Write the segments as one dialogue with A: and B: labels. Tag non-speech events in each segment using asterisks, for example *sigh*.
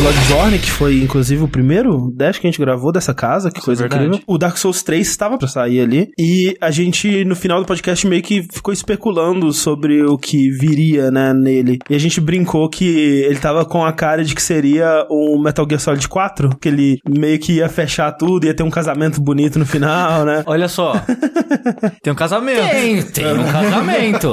A: Bloodborne, que foi inclusive o primeiro Dash que a gente gravou dessa casa, que coisa
B: verdade.
A: incrível. O Dark Souls 3 estava pra sair ali. E a gente, no final do podcast, meio que ficou especulando sobre o que viria, né, nele. E a gente brincou que ele tava com a cara de que seria o Metal Gear Solid 4, que ele meio que ia fechar tudo, ia ter um casamento bonito no final, né? *laughs*
B: Olha só. Tem um casamento.
C: Tem, tem um casamento.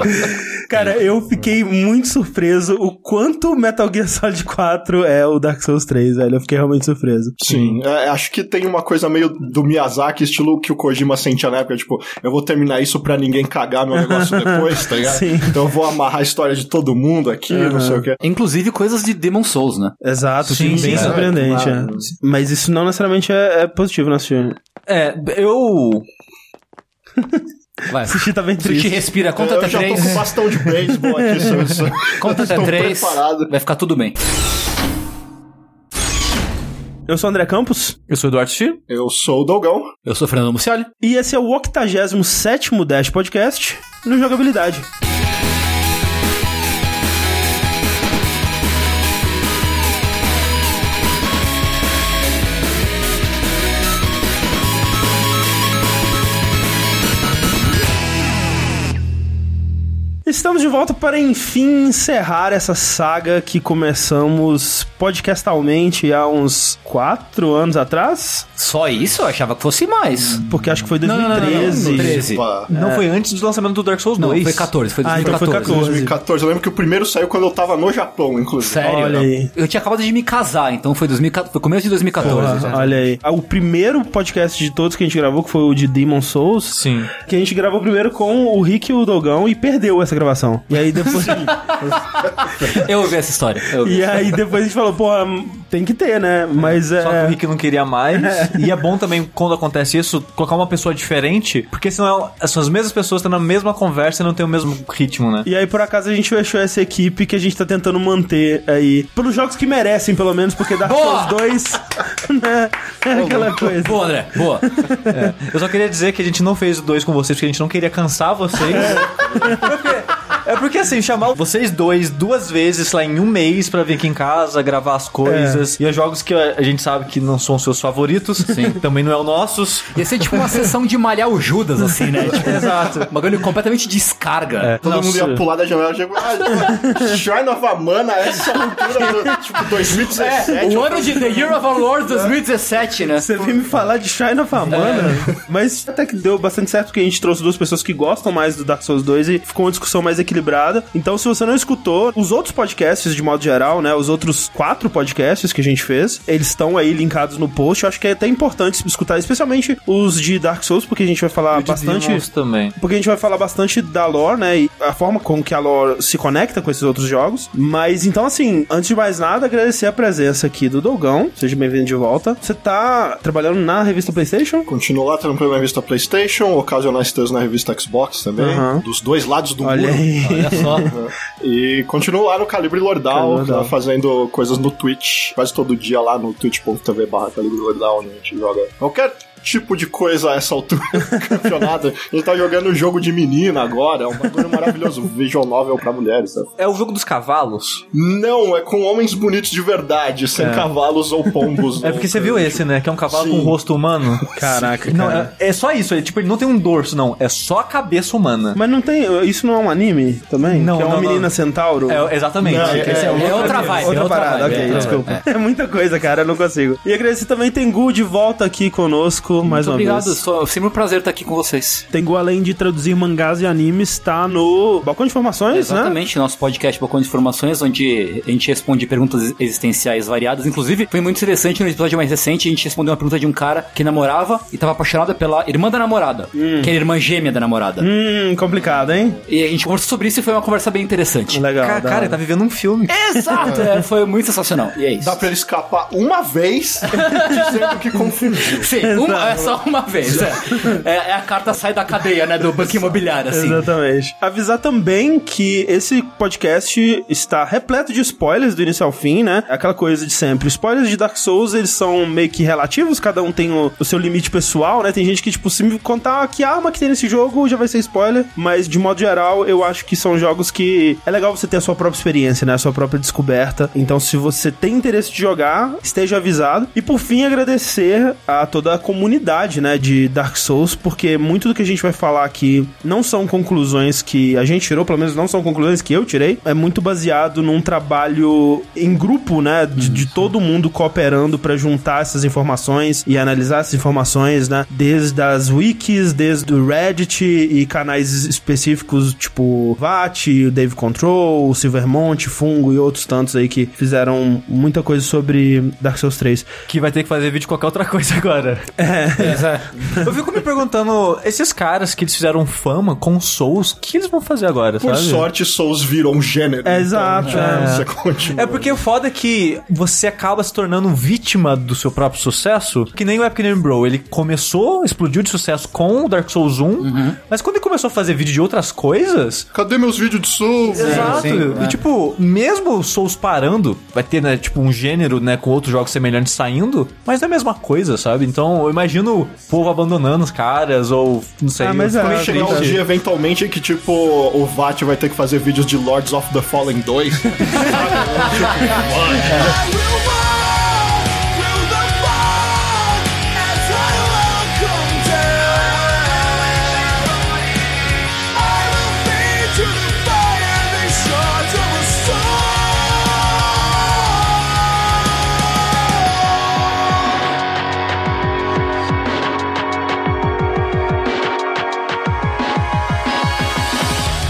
A: Cara, eu fiquei muito surpreso o quanto Metal Gear Solid 4 é o Dark Souls 3, velho. Eu fiquei realmente surpreso.
D: Sim, é, acho que tem uma coisa meio do Miyazaki, estilo que o Kojima sentia na época, tipo, eu vou terminar isso pra ninguém cagar meu negócio *laughs* depois, tá ligado?
A: Sim.
D: Então eu vou amarrar a história de todo mundo aqui, não sei o quê.
C: Inclusive coisas de Demon Souls, né?
A: Exato,
B: Sim,
A: sim, bem
B: sim,
A: surpreendente.
D: claro.
A: é. Mas isso não necessariamente é, é positivo, né, Sushi?
B: É, eu. *laughs*
C: Vai.
A: Sushi tá bem
C: Sushi
A: triste.
C: respira, conta
D: eu
C: até
D: já tô
C: três.
D: com bastão de beisebol aqui, *laughs* só, só,
C: Conta até três.
D: preparado.
C: Vai ficar tudo bem.
A: Eu sou o André Campos
B: Eu sou o Eduardo Chi.
D: Eu sou o Dogão.
C: Eu sou Fernando Muciali.
A: e esse é o 87º Dash Podcast no Jogabilidade. Estamos de volta para enfim encerrar essa saga que começamos podcastalmente há uns quatro anos atrás,
C: Só isso? Eu achava que fosse mais.
A: porque acho que foi
C: não, não, não,
A: 2013.
C: não, 13.
D: Opa.
B: Não foi antes do lançamento do Dark Souls
C: Não,
B: 2.
C: foi 14. Foi
A: Ah, então foi
C: 2014.
A: 14.
D: 2014. Eu lembro que o primeiro saiu quando eu tava no Japão, inclusive.
C: Sério?
A: Olha aí.
C: Eu tinha acabado de me casar, então foi, 2014, foi começo de 2014.
A: Porra, olha aí. Ah, O primeiro podcast de todos que a gente gravou, que foi o de Demon Souls,
B: Sim.
A: que a gente gravou primeiro com o Rick e o Dogão e perdeu essa gravação. E aí depois. *laughs*
C: Eu ouvi essa história. Ouvi.
A: e aí depois a gente falou, pô, tem que ter, né? Mas é.
B: Só que o Rick não queria mais. *laughs* E é bom também, quando acontece isso, colocar uma pessoa diferente, porque senão são as mesmas pessoas tendo a mesma conversa e não tem o mesmo ritmo, né?
A: E aí, por acaso, a gente fechou essa equipe que a gente tá tentando manter aí. Pelos jogos que merecem, pelo menos, porque Dark! Souls 2, *laughs* né? É aquela coisa.
C: Boa, André. Boa. *laughs*
B: Eu só queria dizer que a gente não fez o dois com vocês, porque a gente não queria cansar vocês. Porque- é porque assim, chamar vocês dois duas vezes lá em um mês pra vir aqui em casa, gravar as coisas. E é jogos que a gente sabe que não são seus favoritos. Sim. *laughs* Também não é o nossos.
C: Ia ser tipo uma sessão de malhar o Judas, assim, né? *laughs* Tipo,
B: Exato.
C: um bagulho completamente descarga.
D: Todo mundo ia pular da janela e ia ah, Shrine of Amana, essa altura do tipo 2017.
C: O ano de The Year of Our Lord 2017, né?
A: Você veio me falar de Shine of Amana, mas até que deu bastante certo porque a gente trouxe duas pessoas que gostam mais do Dark Souls 2 e ficou uma discussão mais equilibrada. Então, se você não escutou, os outros podcasts, de modo geral, né, os outros quatro podcasts que a gente fez, eles estão aí linkados no post. Eu acho que é até importante escutar, especialmente os de Dark Souls, porque a gente vai falar bastante...
B: Demons também.
A: Porque a gente vai falar bastante da lore, né? E a forma com que a lore se conecta com esses outros jogos. Mas então, assim, antes de mais nada, agradecer a presença aqui do Dogão. Seja bem-vindo de volta. Você tá trabalhando na revista PlayStation?
D: Continuo lá trampando na revista PlayStation, ocasionais textos na revista Xbox também,
A: Aham.
D: dos dois lados do
A: Olha
D: muro.
A: aí.
C: Olha só. *laughs*
D: E continuo lá no Calibre Lordal,
A: Calibre Lordal.
D: tá fazendo coisas no Twitch, quase todo dia lá no twitch.tv barra Calibre Lordal, onde a gente joga qualquer tipo de coisa a essa altura do *laughs* campeonato. A gente tá jogando um jogo de menina agora, é um bagulho maravilhoso, visual novel pra mulheres, sabe?
B: É o jogo dos cavalos.
D: Não, é com homens bonitos de verdade, sem cavalos ou pombos. *laughs*
B: É porque você viu esse, né? Que é um cavalo
D: Sim.
B: com rosto humano. *laughs*
A: Caraca,
B: Não,
A: cara.
B: é, é só isso. É, tipo, ele não tem um dorso, não. É só a cabeça humana.
A: Mas não tem. Isso não é um anime também?
B: Não,
A: Que é uma
B: não, não.
A: menina centauro?
B: É, exatamente.
D: Não,
B: Esse
D: é-
B: o-
C: é outra vibe.
A: Outra
C: é outra
A: parada,
C: vibe,
A: ok,
C: é outra
A: desculpa. É. muita coisa, cara, eu não consigo. E agradecer também tem Gu de volta aqui conosco mais
C: Muito
A: uma
C: obrigado.
A: vez.
C: Sou, sempre um prazer estar aqui com vocês.
A: Tengu, além de traduzir mangás e animes, tá no Balcão de Informações, né?
C: Exatamente, nosso podcast Balcão de Informações, onde a gente responde perguntas existenciais variadas. Inclusive, foi muito interessante no episódio mais recente, a gente respondeu uma pergunta de um cara que namorava e tava apaixonado pela irmã da namorada, que era irmã gêmea da namorada.
A: Hum, complicado, hein?
C: E a gente conversou sobre isso e foi uma conversa bem interessante.
A: Legal.
B: Cara, cara, ele tá vivendo um filme.
C: Exato, é, foi muito sensacional. E é isso.
D: Dá pra ele escapar uma vez *laughs* dizendo que confundiu.
C: Sim, uma é só uma vez. É. É, é a carta sai da cadeia, né? Do banco imobiliário, assim.
A: Exatamente. Avisar também que esse podcast está repleto de spoilers do início ao fim, né? Aquela coisa de sempre. Spoilers de Dark Souls, eles são meio que relativos, cada um tem o, o seu limite pessoal, né? Tem gente que, tipo, se me contar que arma que tem nesse jogo, já vai ser spoiler. Mas, de modo geral, eu acho que são jogos que é legal você ter a sua própria experiência, né? A sua própria descoberta. Então, se você tem interesse de jogar, esteja avisado. E, por fim, agradecer a toda a comunidade, né? De Dark Souls, porque muito do que a gente vai falar aqui não são conclusões que a gente tirou, pelo menos não são conclusões que eu tirei. É muito baseado num trabalho em grupo, né? De, de todo mundo cooperando para juntar essas informações e analisar essas informações, né? Desde as wikis, desde o Reddit e canais específicos tipo VAT, o Dave Control, o Silvermont, Fungo e outros tantos aí que fizeram muita coisa sobre Dark Souls 3.
B: Que vai ter que fazer vídeo de qualquer outra coisa agora. Eu fico me perguntando, esses caras que eles fizeram fama com Souls, o que eles vão fazer agora,
D: Por
B: sabe?
D: sorte, Souls virou um gênero.
A: É, exato,
D: Então,
A: é.
D: Você continua.
B: É porque o foda é que você acaba se tornando vítima do seu próprio sucesso, que nem o Epic Game Bro. Ele começou, explodiu de sucesso com o Dark Souls 1, mas quando ele começou a fazer vídeo de outras coisas,
D: Cadê meus vídeos de Souls?
B: Exato.
C: sim,
B: e
C: é.
B: tipo, mesmo o Souls parando, vai ter, né, tipo, um gênero, né, com outros jogos semelhantes saindo, mas não é a mesma coisa, sabe? Então, eu imagino o povo abandonando os caras, ou, não sei.
A: Ah, mas é,
B: meio
D: Chegar um dia, eventualmente, que, tipo, o VAT vai ter que fazer vídeos de Lords of the Fallen 2. *laughs* *laughs*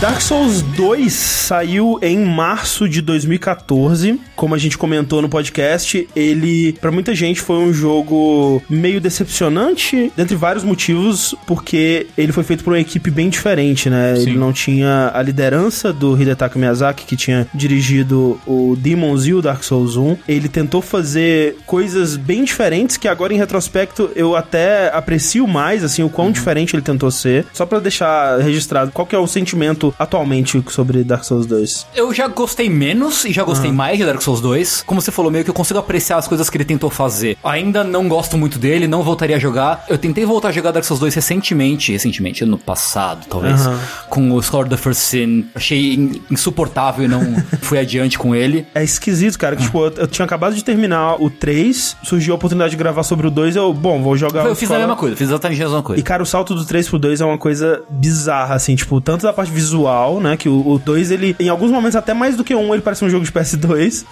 A: Dark Souls 2 saiu em março de 2014. Como a gente comentou no podcast, ele, pra muita gente, foi um jogo meio decepcionante, dentre vários motivos, porque ele foi feito por uma equipe bem diferente, né? Ele não tinha a liderança do Hidetaka Miyazaki, que tinha dirigido o Demons e o Dark Souls 1. Ele tentou fazer coisas bem diferentes que agora, em retrospecto, eu até aprecio mais, assim, o quão diferente ele tentou ser. Só pra deixar registrado, qual que é o sentimento atualmente sobre Dark Souls 2?
C: Eu já gostei menos e já gostei mais de Dark Souls 2. Como você falou, meio que eu consigo apreciar as coisas que ele tentou fazer. Ainda não gosto muito dele, não voltaria a jogar. Eu tentei voltar a jogar Dark Souls 2 recentemente, recentemente, ano passado, talvez, com o Score of the First Sin. Achei in- insuportável e não *laughs* fui adiante com ele.
A: É esquisito, cara. Que, tipo, eu, eu tinha acabado de terminar o 3, surgiu a oportunidade de gravar sobre o 2, eu, bom, vou jogar
C: Eu
A: o
C: fiz a mesma coisa, fiz exatamente a mesma
A: E,
C: coisa.
A: cara, o salto do 3 pro 2 é uma coisa bizarra, assim, tipo, tanto da parte visual, né? Que o, o 2, ele, em alguns momentos, até mais do que 1, ele parece um jogo de PS2.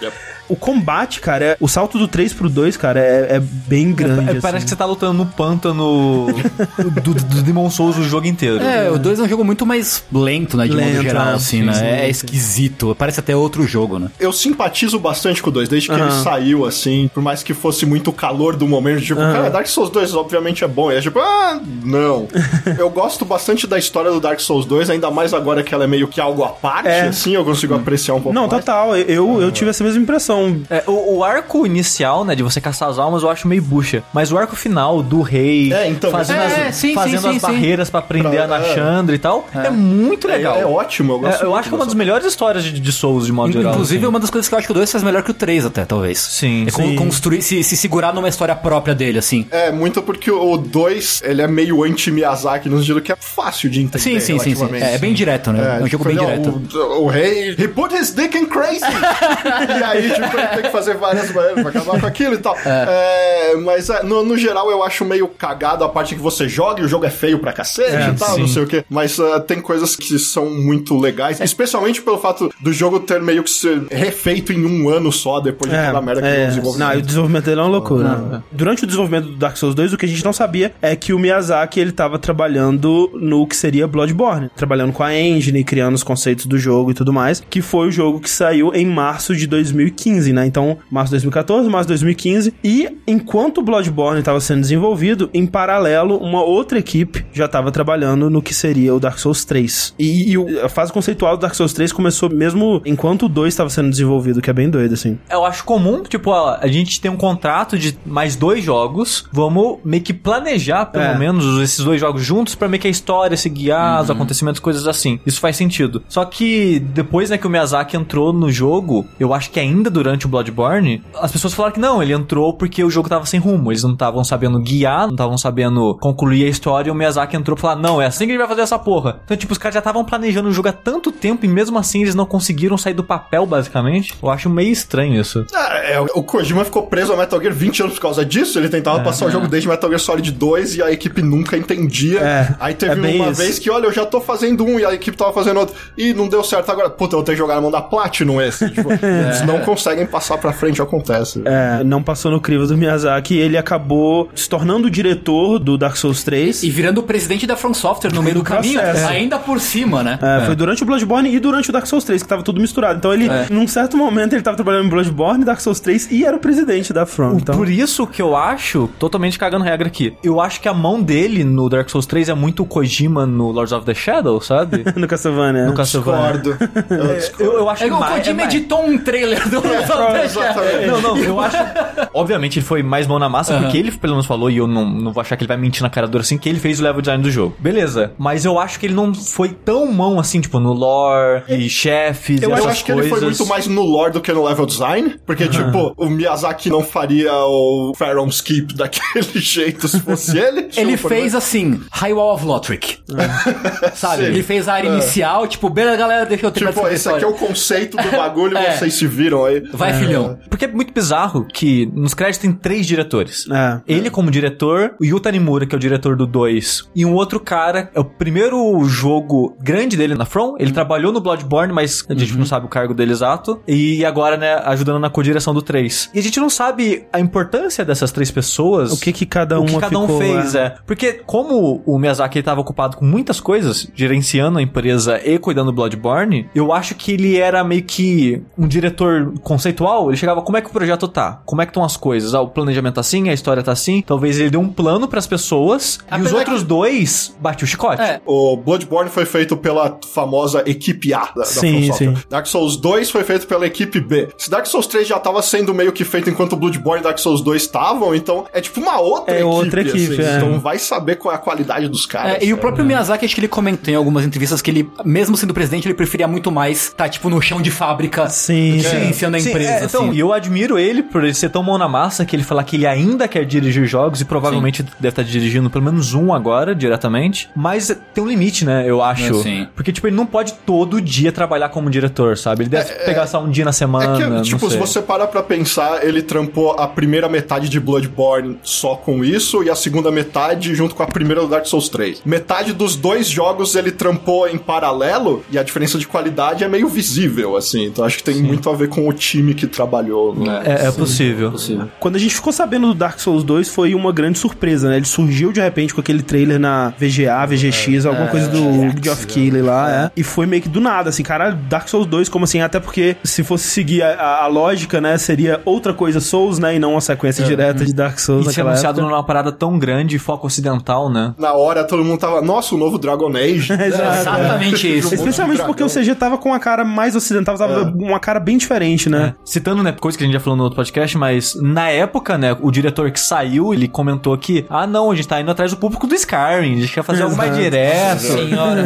A: O combate, cara, é- o salto do 3 pro 2, cara, é, é bem grande.
B: É,
A: assim.
B: parece que você tá lutando no pântano *laughs* do, do Demon Souls o jogo inteiro.
C: É, o 2 é um jogo muito mais lento, né? De
A: Lento,
C: modo geral,
A: é,
C: assim,
A: sim,
C: né?
A: sim,
C: é esquisito. Parece até outro jogo, né?
D: Eu simpatizo bastante com o 2, desde que ele saiu, assim, por mais que fosse muito o calor do momento, tipo, cara, Dark Souls 2 obviamente é bom. E é tipo, ah, não. *laughs* eu gosto bastante da história do Dark Souls 2, ainda mais agora que ela é meio que algo à parte,
A: É.
D: assim, eu consigo apreciar um pouco
A: Não,
D: mais.
A: total. Eu, eu tive essa mesma impressão.
B: É, o, o arco inicial, né, de você caçar as almas, eu acho meio bucha. Mas o arco final do rei,
D: É, então,
B: fazendo,
C: é,
B: as,
C: sim,
B: fazendo
C: sim,
B: as
C: sim,
B: barreiras pra prender
D: Pra-
B: a Nashandra e tal, é, muito
D: É,
B: legal.
D: é ótimo, eu gosto
B: É, eu
D: muito
B: acho que é uma das melhores histórias de, de Souls, de modo geral.
C: Inclusive, é
B: assim.
C: uma das coisas que eu acho que o 2 faz melhor que o 3 até, talvez.
B: Sim,
C: É
A: sim.
C: construir, se, se segurar numa história própria dele, assim.
D: É, muito porque o 2, ele é meio anti-Miyazaki, no sentido que é fácil de entender
C: Sim, sim, sim, sim. É, é bem direto, né? É, um jogo bem
D: tipo,
C: direto.
D: O, o rei, he put his dick in crazy! *laughs* e aí, tipo, ele tem que fazer várias maneiras pra acabar com aquilo e tal. É, mas é, no, no geral eu acho meio cagado a parte que você joga e o jogo é feio pra cacete
A: É,
D: e tal,
B: sim.
D: não sei o quê. Mas ah, tem coisas que são muito legais, especialmente pelo fato do jogo ter meio que ser refeito em um ano só, depois de toda a merda que
A: é,
D: desenvolveu.
A: não, o desenvolvimento dele é uma loucura. Durante o desenvolvimento do Dark Souls 2, o que a gente não sabia é que o Miyazaki ele tava trabalhando no que seria Bloodborne, trabalhando com a engine, criando os conceitos do jogo e tudo mais, que foi o jogo que saiu em março de 2015, né? Então, março de 2014, março de 2015. E enquanto o Bloodborne estava sendo desenvolvido, em paralelo, uma outra equipe já estava trabalhando no que seria o Dark Souls 3. E, e a fase conceitual do Dark Souls 3 começou mesmo enquanto o 2 estava sendo desenvolvido, que é bem doido, assim.
B: Eu acho comum, tipo, ó, a gente tem um contrato de mais dois jogos, vamos meio que planejar, pelo
A: É.
B: menos, esses dois jogos juntos pra meio que a história se guiar, os acontecimentos, coisas assim. Isso faz sentido. Só que depois, né, que o Miyazaki entrou no jogo, eu acho que ainda durante o Bloodborne, as pessoas falaram que não, ele entrou porque o jogo tava sem rumo, eles não estavam sabendo guiar, não estavam sabendo concluir a história, e o Miyazaki entrou e falou, não, é assim que ele vai fazer essa porra. Então, tipo, os caras já estavam planejando o jogo há tanto tempo e mesmo assim eles não conseguiram sair do papel, basicamente. Eu acho meio estranho isso.
D: É, é, o Kojima ficou preso a Metal Gear 20 anos por causa disso. Ele tentava passar o jogo desde Metal Gear Solid 2 e a equipe nunca entendia.
A: É,
D: Aí teve
A: é
D: uma
A: isso.
D: vez que, olha, eu já tô fazendo um e a equipe tava fazendo outro. E não deu certo agora. Puta, eu vou ter que jogar na mão da Platinum esse. Tipo, *laughs* Eles não conseguem passar pra frente, acontece.
A: É, não passou no crivo do Miyazaki, ele acabou se tornando o diretor do Dark Souls 3.
C: E virando o presidente da From Software no meio do *laughs* caminho,
A: processo.
C: ainda por cima, né?
A: É, Foi durante o Bloodborne e durante o Dark Souls 3, que tava tudo misturado. Então ele,
C: É.
A: num certo momento, ele tava trabalhando em Bloodborne, Dark Souls 3 e era o presidente da From. Então,
B: Por isso que eu acho, totalmente cagando regra aqui, eu acho que a mão dele no Dark Souls 3 é muito o Kojima no Lords of the Shadow, sabe? *laughs*
A: no Castlevania.
B: No Castlevania.
D: Discordo. Eu discordo.
B: Eu, eu acho
C: É
B: que
C: o
B: mais-
C: Kojima
B: é
C: editou um trailer do Lords *laughs*
D: Exatamente.
B: Não, não, eu acho. Obviamente ele foi mais mão na massa,
C: Aham.
B: porque ele pelo menos falou, e eu não, não vou achar que ele vai mentir na cara dura assim, que ele fez o level design do jogo. Beleza. Mas eu acho que ele não foi tão mão assim, tipo, no lore e chefes
D: Eu
B: e essas
D: acho que
B: coisas.
D: ele foi muito mais no lore do que no level design, porque, tipo, o Miyazaki não faria o Pharaoh Skip daquele *laughs* jeito se fosse *laughs* ele.
C: Ele fez assim, High Wall of Lothric. *laughs* Sabe?
D: Sim.
C: Ele fez a área inicial, tipo, beleza, galera, deixa eu terminar
D: Tipo,
C: essa
D: esse aqui é o conceito do bagulho,
C: É.
D: vocês se viram aí.
C: Vai, filhão.
B: Porque é muito bizarro que nos créditos tem três diretores.
A: É.
B: Ele como diretor, o Yuta Nimura, que é o diretor do 2, e um outro cara, é o primeiro jogo grande dele na From. Ele trabalhou no Bloodborne, mas a gente não sabe o cargo dele exato. E agora, né, ajudando na co-direção do 3. E a gente não sabe a importância dessas três pessoas.
A: O que que cada
B: o
A: uma
B: que cada um
A: ficou,
B: fez,
A: é.
B: é. Porque como o Miyazaki estava ocupado com muitas coisas, gerenciando a empresa e cuidando do Bloodborne, eu acho que ele era meio que um diretor conceitual. Ele chegava, como é que o projeto tá? Como é que estão as coisas? Ah, o planejamento tá assim, a história tá assim. Talvez ele dê um plano pras pessoas e os outros dois bate o chicote.
C: É.
D: O Bloodborne foi feito pela famosa equipe A da, da
A: Sim,
D: Software.
A: sim.
D: Dark Souls 2 foi feito pela equipe B. Se Dark Souls 3 já tava sendo meio que feito enquanto o Bloodborne e Dark Souls 2 estavam, então é tipo uma outra
A: É
D: equipe.
A: outra equipe,
D: assim.
A: é.
D: Então vai saber qual é a qualidade dos caras.
C: É, e o próprio Miyazaki, acho que ele comentou em algumas entrevistas que ele, mesmo sendo presidente, ele preferia muito mais tá, tipo, no chão de fábrica
A: Sim,
C: do que
A: sim.
C: a
B: Sim,
C: empresa,
B: é, então,
C: assim.
B: e eu admiro ele por ele ser tão mão na massa que ele falar que ele ainda quer dirigir jogos e provavelmente deve estar dirigindo pelo menos um agora, diretamente. Mas tem um limite, né? Eu acho.
C: É, sim.
B: Porque, tipo, ele não pode todo dia trabalhar como diretor, sabe? Ele deve pegar só um dia na semana.
D: É que, tipo, se você parar pra pensar, ele trampou a primeira metade de Bloodborne só com isso e a segunda metade junto com a primeira do Dark Souls 3. Metade dos dois jogos ele trampou em paralelo e a diferença de qualidade é meio visível, assim. Então acho que tem muito a ver com o time que trabalhou. Né?
B: É, é possível.
C: Possível.
A: Quando a gente ficou sabendo do Dark Souls 2, foi uma grande surpresa, né? Ele surgiu de repente com aquele trailer na VGA, VGX, alguma coisa do Geoff Keighley lá, é. E foi meio que do nada, assim, cara, Dark Souls 2, como assim? Até porque se fosse seguir a, a- a lógica, né, seria outra coisa Souls, né, e não uma sequência direta de Dark Souls
B: E ser
A: naquela
B: anunciado
A: época.
B: numa parada tão grande, foco ocidental, né?
D: Na hora todo mundo tava, nossa, o novo Dragon Age. *laughs*
C: Exatamente isso.
A: Especialmente porque o CG tava com a cara mais ocidental, tava uma cara bem diferente, né?
B: Citando, né, coisa que a gente já falou no outro podcast, mas na época, né, o diretor que saiu, ele comentou que, ah, não, a gente tá indo atrás do público do Skyrim, a gente quer fazer algo mais direto.
C: Senhora.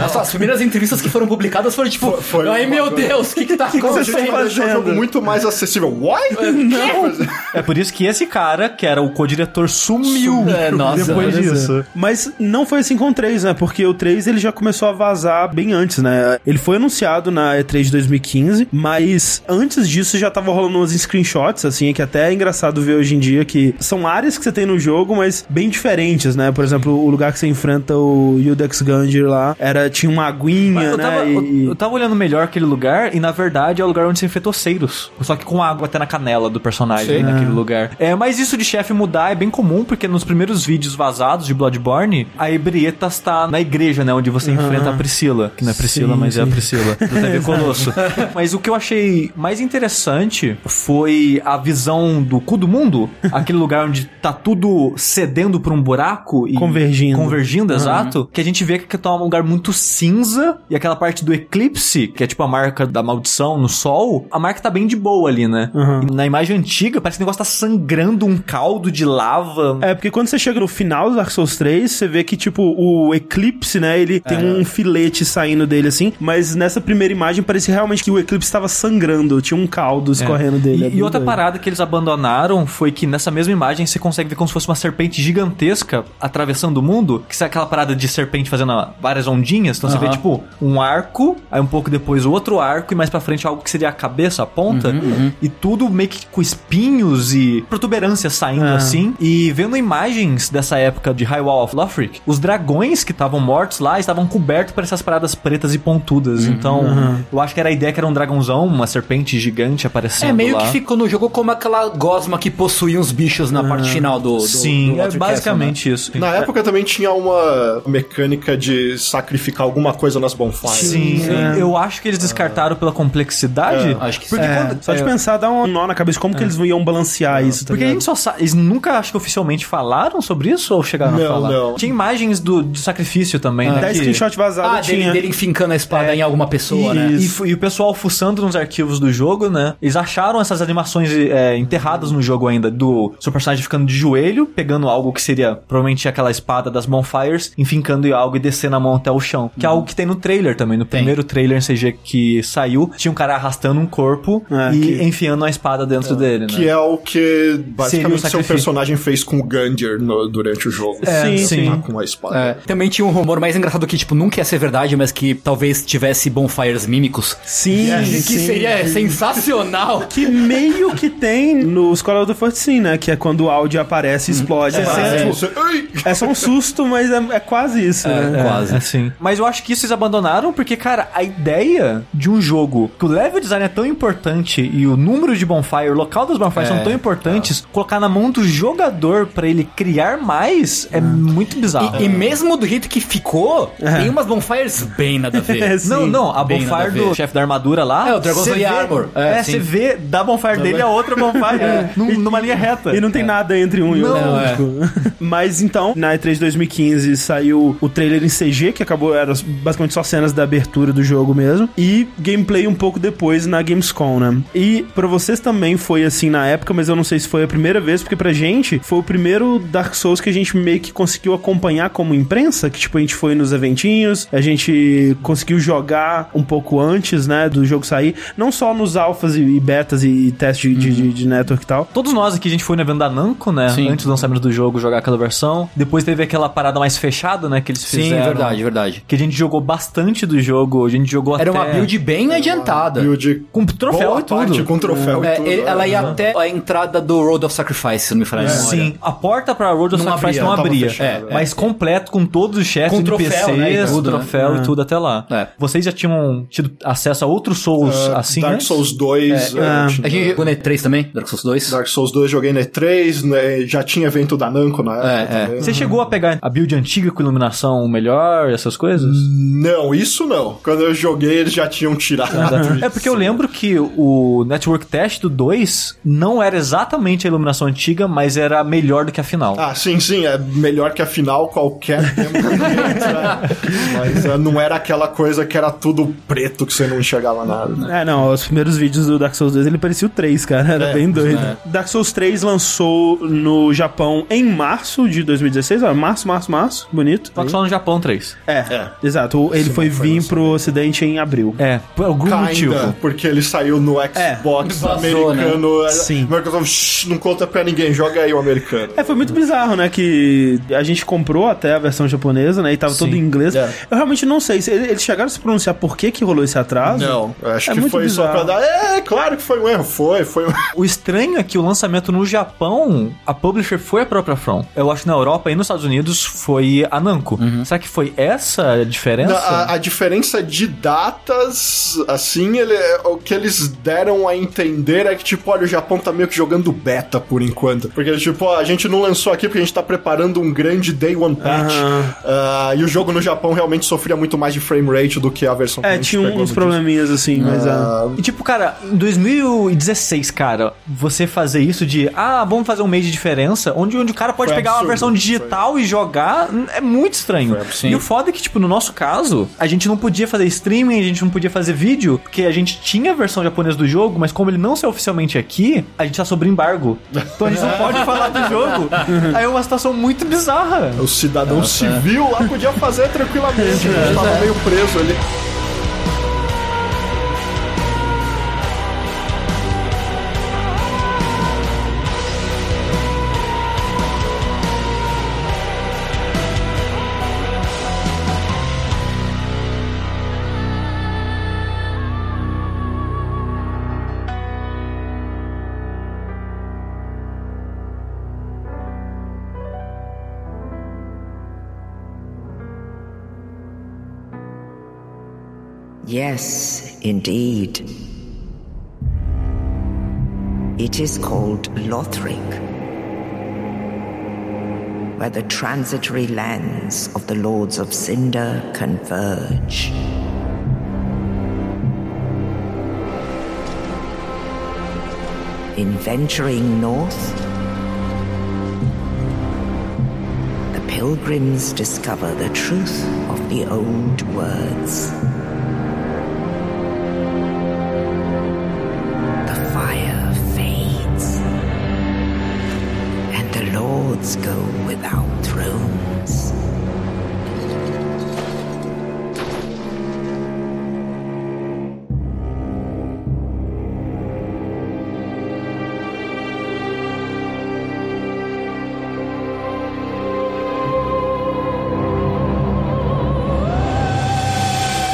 C: Nossa, as primeiras entrevistas que foram publicadas foram tipo,
D: foi
C: ai
D: uma
C: meu
D: coisa-
C: Deus, o que que tá
D: Como a gente o jogo muito mais acessível. What? Não!
B: É por isso que esse cara, que era o co-diretor, sumiu
C: É, nossa,
B: depois
A: Pois é.
B: disso.
A: Mas não foi assim com o 3, né? Porque o 3 ele já começou a vazar bem antes, né? Ele foi anunciado na E3 de 2015, mas antes disso já tava rolando uns screenshots, assim, que até é engraçado ver hoje em dia que são áreas que você tem no jogo, mas bem diferentes, né? Por exemplo, o lugar que você enfrenta o Yudex Gundir lá, era, tinha uma aguinha,
B: Eu
A: né?
B: tava,
A: e-
B: eu, eu tava olhando melhor aquele lugar e na verdade é o lugar onde você enfrentou Seiros. Só que com água até na canela do personagem naquele lugar. É, mas isso de chefe mudar é bem comum, porque nos primeiros vídeos vazados de Bloodborne, a Ebrietas tá na igreja, né? Onde você você enfrenta a Priscila, que não é Priscila,
A: Sim,
B: mas é a
A: sim.
B: Priscila, do TV Colosso. *laughs* mas o que eu achei mais interessante foi a visão do cu do mundo, *laughs* aquele lugar onde tá tudo cedendo pra um buraco e
A: Convergindo.
B: convergindo, exato, que a gente vê que tá um lugar muito cinza e aquela parte do eclipse, que é tipo a marca da maldição no sol, a marca tá bem de boa ali, né?
A: Uhum.
B: E na imagem antiga, parece que o negócio tá sangrando um caldo de lava.
A: É, porque quando você chega no final do Dark Souls 3, você vê que, tipo, o Eclipse, né, ele tem um filete saindo dele, assim, mas nessa primeira imagem parecia realmente que o Eclipse estava sangrando, tinha um caldo escorrendo dele.
B: E,
A: é
B: e outra parada que eles abandonaram foi que nessa mesma imagem você consegue ver como se fosse uma serpente gigantesca atravessando o mundo, que é aquela parada de serpente fazendo várias ondinhas, então você vê tipo um arco, aí um pouco depois o outro arco e mais pra frente algo que seria a cabeça, a ponta, e tudo meio que com espinhos e protuberâncias saindo
A: Ah.
B: assim. E vendo imagens dessa época de High Wall of Lothric, os dragões que estavam mortos lá estavam cobertos por essas paradas pretas e pontudas. Então, eu acho que era a ideia que era um dragãozão, uma serpente gigante aparecendo
C: É meio
B: lá.
C: que ficou no jogo como aquela gosma que possuía uns bichos na parte final do. do
B: Sim,
C: do
B: é
C: Water
B: basicamente isso.
D: Na época também tinha uma mecânica de sacrificar alguma coisa nas bonfires.
B: Sim, eu acho que eles descartaram pela complexidade.
C: É, acho que
B: porque
C: sim.
B: quando-
A: Só de
B: é,
A: pensar, dá um nó na cabeça como que eles iam balancear isso, tá
B: Porque a
A: ligado?
B: gente só sabe. Eles nunca, acho que oficialmente falaram sobre isso ou chegaram a
D: Não,
B: falar?
D: não.
B: Tinha imagens do, de sacrifício também, né?
A: Até
B: que-
A: screenshot vazado
C: Ah, dele,
A: tinha.
C: dele enfincando a espada em alguma pessoa, né?
B: E, fu- e o pessoal fuçando nos arquivos do jogo, né? Eles acharam essas animações é, enterradas no jogo ainda, do seu personagem ficando de joelho, pegando algo que seria provavelmente aquela espada das Bonfires, enfincando algo e descendo a mão até o chão. Que é algo que tem no trailer também. No primeiro trailer em CG que saiu, tinha um cara arrastando um corpo
A: É,
B: e
A: que-
B: enfiando uma espada dentro dele, né?
D: Que é o que
B: Seria o
D: basicamente seu personagem fez com o Gundyr no- durante o jogo.
B: É,
A: Sim,
B: sim.
D: Tá com a espada.
C: É, também tinha um rumor mais engraçado que, tipo, nunca ia ser verdade, mas que talvez tivesse bonfires mímicos.
A: Sim,
C: que
A: sim.
C: seria sensacional. *laughs*
A: Que meio que tem no the First Sin, né? Que é quando o áudio aparece e explode. Você sente,
C: é.
A: tipo,
D: Você- Ai!
A: é só um susto, mas é, é quase isso, né?
C: Quase.
B: Assim. Mas eu acho que isso eles abandonaram porque, cara, a ideia de um jogo que o level design é tão importante e o número de bonfire, o local das bonfires
C: É,
B: são tão importantes, colocar na mão do jogador pra ele criar mais é muito bizarro.
C: E, e mesmo do jeito que ficou, tem umas bonfires bem nada a ver. *laughs*
A: É, sim.
B: Não, não, a
C: Bem
B: bonfire do chefe da armadura lá.
C: É, o Eye
B: vê-
C: Armor.
B: É,
C: É,
B: você vê da bonfire dele a outra bonfire *laughs* num- numa linha reta.
A: E não tem nada entre um e outro.
C: Não, é. *laughs*
A: Mas então, na E3 2015 saiu o trailer em CG, que acabou, era basicamente só cenas da abertura do jogo mesmo, e gameplay um pouco depois na Gamescom, né? E pra vocês também foi assim na época, mas eu não sei se foi a primeira vez, porque pra gente foi o primeiro Dark Souls que a gente meio que conseguiu acompanhar como imprensa, que tipo, a gente foi nos eventinhos, a gente conseguiu jogar um pouco antes, né, do jogo sair, não só nos alfas e, e betas e, testes de, de, de network e tal,
B: Todos nós aqui, a gente foi no evento da Namco, né?
C: Sim.
B: Antes do lançamento do jogo, jogar aquela versão. Depois teve aquela parada mais fechada, né? Que eles
C: Sim,
B: fizeram.
C: verdade, verdade.
B: Que a gente jogou bastante do jogo. A gente jogou
C: Era
B: até...
C: uma build bem adiantada.
D: Build
B: Com troféu e tudo.
D: parte, com troféu
C: É,
D: e tudo.
C: ele- ela ia até a entrada do Road of Sacrifice, se não me falha a memória.
B: Sim, a porta pra Road of
C: Não
B: Sacrifice
C: abria,
B: não abria. É, mas completo com todos os chefes,
C: Com troféu,
B: NPCs,
C: né, e tudo, né?
B: troféu e tudo até lá.
C: É.
B: Vocês já tinham tido acesso a outros Souls assim,
D: Ah, Dark
B: antes?
D: Souls 2. é,
A: Ah.
D: tinha-
C: A gente jogou no E3 também, Dark Souls 2.
D: Dark Souls 2 joguei na E3, né, já tinha evento da Namco na época
C: É, é.
B: Você chegou a pegar a build antiga com iluminação melhor, essas coisas?
D: Não, isso não. Quando eu joguei, eles já tinham tirado.
B: É porque eu lembro que o Network Test do 2 não era exatamente a iluminação antiga, mas era melhor do que a final.
D: Ah, sim, sim, é melhor que a final qualquer *laughs* tempo. né? Mas é, não era aquela coisa que era tudo preto que você não enxergava nada. né?
A: É, não, os primeiros vídeos do Dark Souls 2 ele parecia o 3, cara, era
D: É,
A: bem doido. Dark Souls 3 lançou no Japão em março de 2016, ó, março, março, março, bonito.
B: Só que só no Japão 3.
A: É, exato, ele foi
D: foi
A: vir
D: lançado.
A: pro ocidente em abril.
B: É, por algum motivo.
D: Kinda, porque ele saiu no Xbox
C: Vazou,
D: americano. é,
A: Sim.
D: Microsoft, "Shh, não conta pra ninguém, joga aí o americano.
A: É, foi muito bizarro, né? Que a gente comprou até a versão japonesa, né? E tava
B: Sim.
A: todo em inglês.
D: É.
A: Eu realmente não sei. se Eles chegaram a se pronunciar por que que rolou esse atraso?
D: Não, eu acho
A: É
D: que
A: muito
D: foi só
A: bizarro.
D: Pra dar. É, claro que foi um erro. Foi, foi um
B: O estranho é que o lançamento no Japão, a publisher foi a própria From. Eu acho que na Europa e nos Estados Unidos foi a Namco. Será que foi essa a diferença?
D: Na- a, a diferença de datas, assim, ele, o que eles deram a entender é que, tipo, olha, o Japão tá meio que jogando beta por enquanto. Porque, tipo, ó, a gente não lançou aqui porque a gente tá preparando um grande Day One Patch.
A: Aham.
D: ah, e o jogo no Japão realmente sofria muito mais de frame rate do que a versão que a
A: É,
D: gente
A: tinha
D: pegou
A: uns probleminhas assim, mas é.
D: Ah,
B: E tipo, cara, em 2016, cara, você fazer isso de, ah, vamos fazer um mês de diferença, onde, onde o cara pode
D: Foi
B: pegar uma
D: absurdo,
B: versão digital e jogar, é muito estranho.
C: Sim.
B: E o foda é que, tipo, no nosso caso, a gente não podia fazer streaming, a gente não podia fazer vídeo, porque a gente tinha a versão japonesa do jogo, mas como ele não saiu oficialmente aqui, a gente tá sob embargo. Então a gente não pode falar do jogo. *laughs* Aí é uma situação muito bizarra.
D: o cidadão civil lá podia fazer tranquilamente. A gente tava meio preso ali.
E: Yes, indeed. It is called Lothric, where the transitory lands of the Lords of Cinder converge. In venturing north, the pilgrims discover the truth of the old words. The lords go without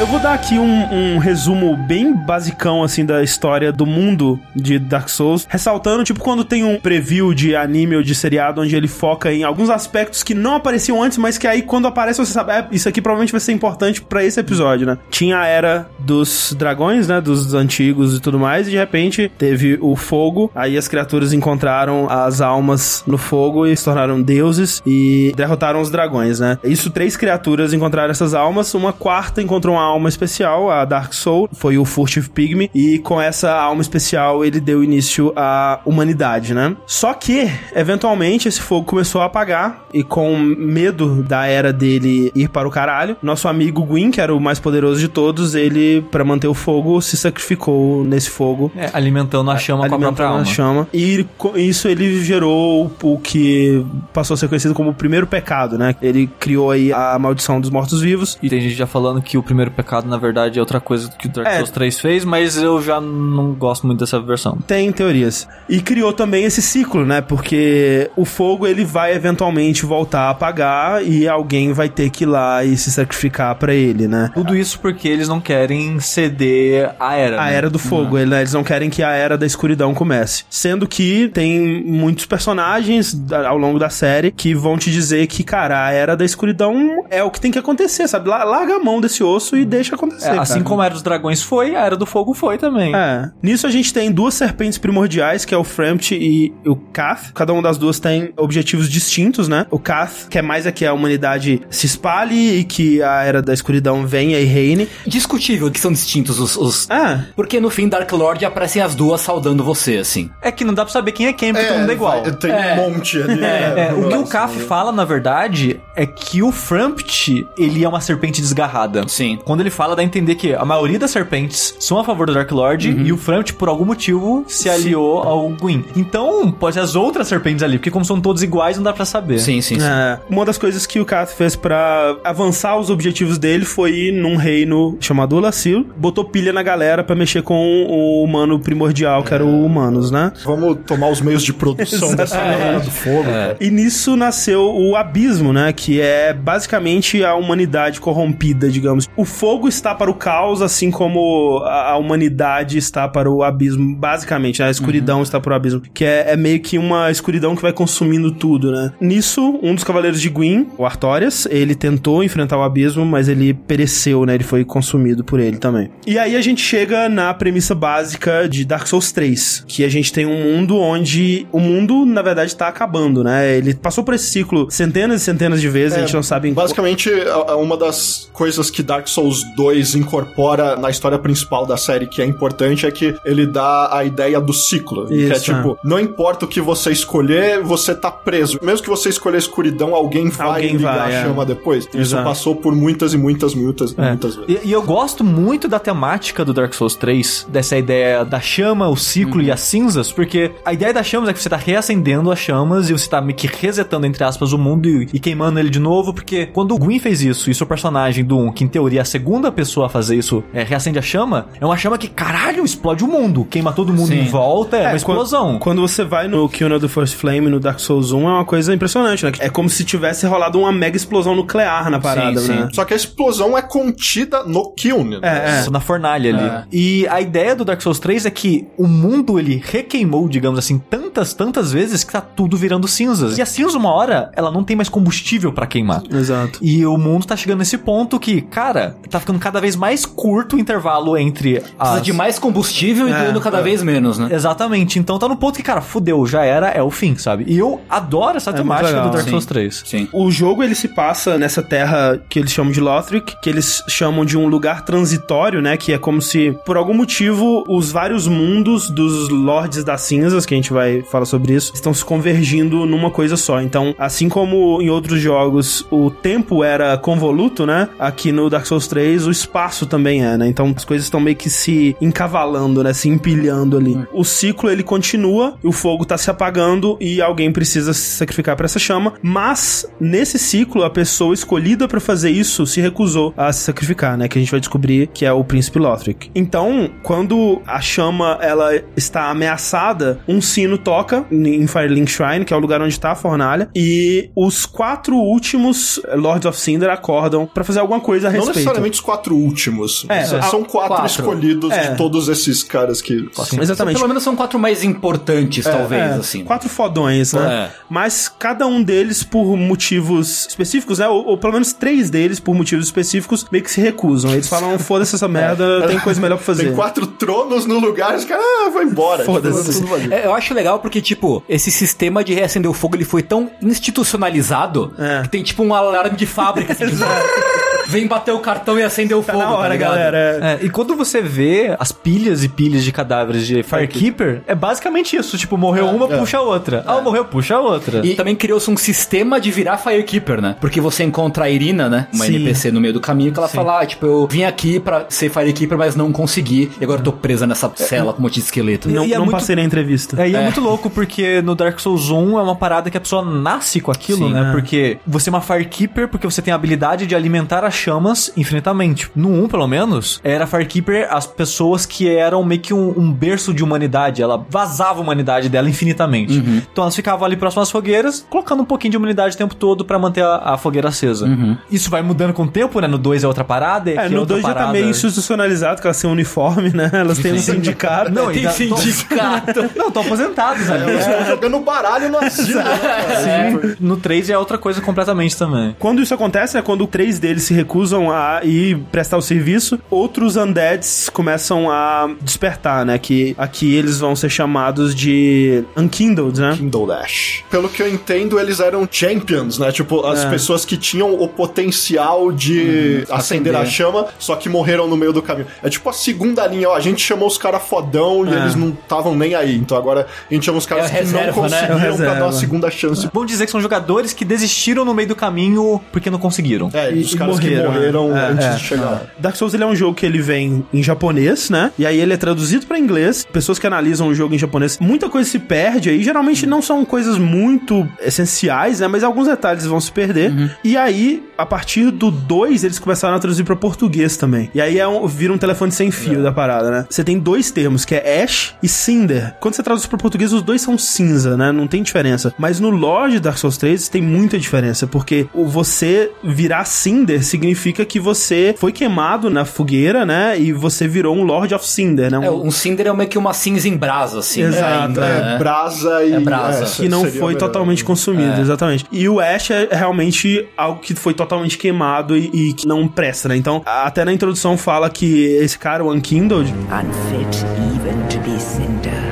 A: Eu vou dar aqui um, um resumo bem basicão, assim, da história do mundo de Dark Souls, ressaltando, tipo, quando tem um preview de anime ou de seriado onde ele foca em alguns aspectos que não apareciam antes, mas que aí quando aparece você sabe, é, isso aqui provavelmente vai ser importante pra esse episódio, né? Tinha a era dos dragões, né, dos antigos e tudo mais, e de repente teve o fogo, aí as criaturas encontraram as almas no fogo e se tornaram deuses e derrotaram os dragões, né? Isso, três criaturas encontraram essas almas, uma quarta encontrou uma alma especial, a Dark Soul, foi o Furtive Pygmy, e com essa alma especial ele deu início à humanidade, né? Só que, eventualmente, esse fogo começou a apagar, e com medo da era dele ir para o caralho, nosso amigo Gwyn, que era o mais poderoso de todos, ele, para manter o fogo, se sacrificou nesse fogo
B: É, alimentando a chama com a própria
A: alimentando
B: alma.
A: a chama. E com isso ele gerou o que passou a ser conhecido como o primeiro pecado, né? Ele criou aí a maldição dos mortos-vivos.
B: E tem gente já falando que o primeiro pecado, na verdade, é outra coisa que o Dark
A: É.
B: Souls 3 fez, mas eu já não gosto muito dessa versão.
A: Tem teorias. E criou também esse ciclo, né? Porque o fogo ele vai eventualmente voltar a apagar e alguém vai ter que ir lá e se sacrificar pra ele, né?
B: Tudo isso porque eles não querem ceder a era.
A: A
B: né?
A: era do fogo, ele- eles não querem que a era da escuridão comece. Sendo que tem muitos personagens ao longo da série que vão te dizer que, cara, a era da escuridão é o que tem que acontecer, sabe? La- Larga a mão desse osso e deixa acontecer.
B: É, assim
A: cara.
B: como a era dos dragões foi, a era do fogo foi também.
A: É. Nisso a gente tem duas serpentes primordiais, que é o Frampt e o Kath. Cada uma das duas tem objetivos distintos, né? O Kath quer mais é que a humanidade se espalhe e que a era da escuridão venha e reine.
C: Discutível que são distintos os. os-
A: Ah,
C: Porque no fim Dark Lord aparecem as duas saudando você, assim.
B: É que não dá pra saber quem é quem, porque todo mundo é igual.
D: vai- tem
C: É.
D: um monte ali. né?
B: É, o que o Kaf fala, na verdade, é que o Frampt, ele é uma serpente desgarrada.
C: Sim.
B: Quando ele fala, dá a entender que a maioria das serpentes são a favor do Dark Lord
C: Uhum.
B: e o Frampt, por algum motivo, se aliou ao Gwyn. Então, pode ser as outras serpentes ali, porque como são todos iguais, não dá pra saber.
C: Sim, sim, sim.
A: É, uma das coisas que o Kath fez pra avançar os objetivos dele foi ir num reino chamado Olacil, botou pilha na galera pra mexer com o humano primordial, que era o Humanos, né?
D: Vamos tomar os meios de produção *laughs* dessa galera do fogo. cara.
A: E nisso nasceu o Abismo, né? Que é basicamente a humanidade corrompida, digamos. O fogo fogo está para o caos, assim como a, humanidade está para o abismo, basicamente, né? A escuridão está para o abismo, que é, é meio que uma escuridão que vai consumindo tudo, né? Nisso, um dos cavaleiros de Gwyn, o Artorias, ele tentou enfrentar o abismo, mas ele pereceu, né? Ele foi consumido por ele também. E aí a gente chega na premissa básica de Dark Souls 3, que a gente tem um mundo onde o mundo, na verdade, tá acabando, né? Ele passou por esse ciclo centenas e centenas de vezes, a gente não sabe em
D: Basicamente, a- a- uma das coisas que Dark Souls 2 incorpora na história principal da série que é importante é que ele dá a ideia do ciclo. que é
A: Isso,
D: tipo, não importa o que você escolher, você tá preso. Mesmo que você escolher a escuridão, alguém vai
A: Alguém
D: ligar
A: vai,
D: a
A: é.
D: chama depois. Isso
A: Exato.
D: passou por muitas e muitas, muitas,
B: É.
D: muitas vezes.
B: E, e eu gosto muito da temática do Dark Souls 3, dessa ideia da chama, o ciclo e as cinzas, porque a ideia das chamas é que você tá reacendendo as chamas e você tá meio que resetando, entre aspas, o mundo e, e queimando ele de novo, porque quando o Gwyn fez isso e seu personagem do 1, que em teoria é a segunda pessoa a fazer isso, é, reacende a chama, é uma chama que, caralho, explode o mundo, queima todo mundo
C: Sim.
B: em volta, é, uma
A: quan-
B: explosão.
A: Quando você vai no of the First Flame no Dark Souls 1, é uma coisa impressionante, né? É como se tivesse rolado uma mega explosão nuclear na parada,
C: sim.
A: né?
D: Só que a explosão é contida no Kiln. né?
A: É, é.
B: na fornalha ali.
C: É.
B: E a ideia do Dark Souls 3 é que o mundo ele requeimou, digamos assim, tantas, tantas vezes que tá tudo virando cinzas. E a cinza, uma hora, ela não tem mais combustível pra queimar.
A: Exato.
B: E o mundo tá chegando nesse ponto que, cara, tá ficando cada vez mais curto o intervalo entre
C: Precisa
B: as...
C: de mais combustível e
A: É,
C: doendo cada vez menos, né?
B: Exatamente. Então tá no ponto que, cara, fudeu, já era, é o fim, sabe? E eu adoro essa
A: muito
B: temática
A: legal,
B: do Dark
C: sim.
B: Souls 3.
C: Sim.
A: O jogo ele se passa nessa terra que eles chamam de Lothric, que eles chamam de um lugar transitório, né? Que é como se, por algum motivo, os vários mundos dos Lordes das Cinzas, que a gente vai falar sobre isso, estão se convergindo numa coisa só. Então, assim como em outros jogos o tempo era convoluto, né? Aqui no Dark Souls 3 o espaço também é, né? Então as coisas estão meio que se encavalando, né? Se empilhando ali. O ciclo ele continua, o fogo tá se apagando e alguém precisa se sacrificar pra essa chama, mas nesse ciclo a pessoa escolhida pra fazer isso se recusou a se sacrificar, né? Que a gente vai descobrir que é o príncipe Lothric. Então, quando a chama ela está ameaçada, um sino toca em Firelink Shrine, que é o lugar onde tá a fornalha, e os quatro últimos Lords of Cinder acordam pra fazer alguma coisa a
D: Não
A: respeito.
D: necessariamente os quatro últimos.
A: É,
D: são
A: a-
D: são quatro,
C: quatro.
D: escolhidos
A: É.
D: de todos esses caras que.
A: Exatamente.
C: Pelo menos são quatro mais importantes, talvez,
A: É,
C: assim.
A: Quatro fodões, né?
C: É.
A: Mas cada um deles, por motivos específicos, né? Ou, ou pelo menos três deles, por motivos específicos, meio que se recusam. Eles falam, *laughs* foda-se essa merda, tem coisa melhor pra fazer.
D: Tem quatro tronos no lugar, os caras, ah, vou embora.
A: Foda-se.
D: Tipo.
C: É, eu acho legal porque, tipo, esse sistema de reacender o fogo ele foi tão institucionalizado
A: É.
C: que tem, tipo, um alarme de fábrica. Assim, *laughs* Vem bater o cartão e acender o
A: Tá
C: fogo.
A: na hora,
C: tá ligado?
A: galera.
B: É, e quando você vê as pilhas e pilhas de cadáveres de Firekeeper, é basicamente isso. Tipo, morreu uma, puxa a outra. Ah, morreu, puxa a outra.
C: E também criou-se um sistema de virar Firekeeper, né? Porque você encontra a Irina, né? Uma
A: Sim.
C: NPC no meio do caminho que ela fala, ah, tipo, eu vim aqui pra ser Firekeeper, mas não consegui. E agora eu tô presa nessa cela com um monte de esqueleto.
A: Não,
B: E é
A: não
B: muito-
A: passei na entrevista.
B: É, e é, muito louco porque no Dark Souls 1 é uma parada que a pessoa nasce com aquilo,
C: Sim,
B: né?
A: é.
B: Porque você é uma Firekeeper porque você tem a habilidade de alimentar as chamas infinitamente. No 1, pelo menos, era Firekeeper as pessoas que eram meio que um, um berço de humanidade. Ela vazava a humanidade dela infinitamente. Então elas ficavam ali próximas às fogueiras, colocando um pouquinho de humanidade o tempo todo pra manter a, a fogueira acesa. Isso vai mudando com o tempo, né? No 2 é outra parada.
A: É,
B: aqui
A: no
B: outra
A: 2 já tá meio institucionalizado, que elas têm um uniforme, né? Elas têm um sindicato.
B: Não,
C: Tem sindicato. *laughs*
B: Não, estão aposentados ali.
D: Eles estão jogando baralho no asilo, né?
B: Sim. No 3 é outra coisa completamente também.
A: Quando isso acontece, né, quando três deles se recusam a ir prestar o serviço, outros undeads começam a despertar, né? Que aqui eles vão ser chamados de unkindled, né?
D: Kindle Dash. Pelo que eu entendo, eles eram champions, né? Tipo, as
A: É.
D: pessoas que tinham o potencial de acender
C: acender.
D: a chama, só que morreram no meio do caminho. É tipo a segunda linha, ó. A gente chamou os caras fodão e
A: É.
D: eles não estavam nem aí. Então agora a gente chama os caras
C: É
D: que
C: reserva, né?
D: não conseguiram
A: É o
D: pra
A: reserva.
D: dar uma segunda chance.
B: Vamos dizer que são jogadores que desistiram no meio do caminho porque não conseguiram.
D: É,
A: E-
D: os
A: e
D: caras
A: morreram,
D: que morreram
A: né? É,
D: antes
A: é.
D: de chegar.
A: Dark Souls ele é um jogo que ele vem em japonês, né? E aí ele é traduzido pra inglês. Pessoas que analisam o jogo em japonês, muita coisa se perde aí. Geralmente não são coisas muito essenciais, né? Mas alguns detalhes vão se perder. E aí, a partir do 2, eles começaram a traduzir pra português também. E aí é um, vira um telefone sem fio da parada, né? Você tem dois termos, que é Ash e Cinder. Quando você traduz pra português, os dois são cinza, né? Não tem diferença. Mas no lore de Dark Souls 3 tem muita diferença, porque o você virar Cinder significa que você foi queimado na fogueira, né? E você virou um Lord of Cinder, né?
C: É, um cinder é meio que uma cinza em brasa, assim.
A: Exato,
C: ainda,
D: É,
C: né?
D: brasa e.
C: É brasa.
D: é,
A: que não foi
D: melhor.
A: totalmente consumido, exatamente. E o Ash é realmente algo que foi totalmente queimado e, e que não presta, né? Então, até na introdução fala que esse cara, o Unkindled,
E: unfit even to be cinder.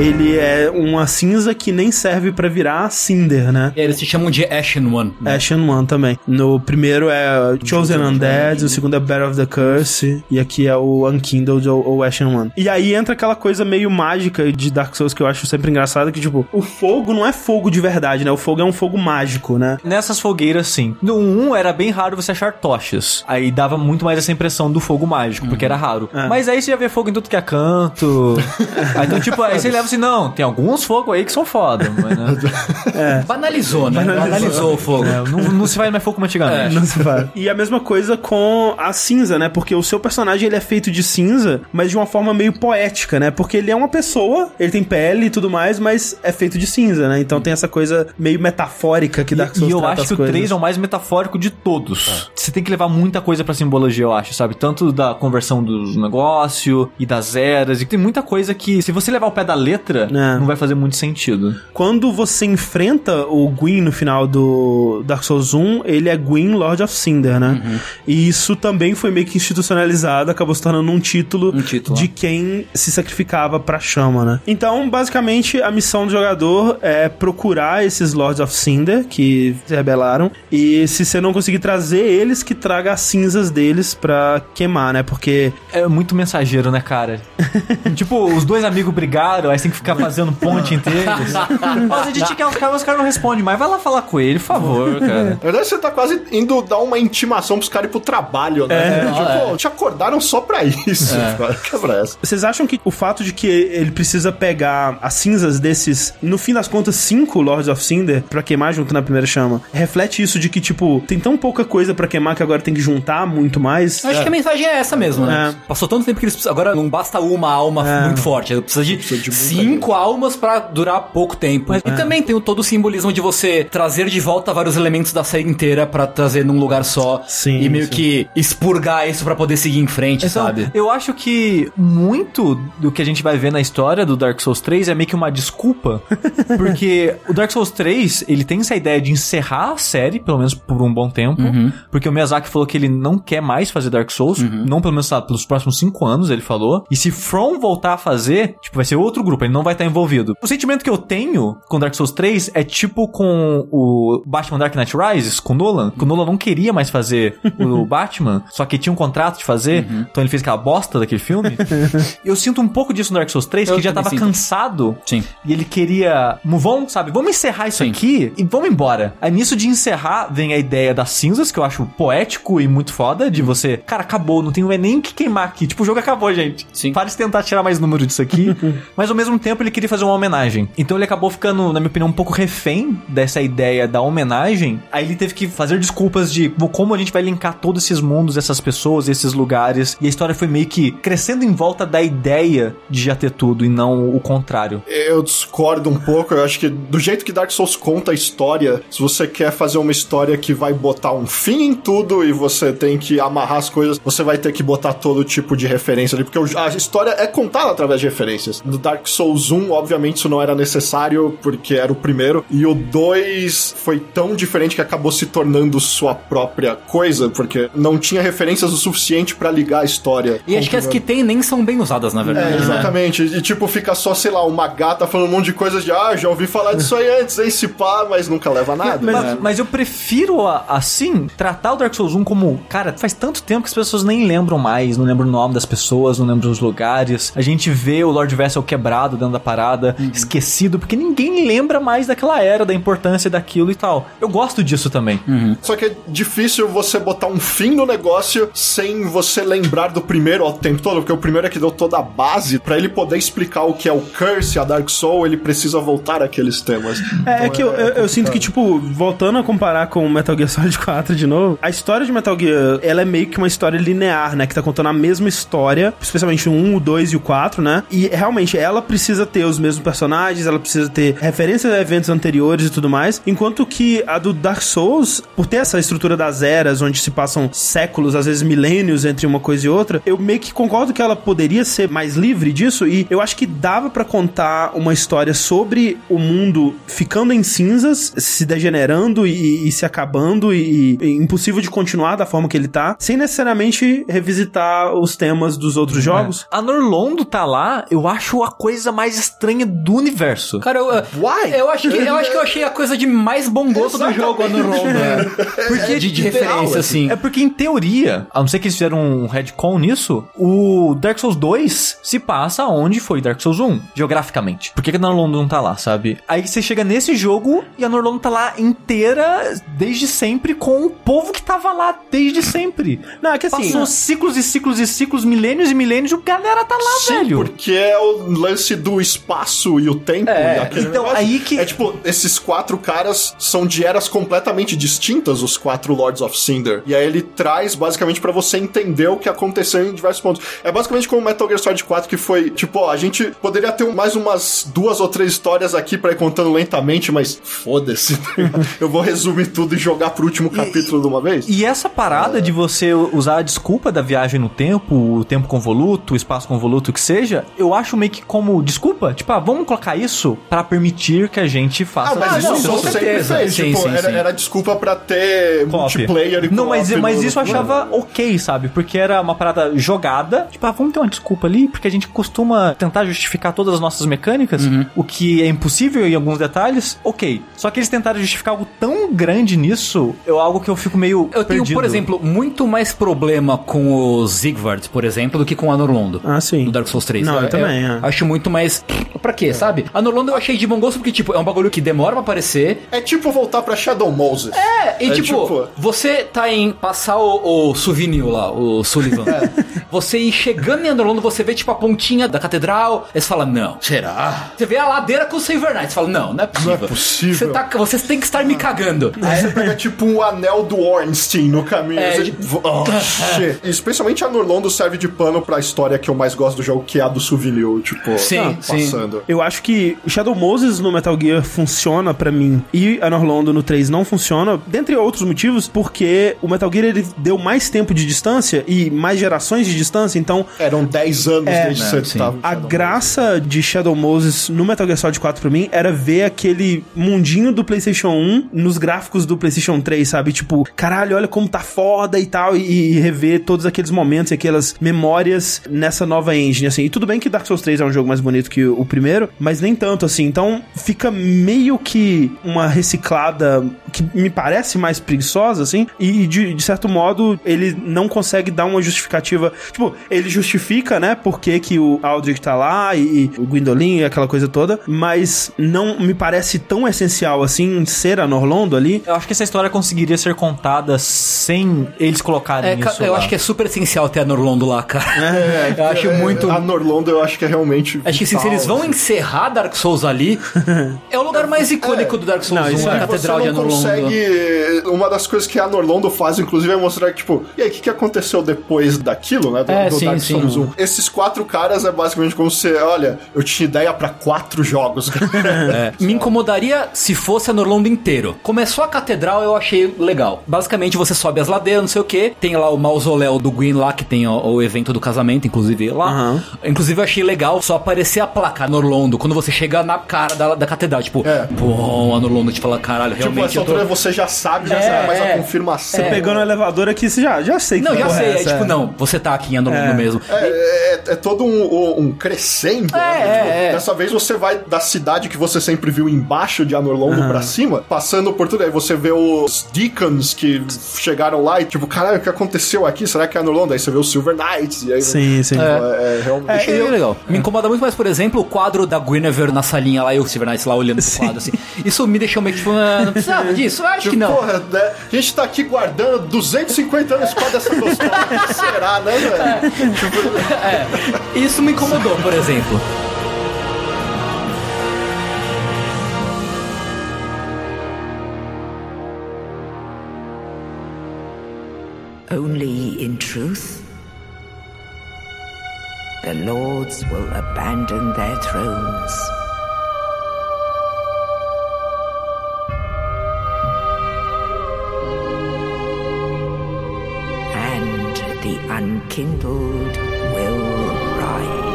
A: Ele é uma cinza que nem serve pra virar Cinder, né?
C: E eles se chamam de Ashen One. né?
A: Ashen One também. No primeiro é Chosen Undead, o segundo é Battle of the Curse, e aqui é o Unkindled ou, ou Ashen One. E aí entra aquela coisa meio mágica de Dark Souls que eu acho sempre engraçado, que tipo, o fogo não é fogo de verdade, né? O fogo é um fogo mágico, né?
B: Nessas fogueiras, sim. No 1 era bem raro você achar tochas. Aí dava muito mais essa impressão do fogo mágico, porque era raro.
A: É.
B: Mas aí você já vê fogo em tudo que é canto. aí, *laughs* então, tipo, aí você leva assim, não, tem alguns fogos aí que são foda. Mas, né? *laughs*
C: Banalizou, né? Banalizou, o fogo.
B: É, não, não se faz mais fogo como antigamente.
A: Não se faz. E a mesma coisa com a cinza, né? Porque o seu personagem ele é feito de cinza, mas de uma forma meio poética, né? Porque ele é uma pessoa, ele tem pele e tudo mais, mas é feito de cinza, né? Então tem essa coisa meio metafórica que Dark
B: E,
A: Souls
B: e eu acho que o
A: coisas.
B: 3 é o mais metafórico de todos. Você tem que levar muita coisa pra simbologia, eu acho, sabe? Tanto da conversão dos negócios e das eras. E tem muita coisa que, se você levar o pé da letra,
A: É.
B: não vai fazer muito sentido.
A: Quando você enfrenta o Gwyn no final do Dark Souls 1, ele é Gwyn Lord of Cinder, né?
C: Uhum.
A: E isso também foi meio que institucionalizado, acabou se tornando um título,
C: Um título,
A: de
C: ó.
A: quem se sacrificava pra chama, né? Então, basicamente, a missão do jogador é procurar esses Lords of Cinder que se rebelaram e se você não conseguir trazer eles, que traga as cinzas deles pra queimar, né? Porque
B: É muito mensageiro, né, cara? *laughs* tipo, os dois amigos brigaram, aí você tem que ficar fazendo ponte entre eles. Nossa, a gente quer os caras, os caras não respondem mais. Vai lá falar com ele, por favor, cara.
D: Na verdade, você tá quase indo dar uma intimação pros caras ir pro trabalho, né? tipo, te acordaram só pra isso. cara. Quebra essa.
A: Vocês acham que o fato de que ele precisa pegar as cinzas desses, no fim das contas, cinco Lords of Cinder pra queimar junto na primeira chama, reflete isso de que, tipo, tem tão pouca coisa pra queimar que agora tem que juntar muito mais?
C: Acho que a mensagem é essa mesmo, né? Passou tanto tempo que eles precisam. Agora não basta uma alma
A: É.
C: muito forte, precisa de, cinco almas pra durar pouco tempo. E também tem o- todo o simbolismo de você trazer de volta vários elementos da série inteira pra trazer num lugar só.
A: Sim,
C: E meio
A: sim.
C: que expurgar isso pra poder seguir em frente,
B: Então,
C: sabe?
B: eu acho que muito do que a gente vai ver na história do Dark Souls 3 é meio que uma desculpa, *laughs* porque o Dark Souls 3, ele tem essa ideia de encerrar a série, pelo menos por um bom tempo, porque o Miyazaki falou que ele não quer mais fazer Dark Souls, não pelo menos sabe, pelos próximos cinco anos, ele falou, e se From voltar a fazer, tipo, vai ser outro grupo, ele não vai estar envolvido. O sentimento que eu tenho com Dark Souls 3 é tipo com o Batman Dark Knight Rises, com o Nolan, que o Nolan não queria mais fazer o *laughs* Batman, só que tinha um contrato de fazer, então ele fez aquela bosta daquele filme. *laughs* eu sinto um pouco disso no Dark Souls 3,
C: Eu
B: que já tava
C: sinto.
B: cansado
C: Sim.
B: e ele queria move on, sabe? Vamos encerrar isso
C: Sim.
B: aqui e vamos embora. Aí nisso de encerrar vem a ideia das cinzas, que eu acho poético e muito foda, de você, cara, acabou, não tem nem o que queimar aqui. Tipo, o jogo acabou, gente.
C: Sim.
B: Para de tentar tirar mais número disso aqui. *laughs* Mas ao mesmo tempo ele queria fazer uma homenagem. Então ele acabou ficando, na minha opinião, um pouco refém dessa ideia da homenagem. Aí ele teve que fazer desculpas de como a gente vai linkar todos esses mundos, essas pessoas, esses lugares. E a história foi meio que crescendo em volta da ideia de já ter tudo e não o contrário.
D: Eu discordo um pouco. Eu acho que do jeito que Dark Souls conta a história, se você quer fazer uma história que vai botar um fim em tudo e você tem que amarrar as coisas, você vai ter que botar todo tipo de referência ali, porque a história é contada através de referências. No Dark Souls 1, obviamente, isso não era necessário, porque era o primeiro, e o 2 foi tão diferente que acabou se tornando sua própria coisa, porque não tinha referências o suficiente pra ligar a história.
C: E acho que as que tem nem são bem usadas, na verdade.
D: É,
C: né?
D: exatamente. E tipo, fica só, sei lá, uma gata falando um monte de coisas de ah, já ouvi falar disso aí antes, aí se pá, mas nunca leva a nada.
B: Mas,
D: né?
B: mas eu prefiro, assim, tratar o Dark Souls 1 como, cara, faz tanto tempo que as pessoas nem lembram mais, não lembram o nome das pessoas, não lembram os lugares. A gente vê o Lord Vessel quebrado dentro da parada, esquecido, porque ninguém lembra mais daquela era, da importância daquilo e tal. Eu gosto disso também.
D: Só que é difícil você botar um fim no negócio sem você lembrar do primeiro ao tempo todo, porque o primeiro é que deu toda a base. Pra ele poder explicar o que é o Curse, a Dark Soul, ele precisa voltar àqueles temas.
A: É, é que eu, eu, eu sinto que, tipo, voltando a comparar com Metal Gear Solid 4 de novo, a história de Metal Gear, ela é meio que uma história linear, né? Que tá contando a mesma história, especialmente o 1, o 2 e o 4, né? E realmente, ela precisa ter os mesmos personagens, ela precisa ter referências a eventos anteriores e tudo mais, enquanto que a do Dark Souls, por ter essa estrutura das eras, onde se passam séculos, às vezes milênios entre uma coisa e outra, eu meio que concordo que ela poderia ser mais livre disso e eu acho que dava pra contar uma história sobre o mundo ficando em cinzas, se degenerando e, e se acabando e, e impossível de continuar da forma que ele tá, sem necessariamente revisitar os temas dos outros jogos.
B: A Norlondo tá lá, eu acho a coisa mais estranha do universo.
C: Cara, eu,
D: Why?
C: eu acho que eu acho que eu achei a coisa de mais bom gosto do jogo no *laughs* Ronda. Porque de, de
D: literal,
C: referência, assim.
B: É porque, em teoria, a não ser que eles fizeram um retcon nisso, o Dark Souls 2 se passa onde foi Dark Souls 1, geograficamente. Por que que a Norlondo não tá lá, sabe? Aí você chega nesse jogo e a Norlondo tá lá inteira, desde sempre, com o povo que tava lá desde sempre.
A: Não, é que assim,
B: Passou ciclos e ciclos e ciclos, milênios e milênios, e o galera tá lá,
D: Sim,
B: velho.
D: porque é o lance do espaço e o tempo.
B: É,
D: e
B: então,
D: negócio.
B: aí que-
D: É tipo, esses quatro caras são de eras completamente distintas, os quatro Lords of Cinder. E aí ele traz basicamente pra você entender o que aconteceu em diversos pontos. É basicamente como Metal Gear Solid 4, que foi, tipo, ó, a gente poderia ter mais umas duas ou três histórias aqui pra ir contando lentamente, mas foda-se. *laughs* Eu vou resumir tudo e jogar pro último capítulo de uma vez.
B: E essa parada de você usar a desculpa da viagem no tempo, o tempo convoluto, o espaço convoluto, o que seja, eu acho meio que como desculpa. Tipo, ah, vamos colocar isso pra permitir que a gente faça
D: Ah, mas
B: as
D: isso só
C: com certeza.
D: fez.
C: Sim,
D: tipo,
C: sim,
D: era,
C: sim.
D: era desculpa pra ter
B: Co-op.
D: multiplayer e
B: Não, mas, mas isso eu achava ok, sabe? Porque era uma parada jogada. Tipo, ah, vamos ter uma desculpa ali, porque a gente costuma tentar justificar todas as nossas mecânicas, o que é impossível em alguns detalhes. Ok. Só que eles tentaram justificar algo tão grande nisso, é algo que eu fico meio.
C: Eu tenho,
B: perdido.
C: por exemplo, muito mais problema com o Zigvard, por exemplo, do que com a Norlondo.
A: Ah, sim.
C: Do Dark Souls 3.
A: Não, eu também, é.
C: Acho muito mais. Pra quê, sabe? A eu achei de bom gosto porque, tipo, é um bagulho que demora pra aparecer.
D: É tipo voltar pra Shadow Moses.
C: É, e
D: É
C: tipo,
D: tipo-
C: você tá em passar o, o souvenir lá, o Sullivan. Você ir chegando em Andorlondo, você vê tipo a pontinha da catedral, aí você fala, não, será? Você vê a ladeira com o Silver Knight, você fala, não, não é possível.
D: Não é possível.
C: Você, tá, você tem que estar me cagando.
D: Aí você pega tipo um anel do Ornstein no caminho.
C: É,
D: você,
C: de-
D: tipo, oh, *laughs* shit. Especialmente a serve de pano pra história que eu mais gosto do jogo, que é a do souvenir, tipo,
C: Sim, sim.
D: passando.
A: Eu acho que o Shadow Moses no Metal Gear funciona pra mim e a Norlondo no 3 não funciona, dentre outros motivos, porque o Metal Gear ele deu mais tempo de distância e mais gerações de distância, então
D: Eram 10 anos
A: É,
D: desde que
C: né, sim.
D: tava.
A: a graça de Shadow Moses no Metal Gear Solid 4 pra mim era ver aquele mundinho do PlayStation 1 nos gráficos do PlayStation 3, sabe? Tipo, caralho, olha como tá foda e tal, e, e rever todos aqueles momentos e aquelas memórias nessa nova engine, assim. E tudo bem que Dark Souls 3 é um jogo mais bonito que o primeiro, mas nem tanto, assim. Então fica meio que uma reciclada que me parece mais preguiçosa, assim, e de, de certo modo ele não consegue dar uma justificativa. Tipo, ele justifica, né, por que, que o Aldrich tá lá e, e o Gwendolyn e aquela coisa toda, mas não me parece tão essencial assim ser a Norlondo ali.
B: Eu acho que essa história conseguiria ser contada sem eles colocarem
C: É,
B: isso
C: eu
B: lá.
C: acho que é super essencial ter a Norlondo lá, cara. *laughs* eu acho
D: É,
C: muito.
D: A Norlondo eu acho que é realmente.
C: Acho que se
D: vital,
C: eles vão encerrar Dark Souls ali, *laughs* é o lugar mais icônico do Dark Souls
A: Não,
C: 1,
A: isso
C: a
A: é.
C: Catedral
D: você
C: de
D: não
C: Anorlondo.
D: consegue. Uma das coisas que a Norlondo faz, inclusive, é mostrar que, tipo, e aí, o que, que aconteceu depois daquilo, né? Do,
C: É,
D: do
C: sim,
D: Dark
C: sim.
D: Souls 1. Esses quatro caras é basicamente como você, olha, eu tinha ideia pra quatro jogos. *laughs*
C: É. *laughs* Me incomodaria se fosse a Norlondo inteiro. Começou a catedral, eu achei legal. Basicamente, você sobe as ladeiras, não sei o que. Tem lá o mausoléu do Gwyn lá, que tem o, o evento do casamento, inclusive lá.
A: Aham.
C: Inclusive, eu achei legal só aparecer a placa Norlondo, quando você chega na cara da, da catedral. Tipo,
D: É.
C: bom, a Norlondo te fala, caralho,
D: tipo,
C: realmente
D: essa
C: eu tô...
D: altura você já sabe, já
C: É,
D: sabe, mas
C: é.
D: a confirmação.
A: Você pegando o elevador aqui, você já, já sei que
C: Não, já
A: porra
C: sei,
A: é
C: é, tipo, não, você tá aqui em Anorlondo
A: É.
C: mesmo.
D: É, é, é todo um, um- crescendo. né?
C: É,
D: Tipo,
C: é, é.
D: Dessa vez você vai da cidade que você sempre viu embaixo de Anorlondo pra cima, passando por tudo. Aí você vê os Deacons que chegaram lá e tipo, caralho, o que aconteceu aqui? Será que é Anorlondo? Aí você vê os Silver Knights. E aí,
A: Sim, sim.
D: É, é, realmente.
C: Achei legal. Me incomoda muito mais, por exemplo, o quadro da Guinevere na salinha lá e o Silver Knight lá olhando pro quadro, assim. Isso me deixou meio que tipo, ah, não precisava disso? Eu acho que
D: Tipo,
C: não.
D: Porra, né? A gente tá aqui guardando 250 anos com dessa gostosa. *laughs* Que será, né, velho?
C: É, isso me incomodou, por exemplo.
E: Only in truth? The lords will abandon their thrones. And the unkindled will rise.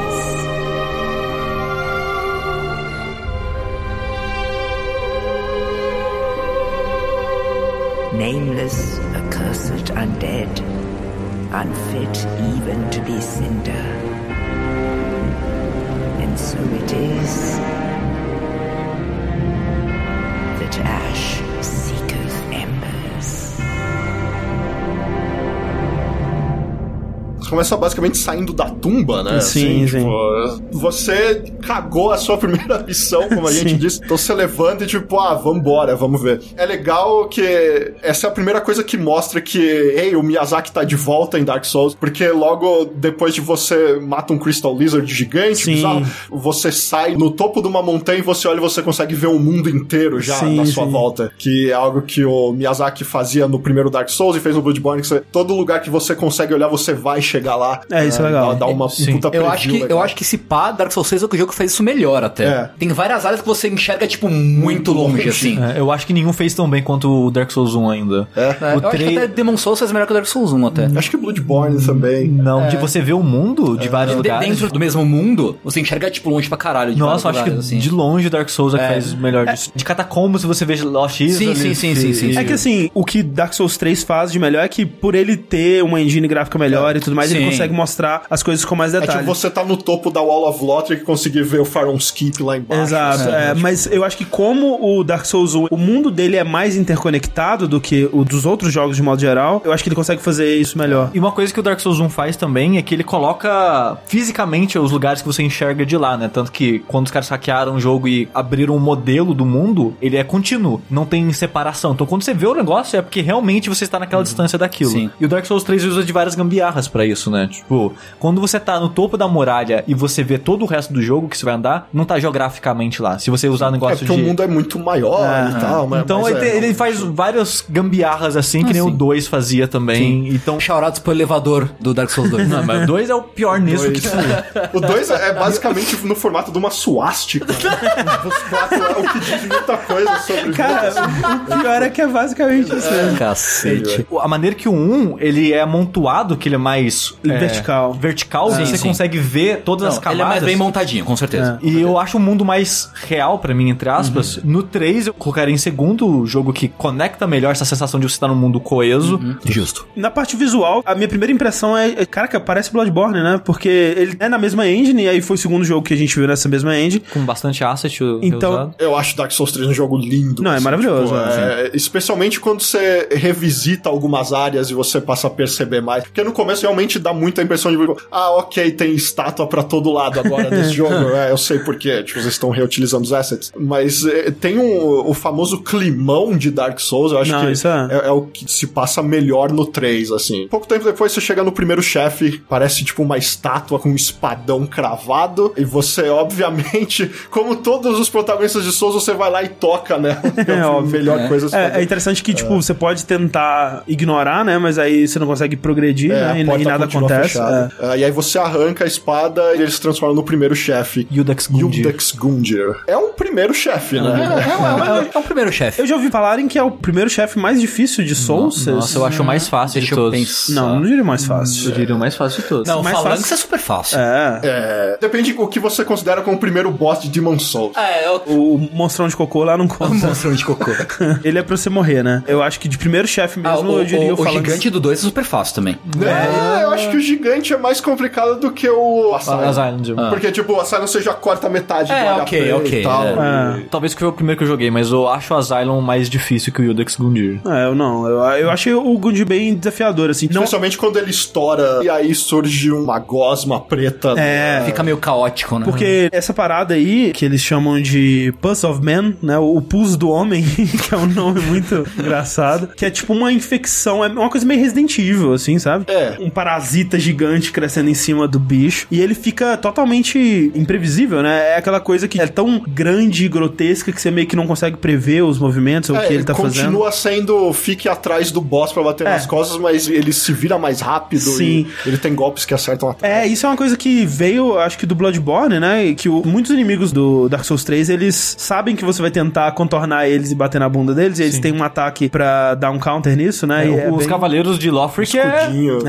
E: Nameless, accursed undead, unfit even to be cinder. So it is that ash
D: Você começa basicamente saindo da tumba, né?
A: Sim, sim.
D: tipo, você cagou a sua *laughs* primeira missão, como a gente disse. Então você levanta e tipo, ah, vambora, vamos ver. É legal que essa é a primeira coisa que mostra que, ei, o Miyazaki tá de volta em Dark Souls, porque logo depois de você mata um Crystal Lizard gigante,
A: Sim.
D: bizarro, você sai no topo de uma montanha e você olha e você consegue ver o mundo inteiro já
A: Sim,
D: na sua
A: sim.
D: volta. Que é algo que o Miyazaki fazia no primeiro Dark Souls e fez no Bloodborne, que você, todo lugar que você consegue olhar, você vai chegar lá.
A: É, isso é legal.
D: Dá, dá uma
B: Sim.
D: puta
C: Eu acho, que, eu
D: legal.
C: acho que esse pá, Dark Souls 6 é o jogo que faz isso melhor até.
D: É.
C: Tem várias áreas que você enxerga, tipo, muito longe, assim.
B: É, eu acho que nenhum fez tão bem quanto o Dark Souls 1 ainda.
C: É,
B: O
C: eu acho que
B: três-
C: até Demon Souls faz melhor que o Dark Souls 1 até.
D: Acho que Bloodborne também.
B: Não, de você ver o mundo de vários
C: De-
B: lugares.
C: dentro do mesmo mundo, você enxerga, tipo, longe pra caralho. De
B: Nossa, eu acho que
C: lugares, assim.
B: de longe o Dark Souls é que faz melhor disso. De catacombas, se você vê Lost Isle,
C: Sim, sim, sim, sim, sim.
A: É que assim, o que Dark Souls 3 faz de melhor é que por ele ter uma engine gráfica melhor e tudo mais, ele
C: Sim.
A: consegue mostrar as coisas com mais
D: É
A: detalhes.
D: tipo você tá no topo da Wall of Lothric e conseguir ver o Faron Skip lá embaixo.
A: Exato,
D: assim,
A: é,
D: tipo,
A: mas eu acho que como o Dark Souls 1, o mundo dele é mais interconectado do que o dos outros jogos de modo geral, eu acho que ele consegue fazer isso melhor.
B: E uma coisa que o Dark Souls 1 faz também é que ele coloca fisicamente os lugares que você enxerga de lá, né? Tanto que quando os caras hackearam o jogo e abriram um modelo do mundo, ele é contínuo, não tem separação. Então quando você vê o negócio é porque realmente você está naquela distância daquilo.
C: Sim.
B: E o Dark Souls 3 usa de várias gambiarras pra isso, né? Tipo, quando você tá no topo da muralha e você vê todo o resto do jogo que você vai andar, não tá geograficamente lá. Se você usar
D: É
B: negócio
D: porque
B: de
D: o mundo é muito maior e tal, mas,
B: então
D: mas
B: ele,
D: é,
B: tem- ele faz várias gambiarras assim, que nem o 2 fazia também. Então.
C: Shoutouts pro elevador do Dark Souls 2.
B: Não, mas o 2 é o pior nisso
D: Dois.
B: que *laughs*
D: O 2 é basicamente no formato de uma suástica. *laughs* Os quatro é o que diz muita coisa sobre o
A: Cara,
D: jogo.
A: o pior é que é basicamente isso mesmo.
C: Cacete.
B: A maneira que o 1, ele é amontoado, que ele é mais... é,
A: Vertical.
B: Vertical,
C: Sim,
B: você
C: sim.
B: consegue ver todas as
C: Não,
B: camadas.
C: ele é mais bem montadinho, com certeza.
B: E eu acho o mundo mais real pra mim, entre aspas. No 3, eu colocaria em segundo o jogo que conecta melhor essa sensação de você estar num mundo coeso.
C: Justo.
A: Na parte visual, a minha primeira impressão é, é, caraca, parece Bloodborne, né? Porque ele é na mesma engine, e aí foi o segundo jogo que a gente viu nessa mesma engine.
B: Com bastante asset
A: Então,
B: reusado.
D: Eu acho Dark Souls 3 um jogo lindo.
A: Não, é maravilhoso,
D: tipo,
A: é,
D: é, especialmente quando você revisita algumas áreas e você passa a perceber mais. Porque no começo realmente dá muita impressão de, ah, ok, tem estátua pra todo lado agora nesse *laughs* jogo. É, eu sei porque, tipo, vocês estão reutilizando os assets. Mas é, tem um, o famoso climão de Dark Souls, eu acho
A: Não,
D: que
A: isso é.
D: é, é o que se passa melhor no 3, assim. Pouco tempo depois você chega no primeiro chefe, parece tipo uma estátua com um espadão cravado, e você, *laughs* obviamente, como todos os protagonistas de Souls, você vai lá e toca nela. *laughs*
A: É
D: a
A: óbvio.
D: melhor coisa a se
A: É, é interessante que, tipo, você pode tentar ignorar, né? Mas aí você não consegue progredir,
D: É,
A: né? E, e nada acontece. É.
D: É, e aí você arranca a espada e ele se transforma no primeiro chefe.
B: Yudex Gundyr.
D: Yudex Gundyr. É um primeiro chefe,
C: É,
D: né?
C: é, é o primeiro chefe.
A: Eu já ouvi falarem que é o primeiro chefe mais difícil de Souls.
B: Nossa, eu acho o mais fácil
C: Deixa
B: de
C: eu
B: todos.
C: pensar.
A: Não, não diria mais fácil.
B: Eu diria o mais fácil de todos.
C: Não,
A: mais
C: Phalanx
A: fácil.
C: é super fácil.
A: É.
D: É, depende do que você considera como o primeiro boss de Demon Souls.
C: É, é o
A: O monstrão de cocô lá não conta.
C: monstrão de cocô. *laughs*
A: Ele é pra você morrer, né? Eu acho que de primeiro chefe
C: Ah,
A: mesmo,
C: o,
A: eu diria
C: o,
A: o,
C: o gigante do 2 é super fácil também.
D: É, eu acho que o gigante é mais complicado do que o Asylum.
B: As Island.
D: Porque, tipo, o Asylum você já corta metade
C: É,
D: do
C: ok,
D: HP
C: ok,
D: e tal.
C: é.
A: É.
B: Talvez que foi o primeiro que eu joguei, mas eu acho o Asylum mais difícil que o Yudex Gundyr.
A: É, eu não. Eu, eu achei o Gundy bem desafiador, assim. Não,
D: Especialmente quando ele estoura e aí surge uma gosma preta.
A: É.
C: Fica meio caótico, né?
A: Porque essa parada aí, que eles chamam de Pus of Man, né? O pus do homem, *laughs* que é um nome muito engraçado, que é tipo uma infecção, é uma coisa meio Resident Evil, assim, sabe?
D: É.
A: Um parasita gigante crescendo em cima do bicho. E ele fica totalmente imprevisível, né? É aquela coisa que é tão grande e grotesca que você meio que não consegue prever os movimentos ou o
D: É,
A: que ele tá fazendo.
D: continua sendo fique atrás do boss pra bater
A: É.
D: nas costas, mas ele se vira mais rápido
A: Sim.
D: e ele tem golpes que acertam atrás.
A: É, isso é uma coisa que veio, acho que do Bloodborne, né? Que o- muitos inimigos do Dark Souls 3, eles sabem que você vai tentar contornar eles e bater na bunda deles, e eles têm um ataque pra dar um counter nisso, né? e é
B: Os
A: bem-
B: cavaleiros de Lothric é...
D: Escudinho.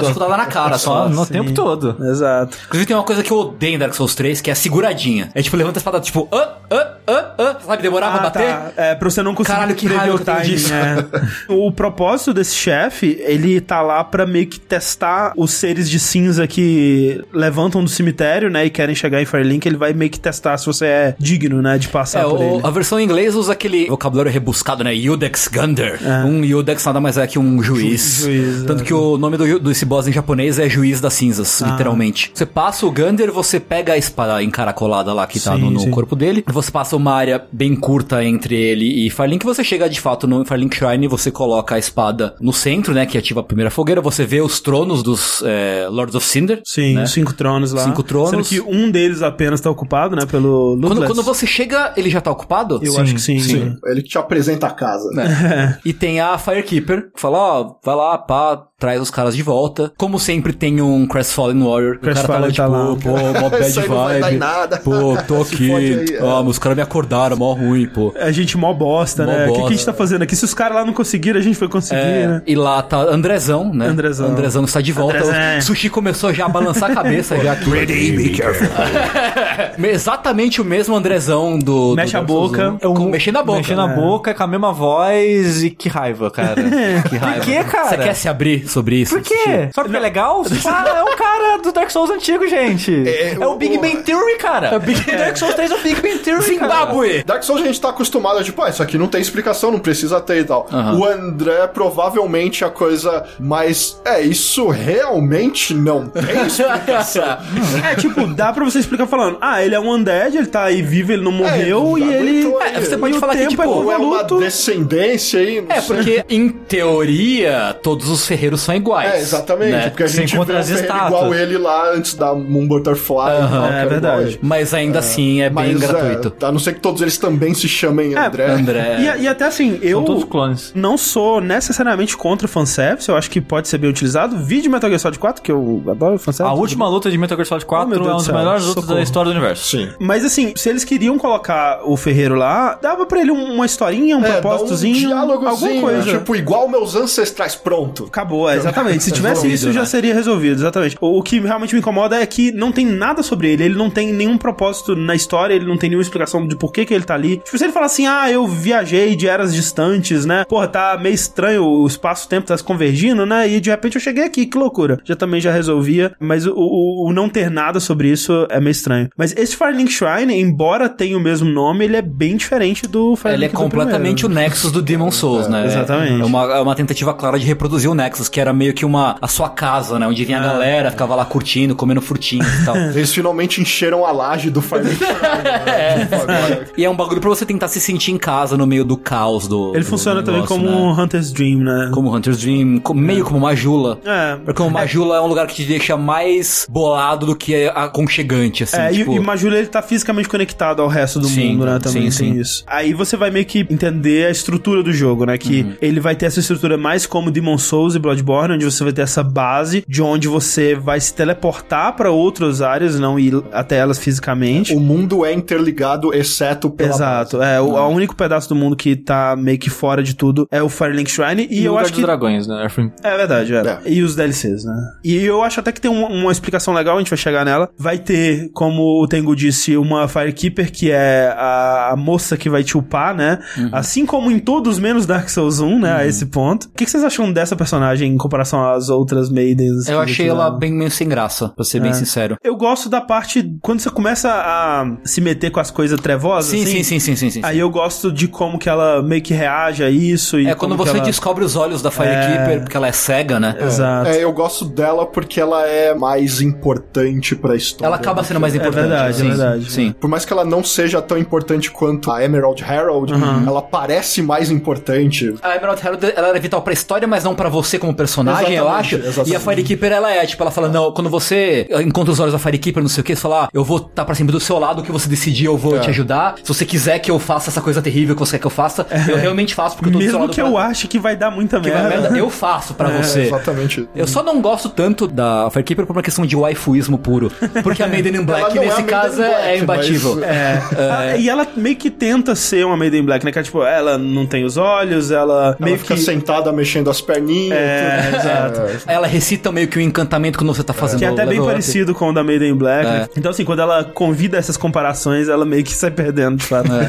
A: É,
C: Só escutada na cara,
B: Só *laughs*
C: só.
B: no
A: sim.
B: tempo todo.
A: Exato.
C: Inclusive tem uma coisa que eu odeio em Dark Souls 3, que é a seguradinha. É tipo, levanta a espada, tipo, ah, ah, ah, ah, sabe, demorar pra
A: Ah,
C: bater.
A: tá. É, pra você não conseguir
C: Caralho, que raiva
A: o timing,
C: disso.
A: é. *laughs* O propósito desse chefe, ele tá lá pra meio que testar os seres de cinza que levantam do cemitério, né, e querem chegar em Firelink, ele vai meio que testar se você é digno, né, de passar
C: É,
A: por
C: o-
A: ele.
C: a versão em inglês usa aquele vocabulário rebuscado, né? Iudex Gander. Um Iudex nada mais é que um juiz.
A: Ju- juiz,
C: Tanto
A: é.
C: que o nome do, desse boss em japonês é Juiz das Cinzas,
A: Ah.
C: literalmente. Você passa o Gander, você pega a espada encaracolada lá que tá
A: Sim,
C: no, no
A: sim.
C: corpo dele, você passa uma área bem curta entre ele e Firelink, você chega de fato no Firelink Shrine, você coloca a espada no centro, né? Que ativa a primeira fogueira, você vê os tronos dos é, Lords of Cinder.
A: Sim,
C: né?
A: os cinco tronos lá.
C: Cinco tronos.
A: Sendo que um deles apenas tá ocupado, né, pelo
C: Quando, quando você chega, ele já tá ocupado?
A: Eu
B: Sim,
A: acho que sim.
D: Sim, ele te apresenta a casa. *laughs*
C: E tem a Firekeeper, que fala, ó, vai lá, pá, traz os caras de volta. Como sempre tem um Crestfallen Warrior. que o cara tá lá,
A: Crestfallen
C: tipo,
A: tá lá.
C: pô, mó *laughs* bad
D: Isso aí não vai dar em
C: vibe.
D: nada.
C: Pô, tô *laughs* aqui.
D: aí, é.
C: Ó, meus caras me acordaram, mó ruim, pô.
A: A gente mó bosta,
C: Mó
A: né? O que, que a gente tá fazendo aqui? Se os caras lá não conseguiram, a gente foi conseguir,
C: É,
A: né?
C: e lá tá Andrezão, né?
A: Andrezão.
C: Andrezão está de volta.
A: Andrezão.
C: O Sushi começou já a balançar a cabeça *laughs* já aqui. Exatamente o mesmo Andrezão do. do
A: Mexe a
C: Dark Souls
A: boca.
C: 1. Com- mexendo a boca.
B: Mexendo a boca, com a mesma voz e que raiva, cara.
C: Que raiva.
B: Por que, cara?
C: Você quer se abrir sobre isso?
B: Por quê? Só porque é legal? Ah, é um cara do Dark Souls antigo, gente. É,
D: É,
B: o Big
D: o-
B: Bang Theory, cara. Big *laughs* Dark Souls 3 é o Big Bang Theory,
C: Zimbábue!
D: Dark Souls a gente tá acostumado a, tipo, ah, isso aqui não tem explicação, não precisa ter e tal.
C: Aham.
D: O André é provavelmente a coisa mais. É, isso realmente não tem explicação. *laughs*
A: É, tipo, dá pra você explicar falando, ah, ele é um undead, ele tá aí vivo, ele não morreu,
D: É,
A: e ele...
D: aí.
C: É, você pode
A: o
C: falar que, tipo,
A: é
D: é uma descendência aí. não
C: É,
D: sei.
C: porque, em teoria, todos os ferreiros são iguais.
D: É, exatamente.
C: né?
D: Porque a
B: Você
D: gente
B: encontra as estátuas.
D: igual ele lá antes da Moon Butterfly. e tal, que
A: é verdade.
C: Mas ainda assim é bem
D: Mas,
C: gratuito.
D: É, a não ser que todos eles também se chamem André.
C: André. *laughs*
A: E, e até assim, eu
B: São todos clones.
A: não sou necessariamente contra o fanservice, eu acho que pode ser bem utilizado. Vídeo Metal Gear Solid 4, que eu adoro fanservice.
B: A última luta de Metal Gear Solid 4
A: Oh,
B: é uma
A: do
B: das
A: céu,
B: melhores lutas
A: socorro.
B: da história do universo.
D: Sim.
A: Mas assim, se eles queriam colocar o Ferreiro lá, dava pra ele um- uma historinha, um
D: É,
A: propósitozinho,
D: um diálogozinho,
A: alguma coisa.
D: tipo, igual meus ancestrais, pronto.
A: Acabou, é, exatamente. Se tivesse
C: Resolvido,
A: isso, já
C: né?
A: seria resolvido, exatamente. O, o que realmente me incomoda é que não tem nada sobre ele, ele não tem nenhum propósito na história, ele não tem nenhuma explicação de por que, que ele tá ali. Tipo, se ele falar assim, ah, eu viajei de eras distantes, né? Porra, tá meio estranho, o espaço-tempo tá se convergindo, né? E de repente eu cheguei aqui, que loucura. Já também já resolvia, mas o, o- o não ter nada sobre isso é meio estranho. Mas esse Firelink Shrine, embora tenha o mesmo nome, ele é bem diferente do Firelink
C: Ele é completamente
A: primeiro.
C: o Nexus do Demon Souls, né?
A: exatamente.
C: É uma, é uma tentativa clara de reproduzir o Nexus, que era meio que uma a sua casa, né? Onde vinha a galera, ficava lá curtindo, comendo frutinhas e tal. *laughs*
D: Eles finalmente encheram a laje do Fire Emblem. *laughs* é.
C: E é um bagulho pra você tentar se sentir em casa no meio do caos do.
A: Ele
C: do
A: funciona também
C: negócio,
A: como
C: né?
A: um Hunter's Dream, né?
C: Como Hunter's Dream, co- meio como uma jula.
A: É.
C: Porque o Majula *laughs* é um lugar que te deixa mais bolado do que aconchegante, assim.
A: É, e-
C: tipo...
A: e, o Majula ele tá fisicamente conectado ao resto do
C: Sim,
A: mundo, né? Também
C: sim,
A: tem
C: sim.
A: isso. Aí você vai meio que entender a estrutura do jogo, né? Que
C: Uhum.
A: ele vai ter essa estrutura mais como Demon Souls e Bloodborne, onde você vai ter essa base de onde você vai se teleportar pra outras áreas, não ir até elas fisicamente.
D: O mundo é interligado, exceto pela
A: Exato, é, o, o único pedaço do mundo que tá meio que fora de tudo é o Firelink Shrine, e,
B: E,
A: eu
B: Lugar
A: acho que
B: Dragões, né?
A: É verdade, é.
D: É.
A: E os DLCs, né? E eu acho até que tem uma, uma explicação legal, a gente vai chegar nela. Vai ter, como o Tengu disse, uma Firekeeper, que é a, a moça que vai te upar, né?
C: Uhum.
A: Assim como em todos menos Dark Souls 1, né? A esse ponto. O que, que vocês acham dessa personagem em comparação às outras Maidens?
C: Eu
A: que
C: achei ela bem meio sem graça. pra ser bem sincero.
A: Eu gosto da parte quando você começa a se meter com as coisas trevosas.
C: Sim,
A: assim,
C: sim, sim, sim, sim, sim.
A: Aí eu gosto de como que ela meio que reage a isso. E
C: É quando você
A: ela...
C: descobre os olhos da Firekeeper, porque ela é cega, né?
A: Exato.
D: É, eu gosto dela porque ela é mais importante pra história.
C: Ela acaba sendo mais importante.
A: verdade, é
C: sim,
A: verdade.
C: Sim.
D: Por mais que ela não seja tão importante quanto a Emerald Herald,
A: Uhum.
D: ela parece mais importante.
C: A Emerald Herald, ela era vital pra história, mas não pra você como personagem, eu acho.
D: Exatamente, exatamente.
C: E a Firekeeper, ela é, tipo, ela fala, não, quando você encontra os olhos da Firekeeper, não sei o que, você fala, ah, eu vou estar pra sempre do seu lado, o que você decidir, eu
A: É.
C: vou te ajudar. Se você quiser que eu faça essa coisa terrível que você quer que eu faça, eu realmente faço, porque eu tô do seu
A: Mesmo
C: lado
A: que
C: pra-
A: eu ache que vai dar muita
C: que vai
A: merda.
C: merda, eu faço pra *laughs* você.
D: Exatamente.
C: Eu só não gosto tanto da Firekeeper por uma questão de waifuísmo puro. Porque a *laughs* Maiden in Black,
D: é
C: nesse caso,
D: in
C: é,
D: Black, *laughs*
C: é imbatível.
D: mas-
A: É. Ah, E ela meio que tenta ser uma Maiden Black, né? Que é tipo, ela não tem os olhos, ela, meio
D: Ela fica
A: que.
D: sentada mexendo as perninhas.
A: É,
D: tudo. *laughs*
A: exato.
C: Ela recita meio que o encantamento quando você tá fazendo
A: Que é até bem
C: up.
A: parecido com o da Maiden in Black.
C: É.
A: né? Então, assim, quando ela convida essas comparações, ela meio que sai perdendo, de fato.
C: É,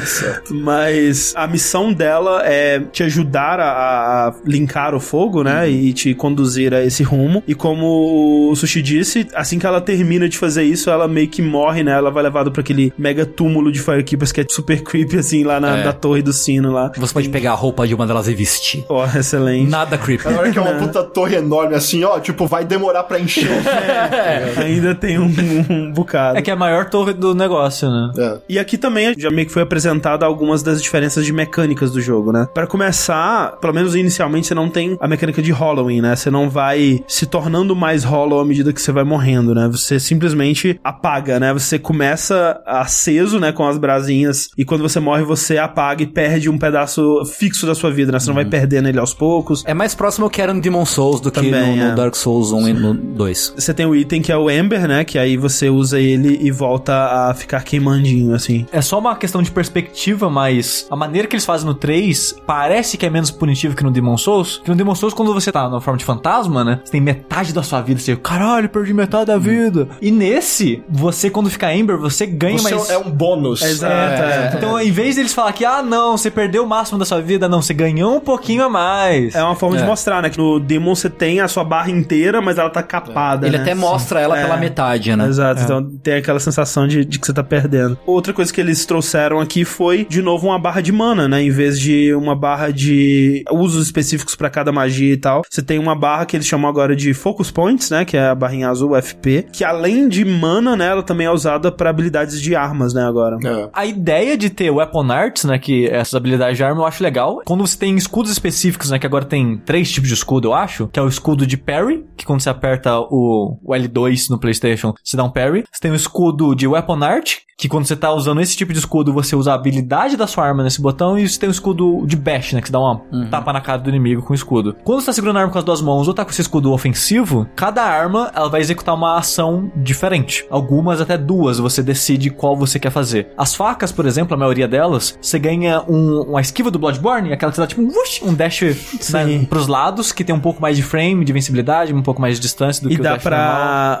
A: Mas a missão dela é te ajudar a, a linkar o fogo, né?
C: Uhum.
A: E te conduzir a esse rumo. E como o Sushi disse, assim que ela termina de fazer isso, ela meio que morre, né? Ela vai levada pra aquele mega túmulo de Firekeepers que é super creepy, assim, lá na
C: É.
A: da torre do sino lá.
C: Você pode pegar a roupa de uma delas e vestir.
A: Ó, *laughs* excelente.
C: Nada creepy.
D: Na hora que é uma puta torre enorme assim, ó, tipo, vai demorar pra encher. *laughs*
A: Ainda tem um, um bocado.
B: É que é a maior torre do negócio, né?
D: É.
A: E aqui também já meio que foi apresentado algumas das diferenças de mecânicas do jogo, né? Pra começar, pelo menos inicialmente, você não tem a mecânica de Halloween, né? Você não vai se tornando mais Hollow à medida que você vai morrendo, né? Você simplesmente apaga, né? Você começa aceso, né? Com as brasinhas, e quando você morre, você apaga e perde um pedaço fixo da sua vida, né? Você não vai perdendo ele aos poucos.
C: É mais próximo ao que era no Demon Souls do que
A: Também,
C: no, no
A: é.
C: Dark Souls 1 e no 2.
A: Você tem o item que é o Ember, né? Que aí você usa ele e volta a ficar queimandinho, assim.
B: É só uma questão de perspectiva, mas a maneira que eles fazem no 3 parece que é menos punitivo que no Demon Souls. Que no Demon Souls, quando você tá na forma de fantasma, né? Você tem metade da sua vida. Você, caralho, perdi metade da vida. E nesse, você, quando fica Ember, você ganha
D: Você
B: mais.
D: é um bônus.
A: Exato, é.
B: Então, em vez deles falar que, ah, não, você perdeu o máximo da sua vida, não, você ganhou um pouquinho a mais.
A: É uma forma de
C: É.
A: mostrar, né? Que no Demon você tem a sua barra inteira, mas ela tá capada.
C: Ele
A: né?
C: até mostra ela
A: É.
C: pela metade, né?
A: Exato, então tem aquela sensação de, de que você tá perdendo. Outra coisa que eles trouxeram aqui foi, de novo, uma barra de mana, né? Em vez de uma barra de usos específicos pra cada magia e tal, você tem uma barra que eles chamam agora de Focus Points, né? Que é a barrinha azul, FP, que além de mana, né? Ela também é usada pra habilidades de armas, né? Agora.
D: É.
B: A ideia de ter Weapon Arts, né, que essas habilidades de arma eu acho legal. Quando você tem escudos específicos, né, que agora tem três tipos de escudo, eu acho, que é o escudo de parry, que quando você aperta o, o L2 no PlayStation, você dá um parry. Você tem o escudo de Weapon Art, que quando você tá usando esse tipo de escudo, você usa a habilidade da sua arma nesse botão, e você tem o escudo de bash, né, que você dá uma tapa na cara do inimigo com o escudo. Quando você tá segurando a arma com as duas mãos ou tá com esse escudo ofensivo, cada arma, ela vai executar uma ação diferente. Algumas até duas, você decide qual você quer fazer. As facas, por exemplo, a maioria delas, você ganha um, uma esquiva do Bloodborne, aquela que você dá tipo um, whoosh, um dash né, pros lados, que tem um pouco mais de frame, de invencibilidade, um pouco mais de distância do
A: E
B: que o
A: dá
B: dash normal.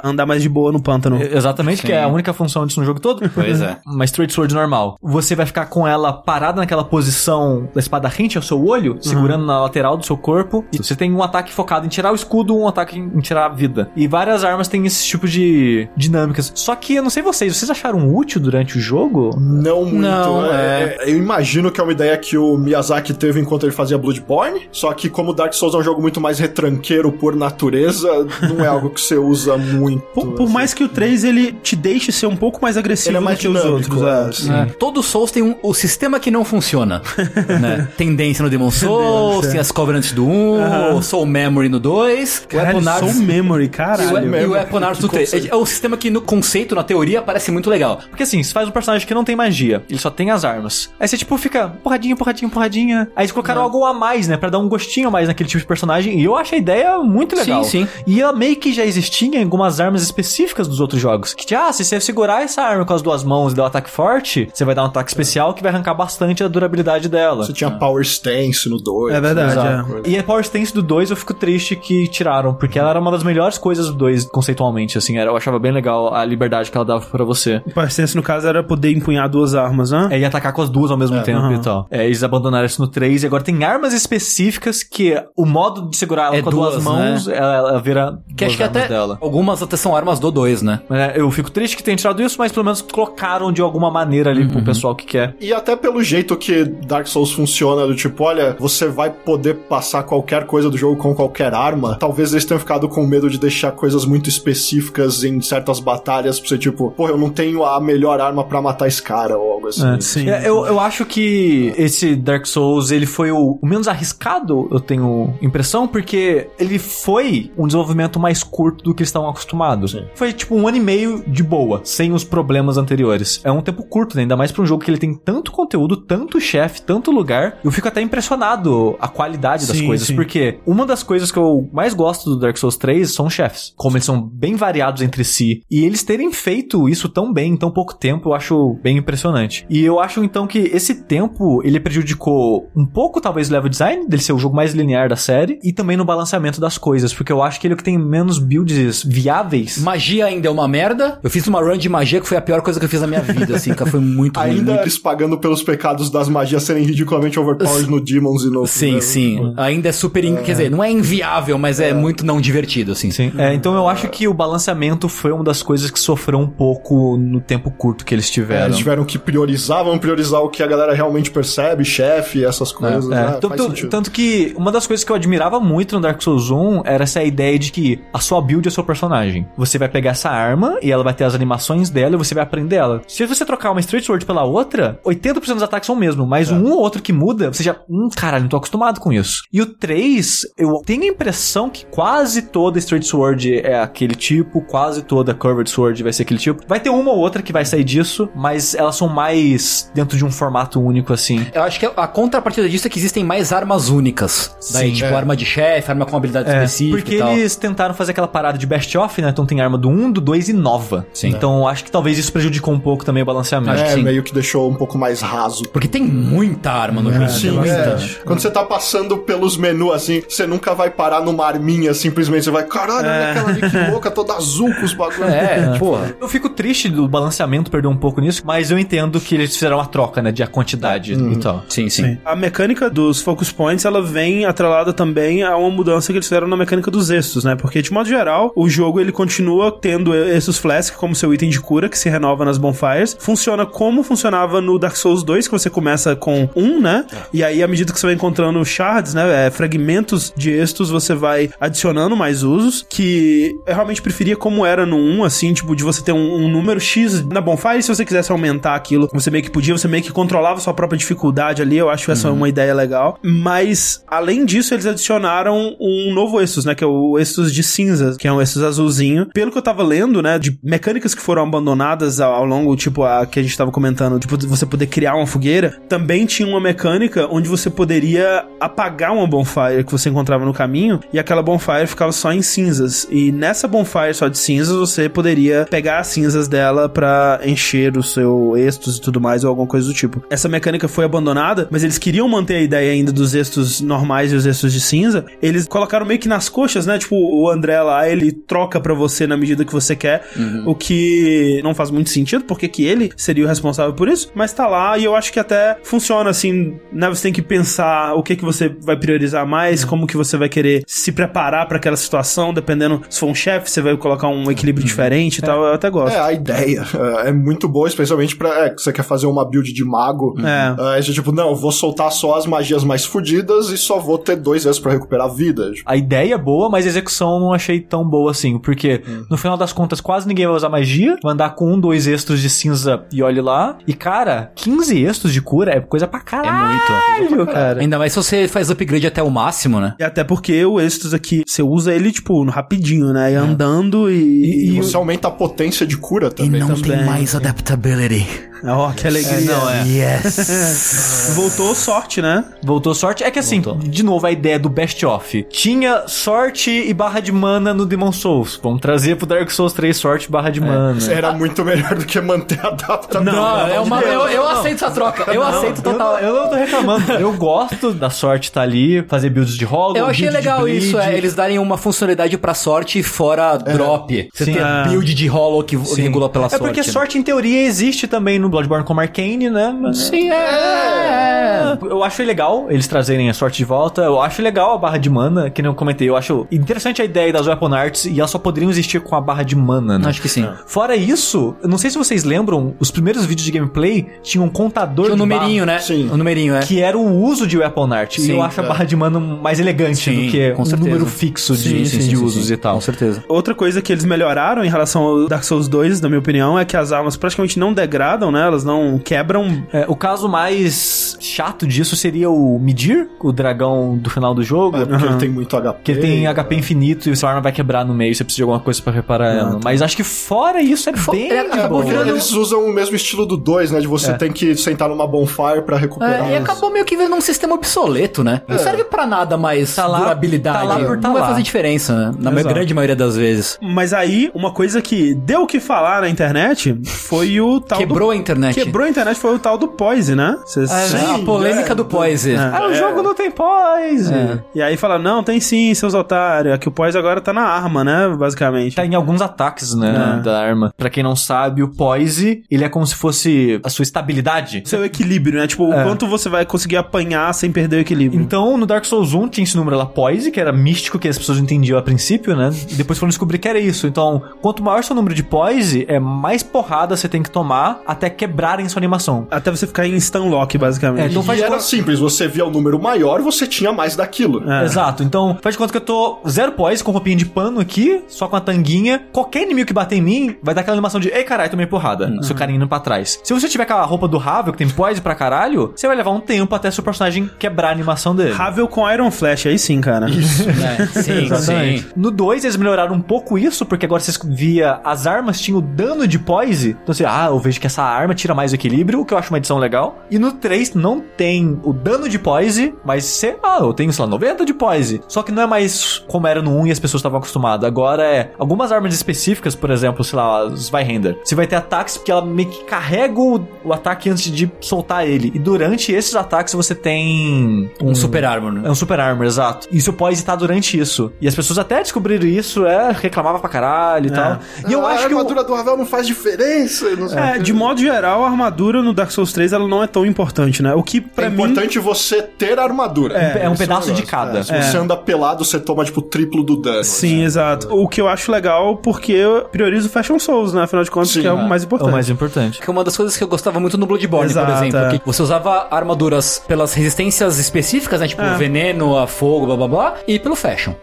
A: pra andar mais de boa no pântano.
B: E- Exatamente, que é a única função disso no jogo todo. *laughs*
C: Pois é.
B: Uma straight sword normal. Você vai ficar com ela parada naquela posição da espada rente ao seu olho, segurando na lateral do seu corpo. E você tem um ataque focado em tirar o escudo, um ataque em tirar a vida. E várias armas têm esse tipo de dinâmicas. Só que eu não sei vocês, vocês acharam útil durante o jogo?
D: Não muito.
C: Não,
D: é, Eu imagino que é uma ideia que o Miyazaki teve enquanto ele fazia Bloodborne. Só que como Dark Souls é um jogo muito mais retranqueiro por natureza, não é algo que você usa muito.
A: Por, por
D: assim.
A: mais que o 3 ele te deixe ser um pouco mais agressivo
D: Ele é mais
A: do que os
D: dinâmico,
A: outros.
D: é,
A: é.
D: sim.
C: É. Todo Souls tem um, o sistema que não funciona. *laughs* né? Tendência no Demon Souls, tem as Covenants do 1, o Soul Memory no 2, o
A: Caralho,
C: Weapon Arts-
A: Soul Memory,
C: e o,
A: caralho.
C: e o Weapon Arts do 3. É, é o sistema que no conceito, na teoria, parece muito legal.
B: Porque assim, você faz um personagem que não tem magia, ele só tem as armas. Aí você, tipo, fica porradinha, porradinha, porradinha. Aí eles colocaram algo a mais, né? Pra dar um gostinho a mais naquele tipo de personagem. E eu acho a ideia muito legal.
C: Sim, sim.
B: E ela meio que já existia em algumas armas específicas dos outros jogos. Que, ah, se você segurar essa arma com as duas mãos e dar um ataque forte, você vai dar um ataque especial que vai arrancar bastante a durabilidade dela.
D: Você tinha Power Stance no 2.
A: É verdade,
D: Exato.
B: E a Power Stance do 2 eu fico triste que tiraram, porque ela era uma das melhores coisas do 2 conceitualmente, assim, era, eu achava bem legal a liberdade que ela dava pra você.
A: O Parsense, no caso, era poder empunhar duas armas, né?
B: É, e atacar com as duas ao mesmo tempo
A: aham.
B: e tal. É, eles abandonaram isso no 3 e agora tem armas específicas que o modo de segurar ela
C: É
B: com
C: duas,
B: as duas mãos, ela, ela vira
C: Que
B: duas
C: acho que até
B: dela.
C: algumas até são armas do 2, né?
B: É, eu fico triste que tenham tirado isso, mas pelo menos colocaram de alguma maneira ali pro pessoal que quer.
D: E até pelo jeito que Dark Souls funciona, do tipo, olha, você vai poder passar qualquer coisa do jogo com qualquer arma. Talvez eles tenham ficado com medo de deixar coisas muito específicas em certas batalhas pra você, tipo, pô, eu não tenho a melhor arma pra matar esse cara ou algo assim.
A: Sim.
B: É, eu, eu acho que esse Dark Souls, ele foi o, o menos arriscado, eu tenho impressão, porque ele foi um desenvolvimento mais curto do que eles estavam acostumados. Foi tipo um ano e meio de boa, sem os problemas anteriores. É um tempo curto, né? ainda mais pra um jogo que ele tem tanto conteúdo, tanto chefe, tanto lugar. Eu fico até impressionado a qualidade das
A: Sim,
B: coisas,
A: sim.
B: porque uma das coisas que eu mais gosto do Dark Souls 3 são os chefes. Como eles são bem variados entre si. E eles terem feito isso tão bem em tão pouco tempo, eu acho bem impressionante. E eu acho então que esse tempo ele prejudicou um pouco, talvez, o level design, dele ser o jogo mais linear da série, e também no balanceamento das coisas, porque eu acho que ele é o que tem menos builds viáveis.
C: Magia ainda é uma merda. Eu fiz uma run de magia que foi a pior coisa que eu fiz na minha vida, assim, que foi muito *laughs* ruim.
D: Ainda
C: muito-
D: eles pagando pelos pecados das magias serem ridiculamente overpowered no Demons e no.
C: Sim,
D: né?
C: sim. Ainda é super. in- Quer dizer, não é inviável, mas é, muito não divertido, assim.
B: Sim. É, então eu acho que o balanceamento foi uma das coisas que sofreu um pouco no tempo curto que eles
D: É,
B: tiveram.
D: eles tiveram que priorizar, vamos priorizar o que a galera realmente percebe, chefe, essas coisas.
B: É,
D: né?
B: Tanto, tanto que uma das coisas que eu admirava muito no Dark Souls 1 era essa ideia de que a sua build é o seu personagem. Você vai pegar essa arma e ela vai ter as animações dela e você vai aprender ela. Se você trocar uma Straight Sword pela outra, 80% dos ataques são o mesmo, mas um ou outro que muda, você já. Hum, caralho, não tô acostumado com isso. E o 3, eu tenho a impressão que quase toda Straight Sword é aquele tipo, quase toda Curved Sword vai ser aquele tipo. Vai ter uma ou outra que vai sair disso, mas elas são mais dentro de um formato único assim.
C: Eu acho que a contrapartida disso é que existem mais armas únicas. Daí,
B: Sim.
C: tipo,
D: É.
C: arma de chefe, arma com habilidade
B: É,
C: específica
B: porque
C: e tal.
B: eles tentaram fazer aquela parada de best off, né? Então tem arma do 1, do 2 e nova.
C: Sim.
B: Então acho que talvez isso prejudicou um pouco também o balanceamento.
D: É,
C: sim.
D: meio que deixou um pouco mais raso.
C: Porque tem muita arma no jogo.
D: Sim,
C: Tem
D: é. Quando você tá passando pelos menus assim, você nunca vai parar numa arminha simplesmente. Você vai, caralho, olha aquela ali que louca, toda azul com os bagulhos. *laughs*
C: É, porra.
B: Eu fico triste do balanceamento perder um pouco nisso, mas eu entendo que eles fizeram uma troca, né? De a quantidade e tal.
C: Sim, sim.
A: Sim. A mecânica dos focus points, ela vem atrelada também a uma mudança que eles fizeram na mecânica dos estos, né? Porque, de modo geral, o jogo ele continua tendo esses flask como seu item de cura, que se renova nas bonfires. Funciona como funcionava no Dark Souls 2, que você começa com um, né? E aí, à medida que você vai encontrando shards, né? é, fragmentos de estos, você vai adicionando mais usos, que eu realmente preferia como era no 1, assim, tipo, de você ter um, um número X na bonfire, se você quisesse aumentar aquilo, você meio que podia, você meio que controlava sua própria dificuldade ali, eu acho essa uma ideia legal. Mas, além disso, eles adicionaram um novo Estus, né, que é o Estus de cinzas, que é um Estus azulzinho. Pelo que eu tava lendo, né, de mecânicas que foram abandonadas ao, ao longo, tipo, a que a gente tava comentando, tipo, você poder criar uma fogueira, também tinha uma mecânica onde você poderia apagar uma bonfire que você encontrava no caminho, e aquela bonfire ficava só em cinzas. E nessa bonfire só de cinzas, você poderia pegar as cinzas dela pra encher o seu Estus e tudo mais, ou alguma coisa do tipo. Essa mecânica foi abandonada, mas eles queriam manter a ideia ainda dos Estus normais e os Estus de cinza. Eles colocaram meio que nas coxas, né? Tipo, o André lá, ele troca pra você na medida que você quer, o que não faz muito sentido, porque que ele seria o responsável por isso, mas tá lá e eu acho que até funciona assim, né? Você tem que pensar o que que você vai priorizar mais, como que você vai querer se preparar pra aquela situação, dependendo se for um chefe, você vai colocar um equilíbrio diferente e tal, eu até gosto.
D: É, a ideia é, é muito boa, especialmente pra. É, que você quer fazer uma build de mago.
A: É.
D: Aí você, tipo, não, eu vou soltar só as magias mais fodidas e só vou ter dois vezes pra recuperar a vida. Tipo,
B: A ideia é boa, mas a execução eu não achei tão boa assim. Porque no final das contas, quase ninguém vai usar magia. Vai andar com um, dois extras de cinza e olhe lá. E cara, 15 extras de cura é coisa pra
C: É
B: caralho.
C: muito.
B: cara.
C: Ainda mais se você faz upgrade até o máximo, né?
A: E até porque o Estus aqui, você usa ele, tipo, rapidinho, né? E andando e.
D: e
A: e-
D: você aumenta a potência de cura também.
C: não
A: também.
C: tem mais adaptability.
A: Ó, que alegria.
B: não, é.
C: Yes. *laughs*
A: Voltou sorte, né?
B: Voltou sorte. É que assim, de novo, a ideia do best off. Tinha sorte e barra de mana no Demon Souls. Vamos trazer pro Dark Souls 3 sorte e barra de mana.
D: Era muito melhor do que manter a adaptabilidade.
C: Não, é uma, eu, eu aceito essa troca. Eu aceito
B: Eu
C: total.
B: não, eu não tô reclamando. Eu gosto da sorte tá ali, fazer builds de rolo.
C: Eu achei legal isso, é, eles darem uma funcionalidade pra sorte fora drop. Você
B: Sim.
C: tem
B: Ah.
C: build de hollow que regula pela
B: É
C: sorte.
B: porque
C: né?
B: sorte, em teoria, existe também no Bloodborne como Arcane, né? Mas-
C: Sim, é.
B: Eu acho legal eles trazerem a sorte de volta. Eu acho legal a barra de mana, que nem eu comentei. Eu acho interessante a ideia das Weapon Arts e elas só poderiam existir com a barra de mana, né?
C: Acho que sim.
B: Fora isso, eu não sei se vocês lembram, os primeiros vídeos de gameplay tinham um contador
C: Tinha um
B: de
C: numerinho, né?
D: Sim.
C: O numerinho, é.
B: barra, que era o uso de Weapon Art. e
C: Sim,
B: eu acho a
D: é.
B: barra de mana mais elegante
C: Sim,
B: do que
C: com
B: um
C: certeza.
B: número fixo de,
C: Sim, sim,
B: de
C: sim, sim,
B: usos
C: sim.
B: e tal.
C: Com certeza.
A: Outra coisa que eles melhoraram em relação ao Dark Souls 2, na minha opinião, é que as armas praticamente não degradam, né? Elas não quebram.
B: É, o caso mais chato disso seria o Midir, o dragão do final do jogo.
D: É, porque ele tem muito HP.
B: Que ele tem HP infinito e sua arma vai quebrar no meio, você precisa de alguma coisa pra reparar ela. Mas acho que fora isso é bem
C: é,
B: de
C: acabou virando-
D: Eles usam o mesmo estilo do 2, né? De você tem que sentar numa bonfire pra recuperar.
C: É, e acabou meio que virando um sistema obsoleto, né? Não serve pra nada mais
B: Tá lá-
C: durabilidade.
B: tá lá por tá
C: não vai
B: lá.
C: fazer diferença, né? Na
A: Exato.
C: grande maioria das vezes.
A: Mas aí, uma coisa que deu o que falar na internet foi o tal.
C: Quebrou
A: do...
C: a internet.
A: Quebrou a internet foi o tal do Poise, né? Vocês-
C: É, a polêmica
D: é.
C: do Poise.
B: Ah, o jogo não tem poise.
C: É.
A: E aí fala, não, tem sim, seus otários. É que o Poise agora tá na arma, né? Basicamente.
B: Tá em alguns ataques, né,
A: É.
B: da arma. Pra quem não sabe, o poise, ele é como se fosse a sua estabilidade.
A: Seu equilíbrio, né? Tipo, o
B: É.
A: quanto você vai conseguir apanhar sem perder o equilíbrio.
B: Então, no Dark Souls 1 tinha esse número lá, Poise, que era místico, que as pessoas entendiam a princípio, né? E depois foram descobrir que era isso. Então, quanto maior seu número de Poise, é mais porrada você tem que tomar até quebrarem sua animação.
A: Até você ficar em stun lock, basicamente.
B: É, então
D: e
B: faz
D: era
B: conta-
D: simples, você via o número maior, você tinha mais daquilo.
A: É.
B: Exato. Então, faz de conta que eu tô zero poise, com roupinha de pano aqui, só com a tanguinha. Qualquer inimigo que bater em mim, vai dar aquela animação de, ei, caralho, tomei porrada.
A: Uhum.
B: Seu carinha indo pra trás. Se você tiver com a roupa do Ravel, que tem poise pra caralho, você vai levar um tempo até seu personagem quebrar a animação dele.
A: Ravel com Iron Flash, aí sim, cara. *laughs*
C: É, sim,
B: Exatamente.
C: sim.
B: No 2, eles melhoraram um pouco isso, porque agora vocês via as armas tinham o dano de poise. Então você, ah, eu vejo que essa arma tira mais equilíbrio, o que eu acho uma edição legal. E no 3 não tem o dano de poise, mas você, ah, eu tenho, sei lá, 90 de poise. Só que não é mais como era no 1 e as pessoas estavam acostumadas. Agora é algumas armas específicas, por exemplo, sei lá, as Zweihander. Você vai ter ataques porque ela meio que carrega o, o ataque antes de soltar ele. E durante esses ataques você tem
C: Um super armor, né?
B: é um super armor, exato. E seu poise tá durante isso. E as pessoas até descobriram isso, é, reclamava pra caralho e tal. E eu
D: Ah,
B: acho
D: a
B: que o-
D: armadura do Ravel não faz diferença. Não
A: É, de modo geral, a armadura no Dark Souls 3 ela não é tão importante, né? O que pra
D: é
A: mim.
D: importante você ter armadura.
B: é um
D: Esse
B: pedaço de cada.
D: É, se você anda pelado, você toma, tipo, triplo do dano.
A: Sim, exato. O que eu acho legal porque eu priorizo Fashion Souls, né? Afinal de contas,
D: Sim,
A: que é o
D: é.
A: mais
B: É
A: importante.
B: o mais importante.
C: Que é uma das coisas que eu gostava muito no Bloodborne,
A: Exato,
C: por exemplo.
A: é.
C: Que você usava armaduras pelas resistências específicas, né? Tipo,
A: É.
C: veneno, a fogo, blá blá blá. E pelo fashion.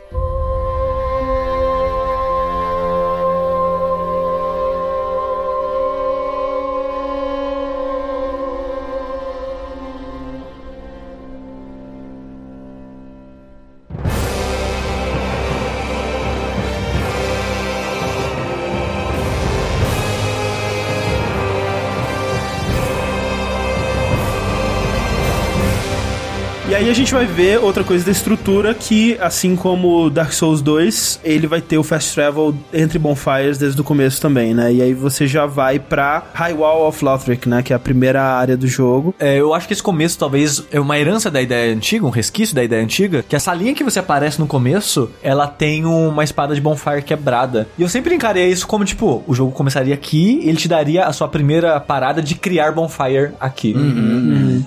A: Gente vai ver outra coisa da estrutura que, assim como Dark Souls 2, ele vai ter o fast travel entre bonfires desde o começo também, né? E aí você já vai pra High Wall of Lothric, né? Que é a primeira área do jogo.
B: É, eu acho que esse começo talvez é uma herança da ideia antiga, um resquício da ideia antiga, que essa linha que você aparece no começo, ela tem uma espada de bonfire quebrada. E eu sempre encarei isso como, tipo, o jogo começaria aqui, ele te daria a sua primeira parada de criar bonfire aqui.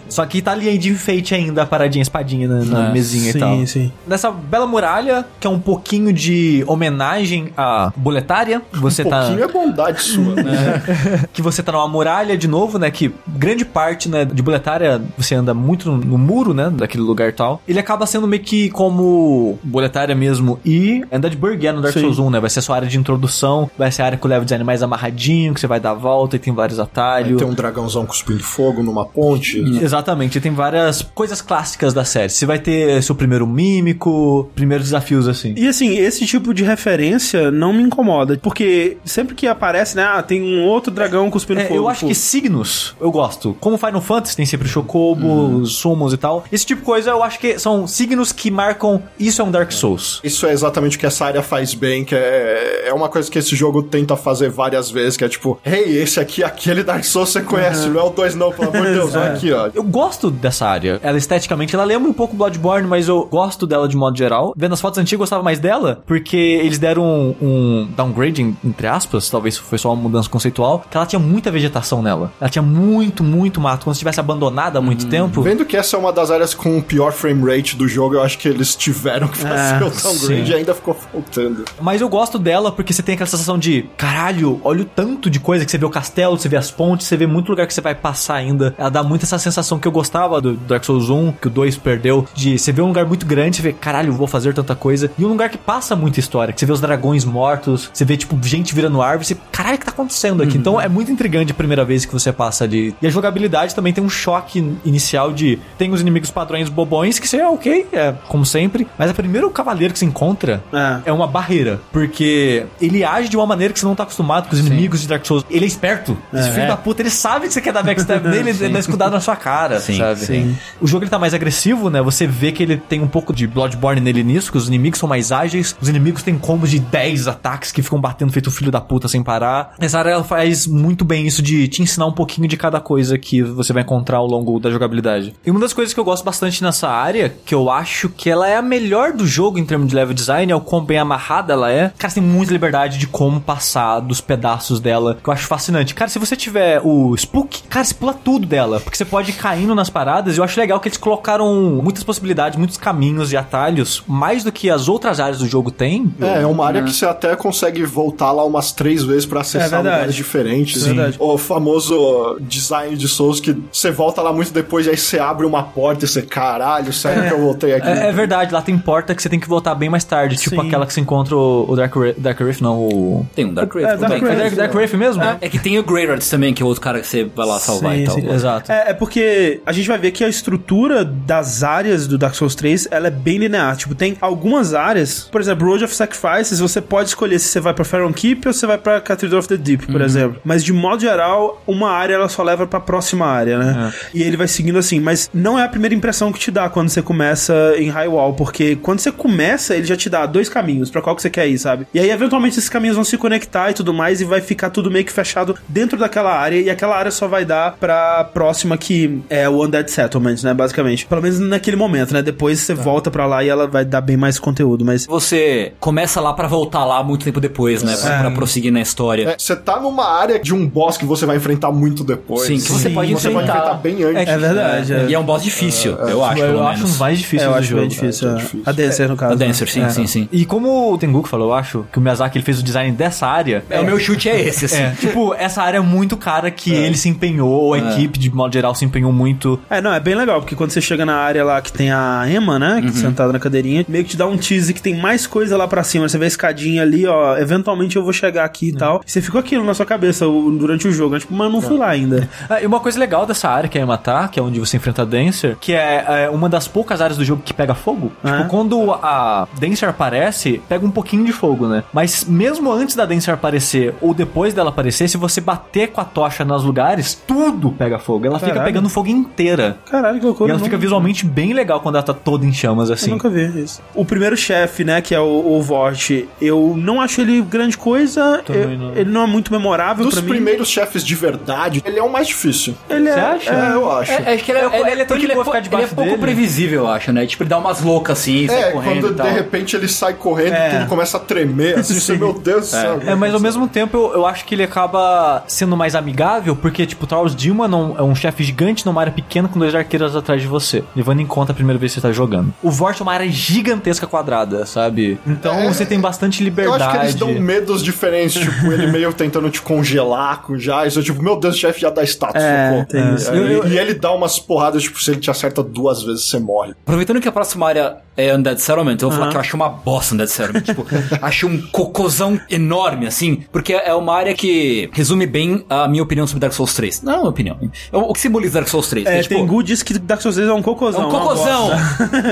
B: Só que tá ali de enfeite ainda a paradinha, a espadinha na, na
C: É,
B: mesinha
A: sim,
B: e tal.
A: sim.
B: Nessa bela muralha, que é um pouquinho de homenagem à boletária, você
D: Um
B: tá
D: pouquinho é bondade sua, né? *laughs*
B: que você tá numa muralha de novo, né? Que grande parte, né, de boletária você anda muito no, no muro, né? Daquele lugar e tal. Ele acaba sendo meio que como boletária mesmo e anda de Burguer no Dark
A: Sim.
B: Souls 1, né? Vai ser a sua área de introdução, vai ser a área com o level design mais amarradinho, que você vai dar a volta e tem vários atalhos.
D: Tem um dragãozão cuspindo fogo numa ponte.
B: Exatamente, tem várias coisas clássicas da série. Você vai ter seu primeiro mímico, primeiros desafios assim.
A: E assim, esse tipo de referência não me incomoda, porque sempre que aparece, né, ah, tem um outro dragão cuspindo
B: É,
A: fogo.
B: eu acho
A: pô.
B: que signos eu gosto. Como Final Fantasy tem sempre o Chocobo,
A: Uhum.
B: os Summons e tal. Esse tipo de coisa eu acho que são signos que marcam isso é um Dark Souls.
D: Isso é exatamente o que essa área faz bem, que é, é uma coisa que esse jogo tenta fazer várias vezes, que é tipo, hey, esse aqui é aquele Dark Souls que você conhece, não é o 2 não, pelo amor de Deus, *laughs* olha aqui, ó.
B: Eu gosto dessa área. Ela esteticamente, ela lembra um pouco Bloodborne, mas eu gosto dela de modo geral. Vendo as fotos antigas, eu gostava mais dela, porque eles deram um, um downgrading, entre aspas, talvez foi só uma mudança conceitual, que ela tinha muita vegetação nela. Ela tinha muito, muito mato. Como se tivesse abandonada há muito tempo.
D: Vendo que essa é uma das áreas com o pior frame rate do jogo, eu acho que eles tiveram que fazer o downgrade
B: sim.
D: e ainda ficou faltando.
B: Mas eu gosto dela porque você tem aquela sensação de caralho, olha o tanto de coisa que você vê o castelo, você vê as pontes, você vê muito lugar que você vai passar ainda. Ela dá muito essa sensação que eu gostava do Dark Souls 1, que o 2 perdeu, de você ver um lugar muito grande, você vê, caralho, vou fazer tanta coisa. E um lugar que passa muita história, que você vê os dragões mortos, você vê, tipo, gente virando árvore, você, caralho, o que tá acontecendo aqui? Então é muito intrigante a primeira vez que você passa ali. E a jogabilidade também tem um choque inicial de tem os inimigos padrões bobões, que você é ok, é como sempre. Mas o primeiro cavaleiro que você encontra
A: É.
B: é uma barreira. Porque ele age de uma maneira que você não tá acostumado com os inimigos de Dark Souls. Ele é esperto. Esse filho da puta, ele sabe que você quer dar backstab *laughs* nele, ele dá escudado na sua cara,
C: Sim,
B: sabe?
A: sim.
B: O jogo ele tá mais agressivo, né? Você vê que ele tem um pouco de Bloodborne nele nisso, que os inimigos são mais ágeis, os inimigos têm combos de 10 ataques que ficam batendo feito filho da puta sem parar. Essa área ela faz muito bem isso de te ensinar um pouquinho de cada coisa que você vai encontrar ao longo da jogabilidade. E uma das coisas que eu gosto bastante nessa área, que eu acho que ela é a melhor do jogo em termos de level design, é o quão bem amarrada ela é. Cara, você tem muita liberdade de como passar dos pedaços dela, que eu acho fascinante. Cara, se você tiver o Spook, cara, você pula tudo dela, porque você pode caindo nas paradas, e eu acho legal que eles colocaram muitas possibilidades, muitos caminhos e atalhos, mais do que as outras áreas do jogo têm.
D: É, é uma área que você até consegue voltar lá umas três vezes pra acessar
A: É
D: lugares diferentes.
A: Sim. Verdade.
D: O famoso design de Souls que você volta lá muito depois e aí você abre uma porta e você, caralho, sério que eu voltei aqui?
B: É, é verdade, lá tem porta que você tem que voltar bem mais tarde, tipo
A: Sim.
B: aquela que você encontra o, Dark, Dark Rift, não, o...
C: Tem um Dark
A: É, Dark
C: também.
B: É
A: Wraith.
B: Dark, Dark Rift mesmo?
C: É que tem o Greyrards também, que é outro cara que você vai lá salvar
A: Sim,
C: e tal.
A: sim.
B: Exato.
A: É, é porque a gente vai ver que a estrutura das áreas do Dark Souls 3, ela é bem linear. Tipo, tem algumas áreas, por exemplo, Road of Sacrifices, você pode escolher se você vai pra Faron Keep ou se você vai pra Cathedral of the Deep, por exemplo. Mas de modo geral, uma área ela só leva pra próxima área, né? E ele vai seguindo assim, mas não é a primeira impressão que te dá quando você começa em High Wall, porque quando você começa, ele já te dá dois caminhos pra qual que você quer ir, sabe? E aí eventualmente esses caminhos vão se conectar e tudo mais e vai ficar tudo meio que fechado dentro daquela área e aquela área só vai dar pra próxima que é o Undead Settlement, né, basicamente. Pelo menos naquele momento, né? Depois você volta pra lá e ela vai dar bem mais conteúdo, mas
C: Você começa lá pra voltar lá muito tempo depois, né? Pra, pra prosseguir na história.
D: É, você tá numa área de um boss que você vai enfrentar muito depois.
C: Sim, que você pode
D: Você pode
C: enfrentar.
D: enfrentar bem antes.
A: é verdade. É,
C: E é um boss difícil, eu acho,
B: eu acho
C: menos.
B: um mais difícil
A: É, eu
B: do
A: acho
B: jogo.
A: bem difícil.
D: é,
A: é.
D: difícil.
A: A Dancer, no caso.
C: A
A: né?
C: Dancer, sim,
B: É.
C: sim, sim.
B: E como o Tengu falou, eu acho que o Miyazaki ele fez o design dessa área.
C: É, o meu chute é esse, assim.
B: É, tipo, essa área é muito cara que ele se empenhou, ou a equipe, de modo geral, se empenhou muito.
A: É, não, é bem legal, porque quando você chega na área lá que tem a Emma, né, que sentada na cadeirinha, meio que te dá um tease que tem mais coisa lá pra cima. Você vê a escadinha ali, ó, eventualmente eu vou chegar aqui e tal. E você ficou aquilo na sua cabeça durante o jogo, né? Tipo, mas eu não fui lá ainda. *laughs*
B: Ah, e uma coisa legal dessa área que é matar, que é onde você enfrenta a Dancer, que é, é uma das poucas áreas do jogo que pega fogo.
A: Ah.
B: Tipo, quando a Dancer aparece, pega um pouquinho de fogo, né? Mas mesmo antes da Dancer aparecer ou depois dela aparecer, se você bater com a tocha nos lugares, tudo pega fogo. Ela fica
A: Caralho.
B: pegando fogo inteira.
A: Caralho, que loucura.
B: E ela
A: eu
B: fica
A: não-
B: visualmente bem legal quando ela tá toda em chamas,
A: Eu
B: assim.
A: nunca vi isso. O primeiro chefe, né, que é o, o Vort, eu não acho ele grande coisa.
B: Também
A: eu-
B: não.
A: Ele não é muito memorável
D: Dos
A: pra mim.
D: primeiros chefes de verdade, ele é o mais difícil.
A: Ele é,
B: Você acha?
D: É, eu acho.
C: É, acho que ele é,
B: Eu-
C: ele,
B: ele é tão
C: porque
B: de boa
C: pou-
B: ficar
C: ele é pouco
B: dele.
C: previsível, eu acho, né? Tipo, ele dá umas loucas assim, sai
D: É,
C: correndo
D: quando
C: e tal.
D: de repente ele sai correndo
A: É.
D: e tudo começa a tremer, assim, você, *laughs* meu Deus do céu.
B: É, mas ao mesmo tempo eu, eu acho que ele acaba sendo mais amigável, porque, tipo, Taurus Dilma não, é um chefe gigante numa área pequena com dois arqueiros atrás de você, levando em conta a primeira vez que você tá jogando. O Vort é uma área gigantesca quadrada, sabe? Então
D: É,
B: você tem bastante
D: Eu
B: liberdade.
D: acho que eles dão medos diferentes, tipo, ele *laughs* meio tentando te congelar com já, isso, tipo, meu Deus, o chefe já dá status,
A: É, tem isso.
D: É,
B: Eu- eu-
D: e ele dá umas porradas, tipo, se ele te acerta duas vezes, você morre.
C: Aproveitando que a próxima área é Undead Settlement, eu vou falar que eu acho uma bosta Undead Settlement. tipo, *laughs* acho um cocôzão enorme, assim, porque é uma área que resume bem a minha opinião sobre Dark Souls 3. Não é uma opinião. É o o que simboliza Dark Souls 3?
A: É,
C: né? Tipo,
A: Tengu disse que Dark Souls 3 é um
C: é
A: cocôzão.
C: um
A: uma
C: cocôzão!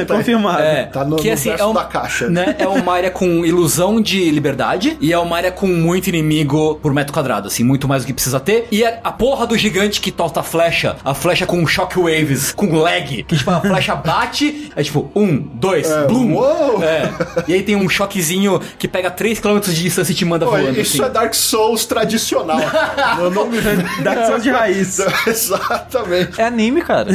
A: Confirmado.
C: É,
D: Tá no-
C: que
D: no
C: assim, é um-
D: da caixa.
C: Né, é uma área com ilusão de liberdade e é uma área com muito inimigo por metro quadrado, assim, muito mais do que precisa ter. E é a porra do gigante que solta a flecha, a flecha com shockwaves, com lag, que tipo, a flecha bate, é tipo, um, dois, blum.
D: uou!
C: É. E aí tem um choquezinho que pega 3km de distância e te manda
D: Pô,
C: voando.
D: isso
C: assim.
D: é Dark Souls tradicional. *laughs* Eu não me...
A: Dark Souls de raiz. *laughs*
D: Exatamente.
B: É anime, cara.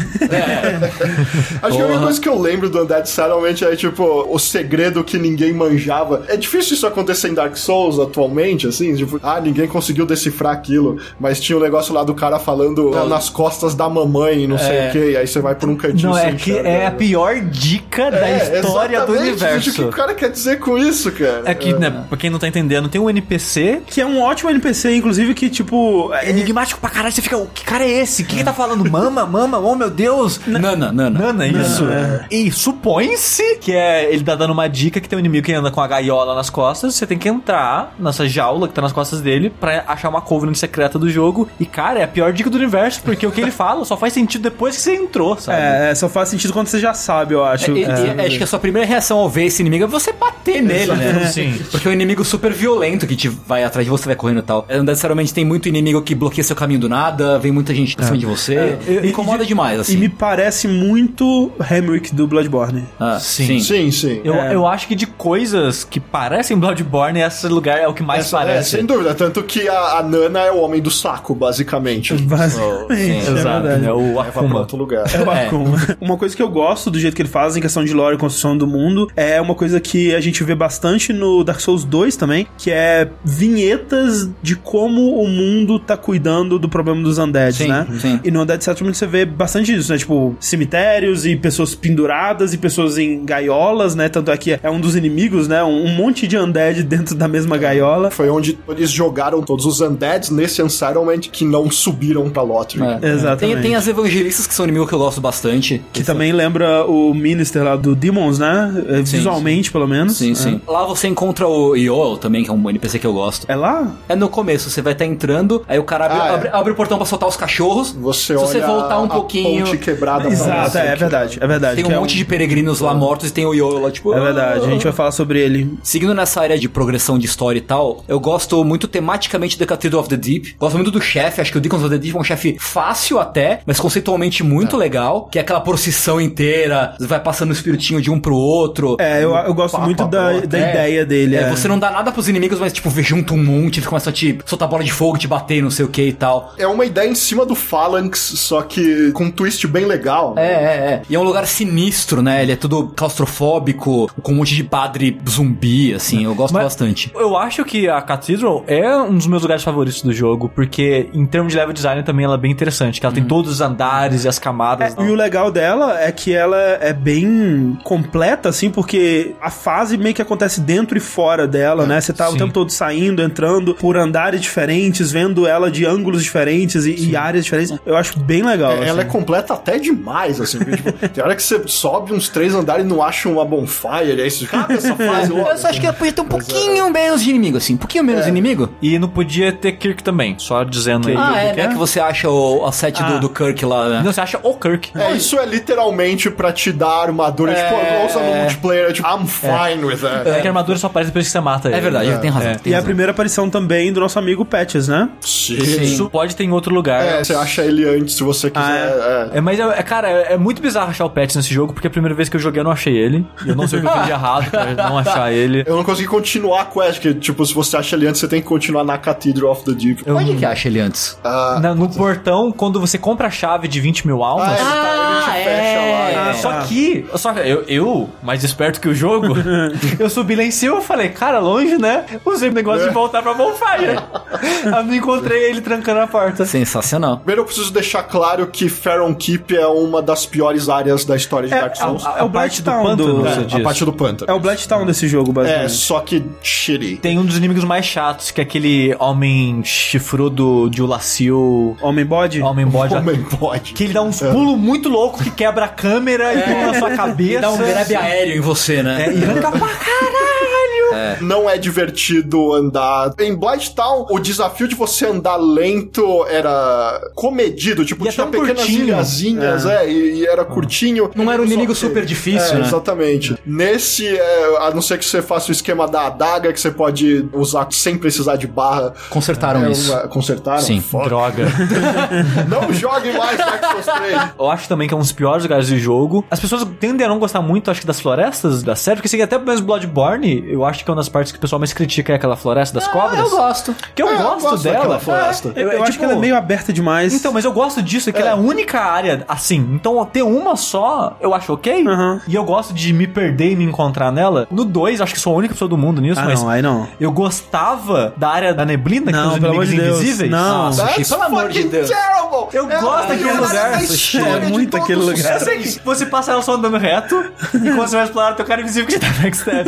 D: Acho que a única coisa que eu lembro do Undead Settlement é, tipo, o segredo que ninguém manjava. É difícil isso acontecer em Dark Souls atualmente, assim, tipo, ah, ninguém conseguiu decifrar aquilo, mas tinha o um negócio lá do cara falando "Ah, nas costas da mamãe, não sei o que, e aí você vai por um cantinho
B: Não, é que é a pior dica da
D: É,
B: história do universo.
D: gente, O que o cara quer dizer com isso, cara?
B: É que, né, pra quem não tá entendendo, tem um NPC
A: Que é um ótimo NPC, inclusive, que, tipo. é-
B: enigmático pra caralho. Você fica, o que cara é esse? Quem que tá falando? Mama, mama, oh meu Deus.
C: Nana, Nana.
B: Nana, isso. E supõe-se que é ele tá dando uma dica que tem um inimigo que anda com a gaiola nas costas. Você tem que entrar nessa jaula que tá nas costas dele pra achar uma covenant secreta do jogo. E, cara, é a pior dica do universo, porque o que ele fala só faz sentido depois que você entrou, sabe?
A: É, só faz sentido quando você já sabe, eu acho.
C: E- e-
A: É.
C: acho que a sua primeira reação ao ver esse inimigo é você bater nele, né? *laughs*
B: Sim.
C: Porque é um inimigo super violento que te vai atrás de você, vai correndo e tal. É, Não necessariamente tem muito inimigo que bloqueia seu caminho do nada, vem muita gente pra cima de você.
A: E- e-
C: incomoda
A: e-
C: demais, assim.
A: E me parece muito Hamrick do Bloodborne.
C: Ah,
B: Sim.
D: Sim, sim.
B: Eu,
A: É.
B: eu acho que de coisas que parecem Bloodborne, esse lugar é o que mais
D: Essa- é,
B: parece.
D: sem dúvida. Tanto que a, a Nana é o homem do saco, basicamente. *laughs*
A: Basicamente, é
B: Exato,
A: verdade.
B: é o
D: Vai pra
B: Akuma.
D: outro lugar.
A: É o Akuma. *laughs* Uma coisa que eu gosto do jeito que ele faz em questão de lore e construção do mundo é uma coisa que a gente vê bastante no Dark Souls 2 também, que é vinhetas de como o mundo tá cuidando do problema dos undeads,
C: Sim,
A: né?
C: sim.
A: E no Undead Settlement você vê bastante disso, né? Tipo, cemitérios e pessoas penduradas e pessoas em gaiolas, né? Tanto é que é um dos inimigos, né? Um, um monte de undead *laughs* dentro da mesma gaiola.
D: Foi onde eles jogaram todos os undeads nesse Unsettlement que não subiram pra Lottery.
C: É.
A: Exatamente.
C: Tem, tem as evangelistas que são inimigos que eu gosto bastante.
A: Que também lembra o Minister lá do Demons, né? É,
C: Sim,
A: Visualmente, pelo menos.
C: Sim,
A: É.
C: sim. Lá você encontra o Yoel também, que é um NPC que eu gosto.
A: É lá?
C: É no começo, você vai estar entrando, aí o cara abre,
D: Ah, é.
C: abre, abre o portão pra soltar os cachorros.
D: Você
C: Se
D: olha
C: você voltar um
D: a
C: pouquinho.
D: ponte quebrada
A: Exato, é, é verdade, é verdade.
C: Tem um
A: é
C: monte de peregrinos lá mortos e tem o Yoel lá, tipo.
A: É verdade, a gente vai falar sobre ele.
C: Seguindo nessa área de progressão de história e tal, eu gosto muito tematicamente do Cathedral of the Deep. Gosto muito do chefe, acho que o Deacons of the Deep é um chefe fácil até, mas conceitualmente muito legal. Que é aquela procissão inteira, vai passando o espiritinho de um pro outro.
A: É, eu, eu gosto
D: Papa
A: muito da,
D: brota.
A: da
C: É,
A: ideia dele.
C: É,
A: É,
C: você não dá nada pros inimigos, mas tipo, vê junto um monte, eles começam a te soltar bola de fogo, te bater, não sei o que e tal.
D: É uma ideia em cima do Phalanx, só que com um twist bem legal.
C: É, é, é. E é um lugar sinistro, né? Ele é tudo claustrofóbico, com um monte de padre zumbi, assim. Eu gosto
B: Mas-
C: bastante.
B: Eu acho que a Cathedral é um dos meus lugares favoritos do jogo, porque em termos de level design também ela é bem interessante, que ela tem todos os andares e as camadas.
A: E o legal dela é que ela é bem completa, assim, porque a fase meio que acontece dentro e fora dela, né? Você tá o
B: sim.
A: tempo todo saindo, entrando por andares diferentes, vendo ela de ângulos diferentes e, e áreas diferentes. Eu acho bem legal.
D: É, Ela é
A: assim.
D: completa até demais, assim. porque, tipo, *laughs* tem hora que você sobe uns três andares e não acha uma bonfire, e aí você cabe essa fase logo. *laughs*
C: Eu só acho que ela podia ter um pouquinho menos de inimigo, assim. Um pouquinho menos de inimigo.
B: E não podia ter Kirk também, só dizendo aí.
C: Ah, é,
A: que
C: né?
A: é?
C: Que você acha o, a set
A: Ah.
C: do, do Kirk lá, né?
B: Não, você acha o Kirk.
D: É, isso é literalmente pra te dar armadura. Tipo, igual usa no multiplayer, tipo, I'm fine with that.
B: É que a armadura só aparece depois que você mata ele.
C: É verdade, tem razão.
B: É.
C: tem
A: E a
C: razão.
A: primeira aparição também do nosso amigo Patches, né?
D: Sim.
B: Isso pode ter em outro lugar.
D: É, você acha ele antes se você quiser.
A: Ah,
D: é.
B: É, mas, é, é, cara, é, é muito bizarro achar o Pet nesse jogo, porque a primeira vez que eu joguei eu não achei ele. E eu não sei o que eu fiz de *laughs* errado pra não achar ele.
D: Eu não consegui continuar a quest, que, tipo, se você acha ele antes, você tem que continuar na Cathedral of the Deep.
C: Onde que acha ele antes?
D: Ah,
B: Na- no portão, quando você compra a chave de 20 mil almas.
D: Ah, ele, tá, ele te fecha lá.
B: Ah,
D: é.
B: só que, só que eu, eu, mais esperto que o jogo, *laughs* eu subi lá em cima e falei, cara, longe, né? Usei o negócio de voltar pra Bonfire. *laughs* Aí não encontrei ele trancando a porta.
C: Sensacional.
D: Primeiro eu preciso deixar claro que Pharaoh Keep é uma das piores áreas da história de Dark Souls.
A: é o
B: parte do pântano,
A: do-
B: você
D: É,
B: diz.
D: a parte do pântano.
A: É o Blighttown desse jogo,
D: É,
A: basicamente.
D: só que shitty.
B: Tem um dos inimigos mais chatos, que é aquele homem chifrudo de Ulacil,
A: Homem bode?
B: homem bode.
D: Homem pode.
B: Que ele dá uns pulos muito loucos que quebra a câmera e pula na sua cabeça.
C: Dá um grab aéreo em você, né?
B: É, e arranca pra caralho. *laughs*
D: Não é divertido andar. Em Blighttown, o desafio de você andar lento era comedido. Tipo,
B: E é
D: tinha
B: tão
D: pequenas
B: curtinho.
D: ilhazinhas, é, e, e era curtinho.
C: Não era um inimigo
D: que-
C: super difícil,
D: é,
C: né?
D: Exatamente. Nesse, é, a não ser que você faça o esquema da adaga, que você pode usar sem precisar de barra.
C: Consertaram
D: É,
C: isso.
D: uma- consertaram?
C: Sim.
D: Fuck.
B: Droga. *laughs*
D: Não jogue mais Dark Souls 3.
B: Eu acho também que é um dos piores lugares do jogo. As pessoas tendem a não gostar muito, acho que, das florestas da série, porque assim, até mesmo Bloodborne, eu acho acho que é uma das partes que o pessoal mais critica é aquela floresta das cobras.
C: Eu gosto.
B: Que eu
D: É, eu
B: gosto
D: gosto
B: dela.
D: floresta.
A: Eu,
B: É,
A: acho
B: tipo-
A: que ela é meio aberta demais.
B: Então, mas eu gosto disso, é que ela é a única área assim. Então, ter uma só, eu acho ok.
A: Aham.
B: E eu gosto de me perder e me encontrar nela. No 2, acho que sou a única pessoa do mundo nisso,
A: Ah,
B: mas
A: não, aí não.
B: eu gostava da área da neblina, que
A: Não,
B: tem os inimigos
A: de
B: invisíveis.
A: Não.
C: Nossa,
D: That's
C: Sushi, pelo amor de
D: fucking
C: Deus.
D: terrible!
B: Eu
D: É
B: gosto
D: a
B: daquele lugar. Sushi,
A: é muito aquele lugar.
B: Eu que você passa ela só andando reto *laughs* e quando você vai explorar, tem o cara invisível que tá backstab.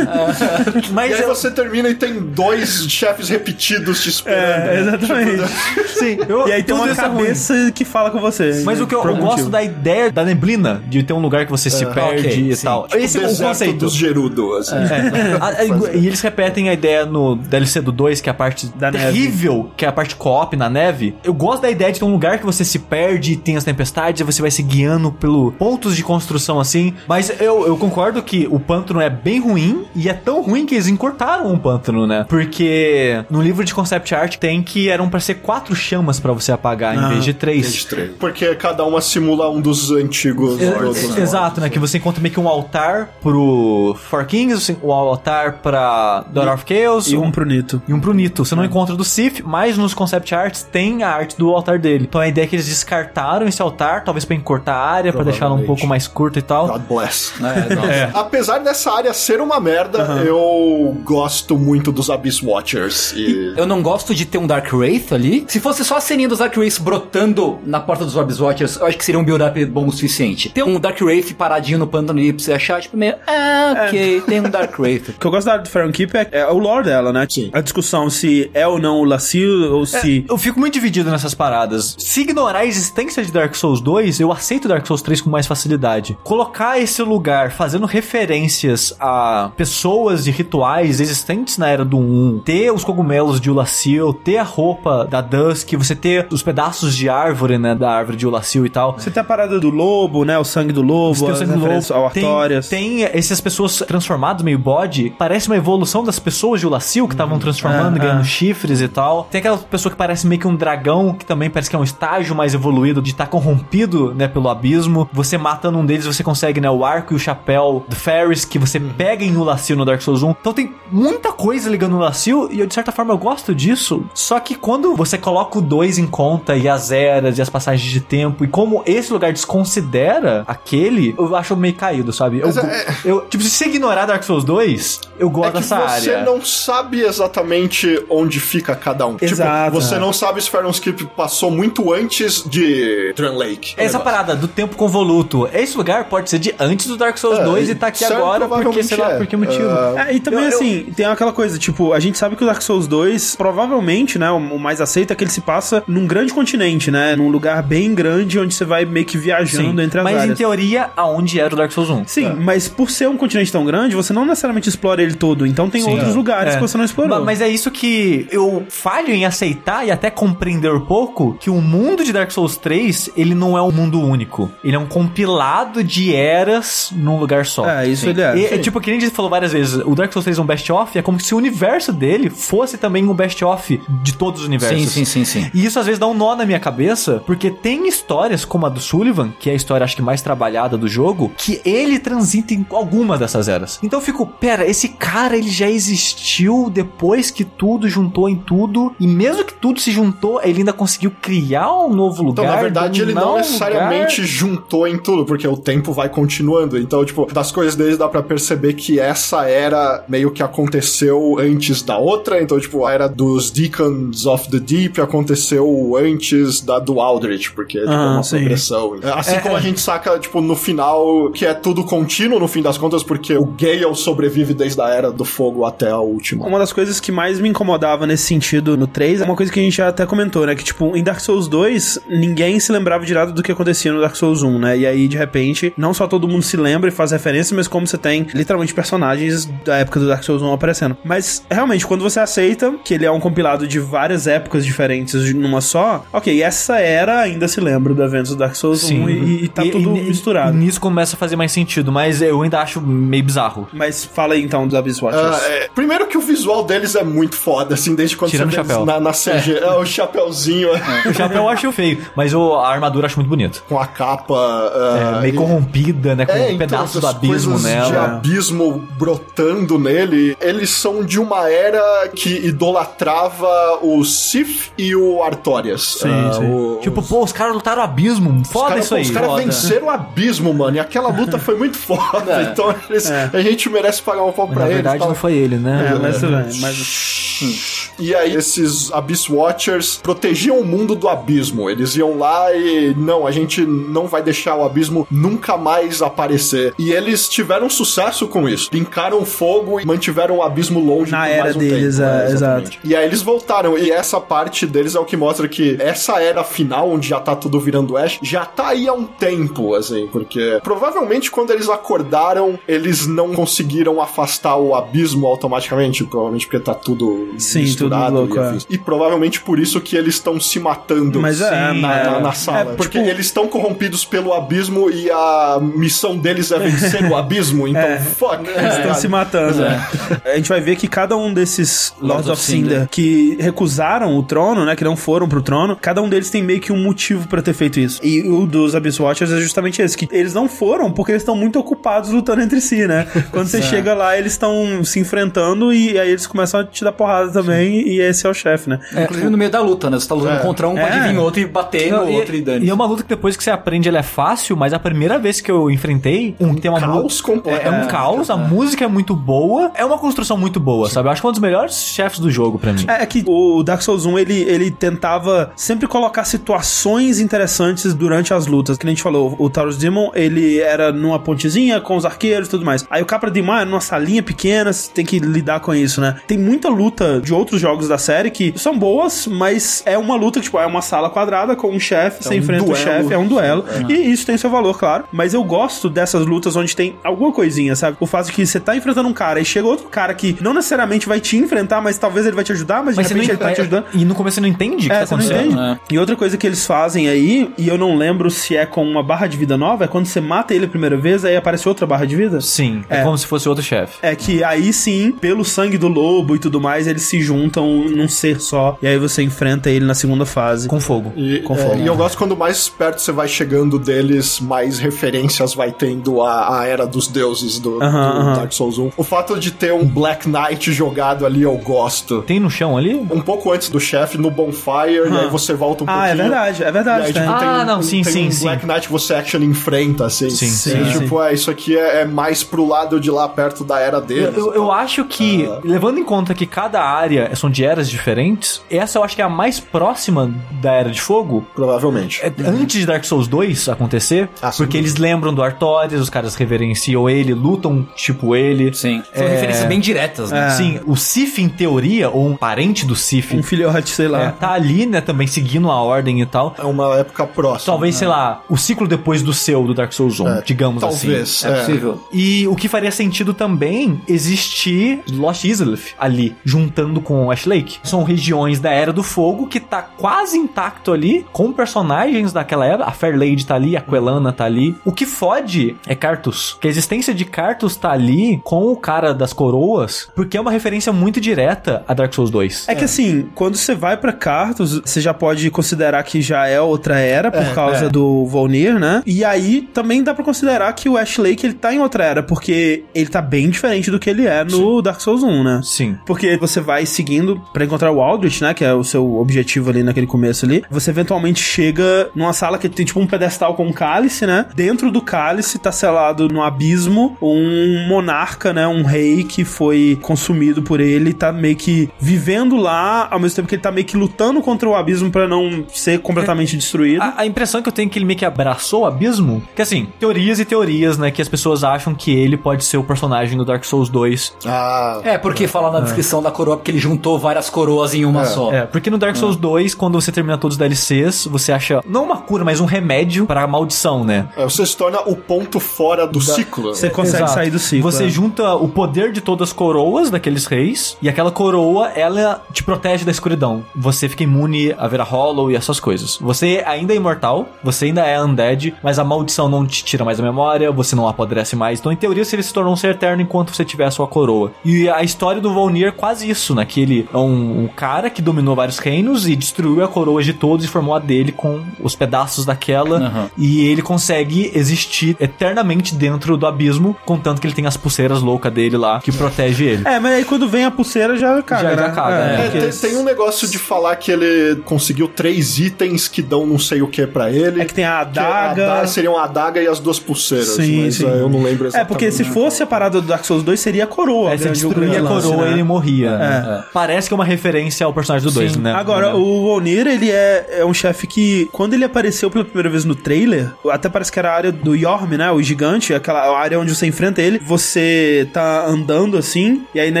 B: *laughs*
D: E
B: Mas
D: aí
B: eu,
D: você termina e tem dois *laughs* chefes repetidos te esperando.
A: É, exatamente. *laughs*
B: sim, eu,
A: e aí tem uma
B: é ruim.
A: cabeça que fala com você.
B: Mas o que eu, eu gosto da ideia da neblina, de ter um lugar que você se perde
C: ok,
B: e
C: sim.
B: tal. Esse é
D: o
B: conceito.
D: dos Gerudo, assim.
B: É. *laughs* E eles repetem a ideia no DLC do 2, que é a parte
A: Da
B: terrível, que é a parte co-op na neve. Eu gosto da ideia de ter um lugar que você se perde, tem as tempestades, e você vai se guiando pelo pontos de construção assim. Mas eu, eu concordo que o pântano é bem ruim, e é tão ruim que eles encurtaram o pântano, né? Porque no livro de concept art tem que eram pra ser quatro chamas pra você apagar, em
A: Ah,
B: vez de três.
D: Estranho. Porque cada uma simula um dos antigos.
B: É,
D: dos-
B: Exato, né? Que você encontra meio que um altar pro Four Kings, um altar pra Daughter of Chaos,
A: E um pro Nito.
B: e um pro Nito. Você não encontra do Sif, mas nos concept arts tem a arte do altar dele. Então a ideia é que eles descartaram esse altar, talvez pra encurtar a área, pra deixá-la um
D: Provavelmente.
B: pouco mais curta e tal.
D: God bless. *laughs*
C: É, nossa.
D: Apesar dessa área ser uma merda, eu gosto muito dos Abyss Watchers. E...
C: Eu não gosto de ter um Dark Wraith ali. Se fosse só a ceninha dos Dark Wraiths brotando na porta dos Orbs Watchers, eu acho que seria um build-up bom o suficiente. Ter um Dark Wraith paradinho no pântano ali pra você achar, tipo, meio, ah, ok, tem um Dark Wraith. *laughs*
A: O que eu gosto da do Faron Keep é, é o lore dela, né?
D: Sim.
A: A discussão se é ou não o Lacio ou se.
B: Eu fico muito dividido nessas paradas. Se ignorar a existência de Dark Souls 2, eu aceito Dark Souls 3 com mais facilidade. Colocar esse lugar fazendo referências a pessoas e rituais existentes na era do 1, ter os cogumelos de Ulasil, ter a roupa da Dusk, você ter os pedaços de árvore, né, da árvore de Ulasil e tal.
A: Você tem a parada do lobo, né? O sangue do lobo,
B: Você tem o sangue do lobo.
A: ao
B: Tem,
A: Artorias.
B: tem essas pessoas transformadas, meio bode. Parece uma evolução das pessoas de Ulacil que estavam transformando,
A: É,
B: ganhando
A: é.
B: chifres e tal. Tem aquela pessoa que parece meio que um dragão, que também parece que é um estágio mais evoluído de estar corrompido, né, pelo abismo. Você matando um deles, você consegue, né, o arco e o chapéu do Ferris, que você pega em Ulacil no Dark Souls 1. Então tem muita coisa ligando no Ulacil, e eu, de certa forma, eu gosto disso. Só que quando você coloca o 2 em conta, e as eras, e as passagens de tempo, e como esse lugar desconsidera aquele, eu acho meio caído, sabe? Eu,
D: Mas é-
B: eu, tipo, se você ignorar Dark Souls 2, eu gosto
D: É
B: dessa
D: você
B: área.
D: não sabe exatamente onde fica cada um.
A: Exato,
D: tipo, você
A: é.
D: não sabe se Faron Skip passou muito antes de Dran Lake.
B: Essa
D: O negócio.
B: parada do tempo convoluto, esse lugar pode ser de antes do Dark Souls
D: É,
B: 2 e tá aqui agora porque, sei lá,
D: é.
B: por que motivo.
A: É, e também,
B: Eu- eu-
A: assim, tem aquela coisa, tipo, a gente sabe que o Dark Souls 2, provavelmente, né, o, o mais aceito é que ele se passa num grande continente, né, num lugar bem grande onde você vai meio que viajando entre as
B: mas em
A: áreas.
B: teoria, aonde era o Dark Souls 1?
A: Sim, mas por ser um continente tão grande, você não necessariamente explora ele todo, então tem
B: Sim.
A: outros lugares
B: É.
A: que você não explorou.
B: Ma- Mas é isso que eu falho em aceitar e até compreender pouco que o mundo de Dark Souls 3, ele não é um mundo único. Ele é um compilado de eras num lugar só.
A: É, isso ele é.
B: E, é tipo, que nem a gente falou várias vezes, o Dark Souls 3 é um best-of, é como se o universo dele fosse também um best-of de todos os universos.
C: Sim, sim, sim, sim.
B: E isso às vezes dá um nó na minha cabeça, porque tem histórias como a do Sullivan, que é a história acho que mais trabalhada do jogo, que ele transita em alguma dessas eras. Então eu fico, pera, esse cara ele já existiu depois que tudo juntou em tudo, e mesmo que tudo se juntou, ele ainda conseguiu criar um novo lugar.
D: Então, na verdade, ele não necessariamente
B: lugar.
D: juntou em tudo, porque o tempo vai continuando. Então, tipo, das coisas deles dá pra perceber que essa era meio que aconteceu antes da outra. Então, tipo, a era dos Deacons of the Deep aconteceu antes da do Aldrich, porque tipo, é
A: Ah,
D: uma
A: sim.
D: progressão. Assim
B: É,
D: como a
B: é.
D: gente saca, tipo, no final, que é tudo contínuo no fim das contas, porque o Gale sobrevive desde a era do fogo até a última.
A: Uma das coisas que mais me incomodava nesse sentido no 3 é uma coisa que a gente já até comentou, né? Que, tipo, em Dark Souls 2, ninguém se lembrava de nada do que acontecia no Dark Souls 1, né? E aí, de repente, não só todo mundo se lembra e faz referência, mas como você tem, literalmente, personagens da época do Dark Souls 1 aparecendo. Mas, realmente, quando você aceita que ele é um compilado de várias épocas diferentes numa só, ok, essa era ainda se lembra do evento do Dark Souls 1 e, e tá tudo
B: e-
A: misturado.
B: E nisso começa a fazer mais sentido, mas eu ainda acho meio bizarro.
A: Mas fala aí, então, dos Abyss Watchers.
D: Ah, é, primeiro que o visual deles é muito foda, assim, desde quando
B: Tirando
D: você
B: o chapéu.
D: na, na CG. É. o chapéuzinho *laughs*
B: O chapéu eu acho feio, mas o- a armadura eu acho muito bonito.
D: com a capa.
B: É,
D: ah,
B: meio
D: e-
B: corrompida, né? Com
D: É,
B: um
D: então,
B: pedaço do abismo
D: coisas de
B: nela.
D: abismo brotando nele dele, eles são de uma era que idolatrava o Sith e o Artorias. Ah, o-
B: Tipo, pô, os caras lutaram abismo.
D: os
B: Foda
D: cara-
B: isso
D: pô,
B: aí.
D: Os caras venceram o abismo, mano. E aquela luta foi muito foda. *laughs* Então eles- a gente merece pagar um pau
B: Mas
D: pra
B: na
D: eles.
B: verdade
D: tal.
B: não foi ele, né?
A: É, mas tudo bem. Mas
D: E aí esses Abyss Watchers protegiam o mundo do abismo. Eles iam lá e não, a gente não vai deixar o abismo nunca mais aparecer. E eles tiveram sucesso com isso. Pincaram fogo e mantiveram o abismo longe
A: Na era
D: um
A: deles,
D: tempo.
A: é,
D: exatamente. E aí eles voltaram. E essa parte deles é o que mostra que essa era final, onde já tá tudo virando Ash, já tá aí há um tempo, assim, porque provavelmente quando eles acordaram, eles não conseguiram afastar o abismo automaticamente, provavelmente porque tá tudo
A: Sim,
D: misturado
A: tudo louco,
D: e
A: é.
D: E provavelmente por isso que eles estão se matando
A: Mas é,
D: na,
A: é.
D: na- na sala.
A: É,
D: porque
A: tipo-
D: eles estão corrompidos pelo abismo e a missão deles é vencer o *laughs* abismo, então
A: É.
D: fuck.
A: Eles estão se matando. né? A gente vai ver que cada um desses Lords of
C: of
A: Cinder
C: Cinder.
A: que recusaram o trono, né, que não foram pro trono, cada um deles tem meio que um motivo pra ter feito isso. E o dos Abyss Watchers é justamente esse, que eles não foram porque eles estão muito ocupados lutando entre si, né? *laughs* Quando você chega lá, eles estão se enfrentando e aí eles começam a te dar porrada também e esse é o chefe, né?
C: É, inclusive no meio da luta, né? Você tá lutando
D: É.
C: contra um, pode
A: É.
C: vir outro e bater
B: Não,
C: no
B: e,
C: outro e dane.
B: e é uma luta que depois que você aprende ela é fácil, mas a primeira vez que eu enfrentei, um, tem uma
D: caos completo.
B: É, é um caos, a música é muito boa, é uma construção muito boa, sabe? Eu acho que é um dos melhores chefes do jogo pra mim.
A: É que o Dark Souls 1, ele, ele tentava sempre colocar situações interessantes durante as lutas. Que nem a gente falou, o Taurus Demon, ele era numa pontezinha com os arqueiros e tudo mais. Aí o Capra Demon é numa salinha pequena, você tem que lidar com isso, né? Tem muita luta de outros jogos da série que são boas, mas é uma luta, tipo, é uma sala quadrada com um chefe, você
D: um
A: enfrenta o
D: duelo.
A: chefe, é um duelo. E isso tem seu valor, claro. Mas eu gosto dessas lutas onde tem alguma coisinha, sabe? O fato de que você tá enfrentando um cara e chega outro cara que não necessariamente vai te enfrentar, mas talvez ele vai te ajudar, mas,
B: Mas
A: de
B: você não
A: repente ele tá te ajudando.
B: E no começo você não entende o que
A: É,
B: tá
A: você não
B: acontecendo.
A: entende.
C: né?
A: E outra coisa que eles fazem aí, e eu não lembro se é com uma barra de vida nova, é quando você mata ele a primeira vez, aí aparece outra barra de vida.
B: Sim, é,
A: É.
B: como se fosse outro chefe.
A: É que aí sim, pelo sangue do lobo e tudo mais, eles se juntam num ser só. E aí você enfrenta ele na segunda fase.
B: Com fogo.
D: E,
A: Com
D: é,
A: fogo.
D: e eu gosto quando mais perto você vai chegando deles, mais referências vai tendo a, a era dos deuses do, do
A: Aham, aham.
D: Dark Souls 1. O fato de ter um Black Knight jogado ali, eu gosto.
B: Tem no chão ali?
D: Um pouco antes do chefe, no Bonfire, e aí você volta um
A: Ah, é
D: pouquinho.
A: verdade, é
D: E
A: verdade.
D: aí, tipo, tem
B: Ah,
D: um-
B: não, sim,
D: tem
B: sim,
D: um
B: sim.
D: Black Knight que você action enfrenta, assim.
B: Sim,
D: E,
A: sim,
D: tipo, é, isso aqui é, é mais pro lado de lá, perto da era
B: Eu,
D: deles.
B: eu- eu acho que, levando em conta que cada área são de eras diferentes, essa eu acho que é a mais próxima da Era de Fogo.
D: Provavelmente.
B: É, Antes de Dark Souls 2 acontecer,
D: Ah, sim.
B: porque eles lembram do Artorias, os caras reverenciam ele, lutam tipo ele.
C: Sim.
B: É.
C: referências bem diretas, né?
B: Sim, o Sif, em teoria, ou um parente do Sif,
A: Um filhote, sei lá.
B: é, tá ali, né, também seguindo a ordem e tal.
D: É uma época próxima.
B: Talvez, sei lá, o ciclo depois do seu, do Dark Souls 1,
D: É,
B: digamos assim.
D: Talvez.
C: É possível.
B: E o que faria sentido também existir Lost Isleth ali, juntando com Ash Lake. São regiões da Era do Fogo que tá quase intacto ali, com personagens daquela era. A Fair Lady tá ali, a Quelana tá ali. O que fode é Cartus. Que a existência de Cartus tá ali com o cara das coroas, porque é uma referência muito direta a Dark Souls 2.
A: É que assim, quando você vai pra Cartus, você já pode considerar que já é outra era por causa
B: é.
A: do Volnir, né? E aí também dá pra considerar que o Ash Lake ele tá em outra era, porque ele tá bem diferente do que ele é no Dark Souls 1, né?
B: Sim.
A: Porque você vai seguindo pra encontrar o Aldrich, né? Que é o seu objetivo ali naquele começo ali. Você eventualmente chega numa sala que tem tipo um pedestal com um cálice, né? Dentro do cálice tá selado no abismo um monarca, né? Um rei que foi consumido por ele, tá meio que vivendo lá, ao mesmo tempo que ele tá meio que lutando contra o abismo pra não ser completamente destruído.
B: A, a impressão que eu tenho é que ele meio que abraçou o abismo. Que assim, teorias e teorias, né? Que as pessoas acham que ele pode ser o personagem do Dark Souls 2.
D: Ah,
C: É, porque fala na descrição da coroa porque ele juntou várias coroas em uma só.
B: É, porque no Dark Souls 2, quando você termina todos os DLCs, você acha não uma cura, mas um remédio para a maldição, né?
D: é, você se torna o ponto fora do ciclo.
A: Você consegue
B: Exato.
A: sair do ciclo.
B: Você
A: é.
B: junta o poder de todas as coroas daqueles reis, e aquela coroa, ela te protege da escuridão. Você fica imune a ver a Hollow e essas coisas. Você ainda é imortal, você ainda é undead, mas a maldição não te tira mais a memória, você não apodrece mais. Então, em teoria, você se tornou um ser eterno enquanto você tiver a sua coroa. E a história do Volnir é quase isso, né? Que ele é um, um cara que dominou vários reinos e destruiu a coroa de todos e formou a dele com os pedaços daquela.
C: Aham.
B: E ele consegue existir eternamente dentro do abismo, contanto que ele tem as pulseiras loucas dele lá lá que protege ele.
A: É, mas aí quando vem a pulseira já caga,
B: Já- já
A: né?
B: caga,
A: É,
B: é.
D: É, tem, tem um negócio de falar que ele conseguiu três itens que dão não sei o que pra ele.
A: É que tem a
D: Que
A: adaga.
D: a adaga seriam a adaga e as duas pulseiras.
A: Sim,
D: mas
A: sim.
D: é, eu não lembro
A: É,
D: exatamente.
A: porque se fosse a parada do Dark Souls 2, seria a coroa.
B: É,
A: grande- o
B: destruía a
A: lance,
B: coroa
A: né?
B: ele morria. né? Parece que é uma referência ao personagem do 2, né?
A: Agora, o Onir, ele é, é um chefe que, quando ele apareceu pela primeira vez no trailer, até parece que era a área do Yorm, né? O gigante, aquela área onde você enfrenta ele. Você tá andando assim, e aí na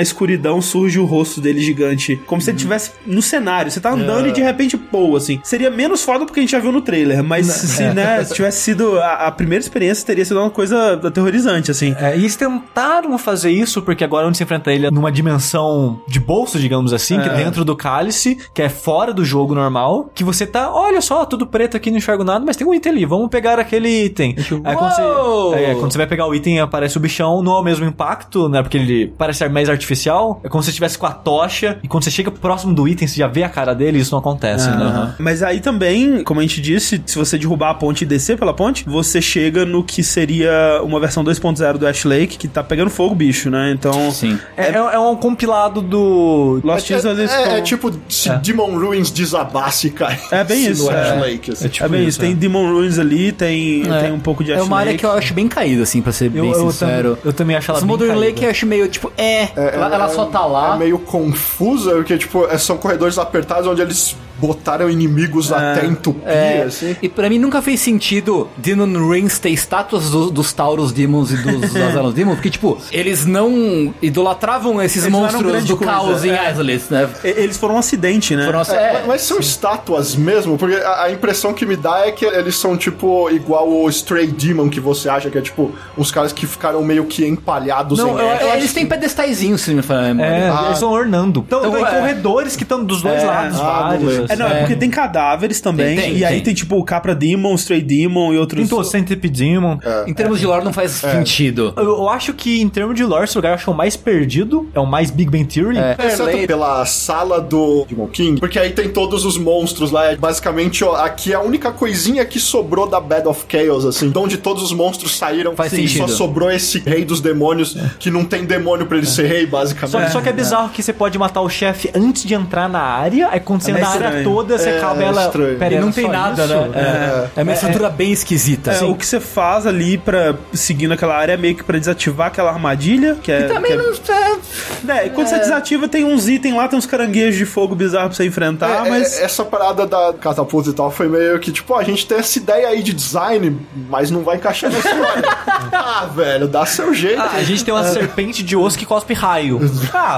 A: escuridão surge o rosto dele gigante. Como se ele estivesse no cenário. Você tá andando e de repente, pô, assim. Seria menos foda porque a gente já viu no trailer, mas se, né, *laughs* se tivesse sido a, a primeira experiência, teria sido uma coisa aterrorizante, assim.
B: É, e eles tentaram fazer isso porque agora onde você enfrenta ele é numa dimensão de bolso, digamos assim, que é dentro do cálice, que é fora do jogo normal, que você tá, olha só, tudo preto aqui, não enxergo nada, mas tem um item ali, vamos pegar aquele item. Aí quando você, é, quando você vai pegar o item aparece o bichão, não é o mesmo impacto, né, porque ele parece ser mais artificial, é como se você estivesse com a tocha, e quando você chega próximo do item, você já vê a cara dele, e isso não acontece, né?
A: Mas aí também, como a gente disse, se você derrubar a ponte e descer pela ponte, você chega no que seria uma versão 2.0 do Ash Lake, que tá pegando fogo, bicho, né? Então.
C: Sim.
B: É, é- é um compilado do...
A: Lost
D: É, é,
A: ficam-
D: é tipo se Demon Ruins desabasse e cai.
A: É bem *laughs* isso,
D: Ash
A: é.
D: Lake, assim.
A: É bem isso, tem Demon Ruins ali, tem, tem um pouco de Ash
C: É uma área
A: Lake.
C: que eu acho bem caída, assim, pra ser
B: Eu,
C: bem
B: eu,
C: sincero.
B: tam- eu também acho ela bem
C: Modern
B: caída.
C: Lake eu acho meio, tipo, é, ela, ela só tá lá.
D: É meio confusa, porque, tipo, é- são corredores apertados onde eles botaram inimigos até entupir,
C: É,
D: assim.
C: E pra mim nunca fez sentido Demon Rings ter estátuas do- dos Taurus Demons e dos *laughs* Azalos Demons, porque, tipo, eles não idolatravam esses
A: Eles
C: monstros do
A: coisa,
C: caos em
A: é.
C: Isles, né?
A: Eles foram um acidente, né?
C: Foram,
D: É,
C: é,
D: mas- são estátuas mesmo, porque a, a impressão que me dá é que eles são tipo igual o Stray Demon que você acha que é tipo uns caras que ficaram meio que empalhados
B: Não,
D: em
B: eu-
C: é, eles têm pedestaizinhos, se me memória.
B: É,
D: Ah.
B: eles estão ornando. Então,
C: Então,
B: tem
C: é.
B: corredores que estão dos dois
A: É.
B: lados,
D: Ah,
B: vários.
A: É, não, é, porque tem cadáveres também,
C: Tem, tem,
A: e aí
C: tem.
A: tem tipo o Capra Demon, Stray Demon e outros.
B: Tem todo Centipede Demon.
C: Em termos de lore não faz sentido.
B: Eu, eu acho que, em termos de lore, esse lugar eu acho que é o mais perdido. É o mais Big Bang Theory.
C: É.
D: Exceto
C: Fairley-
D: pela sala do Demon King, porque aí tem todos os monstros lá. É basicamente, ó, aqui é a única coisinha que sobrou da Bed of Chaos, assim. De onde todos os monstros saíram.
C: Faz
D: Sim,
C: sentido.
D: Só sobrou esse rei dos demônios, que não tem demônio pra ele ser rei, basicamente.
B: Só, só que é bizarro que você pode matar o chefe antes de entrar na área, aí quando você
A: É
B: entra na área
A: estranho.
B: toda, você
D: É,
B: acaba ela.
D: estranho.
B: Pera,
C: E não tem nada,
B: isso?
C: né? É, uma estrutura bem esquisita.
A: É, o que você faz ali pra seguindo aquela área é meio que pra desativar aquela armadilha, que é.
C: Também
A: que é-
C: não.
A: É, e quando você desativa, tem uns itens lá, tem uns caranguejos de fogo bizarros pra você enfrentar,
D: É,
A: mas.
D: é, essa parada da catapulta e tal foi meio que, tipo, a gente tem essa ideia aí de design, mas não vai encaixar na história. *laughs* ah, velho, dá seu jeito.
B: Ah, a gente tem uma serpente de osso que cospe raio. *laughs* Ah,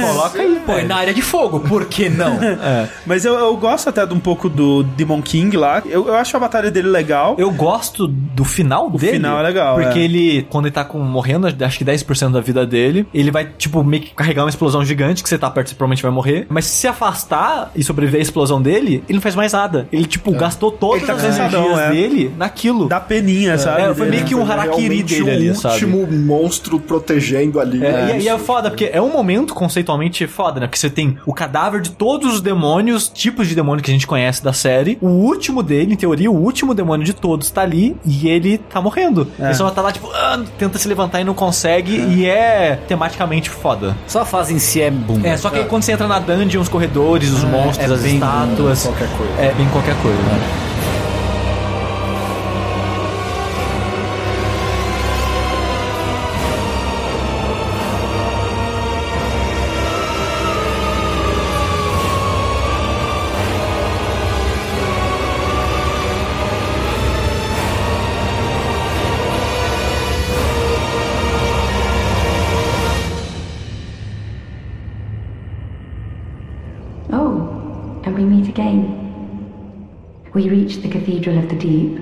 B: coloca aí.
C: Põe na área de fogo, por que não? *laughs*
A: Mas eu, eu gosto até de um pouco do Demon King lá. Eu, eu acho a batalha dele legal.
B: Eu gosto do final dele.
A: final é legal,
B: Porque
A: é.
B: ele, quando ele tá com, morrendo, acho que 10% da vida dele, ele vai, tipo, meio que carregar uma explosão gigante, que você tá perto, você provavelmente vai morrer. Mas se se afastar e sobreviver à explosão dele, ele não faz mais nada. Ele, tipo, gastou todas
A: tá
B: as energias
A: é.
B: dele naquilo.
A: Dá peninha, sabe?
B: É, foi meio que um harakiri dele ali,
D: o
B: sabe?
D: último monstro protegendo ali.
B: É,
D: né?
B: e, e é foda, porque é um momento conceitualmente foda, né? Porque você tem o cadáver de todos os demônios, tipos de demônio que a gente conhece da série. O último dele, em teoria, o último demônio de todos tá ali e ele tá morrendo. Ele só tá lá, tipo, ah, tenta se levantar e não consegue. E é tematicamente foda.
C: Só a fase em si é boom.
B: É, só que aí quando você entra na dungeon, os corredores, os monstros,
C: é
B: as
C: bem
B: estátuas.
D: qualquer coisa.
B: É bem qualquer coisa, né?
F: We reach the Cathedral of the Deep,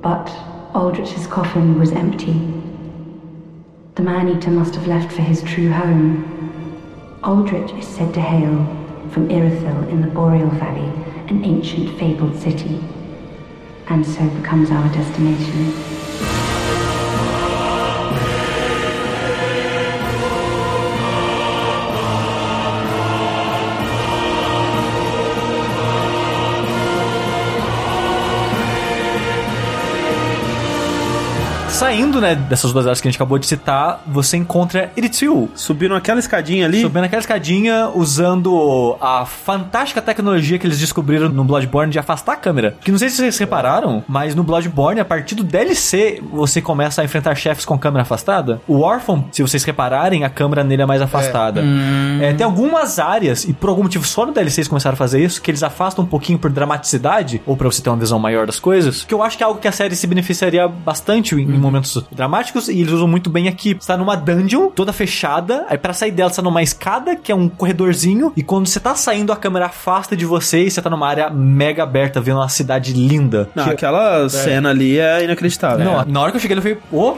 F: but Aldrich's coffin was empty. The man-eater must have left for his true home. Aldrich is said to hail from Irithyll in the Boreal Valley, an ancient fabled city, and so becomes our destination.
B: Saindo, né, dessas duas áreas que a gente acabou de citar, você encontra Iritsu.
A: Subiram aquela escadinha ali.
B: Subindo aquela escadinha, usando a fantástica tecnologia que eles descobriram no Bloodborne de afastar a câmera. Que não sei se vocês repararam, mas no Bloodborne, a partir do DLC, você começa a enfrentar chefes com câmera afastada. O Orphan, se vocês repararem, a câmera nele é mais afastada. É, tem algumas áreas, e por algum motivo só no DLC eles começaram a fazer isso, que eles afastam um pouquinho por dramaticidade, ou pra você ter uma visão maior das coisas, que eu acho que é algo que a série se beneficiaria bastante em, em momentos dramáticos, e eles usam muito bem aqui. Você tá numa dungeon, toda fechada, aí pra sair dela você tá numa escada, que é um corredorzinho, e quando você tá saindo, a câmera afasta de você e você tá numa área mega aberta, vendo uma cidade linda.
A: Não,
B: Que-
A: aquela cena ali é inacreditável.
B: Não, na hora que eu cheguei, eu falei, ô,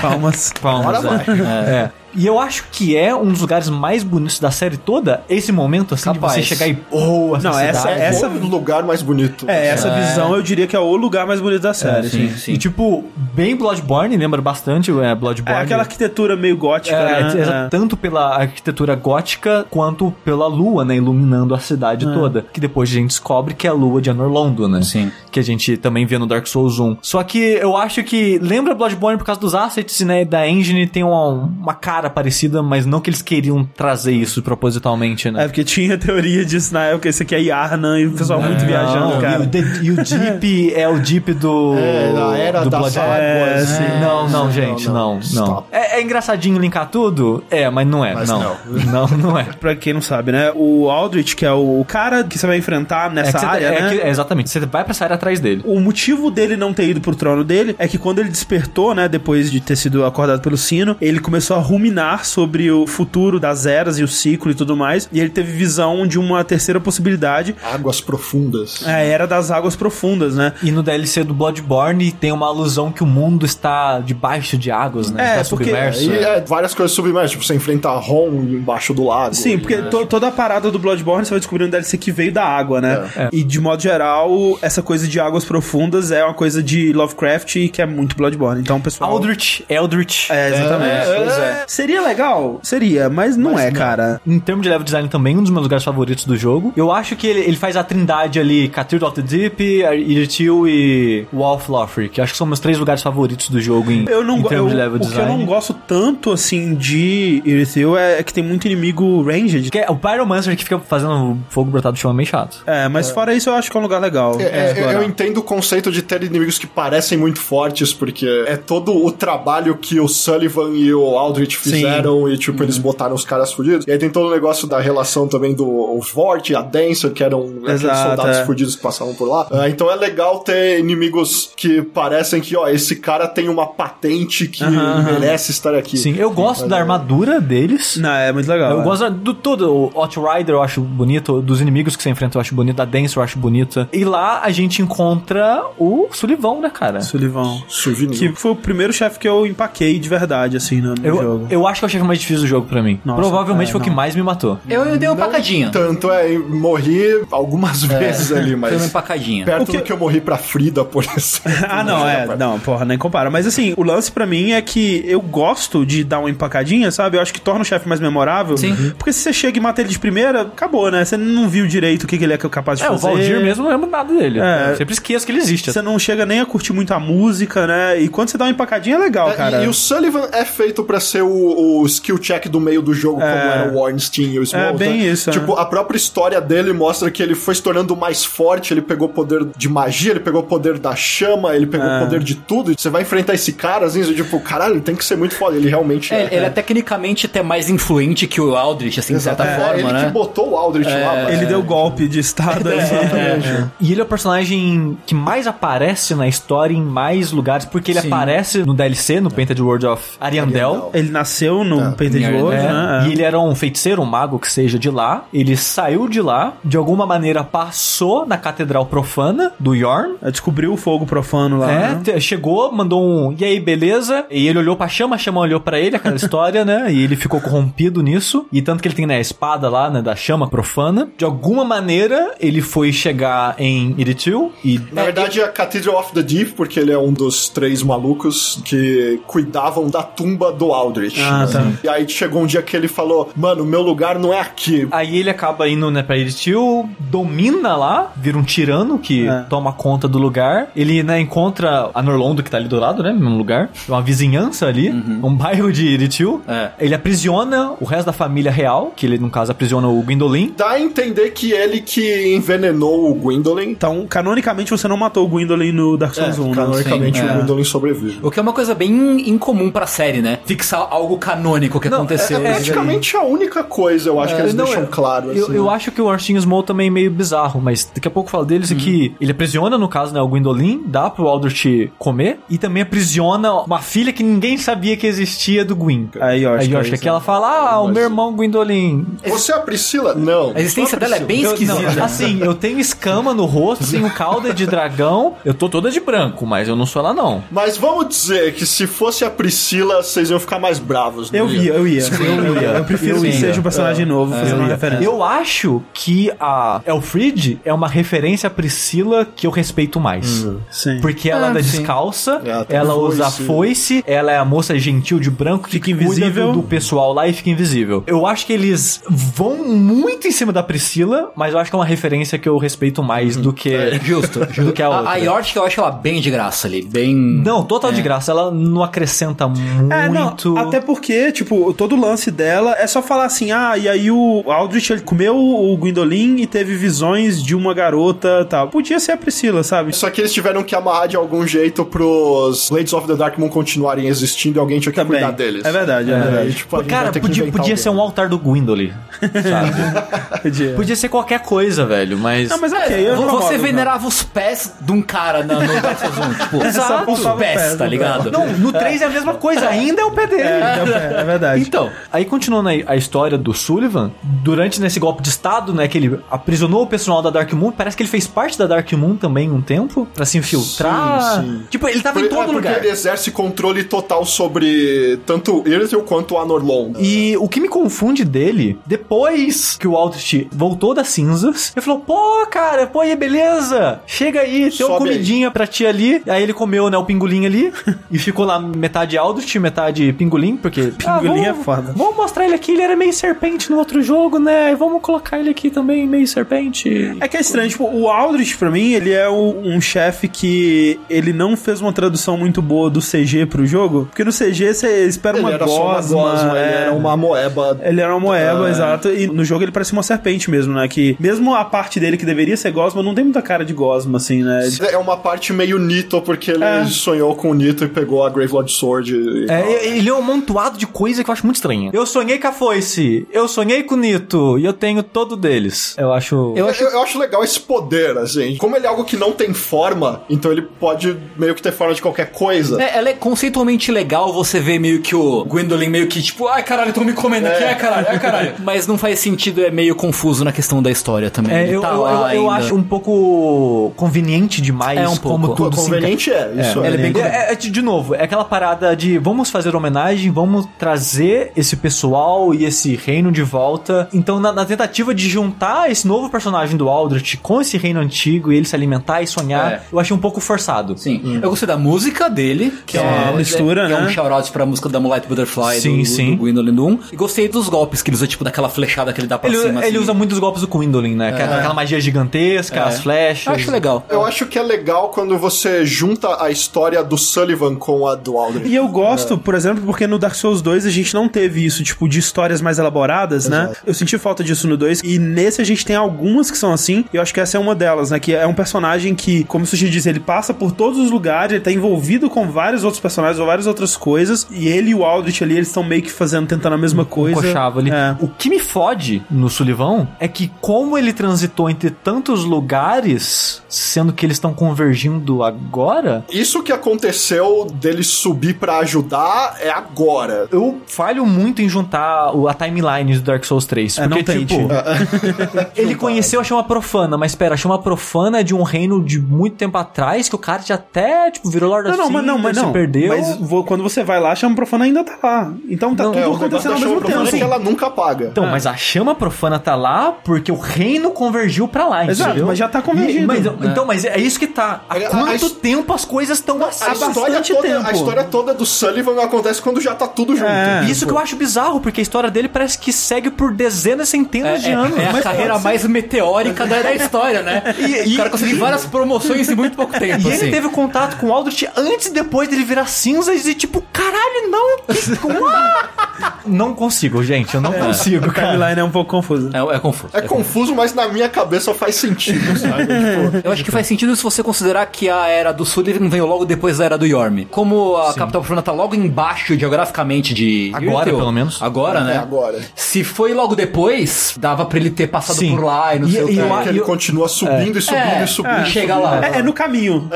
A: Palmas.
B: palmas. é. É. E eu acho que é um dos lugares mais bonitos da série toda, esse momento, assim,
C: Capaz.
B: de você chegar e, oh, essa
A: Não, essa-
B: cidade.
A: essa-
D: O lugar mais bonito.
A: É, essa visão eu diria que é o lugar mais bonito da série.
C: sim,
A: assim.
C: sim.
B: E tipo, bem Bloodborne, lembra bastante é,
A: É
B: Bloodborne.
A: aquela arquitetura meio gótica,
B: É,
A: né?
B: exa- tanto pela arquitetura gótica quanto pela lua, né, iluminando a cidade toda. Que depois a gente descobre que é a lua de Anor Londo, né?
C: Sim.
B: Que a gente também vê no Dark Souls 1. Só que eu acho que lembra Bloodborne por causa dos assets, né, da engine tem uma, uma cara parecida, mas não que eles queriam trazer isso propositalmente, né?
A: É, porque tinha teoria disso na época, esse aqui é Yarnan e o pessoal muito viajando,
B: Não,
A: cara.
B: E o, de- e o *laughs* Jeep é o Jeep do.
D: É, na era
B: do Bloodborne.
D: águas.
B: É.
D: É,
B: não, não,
D: não,
B: gente,
D: não,
B: não, não. É, é engraçadinho linkar tudo? É, mas não é.
D: Mas
B: não. *laughs* não, não é.
A: Pra quem não sabe, né? O Aldrich, que é o cara que você vai enfrentar
B: É
A: nessa
B: que você-
A: área,
B: é
A: né?
B: que- é, exatamente. Você vai pra essa área atrás dele.
A: O motivo dele não ter ido pro trono dele é que quando ele despertou, né, depois de ter sido acordado pelo sino, ele começou a ruminar sobre o futuro das eras e o ciclo e tudo mais, e ele teve visão de uma terceira possibilidade,
D: Águas profundas.
A: a era das águas profundas, né?
B: E no DLC do Bloodborne tem uma alusão que o mundo está debaixo de águas, né?
A: É,
B: está
A: porque
B: submerso.
D: E é, várias coisas submersas. Tipo, você enfrenta a Ron embaixo do lago.
A: Sim, porque to- toda a parada do Bloodborne você vai descobrir no DLC que veio da água, né?
B: É.
A: E de modo geral, essa coisa de águas profundas é uma coisa de Lovecraft e que é muito Bloodborne. Então, pessoal.
B: Aldrich, Eldritch.
A: É, exatamente.
D: É,
A: Pois é. Seria legal? Seria, mas não é, cara.
B: Em termos de level design também, um dos meus lugares favoritos do jogo. Eu acho que ele, ele faz a trindade ali, Cathedral of the Deep, Irtil e Wall of que acho que são meus três lugares favoritos do jogo em,
A: Eu não
B: em termos
A: eu-
B: de level
A: O que
B: design.
A: eu não gosto tanto, assim, de Irithyll é, é que tem muito inimigo ranged.
B: Que é o Pyromancer que fica fazendo fogo brotado do chão é meio chato.
A: É, mas fora isso eu acho que é um lugar legal.
D: É, é, eu entendo o conceito de ter inimigos que parecem muito fortes, porque é todo o trabalho que o Sullivan e o Aldrich fizeram e, tipo, eles botaram os caras fudidos. E aí tem todo o negócio da relação também do o Vort e a Dancer, que eram aqueles
A: Exato,
D: soldados
A: é.
D: fudidos que passavam por lá. Ah, então é legal ter inimigos que parecem que, ó, esse cara tem uma patente que merece estar aqui.
B: Sim, eu gosto da armadura deles.
A: Não, é muito legal.
B: Eu
A: é.
B: gosto do todo. O Outrider eu acho bonito, dos inimigos que você enfrenta eu acho bonito, da Dance eu acho bonita. E lá a gente encontra o Sullivan, né, cara?
A: Sullivan.
D: Souvenir.
A: Que foi o primeiro chefe que eu empaquei de verdade, assim, no, no
B: Eu,
A: jogo.
B: eu acho que é o chefe mais difícil do jogo pra mim.
A: Nossa,
B: Provavelmente
A: é,
B: foi o que
A: não.
B: mais me matou.
C: Eu, eu dei uma empacadinha.
D: Tanto é, eu morri algumas vezes ali,
C: Foi uma
D: mas
C: empacadinha.
D: perto
A: O que-
D: do que eu morri pra Frida, por *laughs* exemplo.
A: Ah, não, é. Não, porra, nem compara. Mas assim, o lance pra mim é que eu gosto de dar uma empacadinha, sabe? Eu acho que torna o chefe mais memorável.
C: Sim.
A: Porque se você chega e mata ele de primeira, acabou, né? Você não viu direito o que que ele é capaz de
B: É, o
A: fazer.
B: Valdir mesmo não lembro nada dele.
A: É.
B: Eu sempre esqueço que ele existe.
A: Você não chega nem a curtir muito a música, né? E quando você dá uma empacadinha é legal,
D: É,
A: cara.
D: E, e o Sullivan é feito pra ser o, o skill check do meio do jogo, como era o Ornstein e o Smoke.
A: É, bem isso,
D: Tipo, a própria história dele mostra que ele foi se tornando mais forte, ele pegou poder de magia, ele pegou poder da chama, ele pegou
A: É.
D: poder de tudo. E Você vai enfrentar esse cara, assim, você, tipo, caralho, ele tem que ser muito foda. Ele realmente
C: É,
D: é.
C: ele é tecnicamente até mais influente que o Aldrich, assim, de certa
D: Exato. É,
C: forma,
D: ele
C: né?
D: que botou o Aldrich lá. mas-
A: Ele deu golpe de estado ali. *laughs*
B: E ele é o personagem que mais aparece na história em mais lugares, porque ele
C: Sim.
B: aparece no DLC, no Painted World of Ariandel.
A: Ele nasceu no
D: É,
A: Painted
C: em
A: World,
B: É,
A: né?
B: E ele era um feiticeiro, um mago que seja de lá. Ele saiu de lá, de alguma maneira passou na catedral profana do Yorn.
A: É. Descobriu o fogo profano lá.
B: É,
A: né?
B: chegou, mandou um e aí, beleza? E ele olhou pra chama, a chama olhou pra ele, aquela *laughs* história, né? E ele ficou corrompido nisso. E tanto que ele tem, né, a espada lá, né, da chama profana. De alguma maneira, ele foi chegar em Iritil. E
D: Na verdade, é a Cathedral of the Deep, porque ele é um dos três malucos que cuidavam da tumba do Aldrich.
A: Ah, tá.
D: E aí chegou um dia que ele falou: Mano, meu lugar não é aqui.
B: Aí ele acaba indo, né, pra Iritil, domina lá, vira um tirano que
A: É.
B: toma conta do lugar. Ele, né, encontra a Norlondo, que tá ali do lado, né, no mesmo lugar. É uma vizinhança ali, um bairro de Iritil.
C: É.
B: Ele aprisiona o resto da família real, que ele, no caso, aprisiona o Gwendolyn.
D: Dá a entender que ele que envenenou o Gwendolyn.
A: Então, canonicamente, você não matou o Gwendolyn no Dark Souls 1, né?
D: Canonicamente,
C: Sim,
D: o
C: é.
D: Gwendolyn sobrevive.
C: O que é uma coisa bem incomum pra série, né? Fixar algo canônico que aconteceu.
D: É praticamente a única coisa, eu acho, que eles
B: Não,
D: deixam
B: eu-
D: claro.
B: Eu,
D: assim.
B: eu acho que o Arsene Small também é meio bizarro, mas daqui a pouco eu falo deles aqui. Ele aprisiona, no caso, né, o Gwendolyn, dá pro Aldrich comer, e também aprisiona uma filha que ninguém sabia que existia do Gwyn.
A: A Yorshka,
B: A Yorshka,
A: isso.
B: que ela fala, ah, o meu irmão Gwendolyn.
D: Você é a Priscila? Não.
C: A existência
D: Só
C: dela é bem
B: Eu-
C: esquisita.
B: não, assim, eu tenho escama no rosto, tenho cauda de dragão, eu tô toda de branco, mas eu não sou ela não.
D: Mas vamos dizer que se fosse a Priscila, vocês iam ficar mais bravos. Não
A: Eu ia, eu ia. Eu, ia. eu prefiro
B: Eu
A: que
B: ia.
A: seja um personagem novo fazendo uma referência.
B: Eu acho que a Elfrid é uma referência à Priscila que eu respeito mais.
A: Sim.
B: Porque ela
C: Ah,
B: anda
C: sim.
B: descalça,
D: Ela tem
B: ela
D: foice.
B: usa foice, ela é a moça gentil de branco que
A: Fica invisível.
B: do, pessoal lá e fica invisível. Eu acho que eles vão muito em cima da Priscila, mas eu acho que é uma referência que eu respeito mais do que *laughs*
C: Justo, justo.
B: do que a outra.
C: A, a York, eu acho ela bem de graça ali. Bem.
B: Não, total de graça, ela não acrescenta muito.
A: É, não, até porque, tipo, todo o lance dela é só falar assim, ah, e aí o Aldrich ele comeu o Gwendolyn e teve visões de uma garota tal. Podia ser a Priscila, sabe?
D: Só que eles tiveram que amarrar de algum jeito pros Ladies of the Dark Moon continuarem existindo e alguém tinha que
A: Também.
D: cuidar deles.
A: É verdade, é,
D: É,
A: verdade.
D: e, tipo, alguém
B: Cara, podia, podia
D: alguém.
B: ser um altar do Gwendolyn, sabe? *laughs*
A: Podia.
B: podia ser qualquer coisa, velho, mas...
A: Não, mas ok, eu não
C: Você venerava os pés de um cara na, no Dark Souls 1. Tipo, *laughs*
A: Exato.
C: os pés, tá ligado?
B: Não, no 3 é a mesma coisa, ainda é o pé dele.
A: não. É, é verdade.
B: Então, aí continuando aí a história do Sullivan, durante nesse golpe de estado, né, que ele aprisionou o pessoal da Dark Moon, parece que ele fez parte da Dark Moon também um tempo, pra se infiltrar.
D: Sim, sim.
B: Tipo, ele tava
D: Por-
B: em todo
D: é porque
B: lugar.
D: ele exerce controle total sobre tanto Irithel quanto a Norlon.
B: E o que me confunde dele, depois que o Aldrich voltou das cinzas, ele falou: pô, cara, pô, aí, beleza? Chega aí, tem uma
D: Sobe aí."
B: comidinha pra ti ali. Aí ele comeu, né, o pingolim ali *laughs* e ficou lá metade Aldrich, metade pingolim, porque.
A: Pingolim
B: ah,
A: é foda.
B: Vamos mostrar ele aqui, ele era meio serpente no outro jogo, né? Vamos colocar ele aqui também, meio serpente.
A: É que é estranho, tipo, o Aldrich, pra mim, ele é o- um chefe que ele não fez uma tradução muito boa do CG pro jogo, porque no CG você espera
D: Ele
A: uma
D: era só uma
A: gosma,
D: gosma, ele
A: é.
D: era uma moeba.
A: Ele era uma moeba,
D: É.
A: exato. E no jogo ele parece uma serpente mesmo, né? Que mesmo a parte dele que deveria ser gosma, não tem muita cara de gosma, assim, né? Ele-
D: É uma parte meio Nito, porque ele
A: É.
D: sonhou com o Nito e pegou a Gravelord Sword. E...
B: É, ele é um amontoado de coisa que eu acho muito estranha. Eu sonhei com a foice, eu sonhei com o Nito, e eu tenho todo deles. Eu acho.
D: Eu acho... eu acho legal esse poder, assim. Como ele é algo que não tem forma, então ele pode meio que ter forma de qualquer coisa.
C: É, ela é conceitualmente legal você ver meio que o Gwendolyn meio que tipo, ai caralho, estão me comendo aqui, ai caralho, ai caralho. *laughs* Mas não faz sentido, é meio confuso na questão da história também.
B: É, eu,
C: tá
B: eu, eu
C: ainda.
B: acho um pouco conveniente demais
C: É um
B: como
C: pouco.
B: tudo se
D: Conveniente é, isso é.
C: é bem
B: É, é, de de novo, é aquela parada de vamos fazer homenagem, vamos trazer esse pessoal e esse reino de volta. Então, na, na tentativa de juntar esse novo personagem do Aldrich com esse reino antigo e ele se alimentar e sonhar,
C: É.
B: eu achei um pouco forçado.
C: Sim, eu gostei da música dele, que é,
A: uma mistura,
C: que é um
A: né?
C: shout-out pra música da Moonlight Butterfly
B: Sim,
C: do,
B: sim.
C: do Gwendolyn Doom. E gostei dos golpes que ele usa, tipo, daquela flechada que ele dá pra
B: Ele,
C: cima.
B: ele
C: assim.
B: usa muitos golpes do Gwendolyn, né? Aquela- Aquela magia gigantesca, as flechas.
C: Eu acho legal.
D: Eu acho que é legal quando você junta a história do Sullivan com a do Aldrich.
A: E eu gosto, por exemplo, porque no Dark Souls 2 a gente não teve isso, tipo, de histórias mais elaboradas, né? Eu senti falta disso no 2. E nesse a gente tem algumas que são assim. E eu acho que essa é uma delas, né? Que é um personagem que, como o Sushi diz, ele passa por todos os lugares, ele tá envolvido com vários outros personagens ou várias outras coisas. E ele e o Aldrich ali, eles estão meio que fazendo, tentando a mesma coisa.
B: Ali.
A: É.
B: O que me fode no Sullivan é que como ele transitou entre tantos lugares, sendo que eles estão convergindo agora,
D: Isso que aconteceu dele subir pra ajudar é agora.
B: Eu falho muito em juntar o- a timeline do Dark Souls 3.
A: É,
B: porque,
A: não tente.
B: tipo, *laughs* *laughs* ele conheceu a chama profana, mas espera, a chama profana é de um reino de muito tempo atrás, que o cara já até, tipo, virou Lord
A: Não,
B: of
A: não, mas não, mas não.
B: se perdeu.
A: Mas vo- quando você vai lá, a chama profana ainda tá lá. Então tá
B: Não,
A: tudo
D: É,
A: acontecendo
D: da
A: ao mesmo tempo.
D: é que ela nunca apaga.
B: Então, mas a chama profana tá lá porque o reino convergiu pra lá,
A: Exato,
B: entendeu?
A: mas já tá convergido.
B: E- Mas mas, então, mas é isso que tá. Há
D: A-
B: quanto
D: a
B: tempo as coisas estão assim?
D: A história,
A: bastante
D: toda,
A: tempo.
D: a história toda do Sullivan acontece quando já tá tudo junto.
A: É.
B: Isso que eu acho bizarro, porque a história dele parece que segue por dezenas, centenas de
C: É,
B: anos.
C: é a
B: Mas
C: carreira
B: ser.
C: mais meteórica da, da história, né? *laughs* E, o cara conseguiu várias promoções em muito pouco tempo.
B: E ele
C: assim.
B: teve contato com o Aldrich antes e depois dele virar cinzas e tipo, caralho, não! que-! *laughs* não consigo, gente, eu não consigo,
A: O timeline é um pouco confuso.
C: É, é confuso.
D: É confuso, mas na minha cabeça faz sentido, *laughs* sabe? Tipo,
C: Eu acho que faz sentido se você considerar que a era do Sullivan veio logo depois da era do Yorm. Como a capital profunda tá logo embaixo geograficamente de.
B: Agora,
C: Yurtel,
B: pelo menos.
C: Agora, né?
D: É agora.
C: Se foi logo depois, dava pra ele ter passado
B: Sim.
C: por lá e não
B: E-
C: sei o
B: e
C: que.
B: eu
D: que ele
B: eu-
D: continua subindo e subindo
C: É,
D: e subindo.
C: é,
D: e
C: chega
D: subindo.
C: lá.
A: É, é no caminho.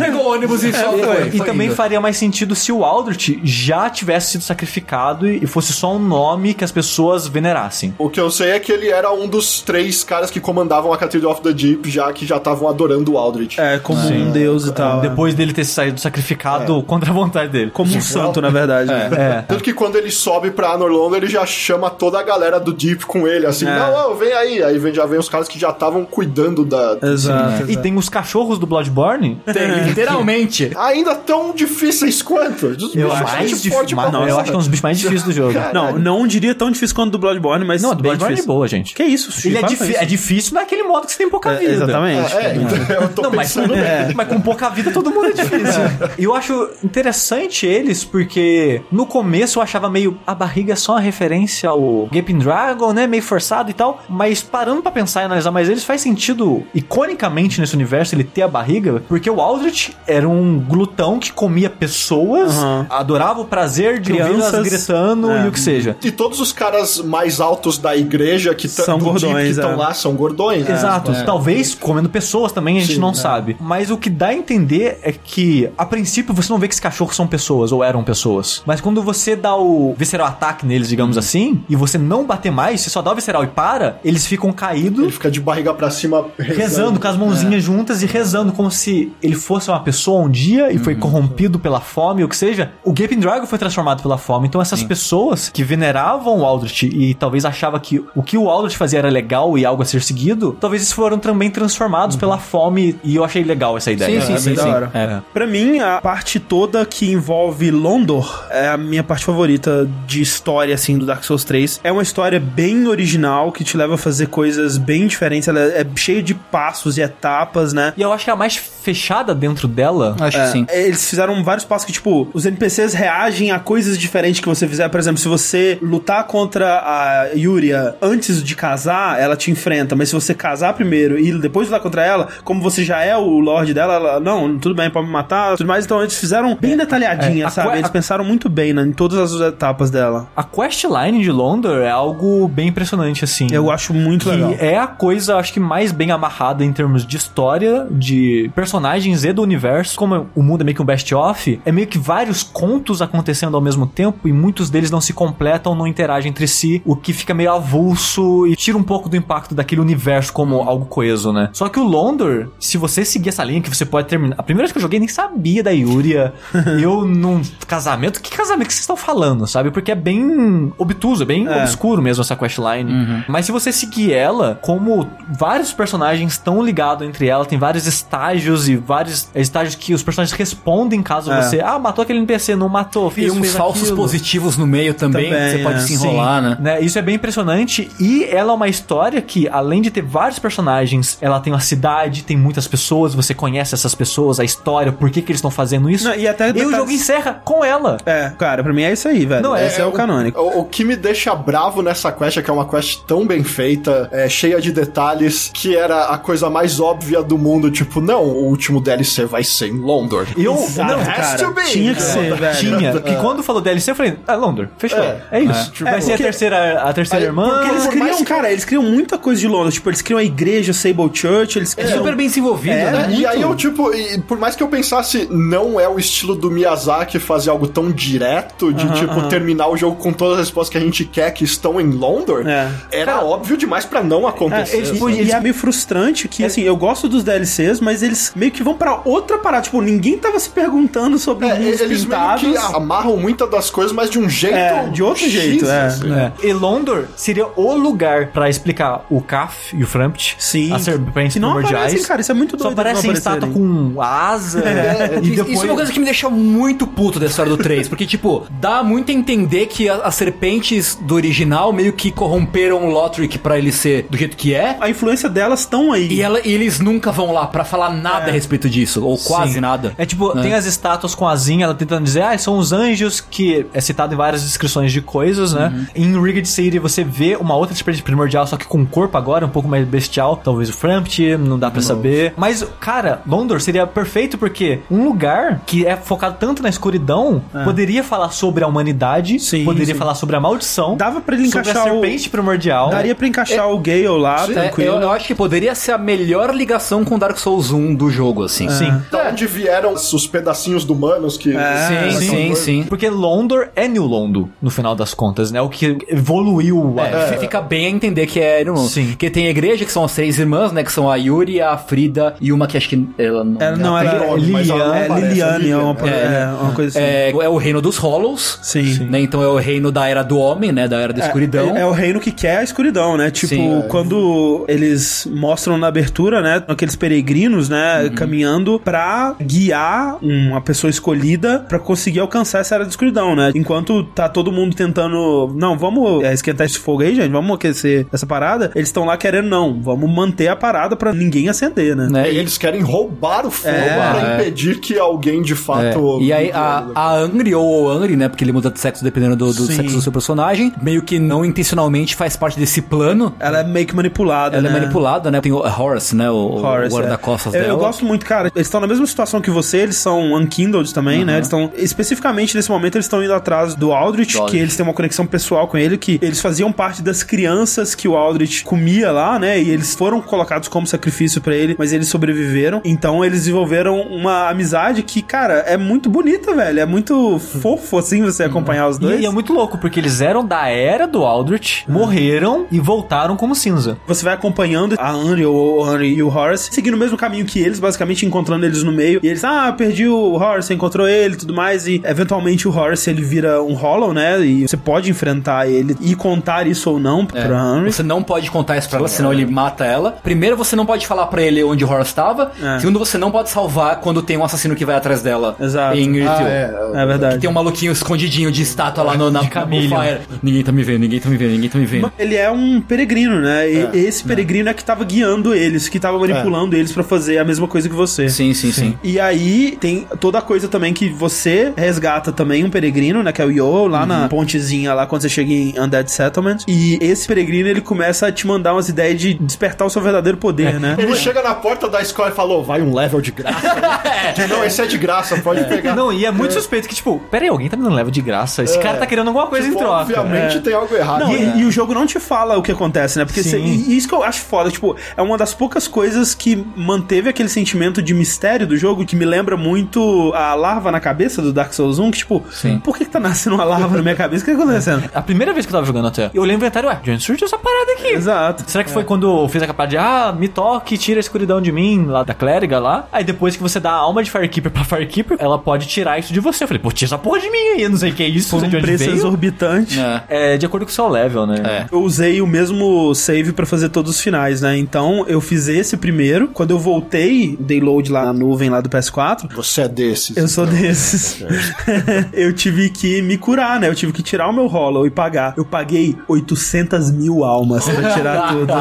C: Pegou o ônibus e só foi.
B: E também faria mais sentido se o Aldrich já tivesse sido sacrificado e fosse só um nome que as pessoas venerassem.
D: O que eu sei é que ele era um dos três caras que comandavam a Cathedral of the Deep, já que já estavam adorando o Aldrich.
A: É, como um deus e tal. é.
B: Depois dele ter saído sacrificado contra a vontade dele.
A: Como um santo, na verdade. né?
B: É. *laughs*
D: Tanto que quando ele sobe pra Anor Londo, ele já chama toda a galera do Deep com ele, assim,
A: É.
D: não, não, vem aí. Aí vem- já vem os caras que já estavam cuidando da...
A: Exato.
B: E tem os cachorros do Bloodborne.
C: Tem, literalmente. *laughs*
D: Ainda tão difíceis quanto? Dos
B: Eu
D: bichos
B: acho,
D: mais
B: difí-
D: forte
B: mas não, eu acho que é dos bichos mais *laughs* difíceis do jogo.
A: Não, não diria tão difícil quanto o do Bloodborne, mas.
B: Não, do Bloodborne é de
A: difícil.
B: boa, gente.
A: Que isso, Sushi,
B: Ele é,
A: para isso.
B: é difícil naquele modo que você tem pouca
A: É,
B: vida.
A: exatamente.
D: É, então eu tô
B: Não, mas,
D: pensando...
B: é, mas com pouca vida todo mundo é difícil. E eu acho interessante eles, porque no começo eu achava meio. A barriga é só uma referência ao Gaping Dragon, né? Meio forçado e tal. Mas parando pra pensar e analisar mais eles, faz sentido, iconicamente nesse universo, ele ter a barriga, porque o Aldrich era um glutão que comia pessoas,
A: Aham.
B: adorava o prazer de
A: Crianças.
B: Gritando
A: É.
B: e o que seja.
D: E todos os caras mais altos da igreja que
A: São gordões,
D: que estão
A: é.
D: lá são gordões. né?
B: Exato. Talvez comendo pessoas também, a gente
D: Sim,
B: não
D: é.
B: sabe. Mas o que dá a entender é que, a princípio, você não vê que esses cachorros são pessoas ou eram pessoas. Mas quando você dá o visceral ataque neles, digamos assim, e você não bater mais, você só dá o visceral e para, eles ficam
D: Ele
B: caídos.
D: fica de barriga pra cima rezando.
B: Rezando com as mãozinhas juntas e rezando como se ele fosse uma pessoa um dia e foi corrompido pela fome, ou que seja. O Gaping Dragon foi transformado pela fome. Então essas pessoas que veneravam o Aldrich e talvez achavam que o que o Aldrich fazia era legal e algo a ser seguido, talvez eles foram também transformados pela fome e eu achei legal essa ideia.
C: Sim, sim,
A: É
C: sim.
A: da
C: sim. É.
A: Pra mim, a parte toda que envolve Londor é a minha parte favorita de história, assim, do Dark Souls 3. É uma história bem original, que te leva a fazer coisas bem diferentes. Ela é cheia de passos e etapas, né?
B: E eu acho que a mais fechada dentro dela.
C: Acho que sim.
A: É, Eles fizeram vários passos que, tipo, os NPCs reagem a coisas diferentes que você fizer. Por exemplo, se você lutar contra a Yuria antes de casar, ela te enfrenta. Mas se você casar primeiro e depois lutar contra ela, como você já é o Lorde dela, ela, não, tudo bem, pode me matar, tudo mais. Então eles fizeram bem detalhadinha,
B: É,
A: sabe?
B: que-
A: Eles pensaram muito bem né, em todas as etapas dela.
B: A questline de Londor é algo bem impressionante, assim.
A: Eu acho muito
B: que
A: legal.
B: é a coisa, acho que mais bem amarrada em termos de história, de personagens e do universo. Como o mundo é meio que um best-of, é meio que vários contos acontecendo ao mesmo tempo e muitos deles não se completam, não interagem entre si, o que fica meio avulso e tira um pouco do impacto daquele universo como algo coeso, né? Só que o Londor, se você seguir essa linha que você pode terminar. A primeira vez que eu joguei, nem sabia da Yuria. *laughs* eu num casamento. Que casamento que vocês estão falando, sabe? Porque é bem obtuso, é bem
A: É.
B: obscuro mesmo essa questline. Mas se você seguir ela, como vários personagens estão ligados entre ela, tem vários estágios e vários estágios que os personagens respondem caso
A: É.
B: você, ah, matou aquele NPC, não matou,
C: E
B: fez,
C: uns falsos
B: aquilo.
C: Positivos no meio também,
A: Também,
C: você pode
A: é.
C: se enrolar, né?
B: né? Isso é bem impressionante e ela é uma história que, além de ter vários personagens, ela tem uma cidade, tem muitas pessoas, você conhece essas pessoas, a história, por que, que eles estão fazendo isso.
A: Não, e até
B: e o jogo encerra com ela.
A: É, cara, pra mim é isso aí, velho.
B: Não, é-
A: Esse é, o canônico.
D: O, o que me deixa bravo nessa quest é que é uma quest tão bem feita, é, cheia de detalhes, que era a coisa mais óbvia do mundo. Tipo, não, o último DLC vai ser em Londor.
B: Eu,
A: Exato,
B: não,
D: has
A: cara.
D: to be.
A: Tinha que ser, velho.
B: Tinha. Que quando falou DLC, eu falei, ah, Londor, fechou. É,
D: É.
B: isso.
A: É,
B: Vai ser a
A: porque-
B: terceira, a terceira
D: Aí,
B: irmã.
A: Porque eles criam,
D: mais
A: cara, eles criam muita coisa de Londres. Tipo, eles criam a igreja Sable Church, eles
C: É
A: criam...
C: super bem desenvolvido,
A: É,
C: né?
D: E
A: muito.
D: aí eu, tipo, e por mais que eu pensasse, não é o estilo do Miyazaki fazer algo tão direto, de, tipo, terminar o jogo com todas as respostas que a gente quer que estão em Londor,
A: É.
D: era
B: Assim,
D: óbvio demais pra não
A: É,
D: acontecer.
A: eles-
D: sabe?
A: e é meio frustrante que, assim, eu gosto dos DLCs, mas eles meio que vão pra outra parada. Tipo, ninguém tava se perguntando sobre
D: É, eles meio
A: pintados.
D: que amarram muitas das coisas, mas de um jeito.
A: É, de outro
D: X,
A: jeito, é.
D: assim.
B: É. E Londor seria o lugar pra explicar o Kaf e o Frampt.
A: Sim.
B: As serpentes
A: Que não aparecem, cara, isso é muito
B: Só
A: doido.
B: aparece em
A: eles não
B: estátua com asa.
C: É,
B: e
C: isso-
B: depois...
C: Isso é uma coisa que me deixa muito puto da história do 3, porque, tipo, dá muito a entender que a- as serpentes do original meio que corromperam o Lothric pra ele ser do jeito que é.
A: A influência delas estão aí.
C: E, ela- e eles nunca vão lá pra falar nada a respeito disso, ou quase
B: Sim.
C: nada.
B: É tipo,
C: né?
B: tem as estátuas com asinha, ela tentando dizer, ah, são os anjos que é citado em várias descrições de coisas, né?
C: Uhum.
B: Em Rigged City você vê uma outra serpente primordial, só que com corpo agora, um pouco mais bestial. Talvez o Frampt, não dá pra saber. Mas, cara, Londor seria perfeito porque um lugar que é focado tanto na escuridão poderia falar sobre a humanidade,
A: Sim,
B: poderia
A: sim.
B: falar sobre a maldição.
A: Dava pra ele
B: sobre a
A: encaixar o-
B: serpente primordial.
A: Daria pra encaixar o Gale lá,
C: É,
A: tranquilo.
C: eu, eu acho que poderia ser a melhor ligação com Dark Souls 1 do jogo, assim.
B: Sim.
D: Da onde vieram os pedacinhos do Manos que.
A: É,
C: sim, sim, sim.
B: Porque Londor é New Londo, no final das contas, né? O que evoluiu. a-
C: É, Fica bem a entender que é irmão.
B: Sim.
C: Porque tem a igreja, que são as três irmãs, né? Que são a Yuri, a Frida e uma que acho que ela não.
A: Ela não
D: ela não
A: é, Liliane, é uma,
D: Liliane.
A: é, uma coisa assim.
C: É, é o reino dos Hollows.
A: Sim.
C: Né? Então é o reino da era do homem, né? Da era da escuridão.
A: É, é o reino que quer a escuridão, né? Tipo,
C: Sim, é.
A: quando eles mostram na abertura, né? Aqueles peregrinos, né?
C: Uhum.
A: Caminhando pra guiar uma pessoa escolhida pra conseguir alcançar essa era da escuridão, né? Enquanto tá todo mundo tentando, não, vamos é, esquentar esse fogo aí, gente, vamos aquecer essa parada. Eles estão lá querendo, não, vamos manter a parada pra ninguém acender, né?
C: né?
D: E eles querem roubar o fogo
A: É,
D: pra
C: é.
D: impedir que alguém de
C: É,
D: fato.
C: E aí a, a Angry ou o Angry, né? Porque ele muda de sexo dependendo do, do sexo do seu personagem, meio que não intencionalmente faz parte desse plano.
A: Ela é meio que manipulada,
C: Ela
A: né?
C: é manipulada, né? Tem o Horace, né? O,
A: Horace,
C: o guarda-costas
A: é. eu,
C: dela.
A: eu gosto muito, cara. Eles estão na mesma situação que você, eles são unkindled também, né? Eles estão, especificamente nesse momento, eles estão indo atrás do Aldrich,
C: Do Aldrich.
A: que eles têm uma conexão pessoal com ele, que eles faziam parte das crianças que o Aldrich comia lá, né? E eles foram colocados como sacrifício pra ele, mas eles sobreviveram. Então eles desenvolveram uma amizade que, cara, é muito bonita, velho. É muito fofo, assim, você acompanhar os dois.
B: E, e é muito louco, porque eles eram da era do Aldrich, morreram e voltaram como cinza.
A: Você vai acompanhando a Henry, ou e o Horace, seguindo o mesmo caminho que eles, basicamente encontrando eles no meio. E eles, ah, perdi o Horace, encontrou ele e tudo mais. E eventualmente o Horace ele vira um Hollow, né? E você pode enfrentar ele e contar isso ou não
C: É,
A: pra Henry.
C: Você não pode contar isso pra ela, senão ele mata ela. Primeiro, você não pode falar pra ele onde o Horace estava.
A: É.
C: Segundo, você não pode salvar quando tem um assassino que vai atrás dela.
A: Exato.
C: Em.
D: Ah, é,
A: É verdade.
C: Tem um maluquinho escondidinho de estátua lá no, na, bonfire. Ninguém tá me vendo, ninguém tá me vendo, ninguém tá me vendo.
A: Ele é um peregrino, né? E esse peregrino é que tava guiando eles, que tava manipulando eles pra fazer a mesma coisa que você.
C: Sim, sim, sim.
A: E aí tem toda a coisa também que você resgata também um peregrino, né? Que é Yo, lá na pontezinha lá quando você chega em Undead Settlement. E esse peregrino ele começa a te mandar umas ideias de despertar o seu verdadeiro poder, né?
D: Ele chega na porta da escola e falou: vai um level de graça. *laughs* Não, esse é de graça, pode pegar.
B: Não, e é muito suspeito que, tipo, pera aí, alguém tá me dando leva de graça. Esse cara tá querendo alguma coisa
D: Tipo,
B: em troca.
D: Obviamente
A: É.
D: tem algo errado.
A: Não,
D: né?
A: e, e o jogo não te fala o que acontece, né? Porque cê- e isso que eu acho foda, tipo, é uma das poucas coisas que manteve aquele sentimento de mistério do jogo, que me lembra muito a larva na cabeça do Dark Souls 1, que tipo,
C: Sim.
A: por que, que tá nascendo uma larva na minha cabeça? O que tá acontecendo?
B: A primeira vez que eu tava jogando até, eu olhei no inventário, ué, de onde surgiu essa parada aqui?
A: Exato.
B: Será que foi quando eu fiz a capa de, ah, me toque, tira a escuridão de mim, lá da clériga lá? Aí depois que você dá a alma de Firekeeper pra Firekeeper, ela pode tirar isso de você. Eu falei, pô, tira essa porra de mim aí, eu não sei o que é isso, sei
A: um
B: de onde
A: preço
B: veio.
A: exorbitante.
C: É.
B: É de acordo com o seu level, né?
C: É.
A: Eu usei o mesmo save pra fazer todos os finais, né? Então eu fiz esse primeiro. Quando eu voltei, dei load lá na nuvem lá do PS4.
D: Você é desses.
A: Eu sou desses. *laughs* eu tive que me curar, né? Eu tive que tirar o meu hollow e pagar. Eu paguei 800 mil almas pra tirar *laughs* tudo.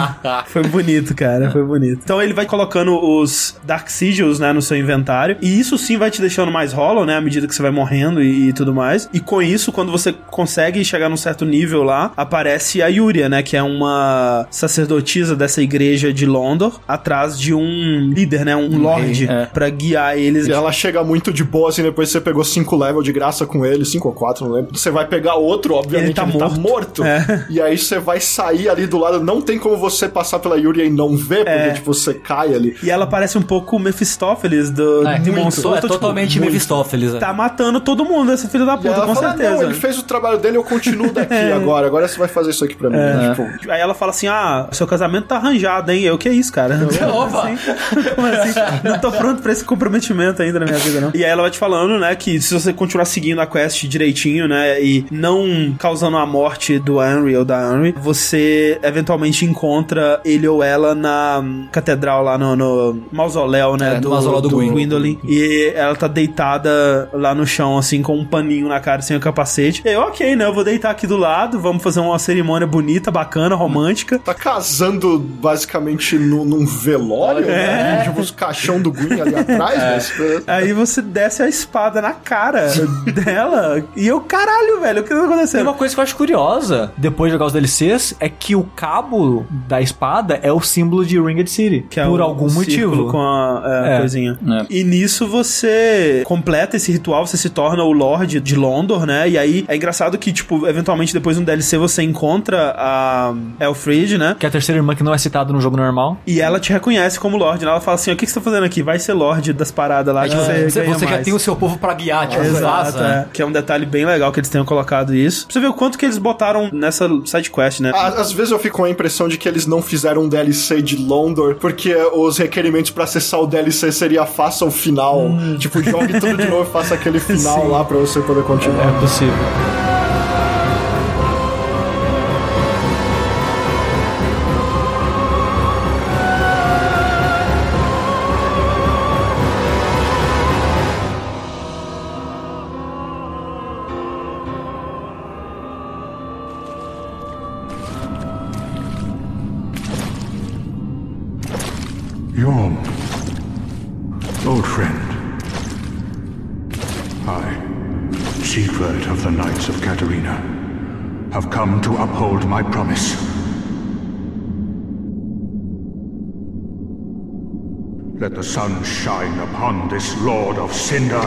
A: Foi bonito, cara. Foi bonito. Então ele vai colocando os Dark Sigils, né, no seu inventário. E isso sim vai te deixando mais hollow, né? À medida que você vai morrendo e, e tudo mais. E com isso, quando você consegue chegar num certo nível lá, aparece a Yuria, né? Que é uma sacerdotisa dessa igreja de Londor, atrás de um líder, né? Um lord,
C: é.
A: pra guiar eles.
D: E ela chega muito de boa, assim, depois você pegou 5 level de graça com ele, 5 ou 4, não lembro. Você vai pegar outro, obviamente,
A: Ele tá
D: ele tá
A: morto.
D: morto.
A: É.
D: E aí você vai sair ali do lado, não tem como você passar pela Yuri e não ver, porque,
A: É.
D: tipo, você cai ali.
A: E ela parece um pouco Mephistófeles do
C: É,
A: Demon
C: é
A: tipo,
C: totalmente
A: muito.
C: Mephistófeles. é.
A: Tá matando todo mundo, essa filha da
D: E
A: puta,
D: ela
A: com
D: fala,
A: certeza.
D: não, ele fez o trabalho dele, eu continuo *laughs* daqui agora, agora você vai fazer isso aqui pra mim. Tipo,
A: Aí ela fala assim: Ah, seu casamento tá arranjado, hein? Eu, que é isso, cara? *laughs*
C: Opa!
A: Como assim? não tô pronto pra esse comprometimento ainda na minha vida, não. E aí ela vai te falando, né, que se você continuar seguindo a quest direitinho, né, e não causando a morte do Henry ou da Henry, você eventualmente encontra ele ou ela na catedral lá no, no mausoléu, né,
C: É, no mausoléu do Gwyn.
A: Gwendolyn. E ela tá deitada lá no chão, assim, com um paninho na cara, sem o capacete. E eu, ok, né, eu vou deitar aqui do lado, vamos fazer uma cerimônia bonita, bacana, romântica.
D: Tá casando basicamente no- num velório, né? Tipo os caixão do Gwyn ali atrás, mas...
A: Aí você desce a espada na cara dela. E eu, caralho, velho, o que tá
B: E
A: acontecendo?
B: uma coisa que eu acho curiosa, depois de jogar os DLCs, é que o cabo da espada é o símbolo de Ringed City.
A: Que é
B: por
A: o-
B: algum
A: o
B: motivo.
A: Com a é,
B: É.
A: coisinha.
C: É.
A: E nisso você completa esse ritual, você se torna o Lorde de Londor, né? E aí é engraçado que, tipo, eventualmente depois no DLC você encontra a Elfrid, né?
B: Que é a terceira irmã que não é citada no jogo normal.
A: E ela te reconhece como Lorde, né? Ela fala assim: o que, que você tá fazendo aqui? Vai ser Lorde das paradas lá.
C: É,
A: que você
C: você, você já
A: mais."
C: tem o seu povo pra guiar, tipo,
A: Exato,
C: vaza.
A: é. Que é um detalhe bem legal que eles tenham colocado isso. Pra você ver o quanto que eles botaram nessa side quest, né?
D: Às vezes eu fico com a impressão de que eles não fizeram um DLC de Londor, porque os requerimentos pra acessar o DLC seria faça o final. Tipo, jogue tudo de novo e faça aquele final *laughs*
A: Sim.
D: lá pra você poder continuar.
B: É possível.
G: Come to uphold my promise. Let the sun shine upon this Lord of Cinder.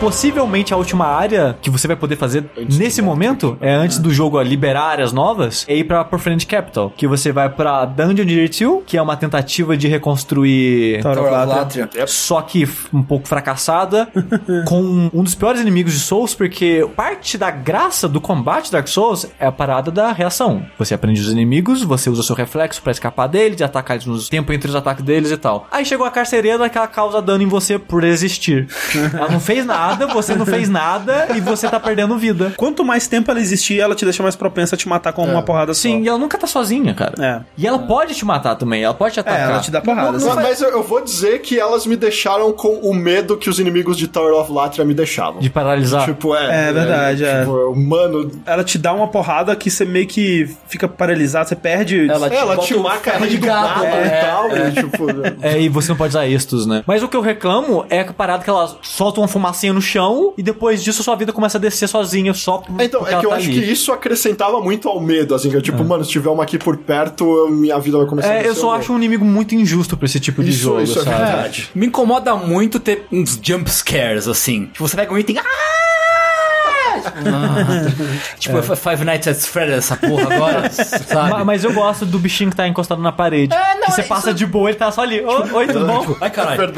B: Possivelmente a última área que você vai poder fazer nesse momento é antes do jogo ó, liberar áreas novas, é ir pra Profaned Capital, que você vai pra Dungeon Tier 2, que é uma tentativa de reconstruir
A: Tower of
C: Tower of
A: Latria.
C: Latria.
B: só que um pouco fracassada, *laughs* com um dos piores inimigos de Souls, porque parte da graça do combate Dark Souls é a parada da reação. Você aprende os inimigos, você usa seu reflexo pra escapar deles, atacar eles no tempo entre os ataques deles e tal. Aí chegou a carcereira que ela causa dano em você por existir. *laughs* ela não fez nada, você não fez nada e você tá perdendo vida.
A: Quanto mais tempo ela existir, ela te deixa mais propensa a te matar com uma porrada só.
B: Sim, e ela nunca tá sozinha, cara.
A: É.
B: E ela pode te matar também, ela pode te
A: É,
B: atacar.
A: ela te dá porrada.
D: Mas,
A: assim.
D: mas eu, eu vou dizer que elas me deixaram com o medo que os inimigos de Tower of Latria me deixavam.
B: De paralisar.
D: Tipo, é.
A: É verdade, é.
D: Tipo, mano.
A: Ela te dá uma porrada que você meio que fica paralisado, você perde.
C: Ela te
D: Ela te marca ali
C: de
D: do
C: gato,
D: nada
C: é,
D: e tal.
C: é.
D: E, tipo, *laughs*
B: É, e você não pode usar estos, né? Mas o que eu reclamo é a parada que ela solta uma fumacinha no chão e depois disso sua vida começa a descer sozinha só por,
D: Então,
B: porque
D: é que eu
B: tá
D: acho
B: ali.
D: que isso acrescentava muito ao medo, assim, que eu, tipo, mano, se tiver uma aqui por perto, minha vida vai começar a
B: É, eu
D: descer
B: só
D: um
B: acho um inimigo muito injusto pra esse tipo de
D: Isso,
B: jogo,
D: isso é
B: sabe?
D: verdade.
C: Me incomoda muito ter uns jump scares, assim. Tipo, você pega um item. Ah! *laughs* tipo, Five Nights at Freddy's, essa porra agora, *laughs* sabe?
B: Ma- Mas eu gosto do bichinho que tá encostado na parede.
C: É, não,
B: que você
C: é
B: passa
C: isso-
B: de boa, ele tá só ali. Ô, Oi, *laughs* tudo bom?
C: Ai, caralho.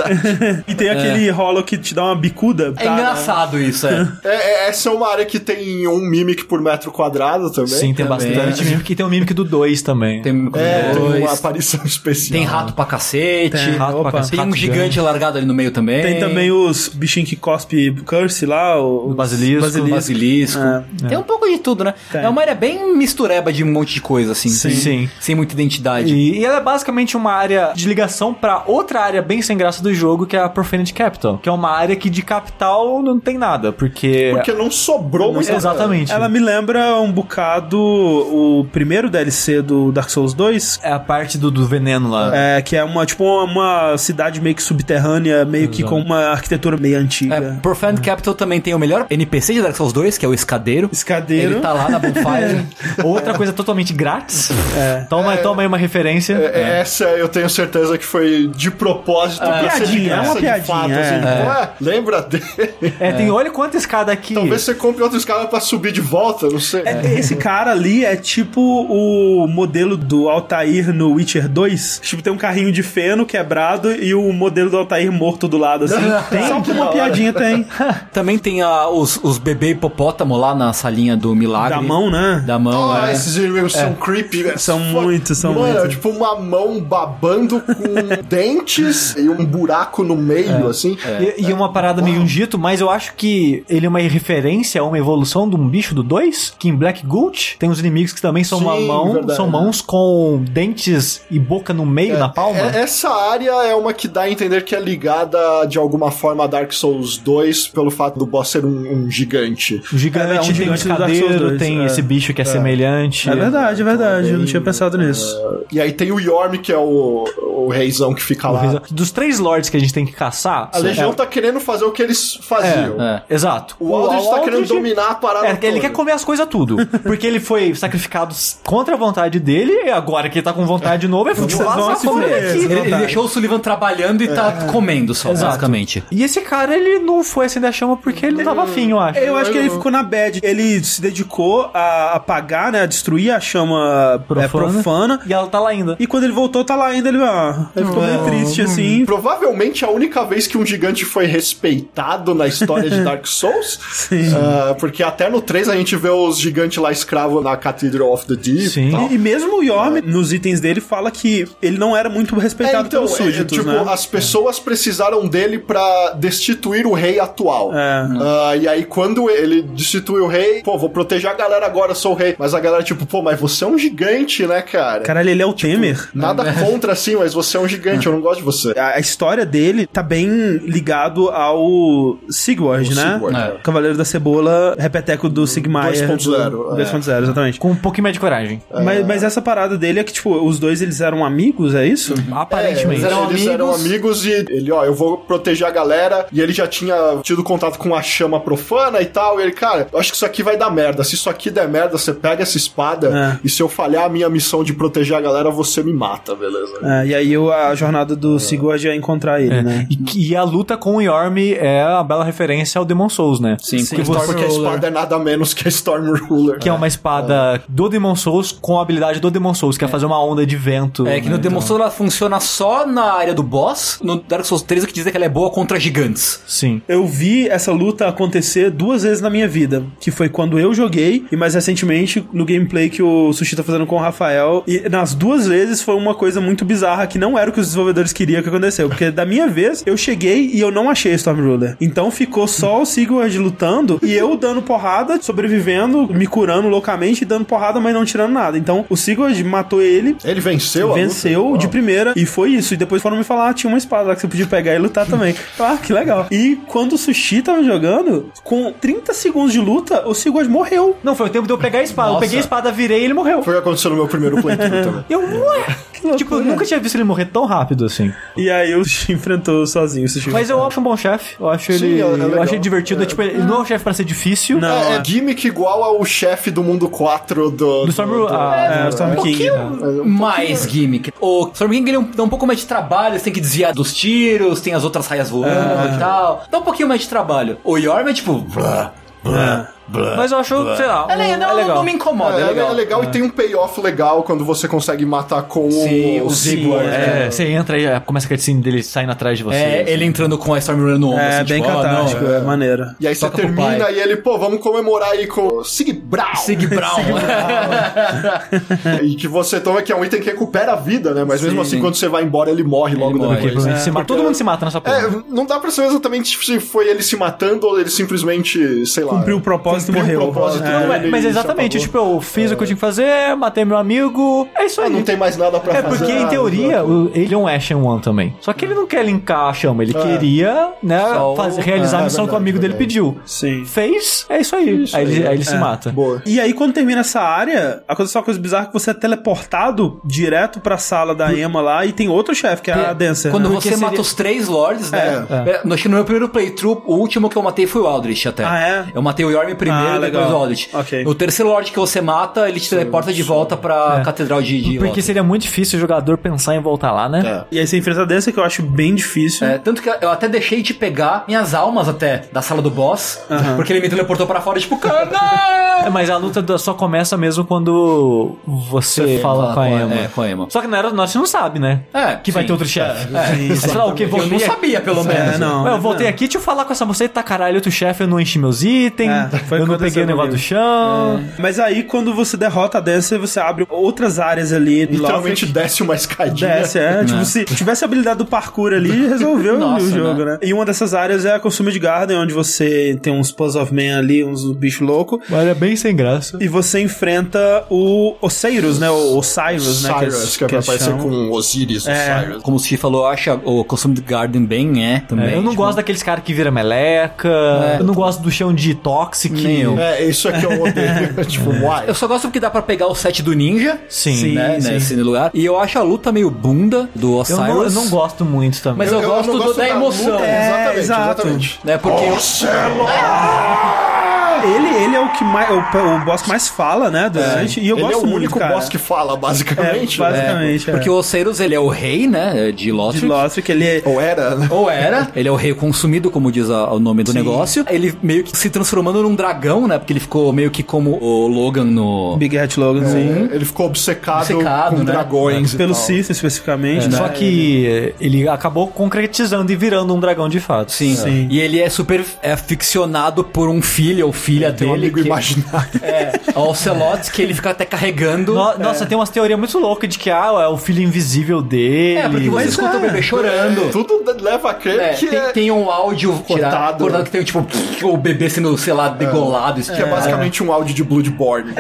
A: E tem aquele rolo que te dá uma bicuda.
C: É
A: tá?
C: engraçado isso, é.
D: É, é- essa é uma área que tem um Mimic por metro quadrado também.
B: Sim, tem
C: Também.
B: bastante Mimic. E tem o Mimic do 2 também.
C: Tem,
D: É, tem
C: dois,
D: uma aparição especial.
C: tem rato pra cacete.
A: Tem,
B: Rato
A: opa.
B: pra cacete.
C: Tem um gigante largado ali no meio também.
A: Tem também os bichinhos que cospe curse lá, O
B: basilisco.
A: basilisco.
C: Basilisco.
A: É.
C: Tem um pouco de tudo, né?
A: Tem.
C: É uma área bem mistureba de um monte de coisa, assim.
B: Sim.
C: sem,
B: Sim.
C: sem muita identidade.
B: E, e ela é basicamente uma área de ligação pra outra área bem sem graça do jogo, que é a Profaned Capital. Que é uma área que de capital não tem nada, porque...
D: Porque não sobrou muito.
B: Exatamente.
A: Ela me lembra um bocado o primeiro DLC do Dark Souls 2,
B: É a parte do, do veneno lá.
A: é, que é uma tipo uma cidade meio que subterrânea, meio que com uma arquitetura meio antiga.
C: É, Profaned Capital também tem o melhor NPC de Dark Souls 2, que é o escadeiro.
A: Escadeiro.
B: Ele tá lá na *laughs* Bonfire. Outra coisa totalmente grátis. Toma, toma aí uma referência.
D: É, Essa eu tenho certeza que foi de propósito pra ser de
A: piadinha, é
D: graça
A: uma
D: de
A: piadinha,
D: fato.
A: é.
D: Assim, tipo, "Ué, lembra dele?
B: É, tem olha quanta escada aqui.
D: Talvez você compre outro escada pra subir de volta, não sei.
A: É, Esse cara ali é tipo o modelo do Altair no Witcher 2. Tipo, tem um carrinho de feno quebrado e o modelo do Altair morto do lado, assim. *laughs*
C: Tem?
A: Só que uma piadinha tem.
C: Também tem a- os, os bebê hipopótamo lá na salinha do milagre.
A: Da mão, né?
C: Da mão,
D: Ah,
C: é.
D: esses inimigos são creepy, velho.
A: São muito, são
D: Mano,
A: muito.
D: é tipo uma mão babando com *laughs* dentes e um buraco no meio, assim.
B: E, e uma parada meio Jito, mas eu acho que ele é uma referência a uma evolução de um bicho do 2, que em Black Gulch tem uns inimigos que também são uma
D: Sim,
B: mão,
D: verdade.
B: são mãos com dentes e boca no meio, na palma.
D: É- essa área é uma que dá a entender que é ligada de alguma forma a Dark Souls 2 pelo fato do boss ser um, um gigante.
B: O gigante,
A: É, um
B: tem
A: gigante
B: um
A: Souls
B: escadeiro,
A: 2,
B: tem
A: é.
B: esse bicho que é, semelhante.
A: É verdade, é verdade. Eu não tinha pensado nisso.
D: E aí tem o Yorm, que é o, o reizão que fica lá.
B: Dos três lords que a gente tem que caçar.
D: A Legião tá querendo fazer o que eles faziam.
C: É.
B: Exato.
D: O Aldrich tá querendo dominar a parada
B: É, ele quer comer as coisas tudo. *laughs* Porque ele foi sacrificado contra a vontade dele, e agora que ele tá com vontade de novo, é futebol.
C: Ele, ele deixou o Sullivan trabalhando e tá comendo só,
B: Exato.
C: basicamente.
B: E esse cara, ele não foi acender a chama porque ele não tava afim, eu acho.
A: Eu acho que ele ficou na bad. Ele se dedicou a apagar, né? A destruir a chama profana.
B: Profana.
A: profana.
B: E ela tá lá ainda.
A: E quando ele voltou, tá lá ainda. Ele, ah, ele ficou meio triste, assim.
D: Provavelmente a única vez que um gigante foi respeitado na história de *laughs* Dark Souls.
A: Sim.
D: Ah, porque até no 3 a gente vê os gigantes lá escravos na Cathedral of the Deep.
B: Sim.
D: e.
A: E, mesmo o Yorm, nos itens dele, fala que ele não era muito
D: É,
A: respeitado
D: então,
A: pelos
D: é,
A: súditos,
D: tipo,
A: né?
D: as pessoas precisaram dele pra destituir o rei atual.
A: É.
D: Ah, e aí, quando ele destitui o rei, pô, vou proteger a galera agora, eu sou o rei. Mas a galera, tipo, pô, mas você é um gigante, né, cara?
A: Caralho, ele é o Temer.
D: Nada contra, assim, mas você é um gigante, eu não gosto de você.
A: A a história dele tá bem ligado ao Sigward,
D: O
A: né?
D: Sigward,
C: É.
D: é.
A: Cavaleiro da Cebola, repeteco do Sigmaier.
D: 2.0,
A: do-
D: é.
A: 2.0, exatamente.
B: Com um pouquinho mais de coragem.
A: Mas, mas essa parada dele é que, tipo, os dois eles eram amigos, é isso?
B: Aparentemente.
D: É,
C: eram
D: eles eram
C: amigos.
D: amigos e ele, ó, eu vou proteger a galera. E ele já tinha tido contato com a chama profana e tal. E ele, cara, eu acho que isso aqui vai dar merda. Se isso aqui der merda, você pega essa espada
A: É.
D: e se eu falhar a minha missão de proteger a galera, você me mata, beleza?
A: É, e aí o- a jornada do Sigward é encontrar ele, né?
B: E, e a luta com o Yorm é a bela referência ao Demon Souls, né?
C: Sim,
B: que,
D: Storm-
B: você,
D: porque a espada é nada menos que a Storm Ruler.
B: que é uma espada do Demon Souls com a habilidade do Demon Souls, que é, fazer uma onda de vento.
C: É que
B: né?
C: no Demon Souls ela funciona só na área do boss. No Dark Souls 3 é que dizem que ela é boa contra gigantes.
B: Sim.
A: Eu vi essa luta acontecer duas vezes na minha vida, que foi quando eu joguei e mais recentemente no gameplay que o Sushi tá fazendo com o Rafael. E nas duas vezes foi uma coisa muito bizarra que não era o que os desenvolvedores queriam que aconteceu, porque da minha vez eu cheguei e eu não achei Storm Ruler. Então ficou só o Sigurd lutando e eu dando porrada, sobrevivendo, me curando loucamente e dando porrada, mas não tirando nada. Então o Sigurd matou ele,
D: Ele venceu
A: venceu de primeira e foi isso. E depois foram me falar, ah, tinha uma espada lá que você podia pegar e lutar também. *laughs* ah, que legal. E quando o Sushi tava jogando, com 30 segundos de luta, o Sigurd morreu.
B: Não, foi o tempo de eu pegar a espada. Eu
C: Nossa.
B: peguei a espada, virei e ele morreu.
D: Foi o que aconteceu no meu primeiro playthrough *laughs* também.
B: Eu, ué? Tipo, eu nunca tinha visto ele morrer tão rápido assim.
A: E aí o Sushi *laughs* enfrentou sozinho o Sushi.
B: Mas eu acho um bom chefe. Eu acho
D: Sim,
B: ele.
D: é- é
B: eu achei ele divertido.
D: É.
B: Tipo, ele não é um chefe pra ser difícil.
A: Não,
D: É,
A: é.
D: é gimmick igual ao chefe do mundo 4 do.
B: Do Storm
D: do-
B: ah,
A: É, Storm King.
C: Mais gimmick. O Storm King ele é um- dá um pouco mais de trabalho, você tem que desviar dos tiros, tem as outras raias voando e tal. Dá um pouquinho mais de trabalho. O Yorm é tipo. blá, blá, blá.
B: Mas eu acho, sei lá,
C: É,
B: um-
C: não,
B: é legal.
C: não me incomoda,
D: É,
C: é legal.
D: é legal e tem um payoff legal quando você consegue matar com
C: Sim,
D: o,
C: o
D: Sigward.
B: É, você entra e é, começa a cutscene dele saindo atrás de você.
C: É, ele entrando com a Storm Runner no ombro.
A: É,
C: assim,
A: bem
C: tipo, não,
A: é maneiro.
D: E aí você
C: Toca pro
D: termina e ele, pô, vamos comemorar aí com o Sig Brown.
C: Sig Brown. *laughs*
D: E que você toma que é um item que recupera a vida, né? Mas mesmo assim, quando você vai embora, ele morre logo
C: morre.
B: Porque
D: depois.
B: provavelmente se mata- Todo mundo se mata nessa porra.
D: É, não dá pra saber exatamente se foi ele se matando ou ele simplesmente, sei lá.
A: Cumpriu o propósito
D: cumpriu
A: morreu.
D: o propósito,
A: É.
B: Não,
D: ele
B: mas, exatamente, tipo, eu fiz o que eu tinha que fazer, matei meu amigo, é isso
D: Ah,
B: aí.
D: não tem mais nada pra
B: É
D: fazer.
B: porque, em
D: Ah,
B: teoria, o- ele é um Ashen One também. Só que ele não quer linkar a chama, ele queria, né, fazer, realizar
D: é
B: a missão que o
D: verdade,
B: amigo dele
D: verdade.
B: pediu.
A: Sim.
B: Fez, é isso aí. aí, ele, aí ele se mata.
D: Boa.
A: E aí, quando termina essa área, acontece uma coisa bizarra que você é teleportado direto pra sala da Emma lá e tem outro chefe, que é a Dancer.
C: Quando
A: né?
C: você
B: seria-
C: mata os três lords, né?
D: É,
C: É, no, acho que no meu primeiro playthrough, o último que eu matei foi o Aldrich até.
A: Ah, é?
C: Eu matei o Yorm primeiro primeiro
A: Ah,
C: e depois
A: legal.
C: o Aldrich.
A: Ok.
C: O terceiro Lorde que você mata, ele te teleporta de volta pra Catedral de, de
B: Porque seria muito difícil o jogador pensar em voltar lá, né?
A: E aí você enfrenta a dança que eu acho bem difícil.
C: É, tanto que eu até deixei de pegar minhas almas até da sala do boss, porque ele me teleportou pra fora, tipo, cara, não! *laughs*
B: É, mas a luta só começa mesmo quando você, fala com a Emma.
C: É, com a Emma.
B: Só que na era nós não sabe, né?
C: É,
B: Que vai
C: sim.
B: ter outro chefe.
C: É,
B: Aí você fala, o quê?
C: Eu não sabia, pelo menos.
A: É, não.
B: Eu voltei aqui, deixa eu falar com essa moça e tá caralho, outro chefe, eu não enchi meus itens,
A: É, foi
B: eu
A: que
B: não peguei o negócio do chão.
A: Mas aí, quando você derrota a Dancer, você abre outras áreas ali.
D: Literalmente desce uma escadinha.
A: Desce, é. Tipo, se tivesse a habilidade do parkour ali, resolveu *laughs*
C: Nossa,
A: o jogo,
C: né?
A: né? E uma dessas áreas é a Consumed Garden, onde você tem uns Puzzle of Man ali, uns bichos loucos.
B: Mas é bem sem graça.
A: E você enfrenta o Osiris, né? O Osiris, né?
D: Cyrus, que, vai
A: eles
D: aparecer
A: chamam.
D: com Osiris, o
A: É.
D: Cyrus.
C: Como o Steve falou, eu acho o Consumed Garden bem é também.
B: É, eu não
C: tipo,
B: gosto daqueles caras que vira meleca, eu não gosto do chão de Toxic.
C: Nem eu.
D: É, isso aqui eu odeio. tipo, why?
C: Eu só gosto porque dá pra pegar o set do ninja,
B: Sim,
C: né,
A: sim.
C: nesse lugar. E eu acho a luta meio bunda do
B: Eu
C: Osiris.
B: não, eu não gosto muito também.
C: Mas eu, gosto, do- da, emoção.
D: luta,
A: É,
D: exatamente,
A: exato.
D: exatamente.
C: Né, porque
A: Ele, ele é o que mais. O, o boss que mais fala, né? Durante. E eu
D: Ele
A: gosto
D: é o
A: muito,
D: único
A: cara.
D: boss que fala,
A: É,
D: basicamente. né?
A: basicamente. é.
C: Porque o Osiris, ele é o rei, né, de
A: de
C: Lothric.
A: Lothric, ele é.
D: Ou era, né?
C: Ou era, ele é o rei consumido, como diz a- o nome do negócio. Ele meio que se transformando num dragão, né? Porque ele ficou meio que como o Logan no.
A: Big Hat Logan, sim.
D: Ele ficou obcecado,
C: Obcecado,
D: com
C: né?
D: dragões.
A: Pelo. Sith especificamente. né?
B: Só que ele acabou concretizando e virando um dragão de fato.
C: Sim.
A: Sim.
C: E ele é super é, ficcionado por um filho ou filha
D: um
C: dele.
D: amigo
C: que,
D: imaginário. *laughs*
C: é, o Ocelote, que ele fica até carregando.
B: No- Nossa, tem umas teorias muito loucas de que ah, é o filho invisível dele.
C: É, porque você escuta
A: é.
C: o bebê chorando.
D: Tudo leva a crer
C: É,
D: que
C: tem,
D: é,
C: tem um áudio
D: Cortado.
C: tirado, cortado que tem tipo o bebê sendo, sei lá, degolado. Isso
D: que é basicamente um áudio de Bloodborne.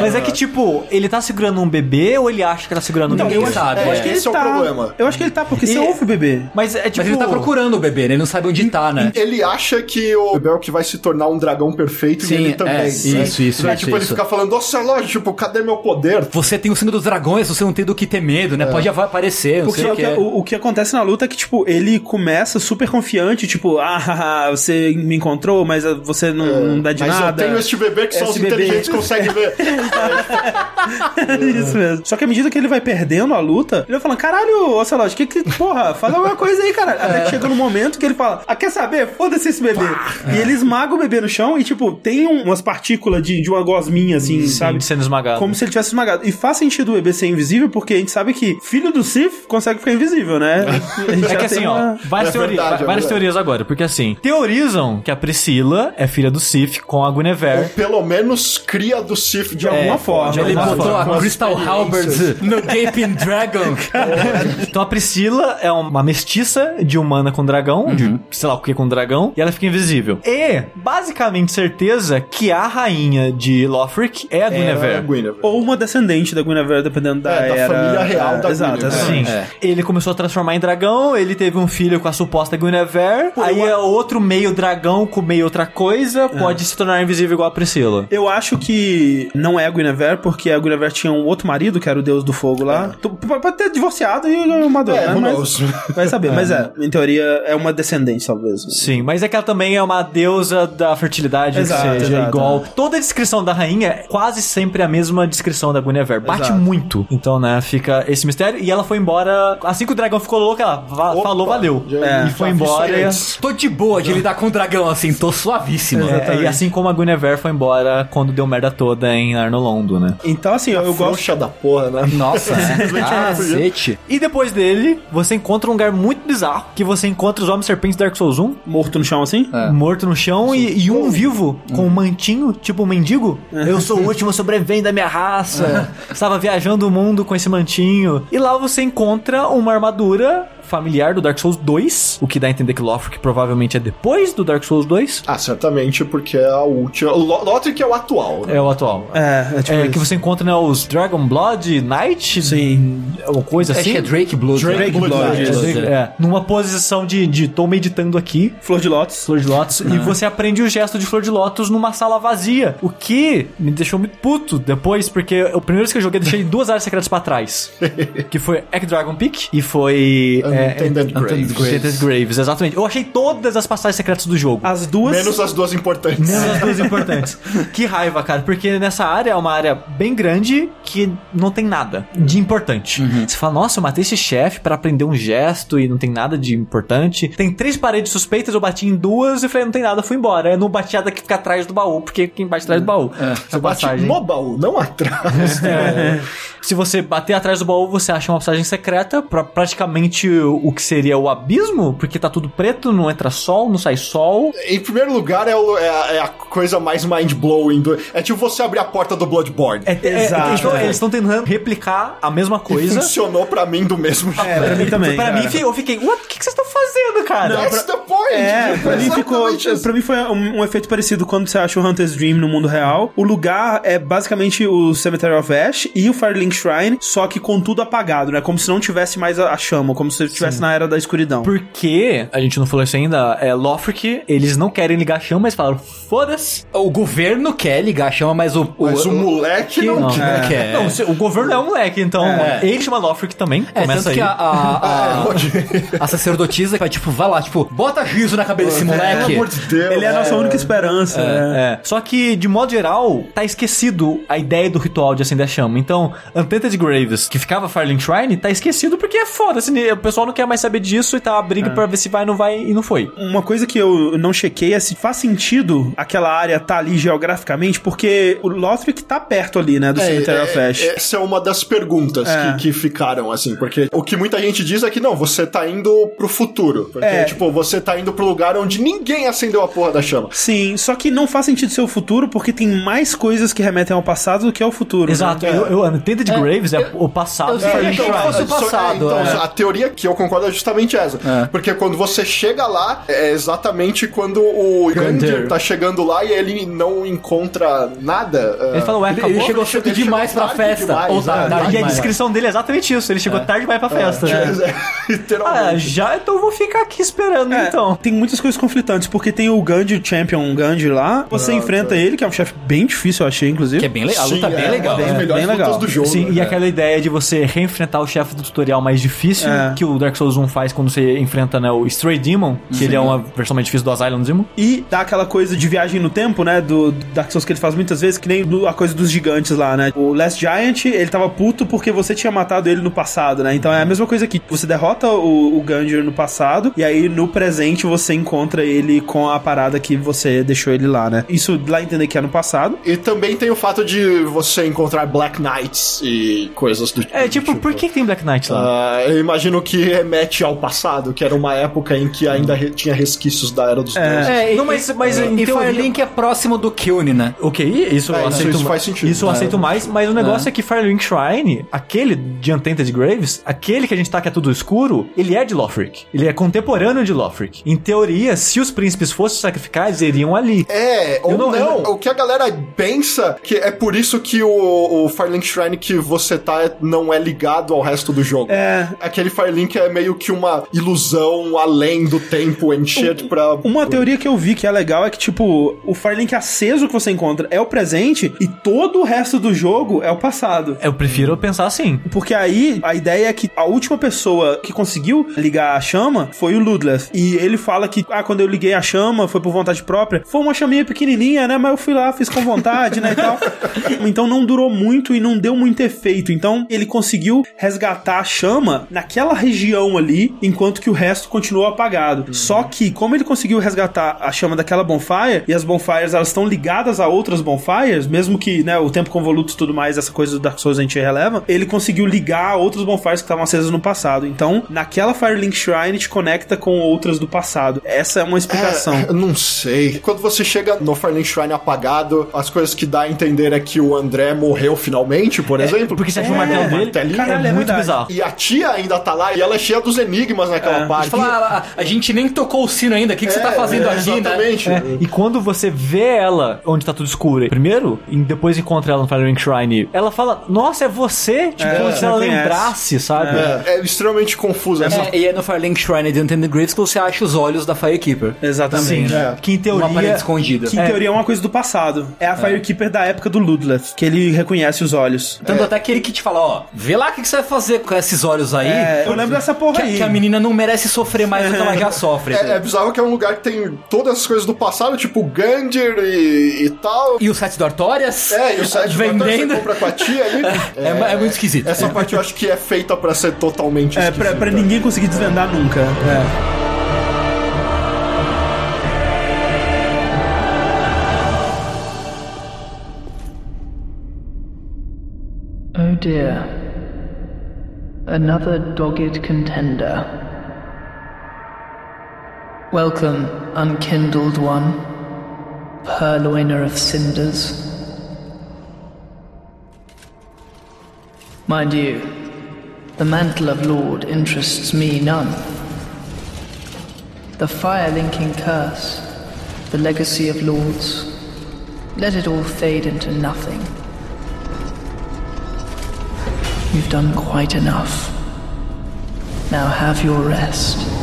B: Mas é que, tipo, ele tá segurando um bebê ou ele acha que tá segurando um
C: Ninguém
B: bebê?
C: sabe.
D: é,
C: Eu
A: acho que ele
D: esse é o
A: tá.
D: problema.
A: Eu acho que ele tá, porque você ouve o bebê.
B: Mas é tipo.
C: Mas ele tá procurando o bebê, né? Ele não sabe onde tá, né?
D: Ele acha que o bebê é o que vai se tornar um dragão perfeito
C: Sim,
D: e ele também.
C: é,
D: né?
C: isso, isso,
D: É,
C: isso,
D: tipo, ele
C: isso.
D: fica falando, nossa, lógico, tipo, cadê meu poder?
C: Você tem o sino dos dragões, você não tem do que ter medo, né? Pode aparecer, não
A: Porque
C: sei
A: o que,
C: que.
A: o, o que acontece na luta é que, tipo, ele começa super confiante, tipo, ah, você me encontrou, mas ah, você não, não dá de
D: Mas
A: nada.
D: eu tenho este bebê que só os
A: bebê.
D: inteligentes conseguem ver. *laughs*
A: Isso mesmo. Só que à medida que ele vai perdendo a luta, ele vai falando, caralho, Ocelot, que que, porra, faz alguma coisa aí, caralho. Até que chega no momento que ele fala, ah, quer saber? Foda-se esse bebê. E ele esmaga o bebê no chão e, tipo, tem um- umas partículas de, de uma gosminha, assim,
B: Sim,
A: sabe?
B: sendo esmagado.
A: Como se ele tivesse esmagado. E faz sentido o bebê ser invisível, porque a gente sabe que filho do Sith consegue ficar invisível, né? *laughs*
B: É que assim, ó,
A: uma-
B: várias,
D: É
B: teori-
D: verdade, é
B: várias
D: verdade.
B: teorias agora, porque assim, teorizam que a Priscila é filha do Sif com a
D: Ou
B: Guinevere.
D: pelo menos cria do Sif de alguma forma.
A: de
C: Ele botou
A: forma.
C: a Crystal Halberds no Gaping Dragon. *laughs*
B: Então a Priscila é uma mestiça de humana com dragão, de sei lá o que com dragão, e ela fica invisível. E, basicamente, certeza que a rainha de Lothric é a
D: É,
B: Guinevere.
D: Guinevere.
A: Ou uma descendente da Guinevere, dependendo da
D: É, da
A: era.
D: família real da
A: Exato,
D: Guinevere.
A: exatamente.
B: Sim.
C: É.
B: Ele começou a transformar em dragão, ele teve um filho com a suposta Guinevere, aí é outro meio dragão com meio outra coisa, pode se tornar invisível igual a Priscila.
A: Eu acho que não é a Guinevere, porque a Guinevere tinha um outro marido, que era o deus do fogo lá. P- Pode ter divorciado e uma dor,
D: É,
A: né?
D: who
A: Mas-? *laughs* Vai saber. Mas é, em teoria, é uma descendente, talvez.
B: Sim, mas é que ela também é uma deusa da fertilidade,
A: Exato,
B: que seja
A: exato,
B: igual. Toda a descrição da rainha é quase sempre a mesma descrição da Guinevere. Bate
A: Exato.
B: muito. Então, né, fica esse mistério. E ela foi embora. Assim que o dragão ficou louco, ela va-
D: Opa,
B: falou, valeu.
D: já-
B: e foi embora. E.
C: Tô de boa de lidar com o dragão assim, tô suavíssimo.
B: é, e assim como a Guinevere foi embora quando deu merda toda em Arnolondo, né?
A: Então, assim, eu, eu gosto.
D: Frouxa da porra, né?
C: Nossa, *laughs* né? Cacete.
B: E depois dele, você encontra um lugar muito bizarro, que você encontra os Homens Serpentes do Dark Souls 1,
A: Morto no chão assim?
B: morto no chão, e, e um vivo, com um mantinho, tipo um mendigo. Eu sou o *laughs* último sobrevivente da minha raça. Estava viajando o mundo com esse mantinho. E lá você encontra uma armadura familiar do Dark Souls 2, o que dá a entender que Lothric provavelmente é depois do Dark Souls 2.
D: Ah, certamente, porque é a última. Lothric é o atual, né?
B: É o atual.
A: É, é tipo
B: É,
A: isso.
B: que você encontra né, os Dragon Blood Knight?
A: Sim.
B: Ou coisa
C: Acho
B: assim.
C: que é Drake Blood.
A: Drake
C: né?
A: Blood,
C: É,
A: isso.
C: Blood, é.
B: É, numa posição de, de tô meditando aqui,
A: Flor de Lótus.
B: Flor de Lótus, e você aprende o gesto de Flor de Lótus numa sala vazia. O que me deixou muito puto depois, porque o primeiro que eu joguei, deixei duas áreas secretas pra trás. *laughs* que foi Egg Dragon Peak e foi
D: Untended
C: Untended
D: Graves.
C: Graves.
B: Tainted Graves, exatamente. Eu achei todas as passagens secretas do jogo.
A: As duas.
D: Menos as duas importantes.
B: Menos as duas importantes. *laughs* que raiva, cara, porque nessa área é uma área bem grande que não tem nada de importante. Você fala, nossa, eu matei esse chefe pra aprender um gesto e não tem nada de importante. Tem três paredes suspeitas, eu bati em duas e falei, não tem nada, fui embora. Eu não bati a que fica atrás do baú, porque quem bate atrás do baú.
D: Você bate no baú, não atrás. *laughs*
B: Se você bater atrás do baú, você acha uma passagem secreta pra praticamente o que seria o abismo, porque tá tudo preto, não entra sol, não sai sol.
D: Em primeiro lugar, é, o- é a, é a coisa mais mind-blowing. do- É tipo você abrir a porta do Bloodborne.
B: É, é-
A: Exato,
B: então,
A: é.
B: eles estão tentando replicar a mesma coisa.
D: Funcionou pra mim do mesmo jeito.
A: É, pra mim também.
B: Pra mim, eu fiquei, what? O que que vocês estão fazendo, cara?
D: That's the point!
A: É, pra mim ficou.
D: Isso.
A: Pra mim foi um, um efeito parecido quando você acha o Hunter's Dream no mundo real. O lugar é basicamente o Cemetery of Ash e o Firelink Shrine, só que com tudo apagado, né? Como se não tivesse mais a, a chama, como se estivesse na era da escuridão.
B: Porque, a gente não falou isso ainda, é Lothric, eles não querem ligar a chama, mas falaram, foda-se.
C: O governo quer ligar a chama, mas o.
D: Mas o moleque não,
C: não
D: quer.
C: quer.
B: Não, se- o governo é um moleque, então ele chama Lothric também,
C: É,
B: começa
C: tanto
B: aí.
C: que a, a, *laughs* a, a sacerdotisa vai, tipo, vai lá, tipo, bota giz na cabeça desse
D: Pelo
C: moleque.
D: amor de Deus.
A: Ele é a nossa única esperança. né?
B: É. Só que, de modo geral, tá esquecido a ideia do ritual de acender a chama. Então, Untainted Graves, que ficava Firelink Shrine, tá esquecido porque é foda. Assim, o pessoal não quer mais saber disso e tá uma briga pra ver se vai, não vai e não foi.
A: Uma coisa que eu não chequei é se faz sentido aquela área tá ali geograficamente, porque o Lothric tá perto ali, né, do
D: É,
A: Cemetery of
D: é,
A: Ash.
D: essa é uma das perguntas
A: É.
D: que, que ficaram, assim, porque o que muita gente diz é que não, você tá indo pro futuro. Porque,
A: É.
D: tipo, você tá indo pro lugar onde ninguém acendeu a porra da chama.
A: Sim, só que não faz sentido ser o futuro, porque tem mais coisas que remetem ao passado do que ao futuro. né?
B: Exato. Eu, eu, Untainted Graves é, o passado
C: eu
B: Firelink
C: então, fosse o
D: só-
C: passado,
D: então,
C: é.
D: a teoria que eu concordo é justamente essa. Porque quando você chega lá, é exatamente quando o Gander tá chegando lá e ele não encontra nada. é,
B: Ele fala, ué,
C: Ele,
B: acabou?
C: ele chegou cedo
D: Ele chegou
C: demais pra festa.
D: demais,
C: Ou
D: é.
C: tarde
B: E a
C: demais.
B: descrição dele é exatamente isso. Ele chegou tarde demais pra festa. *laughs*
D: É,
B: Ah,
D: literalmente.
B: já, então eu vou ficar aqui esperando,
A: É,
B: então.
A: Tem muitas coisas conflitantes, porque tem o Gandhi, o Champion Gandhi lá, você enfrenta ele, que é um chefe bem difícil, eu achei, inclusive.
C: Que é bem legal. A luta é
D: Sim,
C: bem legal.
D: Uma das
A: É,
D: melhores
A: bem legal.
D: lutas do jogo.
B: Sim, e
D: né?
B: aquela ideia de você reenfrentar o chefe do tutorial mais difícil,
A: É.
B: que o Dark Souls 1 faz quando você enfrenta né, o Stray Demon, que ele é uma versão mais difícil do Asylum Demon.
A: E dá aquela coisa de viagem no tempo, né? Do, Dark Souls que ele faz muitas vezes, que nem do- a coisa dos gigantes lá, né? O Last Giant, ele tava puto porque você tinha matado ele no passado, né? Então é a mesma coisa aqui. Você derrota o, o no passado, e aí no presente você encontra ele com a parada que você deixou ele lá, né? Isso lá entender que é no passado.
D: E também tem o fato de você encontrar Black Knights e coisas do
B: É, tipo, por que que tem Black Knight lá?
D: Ah, eu imagino que remete ao passado, que era uma época em que ainda re- tinha resquícios da Era dos Deuses.
C: É,
B: Não, mas- mas
C: e,
B: em teoria-
C: Firelink é próximo do Kiln, né?
B: Ok, isso
D: É,
B: eu
D: isso-
B: aceito
D: isso faz sentido.
B: Isso eu
D: É.
B: aceito mais, mas o negócio é. que Firelink Shrine, aquele de Untainted Graves, aquele que a gente tá que é tudo escuro, ele é de Lothric. Ele é contemporâneo de Lothric. Em teoria, se os príncipes fossem sacrificados, iriam ali.
D: É, ou
B: não-
D: não, O que a galera pensa que é por isso que o, o Firelink Shrine que você tá é- não é ligado ao resto do jogo.
A: É.
D: Aquele Firelink é meio que uma ilusão além do tempo encher pra.
A: Uma teoria que eu vi que é legal é que, tipo, o Firelink aceso que você encontra é o presente e todo o resto do jogo é o passado.
B: Eu prefiro pensar assim.
A: Porque aí a ideia é que a última pessoa que conseguiu ligar a chama foi o Ludleth. E ele fala que, ah, quando eu liguei a chama foi por vontade própria. Foi uma chaminha pequenininha, né? Mas eu fui lá, fiz com vontade, né? E tal. *laughs* Então não durou muito e não deu muito efeito. Então ele conseguiu resgatar a chama naquela região ali, enquanto que o resto continuou apagado. Só que, como ele conseguiu resgatar a chama daquela bonfire, e as bonfires elas estão ligadas a outras bonfires, mesmo que, né, o tempo convoluto e tudo mais, essa coisa do Dark Souls a gente releva, ele conseguiu ligar a outras bonfires que estavam acesas no passado. Então, naquela Firelink Shrine te conecta com outras do passado. Essa é uma explicação.
D: É, eu não sei. Quando você chega no Firelink Shrine apagado, as coisas que dá a entender é que o André morreu finalmente, por exemplo.
B: Porque você acha o martelo dele?
D: martelinho.
A: Caralho,
B: é,
A: é
B: muito
A: verdade.
B: bizarro.
D: E a tia ainda tá lá e ela é cheia dos enigmas naquela parte.
C: Fala, ah, a gente nem tocou o sino ainda, o que, que você tá
D: É,
C: fazendo
D: é,
C: aqui, né?
D: Exatamente.
B: É, e quando você vê ela onde tá tudo escuro, primeiro, e depois encontra ela no Firelink Shrine ela fala, nossa, é você? Tipo,
A: É,
B: como se ela lembrasse, sabe?
D: É, é extremamente confuso. Essa
C: É, e é no Firelink Shrine de Untamed Graves que você acha os olhos da Firekeeper.
A: Exatamente.
B: Sim,
D: É.
B: que em
C: Uma parede
B: teoria...
C: escondida.
A: Que em teoria é uma coisa do passado. É a Firekeeper da época do Ludleth, que ele reconhece os olhos.
C: Tanto até aquele que te fala, ó, vê lá o que, que você vai fazer com esses olhos aí.
A: É, eu lembro dessa porra
C: que,
A: aí.
C: que a menina não merece sofrer mais do que ela já *laughs* sofre.
D: É, é bizarro que é um lugar que tem todas as coisas do passado, tipo Ganger e, e tal.
C: E o site do Artorias?
D: É, e o site *laughs* vendendo. você
C: vendendo.
D: compra com a tia ali. *laughs*
C: É, é muito esquisito.
D: Essa parte eu acho que é feita pra ser totalmente
A: É, pra, pra ninguém conseguir desvendar nunca. É.
H: Oh dear. Another dogged contender. Welcome, unkindled one, purloiner of cinders. Mind you, the mantle of Lord interests me none. The fire linking curse, the legacy of lords, let it all fade into nothing. You've done quite enough. Now have your rest.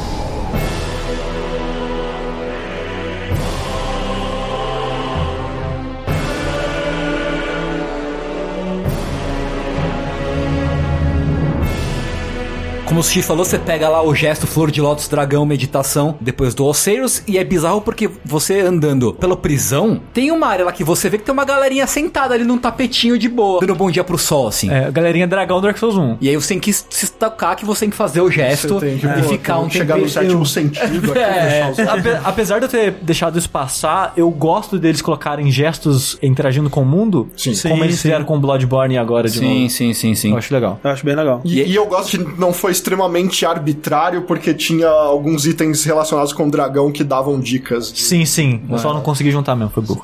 C: Como o Sushi falou, você pega lá o gesto Flor de Lótus Dragão Meditação depois do Osiris e é bizarro porque você andando pela prisão, tem uma área lá que você vê que tem uma galerinha sentada ali num tapetinho de boa, dando bom dia pro sol, assim.
B: É, galerinha Dragão Dark Souls 1.
C: E aí você tem que se tocar que você tem que fazer o gesto
D: tem que,
C: e ficar
D: tem
C: um
D: que chegar
C: tempo.
D: no sétimo sentido aqui. *laughs*
C: É.
B: Ape- *laughs* apesar de eu ter deixado isso passar, eu gosto deles colocarem gestos interagindo com o mundo,
D: Sim.
B: como
A: Sim,
B: eles
A: sim.
B: fizeram com Bloodborne agora de
C: Sim,
B: novo.
C: sim, sim, sim.
B: Eu acho legal.
A: Eu acho bem legal.
D: E, e eu gosto de não foi extremamente arbitrário, porque tinha alguns itens relacionados com o dragão que davam dicas.
B: Sim, sim. Eu só não consegui juntar mesmo, foi burro.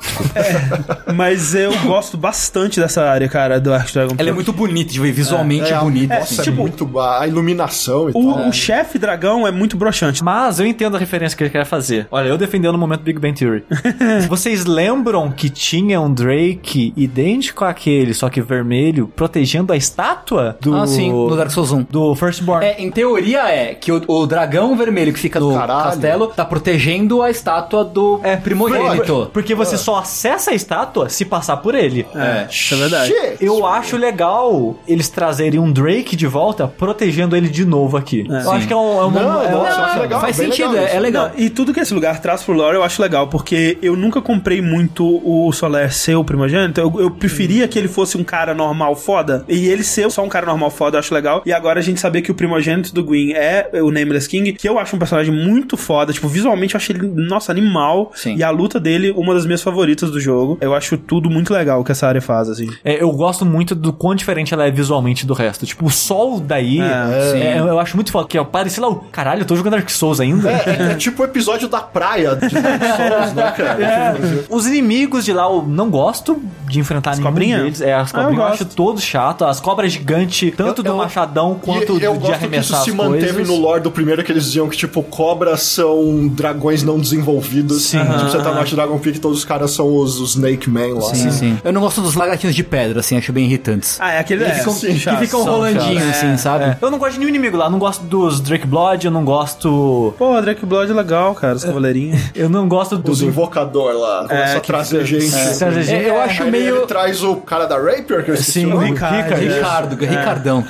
B: *laughs*
A: Mas eu gosto bastante dessa área, cara, do Arch Dragon.
C: Ela é muito bonita, de visualmente
D: É,
C: bonita.
D: Nossa,
C: assim.
D: é muito ba- a iluminação e tal.
A: O, o chefe dragão é muito broxante.
B: Mas eu entendo a referência que ele quer fazer. Olha, eu defendendo no momento Big Bang Theory. *laughs* Vocês lembram que tinha um Drake idêntico àquele, só que vermelho, protegendo a estátua do...
C: Ah, sim, no Dark Souls 1.
B: Do Firstborn.
C: É, em teoria é que o, o dragão vermelho que fica no
D: Caralho.
C: castelo tá protegendo a estátua do
B: É,
C: primogênito.
B: Porque você só acessa a estátua se passar por ele.
A: É, isso é verdade.
D: Shit.
B: Eu acho legal eles trazerem um Drake de volta, protegendo ele de novo aqui. eu acho que é um. É uma,
D: Não,
B: é
D: nossa,
B: uma-
D: eu acho legal.
C: Faz sentido,
D: legal
C: é, é legal.
A: Não, e tudo que esse lugar traz pro lore eu acho legal, porque eu nunca comprei muito o Soler ser o primogênito. Eu, eu preferia que ele fosse um cara normal foda. E ele ser só um cara normal foda eu acho legal. E agora a gente saber que o primogênito do Gwyn é o Nameless King, que eu acho um personagem muito foda. Tipo, visualmente eu achei ele, nossa, animal.
C: Sim.
A: E a luta dele, uma das minhas favoritas do jogo. Eu acho tudo muito legal que essa área faz, assim.
B: É, eu gosto muito do quão diferente ela é visualmente do resto. Tipo, o sol daí.
A: É,
B: é, eu acho muito foda. Que parece lá, o caralho, eu tô jogando Dark Souls ainda.
D: É, é tipo o episódio da praia de Dark *laughs* Souls, né, cara?
B: É. Os inimigos de lá eu não gosto de enfrentar nenhum
A: cobrinha?
B: deles. É, as
A: Ah, eu
B: cobrinhas eu, acho todos chatos. As cobras gigantes, tanto
C: Eu-
B: do
C: eu-
B: machadão quanto
D: e eu
B: de
D: gosto que isso se manteve
B: coisas.
D: no lore do primeiro, que eles diziam que, tipo, cobras são dragões não desenvolvidos.
B: Sim.
D: Tipo, você tá no Arch Dragon Peak, todos os caras são os, os Snake Man lá.
C: Sim, sim. Eu não gosto dos lagartinhos de pedra, assim, acho bem irritantes.
A: Ah, é aquele
C: Que
A: é,
C: ficam,
A: sim,
C: que
A: chato.
C: ficam
B: São
C: rolandinhos,
B: chatos.
C: assim, sabe?
B: É. Eu não gosto de nenhum inimigo lá. Eu não gosto dos Drake Blood, eu não gosto.
A: Pô, Drake Blood é legal, cara, os cavaleirinhos. *laughs*
B: Eu não gosto do.
D: Os
B: do
D: invocador lá, começa a
A: que
D: trazer gente.
B: Trazer gente.
C: É, eu acho meio-
D: Ele traz o cara da Rapier, que eu esqueci
B: Sim,
D: o.
A: Ricardo.
B: Ricardo.
C: Ricardo, Ricardão.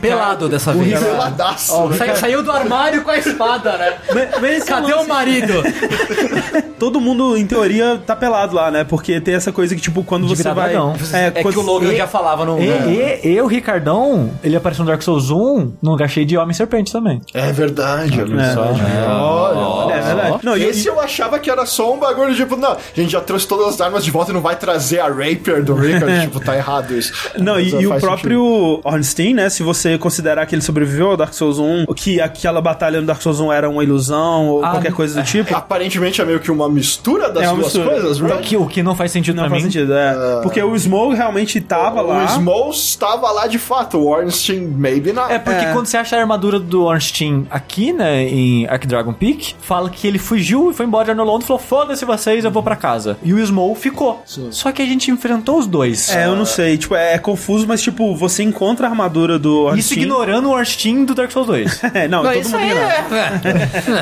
C: Pelado dessa
D: O
C: vez.
D: Riveladaço.
C: Saiu, saiu do armário com a espada, né?
A: Mas-
C: Cadê o marido? *laughs*
A: Todo mundo, em teoria, tá pelado lá, né? Porque tem essa coisa que, tipo, quando
B: De
A: você vai.
B: dragão.
C: É
A: quando-
C: que o Logan já falava no...
B: E, e, e o Ricardão, ele apareceu no Dark Souls 1 num lugar cheio de Homem-Serpente também.
D: É verdade, olha
A: É.
D: só. Olha, olha.
A: É verdade. Não, e
D: Esse eu achava que era só um bagulho, tipo, não, a gente já trouxe todas as armas de volta e não vai trazer a Rapier do Rickard, *laughs* tipo, tá errado isso.
A: Não,
D: Mas,
A: e,
D: ó,
A: e o próprio Ornstein, né? Se você considerar que ele sobreviveu sobreviveu ao Dark Souls 1, que aquela batalha no Dark Souls 1 era uma ilusão ou
B: Ah,
A: qualquer coisa do tipo.
D: Aparentemente é meio que uma mistura das
A: É uma
D: duas
A: mistura.
D: coisas,
B: O
D: right?
B: que, o que não faz sentido
A: Não
B: pra
A: faz
B: mim.
A: sentido, é. Porque o Smoke realmente tava lá.
D: O Smoke estava lá de fato, o Ornstein maybe not.
B: É porque
A: É.
B: quando você acha a armadura do Ornstein aqui, né, em Ark Dragon Peak, fala que ele fugiu e foi embora de Arnolondo e falou: foda-se vocês, eu vou pra casa. E o Smol ficou. Só que a gente enfrentou os dois.
A: É, eu não sei. Tipo, é, é confuso, mas tipo, você encontra a armadura do
B: Isso
A: Ornstein.
B: ignorando o Ornstein do Dark Souls 2. *laughs*
A: É, não,
C: Não,
A: todo
C: isso
A: mundo
C: aí é...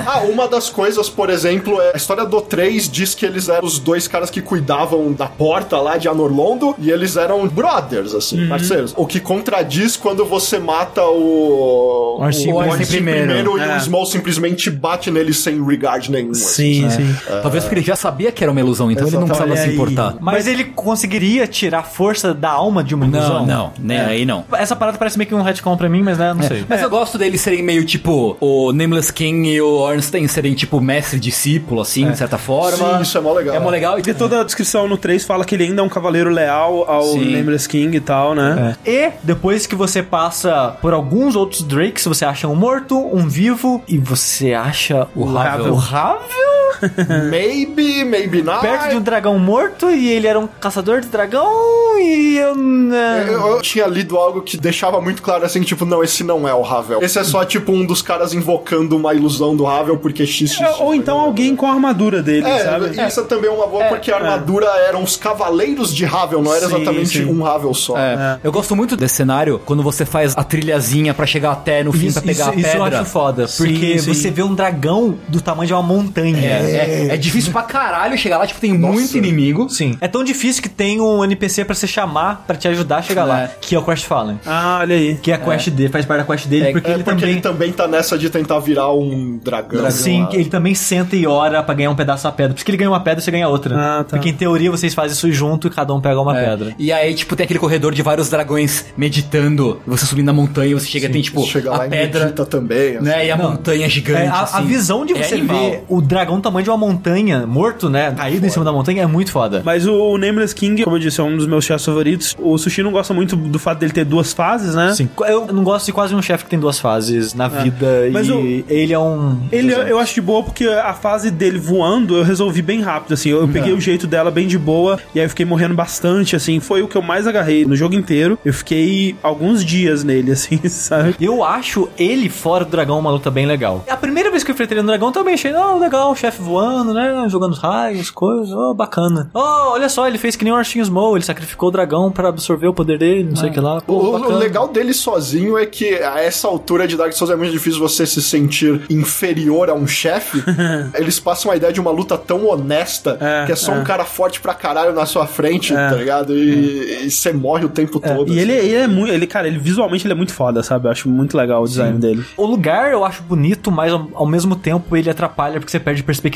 C: *laughs*
D: Ah, uma das coisas, por exemplo, é a história do 3 diz que eles eram os dois caras que cuidavam da porta lá de Anorlondo e eles eram brothers, assim,
C: Uhum.
D: parceiros. O que contradiz quando você mata o.
B: Ornstein
D: o
C: Ornstein primeiro.
D: e
A: É.
D: o Small simplesmente bate nele sem regard nenhum. assim.
A: Sim, sim.
C: Talvez porque ele já sabia que era uma ilusão, então ele não
D: Exatamente.
C: precisava se importar.
B: Mas, ele conseguiria tirar força da alma de uma ilusão?
C: Não, não, nem aí não.
B: Essa parada parece meio que um retcon pra mim, mas né, não sei.
C: Mas *laughs* eu gosto deles serem meio tipo o Nameless King e o Ornstein serem tipo mestre e discípulo, assim, de certa forma.
D: Sim, isso é mó legal.
C: É mó legal.
A: Porque toda a descrição no 3 fala que ele ainda é um cavaleiro leal ao
C: Sim.
A: Nameless King e tal, né?
B: E depois que você passa por alguns outros Drakes, você acha um morto, um vivo e você acha o
A: Ravel.
B: O Ravel *laughs*
D: Maybe, maybe not.
B: perto de um dragão morto e ele era um caçador de dragão e eu não.
D: Eu, eu tinha lido algo que deixava muito claro assim, tipo, não, esse não é o Ravel. Esse é só, tipo, um dos caras invocando uma ilusão do Ravel porque XX.
A: É, ou então alguém com a armadura dele,
D: É,
A: sabe?
D: isso é também uma boa, porque a armadura eram os cavaleiros de Ravel, não era
A: Sim,
D: exatamente
A: sim.
D: um Ravel só.
C: É. Eu gosto muito desse cenário quando você faz a trilhazinha pra chegar até no fim
B: Isso,
C: pra pegar
B: isso,
C: a
B: isso eu
C: pedra.
B: acho foda, porque
A: sim.
B: você vê um dragão do tamanho de uma montanha.
C: É, é, é difícil pra caralho chegar lá, tipo, tem muito inimigo.
B: Sim. É tão difícil que tem um NPC pra você chamar pra te ajudar a chegar lá,
C: É.
B: que é o Quest Fallen.
A: Ah, olha aí.
B: Que é a quest dele, faz parte da quest dele,
C: É,
B: porque
D: É
B: ele
D: porque
B: também.
D: ele também tá nessa de tentar virar um dragão.
B: Sim,
D: lá.
B: ele também senta e ora pra ganhar um pedaço da pedra. Por isso que ele ganha uma pedra e você ganha outra.
A: Ah, tá.
B: Porque em teoria vocês fazem isso junto e cada um pega uma
C: É.
B: pedra.
C: E aí, tipo, tem aquele corredor de vários dragões meditando. Você subindo na montanha, você chega, tem, tipo,
D: Chega
C: a
D: lá e
C: pedra,
D: também. assim.
C: né? E a montanha gigante.
B: É, a, a
C: assim.
B: visão de
C: É
B: você ver o dragão tamanho de uma montanha, morto, né? Caído em cima da montanha, é muito foda.
A: Mas o Nameless King, como eu disse, é um dos meus chefes favoritos. O Sushi não gosta muito do fato dele ter duas fases, né?
B: Sim, eu não gosto de quase um chefe que tem duas fases na vida
A: Mas
B: e
A: o-
B: ele é um.
A: Ele, eu acho de boa porque a fase dele voando eu resolvi bem rápido, assim. Eu, eu peguei o jeito dela bem de boa e aí eu fiquei morrendo bastante, assim. Foi o que eu mais agarrei no jogo inteiro. Eu fiquei alguns dias nele, *laughs* assim, sabe?
B: Eu acho ele fora do dragão uma luta bem legal. A primeira vez que eu enfrentei ele no dragão também achei, oh, legal, o chefe voando, né? Jogando os raios, coisas, oh, bacana. Oh, olha só, ele fez que nem o Arsene Small, ele sacrificou o dragão pra absorver o poder dele, não sei o que lá.
D: O,
B: Pô,
D: o- o legal dele sozinho é que a essa altura de Dark Souls é muito difícil você se sentir inferior a um chefe. *laughs* Eles passam a ideia de uma luta tão honesta
A: É,
D: que é só
A: é.
D: um cara forte pra caralho na sua frente, tá ligado? E, e você morre o tempo todo.
A: E ele,
D: assim.
A: ele é muito. Ele, cara, ele visualmente ele é muito foda, sabe? Eu acho muito legal o design dele.
B: O lugar eu acho bonito, mas ao, ao mesmo tempo ele atrapalha porque você perde perspectiva.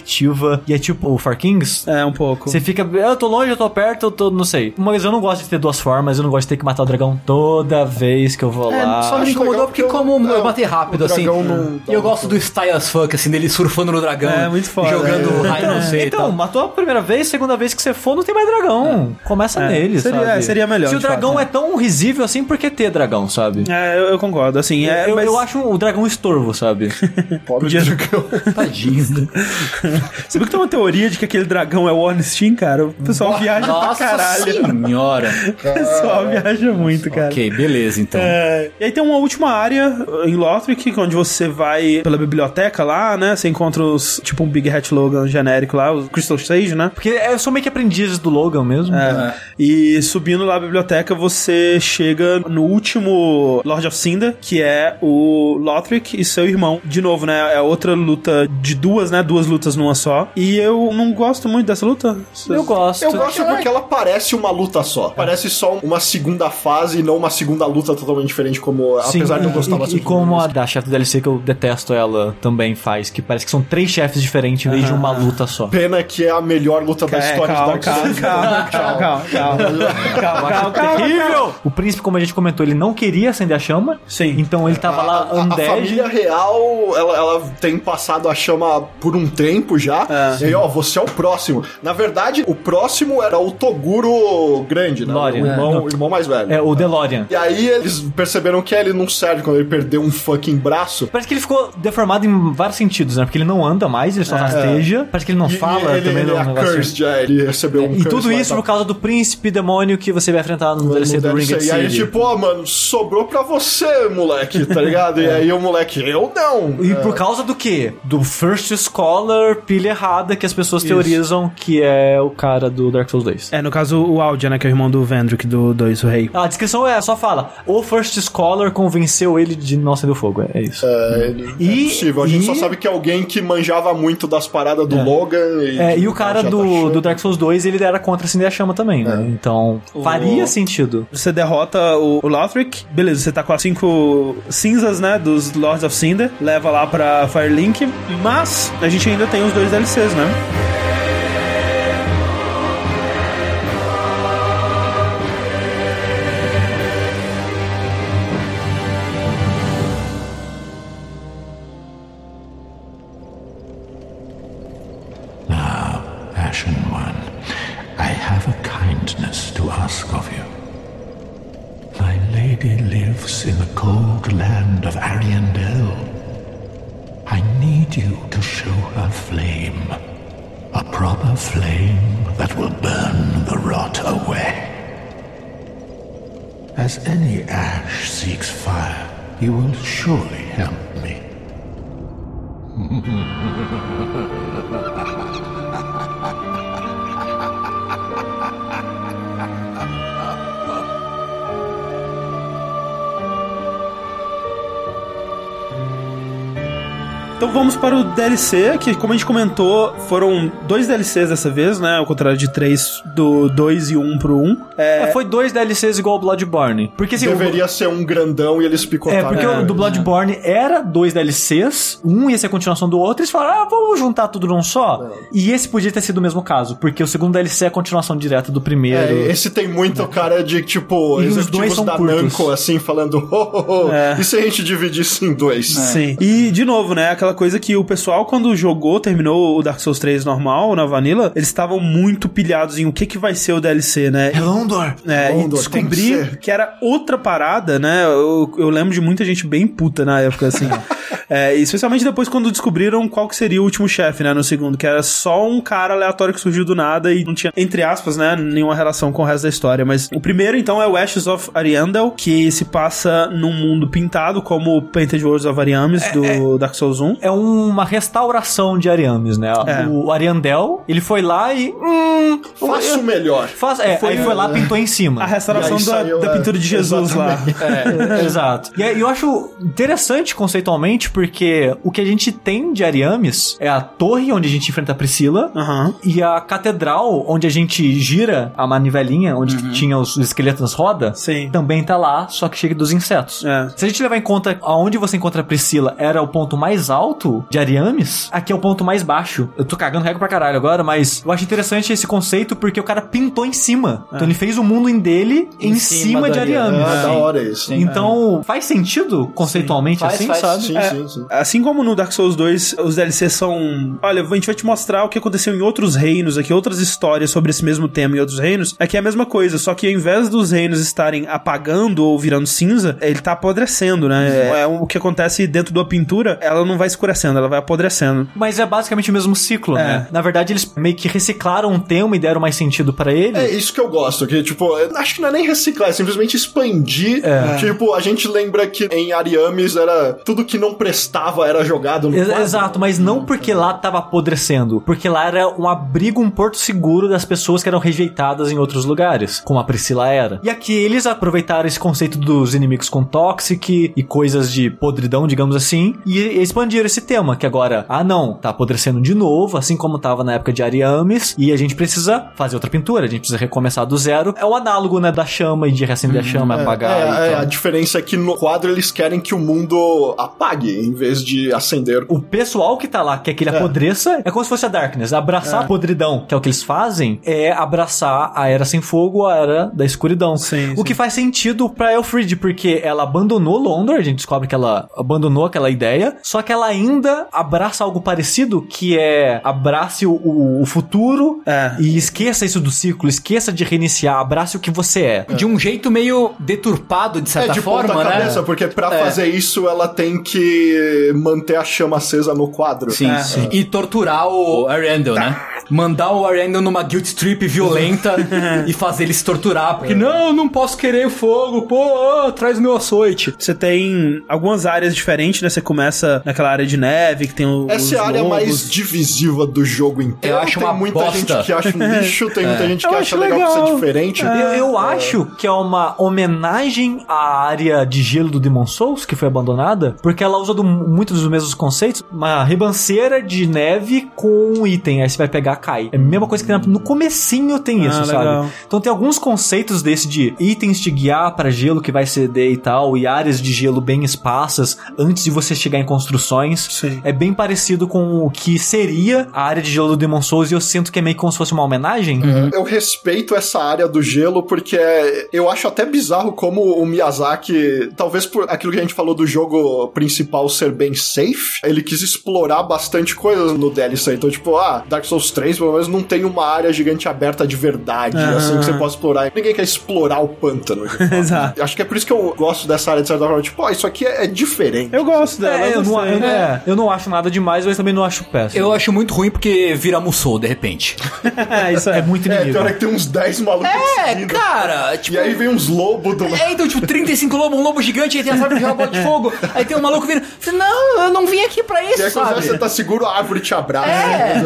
B: E é tipo o Far Kings.
A: É, um pouco.
B: Você fica, eu tô longe, eu tô perto, eu tô, não sei. Mas eu não gosto de ter duas formas, eu não gosto de ter que matar o dragão toda vez que eu vou
C: É,
B: lá.
C: só me incomodou porque
D: porque
C: como eu
D: é,
C: matei rápido, assim.
D: não
C: E eu gosto do style as fuck, assim, dele surfando no dragão.
A: É, muito foda.
C: Jogando
A: É.
C: raio no sei e
B: Então,
C: tal.
B: matou a primeira vez, segunda vez que você for, não tem mais dragão. Começa
A: É.
B: nele,
A: Seria-
B: sabe?
A: é, seria melhor,
B: Se o dragão
A: fato,
B: é tão risível assim, por que ter dragão, sabe?
A: É, eu, eu concordo, assim. É,
B: eu,
A: mas...
B: eu acho o dragão estorvo, sabe? *laughs*
D: Pobre
A: Podia-
D: dragão. *laughs*
C: Tadinho. *laughs*
A: Você viu que tem uma teoria de que aquele dragão é o Ornstein, cara? O pessoal viaja pra
C: Nossa
A: caralho.
C: senhora.
A: O pessoal viaja muito, cara.
C: ok, beleza, então.
A: É, e aí tem uma última área em Lothric, onde você vai pela biblioteca lá, né? Você encontra os, tipo um Big Hat Logan genérico lá, os Crystal Sage, né?
B: Porque eu sou meio que aprendiz do Logan mesmo.
A: É. E subindo lá a biblioteca, você chega no último Lord of Cinder, que é o Lothric e seu irmão. De novo, né? É outra luta de duas, né? Duas lutas numa só. E eu não gosto muito dessa luta.
B: Eu gosto.
D: Eu gosto porque ela parece uma luta só. Parece só uma segunda fase e não uma segunda luta totalmente diferente, como apesar de eu gostar
B: e,
D: bastante.
B: e como a da chefe do DLC que eu detesto ela também faz, que parece que são três chefes diferentes em vez de uma luta só.
D: Pena que é a melhor luta da
A: É,
D: história
A: calma,
D: de Dark Souls.
A: calma, calma, calma, calma, calma, calma, calma, calma.
B: Terrível! O príncipe, como a gente comentou, ele não queria acender a chama.
A: Sim.
B: Então ele tava lá
D: A, a
B: undead.
D: família real, ela, ela tem passado a chama por um tempo, tempo já. E aí, ó, você é o próximo. Na verdade, o próximo era o Toguro grande, né?
B: Lorian.
D: O irmão,
B: É.
D: o irmão mais velho.
B: É, o DeLorean.
D: E aí eles perceberam que ele não serve quando ele perdeu um fucking braço.
B: Parece que ele ficou deformado em vários sentidos, né? Porque ele não anda mais, ele só rasteja. Parece que ele não
D: E-
B: fala
D: e ele,
B: também
D: ele
B: no
D: é
B: negócio.
D: cursed, já, ele recebeu um
B: E tudo isso por causa do príncipe demônio que você vai enfrentar no DLC do Ringed
D: ser. E aí, tipo, ó, mano, sobrou pra você, moleque, tá ligado? *laughs* E aí o moleque, eu não.
B: E
D: É.
B: por causa do quê? Do First Scholar, pilha errada, que as pessoas teorizam que é o cara do Dark Souls 2.
A: É, no caso, o Aldia, né? Que é o irmão do Vendrick, do 2, o rei.
B: A descrição é só fala: o First Scholar convenceu ele de não acender o fogo. É isso.
D: É, ele-
B: E-
D: é possível. A gente
B: e-
D: só sabe que é alguém que manjava muito das paradas do Logan. E,
B: É, e o cara
D: tá
B: do, do Dark Souls 2, ele era contra acender a chama também, né? Então, faria sentido.
A: Você derrota o, o Lothric, beleza, você tá com as cinco cinzas, né, dos Lords of Cinder, leva lá pra Firelink, mas a gente ainda tem os?
G: Now, Ashen One, I have a kindness to ask of you. Thy lady lives in the cold land of Ariandel. I need you flame. A proper flame that will burn the rot away. As any ash seeks fire, you will surely help me. *laughs*
A: Então vamos para o DLC, que como a gente comentou, foram dois DLCs dessa vez, né? Ao contrário de três do 2 e 1 um pro 1. Um. É,
B: É, foi dois DLCs igual o Bloodborne. Porque assim, o-
D: Deveria ser um grandão e eles
B: É,
D: picotaram.
B: porque o do Bloodborne era dois DLCs, um ia ser a continuação do outro, e eles falaram, ah, vamos juntar tudo num só. E esse podia ter sido o mesmo caso, porque o segundo DLC é a continuação direta do primeiro.
D: É, esse tem muito cara de, tipo,
B: E os dois são
D: da
B: curtos.
D: Namco, assim, falando, oh, oh, oh,
A: É.
D: e se a gente dividisse em dois?
A: Sim. E, de novo, né? Aquela coisa que o pessoal, quando jogou, terminou o Dark Souls 3 normal, na Vanilla, eles estavam muito pilhados em o que, que vai ser o DLC, né? É, e
D: Gondor, tem que
A: descobrir
D: ser.
A: que, era outra parada, né? Eu, eu lembro de muita gente bem puta na época, assim. *laughs* é, especialmente depois quando descobriram qual que seria o último chefe, né? No segundo, que era só um cara aleatório que surgiu do nada e não tinha, entre aspas, né? Nenhuma relação com o resto da história. Mas o primeiro, então, é o Ashes of Ariandel, que se passa num mundo pintado como o Painted Worlds of Ariamis, do Dark Souls 1.
B: É uma restauração de Ariames, né?
A: É.
B: O Ariandel, ele foi lá e. Hum,
D: Faça o melhor.
B: faz, é, aí foi lá pintou em cima.
A: A restauração da,
D: saiu,
A: da pintura de Jesus lá. *laughs*
B: É, exato. E eu acho interessante conceitualmente, porque o que a gente tem de Ariames é a torre onde a gente enfrenta a Priscila.
A: Aham.
B: E a catedral, onde a gente gira a manivelinha, onde tinha os esqueletos nas rodas,
A: Sim.
B: também tá lá, só que chega dos insetos.
A: É.
B: Se a gente levar em conta aonde você encontra a Priscila era o ponto mais alto de Ariames, aqui é o ponto mais baixo. Eu tô cagando regra pra caralho agora, mas eu acho interessante esse conceito porque o cara pintou em cima. Então ele fez o mundo em dele em,
C: cima
B: cima,
C: do
B: de
C: Ariames.
B: Ariames.
D: Ah, da hora isso.
B: Então, faz sentido conceitualmente
C: Faz,
B: assim,
C: faz.
B: sabe?
D: Sim,
A: É,
D: sim, sim.
A: Assim como no Dark Souls 2, os DLCs são. Olha, a gente vai te mostrar o que aconteceu em outros reinos aqui, outras histórias sobre esse mesmo tema em outros reinos. Aqui é a mesma coisa, só que ao invés dos reinos estarem apagando ou virando cinza, ele tá apodrecendo, né? É, o que acontece dentro da pintura, ela não vai escurecendo, ela vai apodrecendo.
B: Mas é basicamente o mesmo ciclo,
A: É.
B: né? Na verdade, eles meio que reciclaram um tema e deram mais sentido pra ele.
D: É isso que eu gosto, que, tipo, acho que não é nem reciclar, é simplesmente expandir.
B: É.
D: Tipo, a gente lembra que em Ariames era tudo que não prestava era jogado no quadro.
B: Exato, mas não porque lá tava apodrecendo, porque lá era um abrigo, um porto seguro das pessoas que eram rejeitadas em outros lugares, como a Priscila era. E aqui eles aproveitaram esse conceito dos inimigos com toxic e coisas de podridão, digamos assim, e expandiram esse tema, que agora, ah não, tá apodrecendo de novo, assim como tava na época de Ariames, e a gente precisa fazer outra pintura, a gente precisa recomeçar do zero. É o análogo, né, da chama e de reacender a chama, apagar
D: É,
B: e
D: é,
B: tal.
D: a diferença é que no quadro eles querem que o mundo apague. em vez de acender.
B: O pessoal que tá lá, que é que ele apodreça, é como se fosse a Darkness. Abraçar a podridão, que é o que eles fazem, é abraçar a Era Sem Fogo, a Era da Escuridão.
A: Sim,
B: o
A: sim.
B: que faz sentido pra Elfrid, porque ela abandonou Londor, a gente descobre que ela abandonou aquela ideia, só que ela ainda abraça algo parecido, que é abrace o, o- o futuro
A: É.
B: e esqueça isso do ciclo, esqueça de reiniciar, abrace o que você é.
C: De um jeito meio deturpado, de
D: É
C: certa
D: de
C: forma,
D: ponta
C: né?
D: cabeça, porque pra
C: É.
D: fazer isso ela tem que manter a chama acesa no quadro.
C: Sim,
A: É.
C: sim. E torturar o Ariandel, né? Mandar o Ariandel numa guilt trip violenta *laughs* e fazer ele se torturar. Porque, não, não posso querer fogo, pô, ó, traz meu açoite.
A: Você tem algumas áreas diferentes, né? Você começa naquela área de neve, que tem o,
D: Essa é a área
A: lobos.
D: mais divisiva do jogo inteiro.
C: Eu acho
D: tem
C: uma
D: muita
C: bosta.
D: gente que acha um *laughs* lixo, tem muita gente que
A: Eu
D: acha
A: acho
D: legal, por ser diferente.
B: Eu, eu acho que é uma homenagem à área de gelo do Demon Souls, que foi abandonada, porque ela usa do- muitos dos mesmos conceitos. Uma ribanceira de neve com um item, aí você vai pegar, cai. É a mesma coisa que no comecinho tem isso,
A: Ah,
B: sabe?
A: legal.
B: Então tem alguns conceitos desse de itens te guiar para gelo que vai ceder e tal, e áreas de gelo bem esparsas antes de você chegar em construções.
A: Sim.
B: É bem parecido com o que seria a área de gelo do Demon Souls, e eu sinto que é meio como se fosse uma homenagem.
D: Eu respeito essa área do gelo porque eu acho até bizarro como o Miyazaki, talvez por aquilo que a gente falou do jogo principal ser bem safe, ele quis explorar bastante coisas no DLC. Então, tipo, ah, Dark Souls 3 pelo menos não tem uma área gigante aberta de verdade, assim, que você possa explorar. Ninguém quer explorar o pântano. *laughs*
A: Exato.
D: Acho que é por isso que eu gosto dessa área de certa forma. Tipo, ó, isso aqui é, é diferente.
A: Eu gosto dela.
B: É, eu, não, eu- é, eu não acho nada demais, mas também não acho péssimo.
C: Eu acho muito ruim porque vira Musou, de repente. *laughs*
A: É, isso
B: É muito
D: É,
B: inimigo.
D: pior é que tem uns 10 malucos
C: É,
D: seguindo.
C: cara, tipo...
D: E aí vem uns lobos do
C: É, então, tipo, 35 lobos, um lobo gigante, aí tem as árvores de bola de *laughs* fogo, aí tem um maluco vindo. Não, eu não vim aqui pra
D: E
C: isso,
D: aí quando
C: sabe?
D: você tá seguro, a árvore te abraça.
C: É.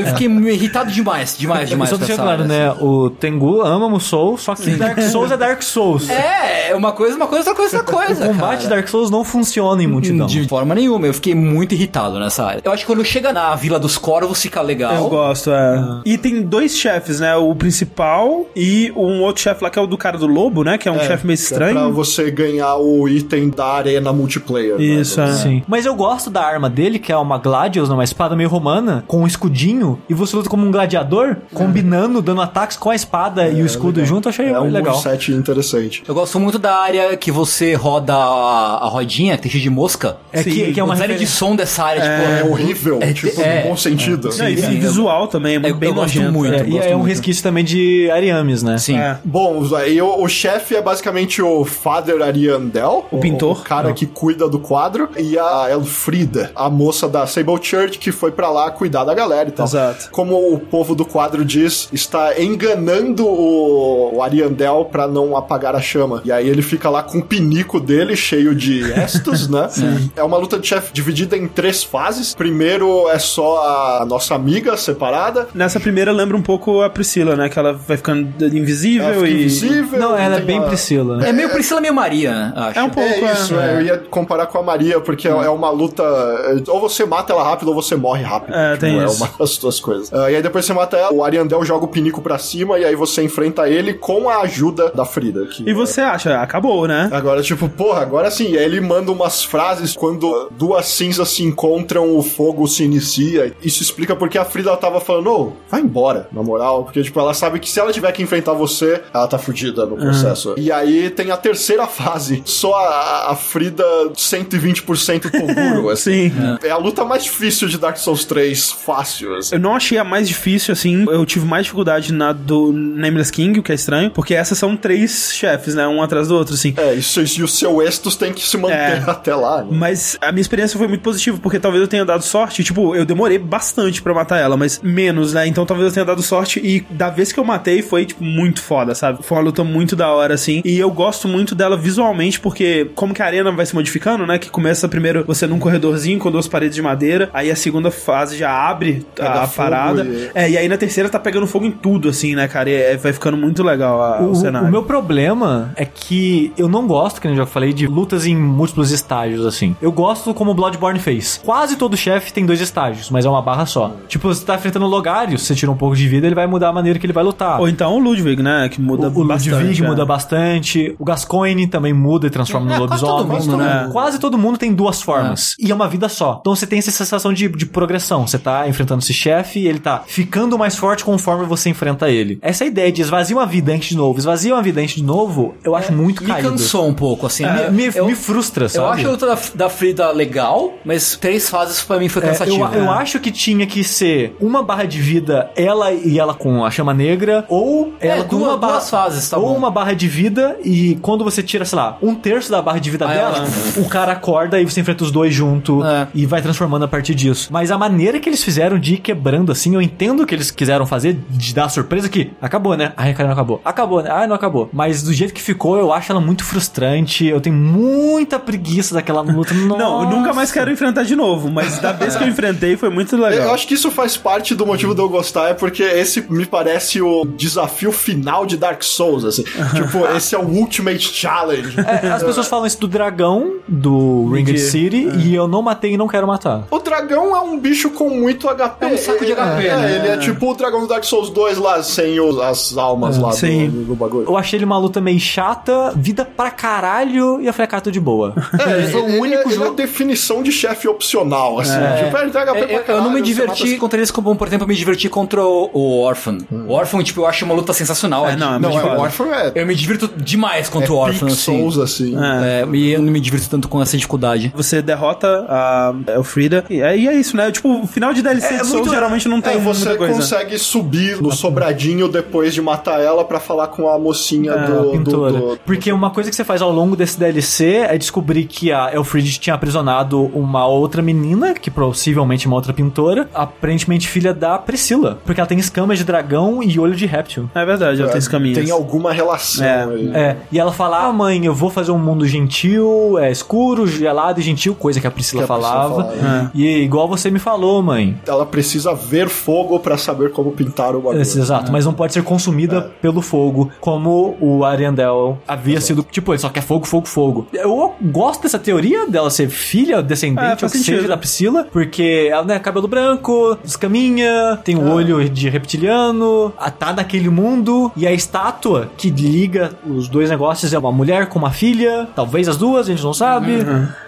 C: Eu fiquei irritado demais, demais, demais.
B: Só deixar
C: essa
B: claro, né? O Tengu ama Musou, só que Dark Souls é Dark Souls.
C: É, é uma coisa, uma coisa, outra coisa, outra coisa.
B: O combate de
C: cara.
B: Dark Souls não funciona em multidão.
C: De forma nenhuma, eu fiquei muito irritado nessa área. Eu acho que quando chega na Vila dos Corvos fica legal.
A: Eu gosto, é. E tem dois chefes, né? O principal e um outro chefe lá que é o do cara do lobo, né? Que é um chefe meio
D: É
A: estranho.
D: pra você ganhar o item da arena multiplayer. né?
A: Isso, é.
B: Sim. Mas eu gosto da arma dele, que é uma Gladius, uma espada meio romana, com um escudinho, e você luta como um gladiador, combinando, dando ataques com a espada e o escudo junto, eu achei
D: É um
B: legal.
D: moveset interessante.
C: Eu gosto muito da área que você roda a, a rodinha, que tem cheio de mosca.
B: É que, que é uma
C: o design de som dessa área,
D: É
C: tipo...
D: horrível,
C: é-
D: tipo,
C: é-
D: no bom sentido.
A: Não, e
C: sim,
A: visual também, é muito
C: eu-
A: bem
C: eu gosto
A: nojento.
C: muito.
A: É.
B: É, e é um
C: muito.
B: resquício também de Ariames, né?
C: Sim.
A: É.
D: Bom, aí o, o chefe é basicamente o Father Ariandel, o
A: pintor.
D: o cara que cuida do quadro, e a Elfrida, a moça da Sable Church que foi pra lá cuidar da galera e tal.
A: Exato.
D: Como o povo do quadro diz, está enganando o, o Ariandel pra não apagar a chama. E aí ele fica lá com o pinico dele cheio de estos, né? *laughs* É uma luta de chefe dividida em três fases. Primeiro é só a nossa amiga separada.
A: Nessa primeira lembra um pouco a Priscila, né? Que ela vai ficando invisível
D: Ela fica
A: e.
D: invisível.
B: Não, ela é bem
D: uma-
B: Priscila, né?
C: É meio Priscila, meio Maria, acho.
A: É um pouco.
D: É isso, é, eu ia comparar com a Maria, porque é uma luta. é, Ou você mata ela rápido ou você morre rápido.
A: É, tem
D: é
A: isso.
D: uma das duas coisas. Ah, e aí depois você mata ela, o Ariandel joga o pinico pra cima e aí você enfrenta ele com a ajuda da Frida. que
A: E você acha? Acabou, né?
D: é- Agora, tipo, porra, agora sim. E aí ele manda umas frases quando duas cinzas se encontram, o fogo se inicia. Isso explica porque a Frida tava falando, ô, vai embora, na moral. Porque, tipo, ela sabe que se ela tiver que enfrentar você, ela tá fudida no processo. E aí tem a terceira fase. Só a, a Frida 120% Toguro, *laughs* assim.
A: Sim.
D: É a luta mais difícil de Dark Souls 3, fácil, assim.
A: Eu não achei a mais difícil, assim. Eu tive mais dificuldade na do Nameless King, o que é estranho, porque essas são três chefes, né? Um atrás do outro, assim.
D: É, isso, e o seu Estus tem que se manter
A: É. *laughs*
D: até lá, né?
A: Mas a minha experiência foi muito positiva, porque talvez eu tenha dado sorte. Tipo, eu demorei bastante pra matar ela, mas menos, né? Então talvez eu tenha dado sorte. E da vez que eu matei, foi, tipo, muito foda, sabe? Foi uma luta muito da hora, assim. E eu gosto muito dela visualmente, porque como que a arena vai se modificando, né? Que começa primeiro você num corredorzinho com duas paredes de madeira. Aí a segunda fase já abre a, a
D: Pega
A: parada.
D: e-
A: É, e aí na terceira tá pegando fogo em tudo, assim, né, cara? E é- vai ficando muito legal a- o,
B: O,
A: cenário.
B: o meu problema é que eu não gosto, que eu já falei, de lutas em múltiplos estágios, assim. Eu gosto como o Bloodborne fez. Quase todo chefe tem dois estágios, mas é uma barra só. Tipo, você tá enfrentando o Logarius, você tira um pouco de vida, ele vai mudar a maneira que ele vai lutar.
A: Ou então o Ludwig, né? Que muda
B: o, o
A: bastante.
B: Ludwig
A: é.
B: muda bastante. O Gascoigne também muda e transforma
C: É,
B: no
C: quase
B: lobisomem.
C: todo mundo,
A: né?
B: Quase todo mundo tem duas formas. E é uma vida só. Então você tem essa sensação de, de progressão. Você tá enfrentando esse chefe e ele tá ficando mais forte conforme você enfrenta ele. Essa ideia de esvazia uma vida antes de novo, esvazia uma vida antes de novo, eu acho muito
C: É, Me
B: caído.
C: cansou um pouco, assim.
B: Me, me,
C: eu,
B: me frustra, sabe?
C: eu acho a luta da, da Frida legal, mas três fases pra mim foi
B: É,
C: cansativo.
B: eu, eu acho que tinha que ser uma barra de vida, ela e ela com a chama negra, ou
C: É,
B: ela com
C: duas-
B: uma barra.
C: duas fases, tá
B: ou
C: bom.
B: uma barra de vida, e quando você tira, sei lá, um terço da barra de vida
C: Ah,
B: dela, o cara acorda e você enfrenta os dois junto
C: É.
B: e vai transformando a partir disso. Mas a maneira que eles fizeram de ir quebrando assim, eu entendo o que eles quiseram fazer, de dar a surpresa que acabou, né? Ai, cara, não acabou. Acabou, né? Ai, não acabou. Mas do jeito que ficou, eu acho ela muito frustrante. Eu tenho muita preguiça daquela luta. *laughs*
A: Não, eu
B: Nossa.
A: nunca mais quero enfrentar de novo, mas da vez que eu enfrentei foi muito legal.
D: Eu acho que isso faz parte do motivo de eu gostar, é porque esse me parece o desafio final de Dark Souls, assim. *laughs* tipo, esse é o Ultimate Challenge.
B: É, as pessoas falam isso do dragão do Ringed City e eu não matei e não quero matar.
D: O dragão é um bicho com muito HP.
C: É um saco de HP,
D: é,
C: né?
D: Ele é tipo o dragão do Dark Souls 2 lá, sem os- as almas lá
A: Sim.
D: do, do bagulho.
B: Eu achei ele uma luta meio chata, vida pra caralho, e eu falei, cara, tô de boa. *laughs*
D: É,
B: foi o
D: ele,
B: único
D: ele é a
B: jogo.
D: definição de chefe opcional, assim. Tipo, ele HP
C: É,
D: pra
C: eu, eu
D: caralho,
C: não me diverti
D: mata-
C: contra eles como, por exemplo, eu me diverti contra o, o Orphan. O Orphan, tipo, eu acho uma luta sensacional.
A: É, não, é
D: Não,
A: muito
D: é, o. Orphan é,
C: Eu me divirto demais contra
D: é
C: o Orphan,
D: Peak
C: assim.
D: Souls, assim.
C: É, e eu não me divirto tanto com essa dificuldade.
A: Você derrota a Elfrida e é, e é isso, né? Tipo, o final de DLC de Souls geralmente não tem
D: É, você
A: muita coisa.
D: consegue subir no sobradinho depois de matar ela pra falar com a mocinha do, do,
B: Pintora.
D: do-
B: Porque uma coisa que você faz ao longo desse DLC é descobrir que a Elfrid tinha aprisionado uma outra menina, que possivelmente é uma outra pintora, aparentemente filha da Priscila. Porque ela tem escamas de dragão e olho de réptil.
A: É verdade, ela tem esse caminho.
D: Tem alguma relação
A: É,
D: aí.
B: É, e ela fala: Ah, mãe, eu vou fazer um mundo gentil, é escuro, gelado e gentil, coisa que a Priscila
D: Que a Priscila
B: falava.
D: falava.
B: E igual você me falou, mãe.
D: Ela precisa ver fogo pra saber como pintar o bagulho.
B: Exato, mas não pode ser consumida pelo fogo, como o Ariandel havia sido. Tipo, ele só quer fogo, fogo, fogo. Eu gosto dessa teoria dela ser filha,
A: É,
B: descendente, ou que
A: sentido.
B: seja da Priscila, porque ela, né, cabelo branco, escaminha, tem o olho de reptiliano, tá naquele mundo, e a estátua que liga os dois negócios é uma mulher com uma filha, talvez as duas, a gente não sabe.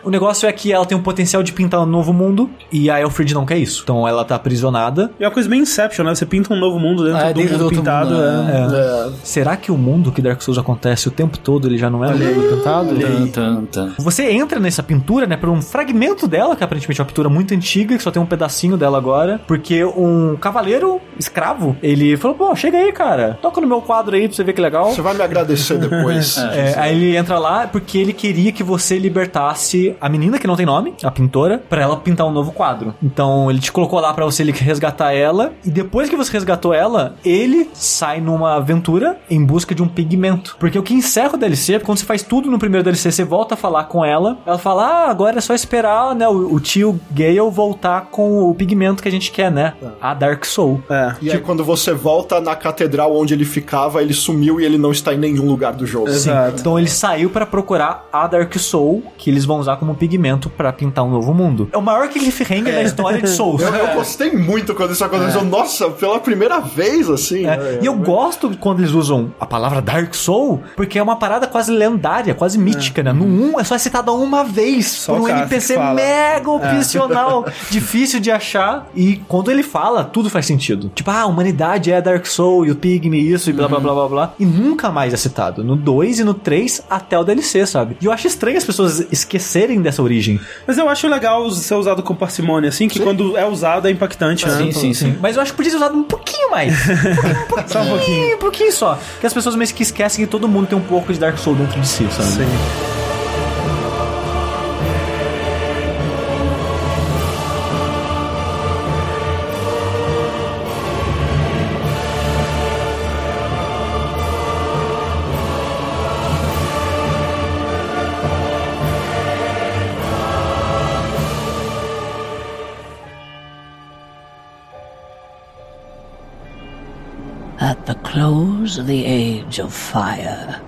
B: O negócio é que ela tem um potencial de pintar um novo mundo, e a Elfrid não quer isso. Então ela tá aprisionada.
A: E é uma coisa bem Inception, né? Você pinta um novo mundo dentro
C: É,
A: do
C: dentro
A: mundo
C: do outro
A: pintado.
C: mundo,
A: é.
D: É,
B: Será que o mundo que Dark Souls acontece o tempo todo ele já não é um mundo pintado? Você entra nessa pintura, né, por um fragmento dela, que aparentemente é uma pintura muito antiga, que só tem um pedacinho dela agora, porque um cavaleiro escravo, ele falou, pô, chega aí, cara, toca no meu quadro aí pra você ver que legal.
D: Você vai me agradecer depois. *laughs*
B: É, aí ele entra lá porque ele queria que você libertasse a menina que não tem nome, a pintora, pra ela pintar um novo quadro. Então ele te colocou lá pra você resgatar ela e depois que você resgatou ela, ele sai numa aventura em busca de um pigmento. Porque o que encerra o DLC, é quando você faz tudo no primeiro DLC, você volta a falar com ela, ela fala: "Ah, agora é só esperar, né, o, o tio Gale voltar com o pigmento que a gente quer, né? A Dark Soul".
A: É.
D: E aí, quando você volta na catedral onde ele ficava, ele sumiu e ele não está em nenhum lugar do jogo.
A: Exato.
B: Então ele saiu pra procurar a Dark Soul, que eles vão usar como pigmento pra pintar um novo mundo. É o maior cliffhanger da história de Souls.
D: Eu, eu gostei muito quando isso aconteceu. Nossa, pela primeira vez, assim.
B: É,
D: né?
B: E eu gosto quando eles usam a palavra Dark Soul, porque é uma parada quase lendária, quase mítica, né? No 1 é só citada uma vez por
A: o
B: um NPC mega opcional, *laughs* difícil de achar. E quando ele fala, tudo faz sentido. Tipo, ah, a humanidade é Dark Soul e o Pygmy, isso e blá blá blá blá blá. E nunca mais é citado. No 2 e no 3 até o DLC, sabe? E eu acho estranho as pessoas esquecerem dessa origem.
A: Mas eu acho legal ser usado com parcimônia, assim, que quando é usado é impactante, né?
C: Sim, sim, sim.
B: Mas eu acho que podia ser usado um pouquinho mais. Um pouquinho, *laughs*
A: Só um pouquinho.
B: um pouquinho só. Que as pessoas meio que esquecem que todo mundo tem um pouco de Dark Souls dentro de si, sabe?
A: Sim.
E: Close of the age of fire,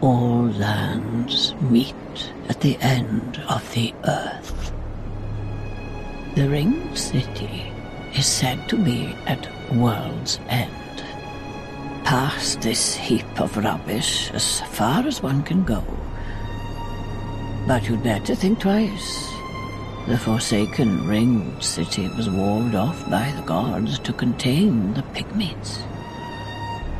E: all lands meet at the end of the earth. The ringed city is said to be at world's end. Past this heap of rubbish as far as one can go. But you'd better think twice. The forsaken ringed city was walled off by the gods to contain the pygmies.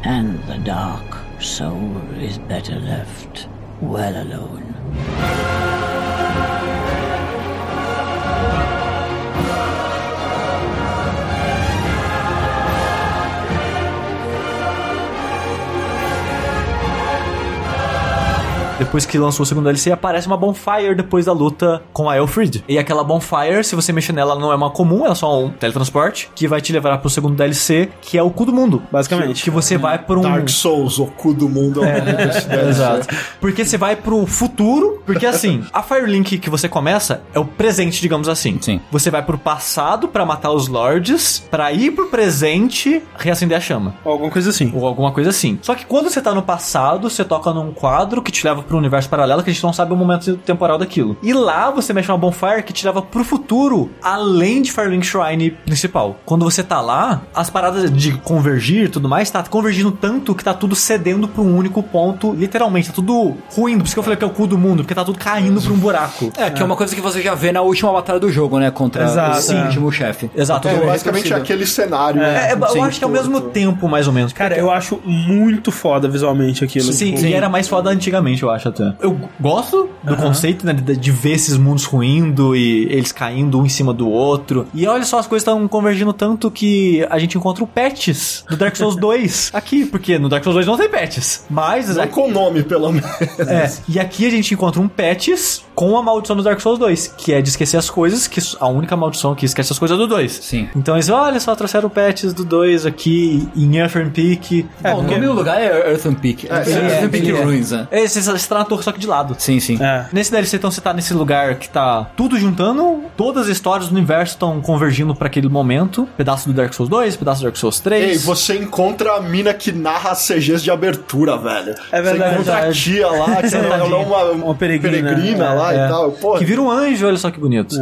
E: And the dark soul is better left well alone.
B: Depois que lançou o segundo DLC, aparece uma bonfire depois da luta com a Elfrid. E aquela bonfire, se você mexer nela, ela não é uma comum, ela é só um teletransporte, que vai te levar pro segundo DLC, que é o cu do mundo.
A: Basicamente.
B: Que você vai por um.
D: Dark Souls, o cu do mundo é, DLC. *laughs*
B: Exato. Porque você vai pro futuro, porque assim, a Firelink que você começa é o presente, digamos assim.
C: Sim.
B: Você vai pro passado pra matar os lords, pra ir pro presente reacender a chama.
A: Alguma coisa assim.
B: Ou alguma coisa assim. Só que quando você tá no passado, você toca num quadro que te leva pro universo paralelo que a gente não sabe o momento temporal daquilo. E lá você mexe uma bonfire que te leva pro futuro, além de Firelink Shrine principal. Quando você tá lá, as paradas de convergir e tudo mais, tá convergindo tanto que tá tudo cedendo pra um único ponto, literalmente, tá tudo ruindo. Por isso que eu falei que é o cu do mundo, porque tá tudo caindo pra um buraco.
C: É, que é uma coisa que você já vê na última batalha do jogo, né? Contra
A: Exato,
C: o
A: é.
C: último chefe.
B: Exato.
D: É,
B: Eu-
D: basicamente é aquele cenário. né?
B: É, eu
D: Sim,
B: acho que é ao mesmo tempo, mais ou menos.
A: Cara, eu acho muito foda visualmente aquilo.
B: Sim,
A: Tipo,
B: e era mais foda antigamente, eu acho até. Eu gosto do conceito, né, de, de ver esses mundos ruindo e eles caindo um em cima do outro. E olha só, as coisas estão convergindo tanto que a gente encontra o patches do Dark Souls *laughs* 2 aqui, porque no Dark Souls 2 não tem patches. Mas
D: Não com nome, pelo menos.
B: é, e aqui a gente encontra um patches com a maldição do Dark Souls 2, que é de esquecer as coisas, que a única maldição que esquece as coisas é do 2.
C: Sim.
B: Então eles, olha só, trouxeram o patches do 2 aqui em Earthern Peak.
C: É, o nome do lugar é Earthen Peak. É, Earthen Peak
B: ele é.
C: Ruins, né?
B: É, você, você tá na torre só que de lado.
C: Sim, sim.
A: É.
B: Nesse DLC, então, você tá nesse lugar que tá tudo juntando, todas as histórias do universo estão convergindo pra aquele momento. Pedaço do Dark Souls 2, pedaço do Dark Souls 3.
D: Ei, você encontra a mina que narra as CGs de abertura, velho.
A: É verdade.
D: Você encontra a tia lá, *laughs* que é uma,
A: Uma peregrina.
D: lá
B: É.
D: e tal. Pô,
B: Que vira um anjo, olha só que bonito.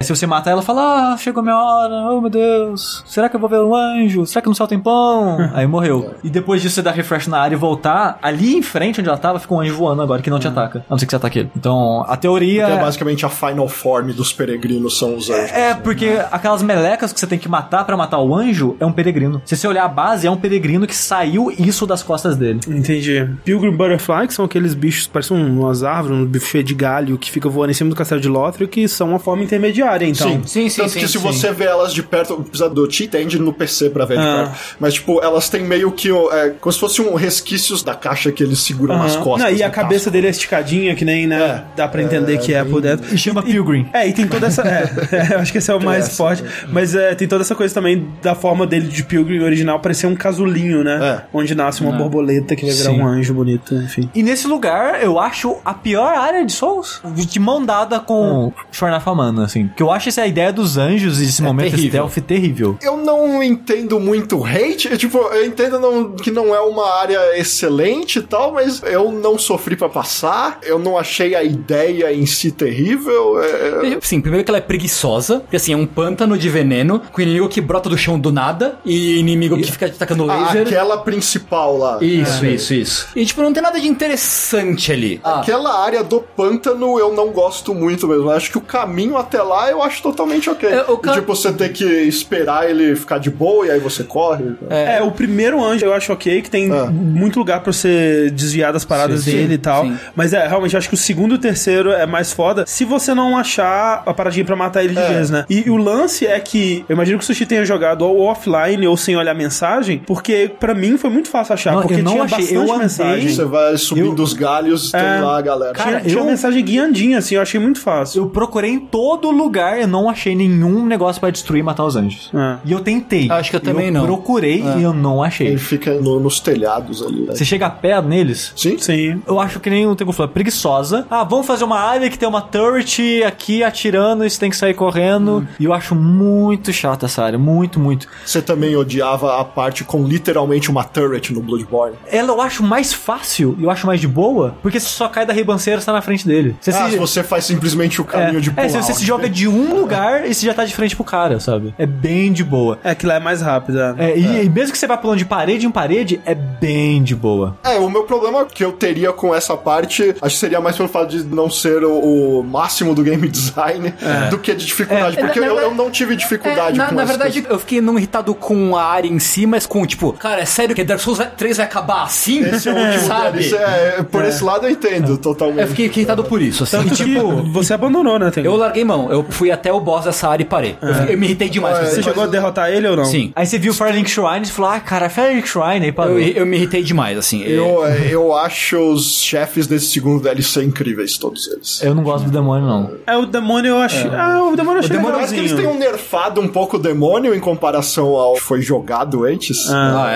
B: Se você matar ela, fala: Ah, chegou a minha hora, oh meu Deus, será que eu vou ver um anjo? Será que no céu tem pão? *laughs* Aí morreu. E depois disso você dá refresh na área e voltar, ali em frente onde ela tava, fica um anjo voando agora que não te ataca. A não ser que você ataque ele. Então, a teoria.
D: que é basicamente a final form dos peregrinos são os anjos.
B: É, porque aquelas melecas que você tem que matar pra matar o anjo é um peregrino. Se você olhar a base, é um peregrino que saiu isso das costas dele.
A: Entendi. Pilgrim Butterfly, que são aqueles bichos, parecem umas árvores, um bicho cheio de galho, que fica voando em cima do castelo de Lothric, que são uma forma intermediária, então.
D: Sim,
C: Sim, sim,
D: Tanto
C: sim,
D: que se
C: sim.
D: você vê elas de perto, precisa do cheat engine no PC pra ver de
A: Ah.
D: perto. Mas, tipo, elas têm meio que. É, como se fosse um resquícios da caixa que eles seguram nas
A: Aham.
D: costas.
A: Não, e a
D: no
A: cabeça dele é esticadinha, que nem, né?
D: É.
A: Dá pra entender
D: É,
A: que é por dentro.
B: E chama Pilgrim.
A: É, e tem toda essa. É, *laughs* é, eu acho que esse é o mais
D: essa,
A: forte. Mas é, tem toda essa coisa também da forma dele de Pilgrim original parecer um casulinho, né?
D: É.
A: Onde nasce uma borboleta que vai virar
B: Sim.
A: um anjo bonito, enfim.
B: E nesse lugar, eu acho a pior área de Souls. De mão dada com Shornafamana, assim. Que eu acho essa ideia dos anjos e esse momento
C: terrível.
B: stealth terrível.
D: Eu não entendo muito hate. eu, tipo, eu entendo não- que não é uma área excelente e tal, mas eu não sofri pra passar. Eu não achei a ideia em si terrível. é-
C: Sim, primeiro que ela é preguiçosa, porque assim, é um pântano de veneno, com inimigo que brota do chão do nada, e inimigo que fica atacando
D: a-
C: laser.
D: aquela principal lá.
C: Isso, isso, isso. E tipo, não tem nada de interessante ali. Ah,
D: Aquela área do pântano eu não gosto muito mesmo. Eu acho que o caminho até lá eu acho totalmente ok.
C: É, o ca-
D: E, tipo, você ter que esperar ele ficar de boa e aí você corre.
A: É, o primeiro anjo eu acho ok, que tem
D: Ah.
A: muito lugar pra você desviar das paradas
C: Sim,
A: dele e tal.
C: Sim.
A: Mas é, realmente, eu acho que o segundo e o terceiro é mais foda se você não achar a paradinha pra matar ele de
D: É.
A: vez, né? E, o lance é que eu imagino que o Sushi tenha jogado ou offline ou sem olhar mensagem, porque pra mim foi muito fácil achar,
B: Não,
A: porque
B: eu não
A: tinha
B: achei,
A: bastante
B: eu
A: mensagem.
D: Você vai subindo os galhos, tem
A: É.
D: lá a galera.
B: Cara,
A: tinha, tinha
B: eu-
A: mensagem guiandinha, assim, eu achei muito fácil.
B: Eu procurei em todo lugar e não achei nenhum negócio pra destruir e matar os anjos.
A: É.
B: E eu tentei.
C: Acho que eu também não.
B: procurei e eu não achei.
D: Ele fica no- nos telhados ali. né?
B: Você chega a pé neles,
D: Sim?
A: Sim.
B: eu acho que nem o Tego falou, é preguiçosa. Ah, vamos fazer uma área que tem uma turret aqui atirando e você tem que sair correndo. E eu acho muito chata essa área, muito, muito.
D: Você também odiava a parte com literalmente uma turret no Bloodborne.
B: Ela eu acho mais fácil e eu acho mais de boa, porque você só cai da ribanceira e tá na frente dele. Você
D: Ah,
B: se-
D: se você faz simplesmente o caminho
B: é,
D: de pular.
B: é, se você se joga de um *laughs* lugar e você já tá de frente pro cara, sabe? É bem de boa.
A: É que lá é mais rápida.
B: É, e, e mesmo que você vá pulando de parede em parede, é bem de boa.
D: É, o meu problema que eu teria com essa parte, acho que seria mais pelo fato de não ser o, o máximo do game design do que de dificuldade.
C: É,
D: porque
C: na-
D: eu,
C: na-
D: eu não tive dificuldade
C: É, na,
D: com
C: na verdade,
D: coisas.
C: eu fiquei não irritado com a área em si, mas com, tipo, cara, é sério que Dark Souls 3 vai acabar assim?
D: Esse é o *laughs* último
C: sabe?
D: É, por esse lado eu entendo totalmente.
C: Eu fiquei irritado por isso, assim.
A: Tanto
C: E, tipo,
A: que você abandonou, né, Tengu?
C: eu larguei mão. Eu fui até o boss dessa área e parei. Eu, fiquei- eu me irritei demais
D: É.
A: Você chegou a derrotar ele ou não?
C: Sim.
B: Aí você viu o Firelink Shrine e falou: Ah, cara, Firelink Shrine aí parou.
C: Eu, eu me irritei demais, assim.
D: Eu, eu acho os chefes desse segundo DLC incríveis, todos eles.
B: Eu não gosto do demônio, não.
A: É, o demônio eu acho. Ah, o demônio eu achei
D: Demônio, parece que eles têm um nerfado um pouco o demônio em comparação ao que foi jogado antes.
C: Ah,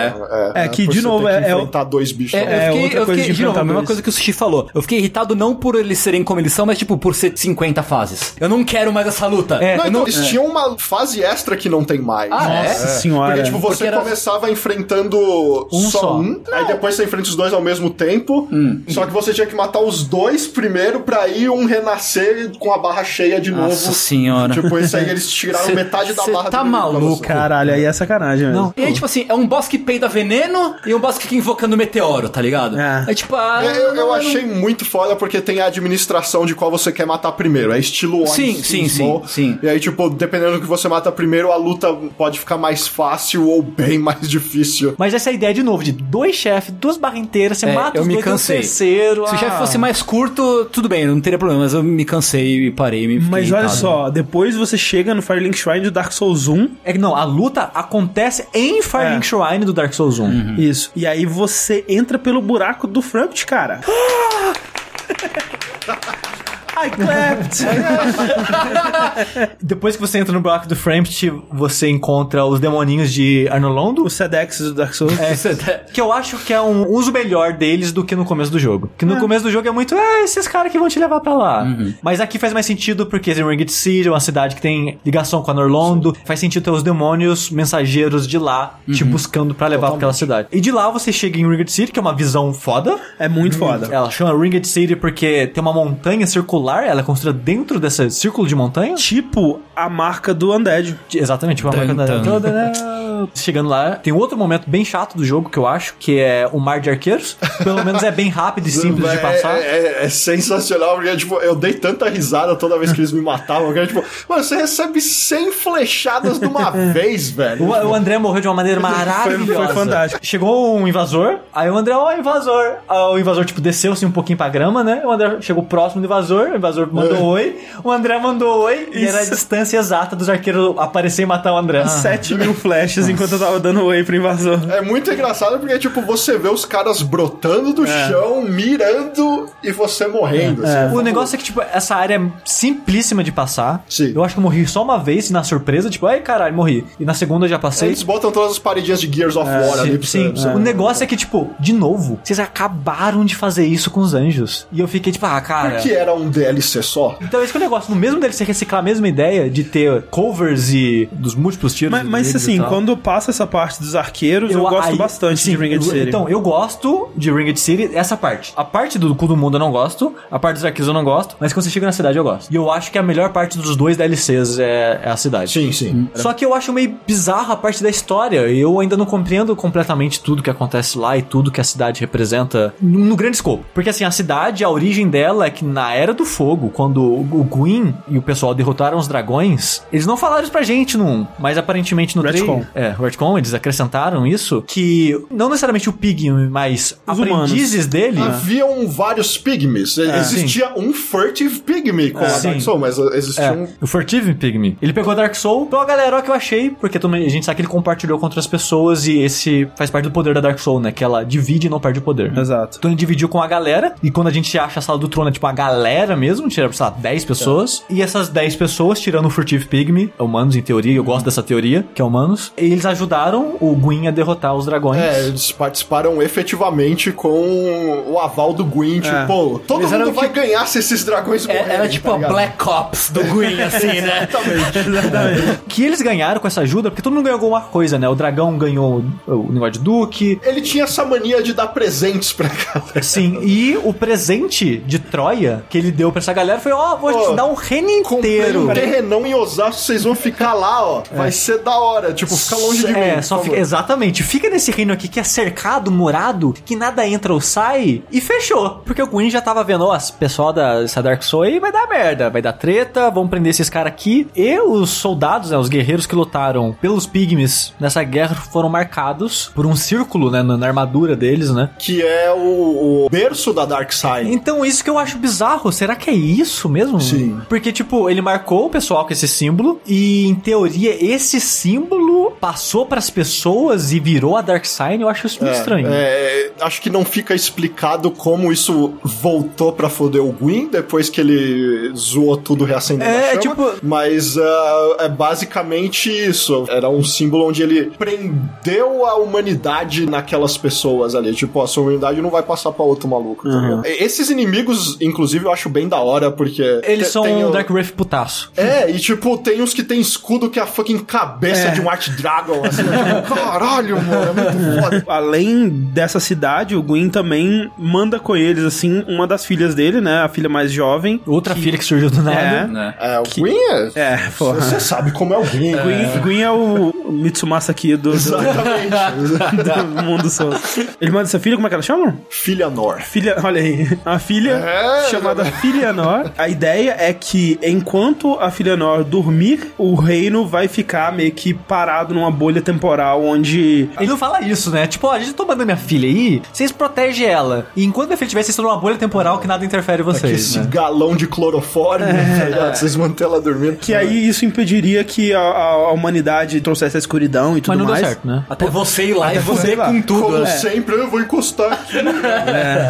C: é.
A: É que,
D: por
A: de
D: você
A: novo,
D: que
A: é- é o-
D: enfrentar dois bichos.
C: É,
D: ao
C: eu fiquei,
A: outra
C: eu
A: coisa
C: fiquei
A: de
C: de novo, a mesma coisa que o Sushi falou. Eu fiquei irritado não por eles serem como eles são, mas tipo, por ser 50 fases. Eu não quero mais essa luta.
B: É,
D: Não,
C: eu
D: então,
C: não...
D: eles tinham uma fase extra que não tem mais.
C: Ah, é?
A: Nossa senhora.
D: Porque, tipo, você
C: Porque era-
D: começava enfrentando
B: Um
D: só,
B: só.
D: um, aí depois você enfrenta os dois ao mesmo tempo,
C: Hum.
D: só que você tinha que matar os dois primeiro pra ir um renascer com a barra cheia de novo.
C: Nossa senhora.
D: Tipo, isso aí eles tiraram
C: Cê-
D: metade da barra
C: tá
D: do
C: maluco?
A: Caralho, aí é sacanagem, velho.
B: Não.
C: E aí, tipo assim, é um boss que peida veneno e um boss que fica invocando meteoro, tá ligado?
A: É.
C: É tipo, ah,
D: É, eu, eu achei muito foda porque tem a administração de qual você quer matar primeiro. É estilo One
C: Sim, sim, sim, sim.
D: E aí, tipo, dependendo do que você mata primeiro, a luta pode ficar mais fácil ou bem *laughs* mais difícil.
B: Mas essa é ideia de novo, de dois chefes, duas barras inteiras, você
C: É,
B: mata
C: eu
B: os
C: me
B: dois um
C: cansei.
B: Terceiro.
C: Se o
B: ah.
C: chefe fosse mais curto, tudo bem, não teria problema, mas eu me cansei e parei. Me
A: Mas olha
C: irritado.
A: só, depois você chega no Firelink Shrine do Dark Souls 1.
B: É que não, a luta acontece em Firelink
A: É.
B: Shrine do Dark Souls 1.
A: Isso. E aí você entra pelo buraco do Frampt, cara. *laughs* I clapped! *laughs*
B: Depois que você entra no bloco do Frampt, você encontra os demoninhos de Arnolondo.
A: o Sedex do Dark Souls.
B: É, que eu acho que é um uso melhor deles do que no começo do jogo. Que no começo do jogo é muito, ah, esses caras que vão te levar pra lá. Mas aqui faz mais sentido porque Ringed City é uma cidade que tem ligação com a Norlondo. Faz sentido ter os demônios mensageiros de lá te buscando pra levar pra aquela cidade. E de lá você chega em Ringed City, que é uma visão foda.
A: É muito foda.
B: Ela chama Ringed City porque tem uma montanha circular, ela é construída dentro desse círculo de montanha.
A: Tipo a marca do Undead.
B: Exatamente, uma
C: Tan,
B: marca
C: tan.
B: toda, né? Chegando lá, tem outro momento bem chato do jogo que eu acho, que é o mar de arqueiros. Pelo menos é bem rápido e simples de
D: É-
B: passar.
D: É, é- é sensacional, porque, tipo, eu dei tanta risada toda vez que eles me matavam, que era, tipo, mano, você recebe 100 flechadas de uma *laughs* vez, velho.
B: O, o André morreu de uma maneira maravilhosa.
A: foi fantástico.
B: Chegou um invasor, aí o André, ó, invasor. Aí o invasor, tipo, desceu assim um pouquinho pra grama, né? O André chegou próximo do invasor, invasor mandou oi, o André mandou oi, e era a distância exata dos arqueiros aparecer e matar o André.
A: 7 mil flashes enquanto eu tava dando whey pro invasor.
D: É muito engraçado porque, tipo, você vê os caras brotando do chão, mirando e você morrendo. assim.
B: O negócio é que, tipo, essa área é simplíssima de passar.
D: Sim.
B: Eu acho que eu morri só uma vez na surpresa, tipo, ai caralho, morri. E na segunda eu já passei.
D: Eles botam todas as paredinhas de Gears of War ali
B: Sim,
D: pra
B: sim.
D: você.
B: o negócio é que, tipo, de novo, vocês acabaram de fazer isso com os anjos. E eu fiquei, tipo, ah, cara.
D: Porque era um DLC só.
B: Então, esse que é o negócio. No mesmo dele, você reciclar a mesma ideia de ter covers e dos múltiplos tiros.
A: Mas, mas assim, quando passa essa parte dos arqueiros, eu, gosto
B: aí-
A: bastante
B: sim,
A: de Ringed
B: eu-
A: City.
B: Então, eu gosto de Ringed City, essa parte. A parte do cu do mundo eu não gosto, a parte dos arquivos eu não gosto, mas quando você chega na cidade eu gosto. E eu acho que a melhor parte dos dois DLCs é, é a cidade.
D: Sim, sim.
B: Só que eu acho meio bizarro a parte da história. e Eu ainda não compreendo completamente tudo que acontece lá e tudo que a cidade representa no, no grande escopo. Porque assim, a cidade, a origem dela é que na Era do Fogo, quando o Gwyn e o pessoal derrotaram os dragões, eles não falaram isso pra gente no 1, mas aparentemente no
A: Retcon.
B: 3. É, o Retcon, eles acrescentaram isso, que não necessariamente o Pigme, mas
A: Os
B: aprendizes dele...
D: Haviam vários pygmies. Existia um furtive pygmy com a
B: Sim.
D: Dark Souls, mas existia
B: É,
D: um...
B: o Furtive Pygmy. Ele pegou Dark Soul. Então, galera, olha o que eu achei, porque também a gente sabe que ele compartilhou com outras pessoas e esse faz parte do poder da Dark Soul, né? Que ela divide e não perde o poder.
A: Exato.
B: Então ele dividiu com a galera, e quando a gente acha a sala do trono, é tipo a galera mesmo, tiraram, sei lá, 10 pessoas. E essas 10 pessoas, tirando o Furtive Pygmy, humanos em teoria, eu gosto dessa teoria, que é humanos, eles ajudaram o Gwyn a derrotar os dragões.
D: É, eles participaram efetivamente com o aval do Gwyn, tipo, todo
A: Eles
D: mundo vai ganhar se esses dragões
C: É,
D: morrerem.
C: era tipo
D: tá
C: a
D: ligado?
C: Black Ops do Green, assim, né? *laughs*
B: Que eles ganharam com essa ajuda, porque todo mundo ganhou alguma coisa, né? O dragão ganhou o, o negócio de Duque.
D: Ele tinha essa mania de dar presentes pra *laughs* galera.
B: Sim, e o presente de Troia que ele deu pra essa galera foi: Ó, vou
D: Pô,
B: te dar um reino inteiro.
D: um terrenão em Osasco, vocês vão ficar lá, ó. Vai ser da hora. Tipo, fica longe de mim.
B: É, só fica, exatamente. Fica nesse reino aqui que é cercado, morado, que nada entra ou sai, e fechou. Porque o Gwyn já tava vendo, ó, esse pessoal da essa Dark Soul aí vai dar merda, vai dar treta, vamos prender esses caras aqui. E os soldados, né, os guerreiros que lutaram pelos Pygmies nessa guerra foram marcados por um círculo, né, na, na armadura deles, né?
D: Que é o, o berço da Dark Side.
B: Então, isso que eu acho bizarro. Será que é isso mesmo?
D: Sim.
B: Porque, tipo, ele marcou o pessoal com esse símbolo. E, em teoria, esse símbolo passou pras pessoas e virou a Dark Sign. Eu acho isso muito estranho.
D: É, acho que não fica explicado como isso voltou pra foder o Gwyn depois que ele zoou tudo reacendendo
B: É,
D: a chama.
B: tipo-
D: Mas ah, é basicamente isso. Era um símbolo onde ele prendeu a humanidade naquelas pessoas ali. Tipo, a sua humanidade não vai passar pra outro maluco. tá ligado? Esses inimigos, inclusive, eu acho bem da hora, porque...
B: Eles são um
D: o-
B: Dark Wraith putaço.
D: É, e tipo, tem uns que tem escudo que é a fucking cabeça de um Art Dragon, assim. *laughs* tipo, Caralho, mano, é muito *laughs* foda.
A: Além dessa cidade, o Gwyn também manda com eles, assim, uma das filhas dele, né? A filha mais jovem.
B: Outra filha que surgiu do nada.
A: É.
C: né?
D: É, o Gwyn é...
A: É, porra.
D: Você sabe como é o Gwyn.
A: Gwyn, Gwyn é o Mitsumasa aqui do,
D: Exatamente.
A: do mundo Soul. Ele manda essa filha, como é que ela chama?
D: Filha Nor.
A: Filha, olha aí, a filha
D: É,
A: chamada Filianor. A ideia é que enquanto a Filianor dormir, o reino vai ficar meio que parado numa bolha temporal onde
B: Ele não fala isso, né? Tipo, ó, a gente tá mandando minha filha aí, vocês protegem ela. E enquanto minha filha estiver, vocês estão numa bolha temporal que nada interfere em vocês.
D: Esse
B: né?
D: galão de clorofórmio, tá ligado? Vocês mantêm ela dormindo.
A: que aí isso impediria que a, a- a humanidade trouxesse a escuridão e tudo
B: Mas não
A: mais.
B: deu certo, né?
C: Até você ir lá e
A: você ir lá.
C: com tudo,
D: Como
C: né?
D: sempre, eu vou encostar aqui.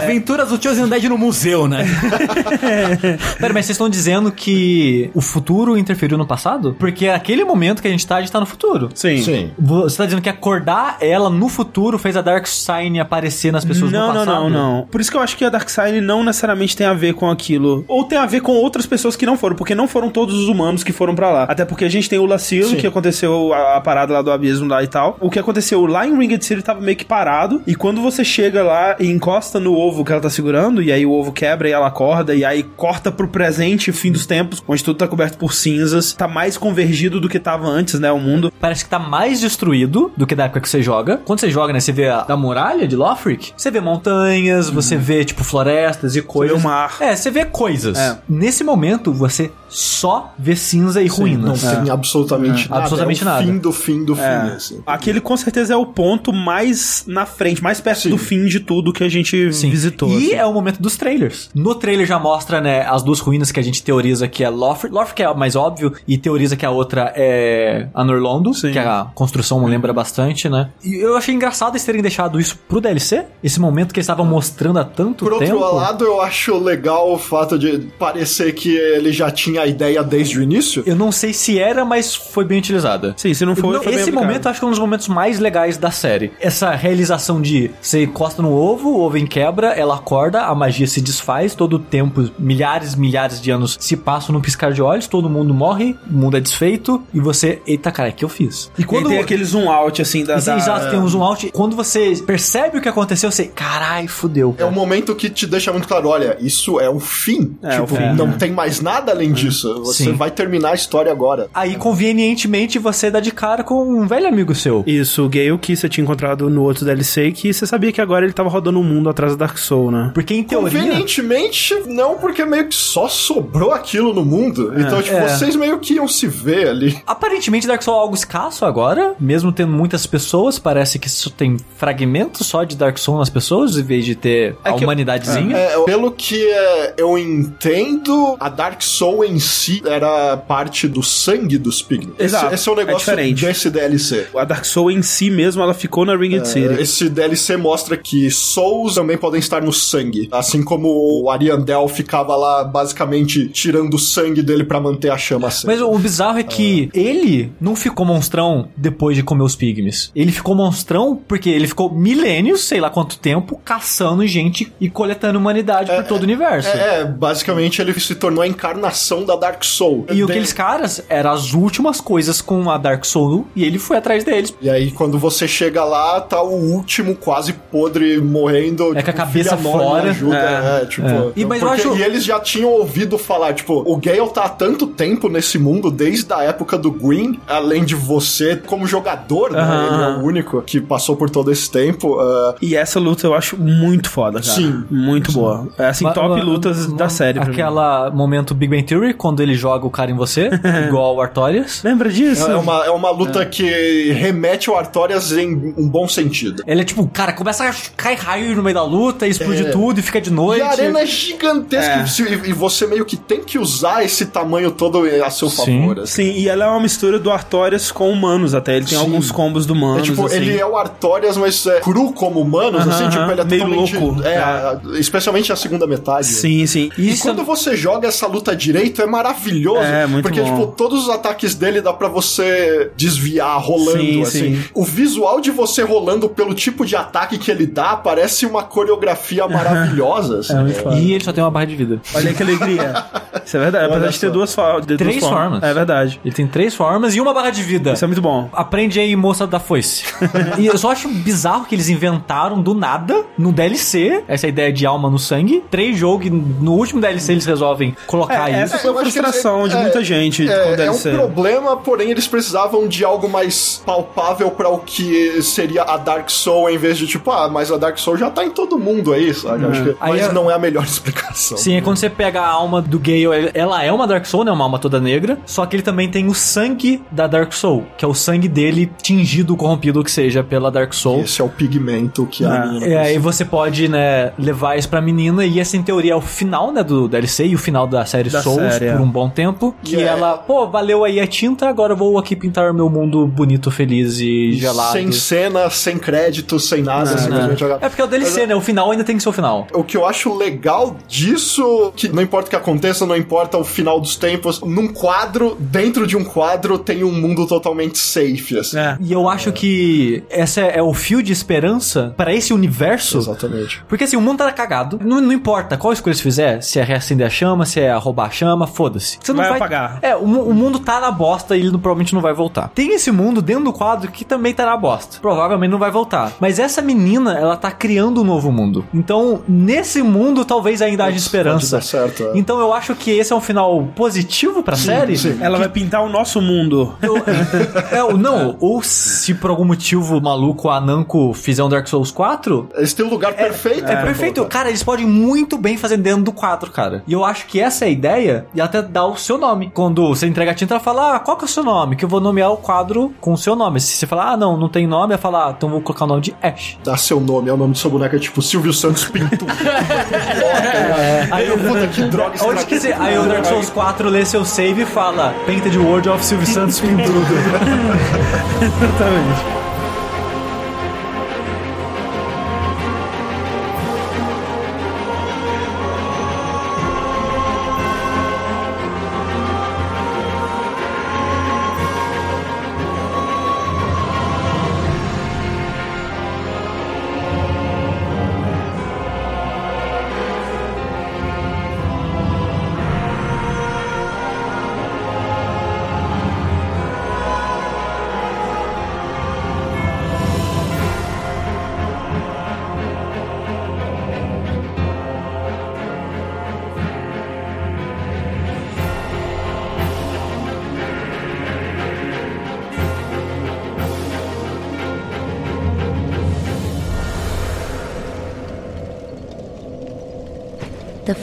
C: Aventuras do Chosen Dead no museu, né? *laughs* *laughs*
B: Pera, mas vocês estão dizendo que o futuro interferiu no passado? Porque aquele momento que a gente tá, a gente tá no futuro.
A: Sim.
D: Sim.
B: Você tá dizendo que acordar ela no futuro fez a Dark Sign aparecer nas pessoas
A: Não,
B: no
A: não,
B: passado?
A: não, não. Por isso que eu acho que a Darkseid não necessariamente tem a ver com aquilo. Ou tem a ver com outras pessoas que não foram, porque não foram todos os humanos que foram pra lá. Até porque a gente tem o Lacilo, que aconteceu a, a parada lá do abismo lá e tal. O que aconteceu lá em Ringed City tava meio que parado. E quando você chega lá e encosta no ovo que ela tá segurando, e aí o ovo quebra e ela acorda, e aí corta pro presente, fim dos tempos, onde tudo tá coberto por cinzas, tá mais convergido do que tava antes, né? O mundo.
B: Parece que tá mais destruído do que da época que você joga. Quando você joga, né, você vê a, a muralha de Lothric, você vê montanhas, você vê, tipo, florestas e coisas.
A: vê o mar.
B: É, você vê coisas.
A: É.
B: Nesse momento, você só vê cinza e
D: Não
B: ruínas.
D: tem absolutamente nada.
B: Absolutamente
D: é o
B: nada.
D: fim do fim do fim,
A: É.
D: assim.
A: Aquele com certeza é o ponto mais na frente, mais perto
D: Sim.
A: do fim de tudo que a gente
B: Sim.
A: visitou.
B: E
A: assim.
B: é o momento dos trailers. No trailer já mostra, né, as duas ruínas que a gente teoriza que é Lothric. Lothric é o mais óbvio e teoriza que a outra é a Norlondo,
A: Sim.
B: que a construção lembra bastante, né? E eu achei engraçado eles terem deixado isso pro DLC, esse momento que eles estavam mostrando há tanto
D: Por
B: tempo.
D: outro lado, eu acho legal o fato de parecer que ele já tinha a ideia desde o início.
B: Eu não sei se era, mas foi bem utilizada.
A: Sim, se não for,
B: Não,
A: foi
B: esse momento eu acho que é um dos momentos mais legais da série. Essa realização de você encosta no ovo, o ovo em quebra, ela acorda, a magia se desfaz, todo o tempo, milhares, milhares de anos se passam num piscar de olhos, todo mundo morre, o mundo é desfeito, e você, eita cara, é que eu fiz. E
A: E tem aquele zoom out, assim, da...
B: Exato,
A: da-
B: Exato, tem um zoom out. Quando você percebe o que aconteceu, você, carai, fudeu.
D: É um momento que te deixa muito claro, olha, isso é o fim.
A: É,
D: tipo,
A: o fim.
D: não tem mais nada além disso. Você
B: Sim.
D: vai terminar a história agora.
B: Aí, convenientemente, você dá de cara com um velho amigo seu.
A: Isso, o Gale que você tinha encontrado no outro DLC, que você sabia que agora ele tava rodando o mundo atrás da Dark Soul, né?
B: Porque em teoria.
D: Convenientemente, não, porque meio que só sobrou aquilo no mundo. Então, tipo,
B: É.
D: vocês meio que iam se ver ali.
B: Aparentemente Dark Souls é algo escasso agora, mesmo tendo muitas pessoas, parece que isso tem fragmentos só de Dark Souls nas pessoas, em vez de ter a
A: que
B: humanidadezinha.
D: É, pelo que é, eu entendo, a Dark Soul em si era parte do sangue dos Pygmies.
A: Exato,
D: Esse, esse é um
A: é
D: negócio
A: diferente.
D: desse DLC.
A: A Dark Soul em si mesmo, ela ficou na Ringed City.
D: Esse DLC mostra que Souls também podem estar no sangue. Assim como o Ariandel ficava lá basicamente tirando o sangue dele pra manter a chama acesa.
B: Mas o bizarro é que ele não ficou monstrão depois de comer os pigmes. Ele ficou monstrão porque ele ficou milênios, sei lá quanto tempo, caçando gente e coletando humanidade por todo o universo.
D: É, é, basicamente ele se tornou a encarnação da Dark Soul.
B: E aqueles caras eram as últimas coisas com a Dark Soul e ele foi atrás deles.
D: E aí, quando você chega lá, tá o último quase podre morrendo.
B: É com a cabeça
D: filha nova,
B: fora.
D: Ajuda,
B: É,
D: é, tipo.
B: é. E, mas eu acho-
D: e eles já tinham ouvido falar, tipo, o Gale tá há tanto tempo nesse mundo, desde a época do Green, além de você, como jogador, né? Ele é o único que passou por todo esse tempo. ah,
A: E essa luta eu acho muito foda, cara.
D: Sim.
A: Muito boa. É assim,
B: Ma-
A: top lutas da série.
B: Aquela momento Big Bang Theory, quando ele joga o cara em você, *laughs* igual o Artorias.
A: Lembra disso?
D: é, uma, é uma luta que remete ao Artorias em um bom sentido.
B: Ele é tipo, cara, começa a cair raio no meio da luta, explode
D: É.
B: tudo e fica de noite.
D: E a arena é gigantesca
A: É.
D: e se- e você meio que tem que usar esse tamanho todo a seu
B: Sim.
D: favor. assim.
A: Sim, e ela é uma mistura do Artorias com humanos até. Ele tem
D: Sim.
A: alguns combos do
D: É
A: humanos.
D: tipo,
A: assim.
D: ele é o Artorias, mas é cru como humanos,
A: Aham,
D: assim, tipo, ele é
A: meio
D: totalmente...
A: louco.
D: É, especialmente a segunda metade.
A: Sim, sim.
D: E
B: Isso
D: quando você joga essa luta direito, é maravilhoso.
A: É, muito
D: Porque,
A: bom.
D: tipo, todos os ataques dele dá pra você desviar rolando,
A: Sim,
D: assim.
A: sim.
D: O visual de você rolando pelo tipo de ataque que ele dá parece uma coreografia *laughs* maravilhosa, assim.
A: É.
B: E ele só tem uma barra de vida.
A: Olha que alegria. Isso é verdade. Apesar de ter duas, for- de
B: Três
A: duas
B: formas.
A: É verdade.
B: Ele tem três formas e uma barra de vida.
A: Isso é muito bom.
B: Aprende aí, moça da foice. *laughs* e eu só acho bizarro que eles inventaram do nada, no DLC, essa ideia de alma no sangue. Três jogos, e no último DLC eles resolvem colocar
A: É,
B: isso.
A: essa foi a
D: eu acho que
A: frustração
D: eles-
A: de muita gente com o
D: É, é um
A: DLC.
D: problema, porém eles precisavam de algo mais palpável pra o que seria a Dark Soul, em vez de tipo, ah, mas a Dark Soul já tá em todo mundo aí, sabe? Acho que-
B: Aí
D: mas
B: é-
D: não é a melhor *laughs* explicação.
B: Sim, é quando você pega a alma do Gale, ela é uma Dark Soul, né? Uma alma toda negra. Só que ele também tem o sangue da Dark Soul, que é o sangue dele tingido, corrompido, que seja pela Dark Soul.
D: Esse é o pigmento que a
A: Ah,
D: menina
B: É, aí
D: precisa.
B: você pode, né, levar isso pra menina, e essa em teoria é o final, né, do DLC e o final da série
A: Da
B: Souls
A: série, é.
B: por um bom tempo. Que
D: E é-
B: ela, pô, valeu aí a tinta, agora eu vou aqui pintar meu mundo bonito, feliz e gelado.
D: Sem cena, sem crédito, sem nada, simplesmente jogar.
B: É porque é o DLC, né? O final ainda tem que ser o final.
D: O que eu acho legal disso, que não importa o que aconteça, não importa o final dos tempos, num quadro, dentro de um quadro, tem um mundo totalmente safe, assim.
A: É.
B: E eu acho que essa é o fio de esperança pra esse universo.
D: Exatamente.
B: Porque assim, o mundo tá cagado. Não, não importa qual escolha você fizer, se é reacender a chama, se é roubar a chama, foda-se. Você não
A: Vai
B: vai,
A: apagar.
B: É, o, o mundo tá na bosta e ele não- provavelmente não vai voltar. Tem esse mundo dentro do quadro que também tá na bosta. Provavelmente não vai voltar. Mas essa menina, ela tá criando um novo mundo. Então, nesse mundo, talvez ainda haja
D: Pode
B: esperança.
D: certo, é.
B: Então eu acho que esse é um final positivo pra série.
D: sim.
A: Ela vai pintar o nosso mundo.
B: Eu- *laughs* é, não, ou se por algum motivo maluco a Namco fizer um Dark Souls 4,
D: Eles têm um lugar perfeito.
B: é,
D: pra
B: perfeito.
D: colocar.
B: Cara, eles podem muito bem fazer dentro do quadro, cara. E eu acho que essa é a ideia e até dá o seu nome. Quando você entrega a tinta, ela fala, ah, qual que é o seu nome? Que eu vou nomear o quadro com o seu nome. Se você falar, ah, não, não tem nome, ela fala, ah, então vou colocar o nome de Ash.
D: Dá seu nome, é o nome do seu boneco, é tipo Silvio Santos Pintura. *laughs* Aí eu, puta, que droga
B: Onde que você... Aí o Dark Souls 4 lê seu save e fala, Painted World of Silvio Santos Pintudo. *laughs*
A: Exatamente.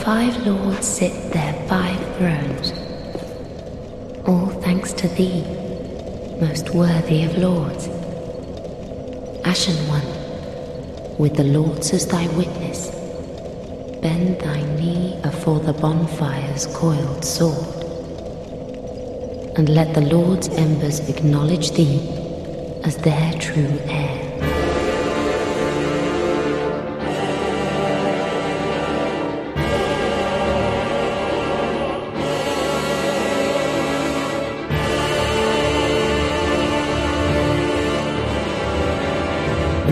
F: Five lords sit their five thrones, all thanks to thee, most worthy of lords. Ashen one, with the lords as thy witness, bend thy knee afore the bonfire's coiled sword. and let the Lord's embers acknowledge thee as their true heir.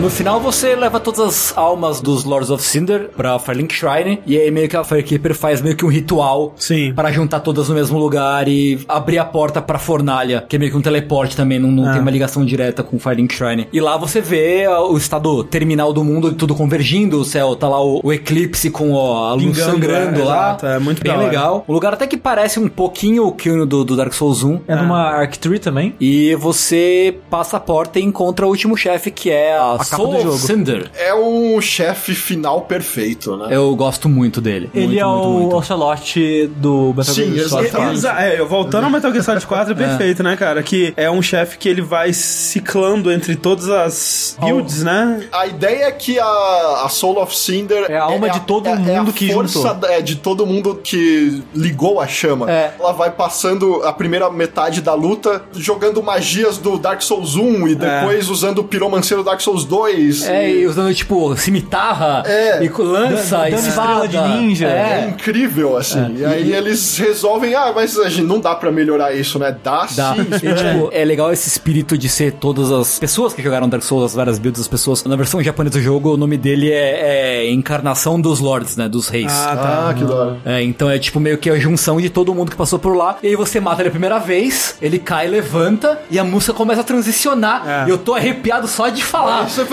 C: No final você leva todas as almas dos Lords of Cinder pra Firelink Shrine e aí meio que a Firekeeper faz meio que um ritual
A: Sim.
C: para juntar todas no mesmo lugar e abrir a porta pra fornalha, que é meio que um teleporte também, não, não
A: Ah.
C: tem uma ligação direta com Firelink Shrine. E lá você vê ah, o estado terminal do mundo, tudo convergindo, o céu, tá lá o, o eclipse com ó, a luz
A: Pingando,
C: sangrando
A: é,
C: lá.
A: exato, é muito
C: bem legal. O lugar até que parece um pouquinho o Kiln do, do Dark Souls 1.
B: É numa Arc Tree também.
C: E você passa a porta e encontra o último chefe, que é a,
B: capa
C: Soul
B: do
C: of
B: jogo.
C: Cinder.
D: É um chefe final perfeito, né?
C: Eu gosto muito dele.
B: Ele
C: Muito,
B: é
C: muito,
B: o
C: muito.
B: Ocelote do Metal
D: Sim,
B: Gear Solid
D: exatamente.
B: 4.
A: Exa- é, eu voltando ao Metal Gear Solid 4 *laughs* é perfeito, né, cara? Que é um chefe que ele vai ciclando entre todas as builds, né?
D: A ideia é que a, a Soul of Cinder
B: É a alma de todo mundo
D: a
B: que
D: força
B: juntou.
D: É, de todo mundo que ligou a chama.
C: É.
D: Ela vai passando a primeira metade da luta, jogando magias do Dark Souls 1 e depois usando o piromancia do Dark Souls 2.
C: É,
D: e-
C: e usando, tipo, cimitarra
D: É.
C: e com lança
B: Dando-
C: e
B: dando
C: espada.
B: estrela de ninja.
D: É
C: É.
D: incrível, assim. E aí eles resolvem, ah, mas a gente não dá pra melhorar isso, né? Dá,
C: Dá.
D: sim.
C: E, tipo, é legal esse espírito de ser todas as pessoas que jogaram Dark Souls, as várias builds das pessoas. Na versão japonesa do jogo, o nome dele é, é Encarnação dos Lords, né? Dos reis.
D: Ah, que da hora.
C: É, então é tipo meio que a junção de todo mundo que passou por lá. E aí você mata ele a primeira vez, ele cai, levanta e a música começa a transicionar.
A: É.
C: E eu tô arrepiado só de falar.
D: Você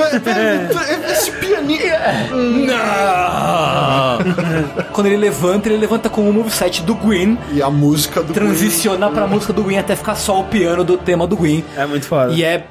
D: esse pianinho.
C: Não! Quando ele levanta, ele levanta com o moveset do Green,
D: E a música do
C: transiciona pra música do Green até ficar só o piano do tema do Green.
A: É muito foda.
C: E é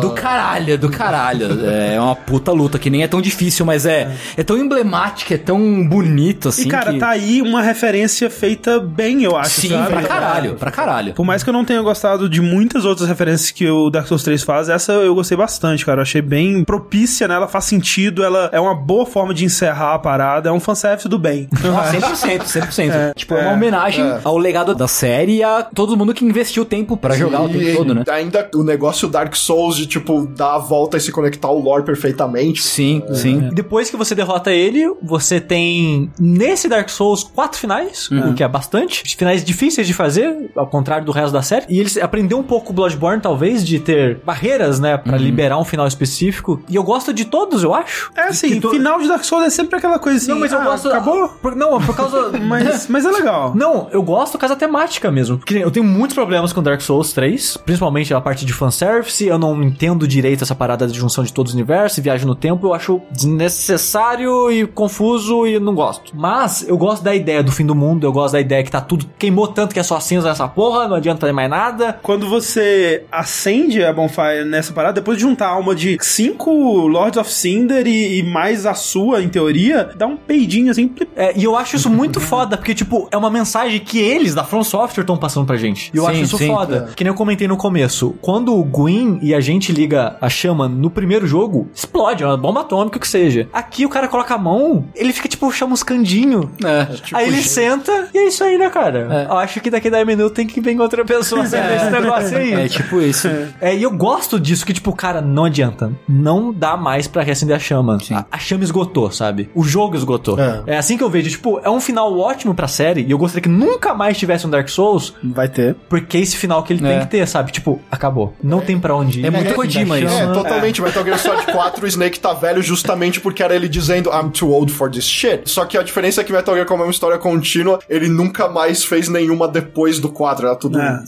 C: do caralho, do caralho. É uma puta luta que nem é tão difícil, mas é, é tão emblemática, é tão bonito assim.
A: E, cara,
C: que...
A: tá aí uma referência feita bem, eu acho,
C: Sim,
A: sabe?
C: pra caralho, pra caralho.
A: Por mais que eu não tenha gostado de muitas outras referências que o Dark Souls 3 faz, essa eu gostei bastante, cara. Eu achei bem propícia, né? Ela faz sentido, ela é uma boa forma de encerrar a parada, é um fanservice do bem. eu
C: Nossa,
A: acho.
C: 100%, 100%.
A: É,
C: tipo, é uma
A: é,
C: homenagem
D: é.
C: ao legado da série e a todo mundo que investiu tempo pra jogar o tempo todo, né?
D: Ainda o negócio Dark Souls de, tipo, dar a volta e se conectar ao lore perfeitamente.
C: Sim, sim.
B: E Depois que você derrota ele, você tem nesse Dark Souls quatro finais, o que é bastante. Finais difíceis de fazer, ao contrário do resto da série. E eles aprendeu um pouco o Bloodborne, talvez, de ter barreiras, né, Pra liberar um final específico. E eu gosto de todos, eu acho.
A: É assim,
B: to-
A: final de Dark Souls é sempre aquela coisa assim.
B: Não, mas eu
A: ah,
B: gosto.
A: Acabou?
B: Por- não, por causa. *laughs*
A: Mas, mas é legal.
B: Não, eu gosto por causa temática mesmo. Porque eu tenho muitos problemas com Dark Souls 3, principalmente a parte de fanservice. Eu não entendo direito essa parada de junção de todos os universos e viagem no tempo. Eu acho desnecessário e confuso e não gosto. Mas eu gosto da ideia do fim do mundo. Eu gosto da ideia que tá tudo queimou tanto que é só cinza nessa porra, não adianta mais nada.
A: Quando você acende a Bonfire nessa parada, depois de juntar a alma de cinco Lords of Cinder e, e mais a sua, em teoria, dá um peidinho assim.
B: É, e eu acho isso muito foda, porque, tipo, é uma mensagem que eles, da From Software, estão passando pra gente. E eu
C: Sim,
B: acho isso
C: sim.
B: foda. Que nem eu comentei no começo. Quando o Gwyn e a gente liga a chama no primeiro jogo, explode, é uma bomba atômica, o que seja. Aqui o cara coloca a mão, ele fica, tipo, chamuscandinho.
C: É.
B: aí ele senta e é isso aí, né, cara? Eu acho que daqui a 10 minutos tem que vir outra pessoa acender esse negócio aí.
C: É tipo isso.
B: É, e eu gosto disso, que, tipo, cara, não adianta. Não dá mais pra reacender a chama. A, a chama esgotou, sabe? O jogo esgotou.
D: É.
B: É. assim que eu vejo, tipo, é um final ótimo pra série, e eu gostaria que nunca mais tivesse um Dark Souls,
A: Vai ter.
B: porque é esse final que ele
C: É.
B: tem que ter, sabe? Tipo, acabou. Não tem pra onde ir.
C: É muito
B: da
C: Kojima isso.
D: É, totalmente. Metal Gear Solid 4, o Snake tá velho justamente porque era ele dizendo I'm too old for this shit. Só que a diferença é que Metal Gear, como é uma história contínua, ele nunca mais fez nenhuma depois do 4. Era tudo
A: É.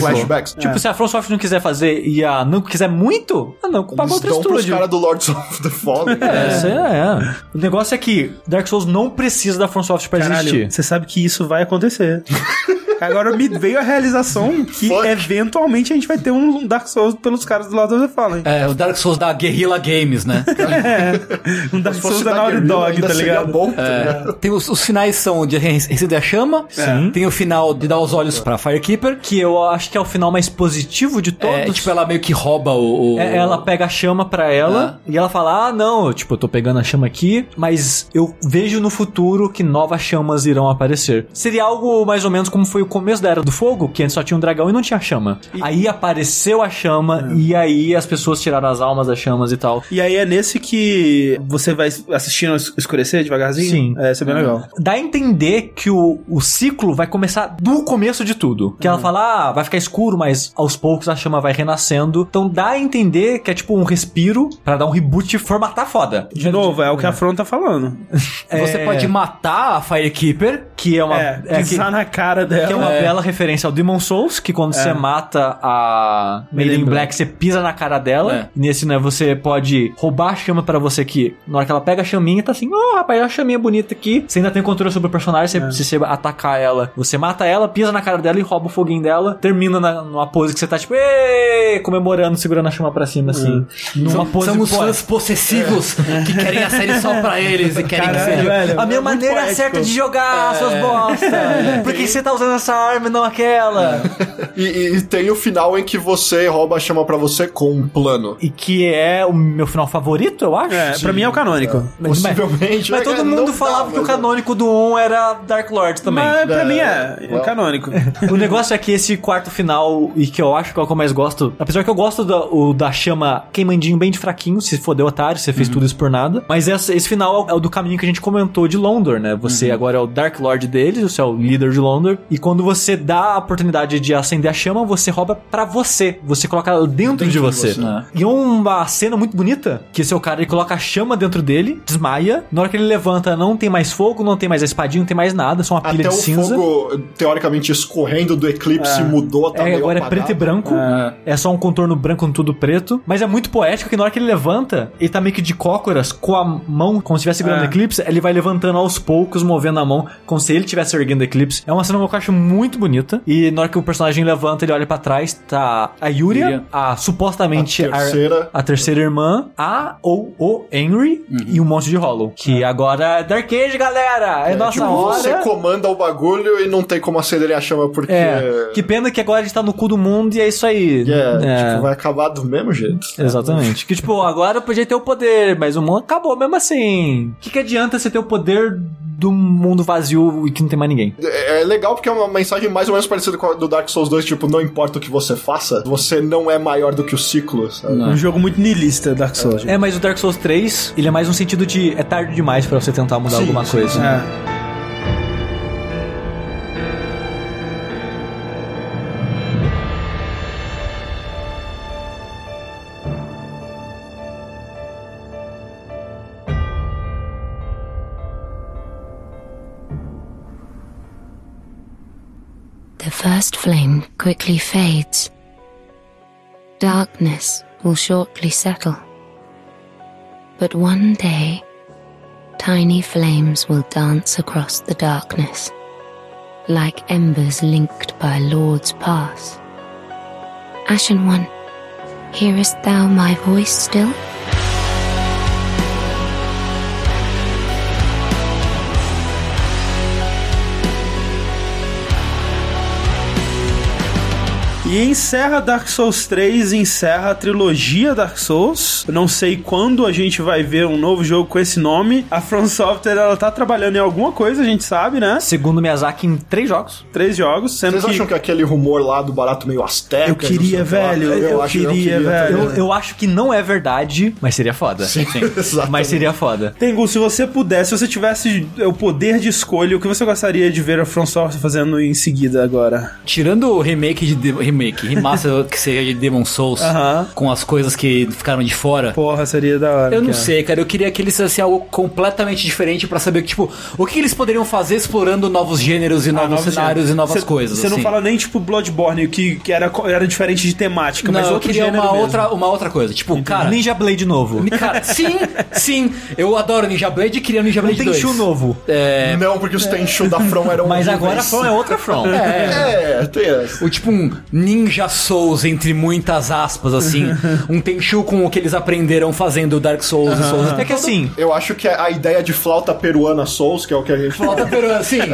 D: flashbacks.
B: Tipo, se a From Software não quiser fazer e a não quiser muito, ah, não, paga
D: Eles
B: outro estúdio.
D: caras do Lords of the Fallen.
B: É, isso aí é. O negócio é que Dark Souls não precisa da From Software pra
A: Caralho,
B: existir.
A: você sabe que isso vai acontecer. *laughs* Agora me veio a realização que
D: Fuck.
A: eventualmente a gente vai ter um Dark Souls pelos caras do Lord of the Fallen.
C: É, o Dark Souls da Guerrilla Games, né?
A: Um Dark Souls da
D: da
A: Naughty Dog, tá ligado?
D: bom, tá ligado?
C: Tem os, os finais são de receber a chama,
B: Sim.
C: tem o final de dar os olhos pra Firekeeper,
B: Que eu acho que é o final mais positivo de todos.
C: é, tipo, ela meio que rouba o... o-
B: É, ela pega a chama pra ela e ela fala: Ah, não, tipo, eu tô pegando a chama aqui, mas eu vejo no futuro que novas chamas irão aparecer. Seria algo mais ou menos como foi o começo da Era do Fogo, que antes só tinha um dragão e não tinha chama. Aí apareceu a chama e aí as pessoas tiraram as almas das chamas e tal.
A: E aí é nesse que você vai assistindo es- escurecer devagarzinho?
B: Sim.
A: É, isso é bem legal.
B: Dá a entender que o, o ciclo vai começar do começo de tudo. Que ela fala, ah, vai ficar escuro, mas aos poucos a chama vai renascendo. Então dá a entender que é tipo um respiro pra dar um reboot e formatar foda.
A: De novo, é o que a Fron tá falando. *laughs*
C: Você pode matar a Firekeeper.
B: Que é uma.
A: É,
B: é, que,
A: pisar na cara dela.
B: Que é uma bela referência ao Demon Souls, que quando você mata a Maiden Black, você pisa na cara dela.
C: É.
B: Nesse, né, você pode roubar a chama pra você que, na hora que ela pega a chaminha, tá assim, oh, rapaz, olha a chaminha bonita aqui. Você ainda tem controle sobre o personagem, você, se você atacar ela, você mata ela, pisa na cara dela e rouba o foguinho dela, termina na, numa pose que você tá tipo, "Ê!" comemorando, segurando a chama pra cima, assim. Numa
C: São,
B: pose
C: são os fãs possessivos *laughs* que querem a série só pra eles e querem que
A: Caralho,
C: seja.
A: velho.
B: A minha
A: É
B: maneira
A: poético.
B: certa de jogar, suas bosta. Por que você tá usando essa arma e não aquela? *laughs*
D: E, e- e tem o final em que você rouba a chama pra você com um plano.
B: E que é o meu final favorito, eu acho.
A: É, pra mim é o canônico.
B: Mas, mas-
D: Possivelmente.
B: mas
D: é,
B: todo
D: não
B: mundo
D: dá,
B: falava que o
D: mas-
B: canônico do 1 era Dark Lord também.
A: Mas pra
D: É,
A: mim é, é
D: well.
A: canônico. *laughs*
B: O negócio é que esse quarto final, e que eu acho que é o que eu mais gosto, apesar que eu gosto da, o, da chama queimandinho bem de fraquinho, se fodeu otário, você fez tudo isso por nada. Mas essa- esse final é o, é do caminho que a gente comentou de Londor, né? Você agora é o Dark Lord deles, você é o líder de Londor, e quando você dá a oportunidade de acender a chama, você rouba pra você. Você coloca ela dentro, de você.
C: né?
B: E é uma cena muito bonita, que esse é o cara, ele coloca a chama dentro dele, desmaia, na hora que ele levanta, não tem mais fogo, não tem mais a espadinha, não tem mais nada, só uma pilha
D: Até
B: de
D: o
B: cinza.
D: fogo, teoricamente, escorrendo do eclipse mudou, tá
B: É,
D: meio
B: agora é
D: apagado.
B: preto e branco. É. só um contorno branco com tudo preto. Mas é muito poético que na hora que ele levanta, ele tá meio que de cócoras, com a mão, como se estivesse segurando
A: É.
B: o eclipse, ele vai levantando aos poucos, movendo a mão, como se ele estivesse erguendo o eclipse. É uma cena que eu acho muito bonita. E na hora que o personagem levanta, ele olha pra trás, tá a Yuria,
C: Yuria.
B: a supostamente
D: A terceira.
B: a terceira irmã, a ou o Henry e um monte de Hollow. Que agora é Dark Age, galera! É, nossa
D: tipo,
B: hora.
D: você comanda o bagulho e não tem como acender a chama porque...
B: É, que pena que agora a gente tá no cu do mundo e é isso aí.
D: É, tipo, vai acabar do mesmo jeito.
B: Exatamente. Que, tipo, agora eu podia ter o poder, mas o mundo acabou mesmo assim. O que, que adianta você ter o poder do mundo vazio e que não tem mais ninguém?
D: É é legal porque é uma mensagem mais ou menos parecida com a do Dark Souls 2, tipo, não importa o que você faça, você não é maior do que o ciclo, sabe?
A: Um jogo muito niilista, Dark Souls.
B: É, mas o Dark Souls 3, ele é mais um sentido de é tarde demais pra você tentar mudar
D: Sim,
B: alguma
D: sim,
B: coisa.
A: É.
I: first flame quickly fades. Darkness will shortly settle. But one day, tiny flames will dance across the darkness, like embers linked by Lord's pass. Ashen One, hearest thou my voice still?
A: E encerra Dark Souls 3, encerra a trilogia Dark Souls. Eu não sei quando a gente vai ver um novo jogo com esse nome. A From Software, ela tá trabalhando em alguma coisa, a gente sabe, né?
B: Segundo Miyazaki, em três jogos.
A: Três jogos, sendo
D: Vocês
A: que...
D: acham que aquele rumor lá do barato meio asteca...
A: Eu queria,
D: não sei o que lá,
A: velho, eu
D: acho-
A: queria, velho.
B: Eu, eu acho que não é verdade, mas seria foda.
D: Sim, *laughs* exatamente.
B: Mas seria foda.
A: Tengu, se você pudesse, se você tivesse o poder de escolha, o que você gostaria de ver a From Software fazendo em seguida agora?
C: Tirando o remake de Remake, remaster que *laughs* seja de Demon Souls,
A: Aham.
C: com as coisas que ficaram de fora.
A: Porra, seria da hora.
C: Eu não
A: cara.
C: sei, cara. Eu queria que eles fizessem algo completamente diferente pra saber, tipo, o que eles poderiam fazer explorando novos gêneros e
A: Ah,
C: novos cenários
A: gêneros.
C: e novas
A: Cê-
C: coisas.
A: Você não
C: assim.
A: fala nem tipo Bloodborne, que, que era, era diferente de temática,
C: Não,
A: mas
C: eu
A: outro
C: queria
A: gênero
C: uma
A: mesmo.
C: outra, uma outra coisa. Tipo, cara.
B: Ninja Blade novo.
C: Cara, *laughs* sim, sim. Eu adoro Ninja Blade e queria Ninja
B: Não
C: Blade
B: tem
C: 2.
B: Shu novo.
C: É.
D: Não, porque os Tenchu da From eram *laughs*
B: Mas agora a From é outra From.
D: É, tem essa.
C: O tipo um ninja Souls, entre muitas aspas, assim. *laughs* um Tenchu com o que eles aprenderam fazendo Dark Souls e Souls.
B: É que assim,
D: Eu acho que a ideia de flauta peruana Souls, que é o que a gente
C: Flauta *laughs* peruana, sim.
D: É,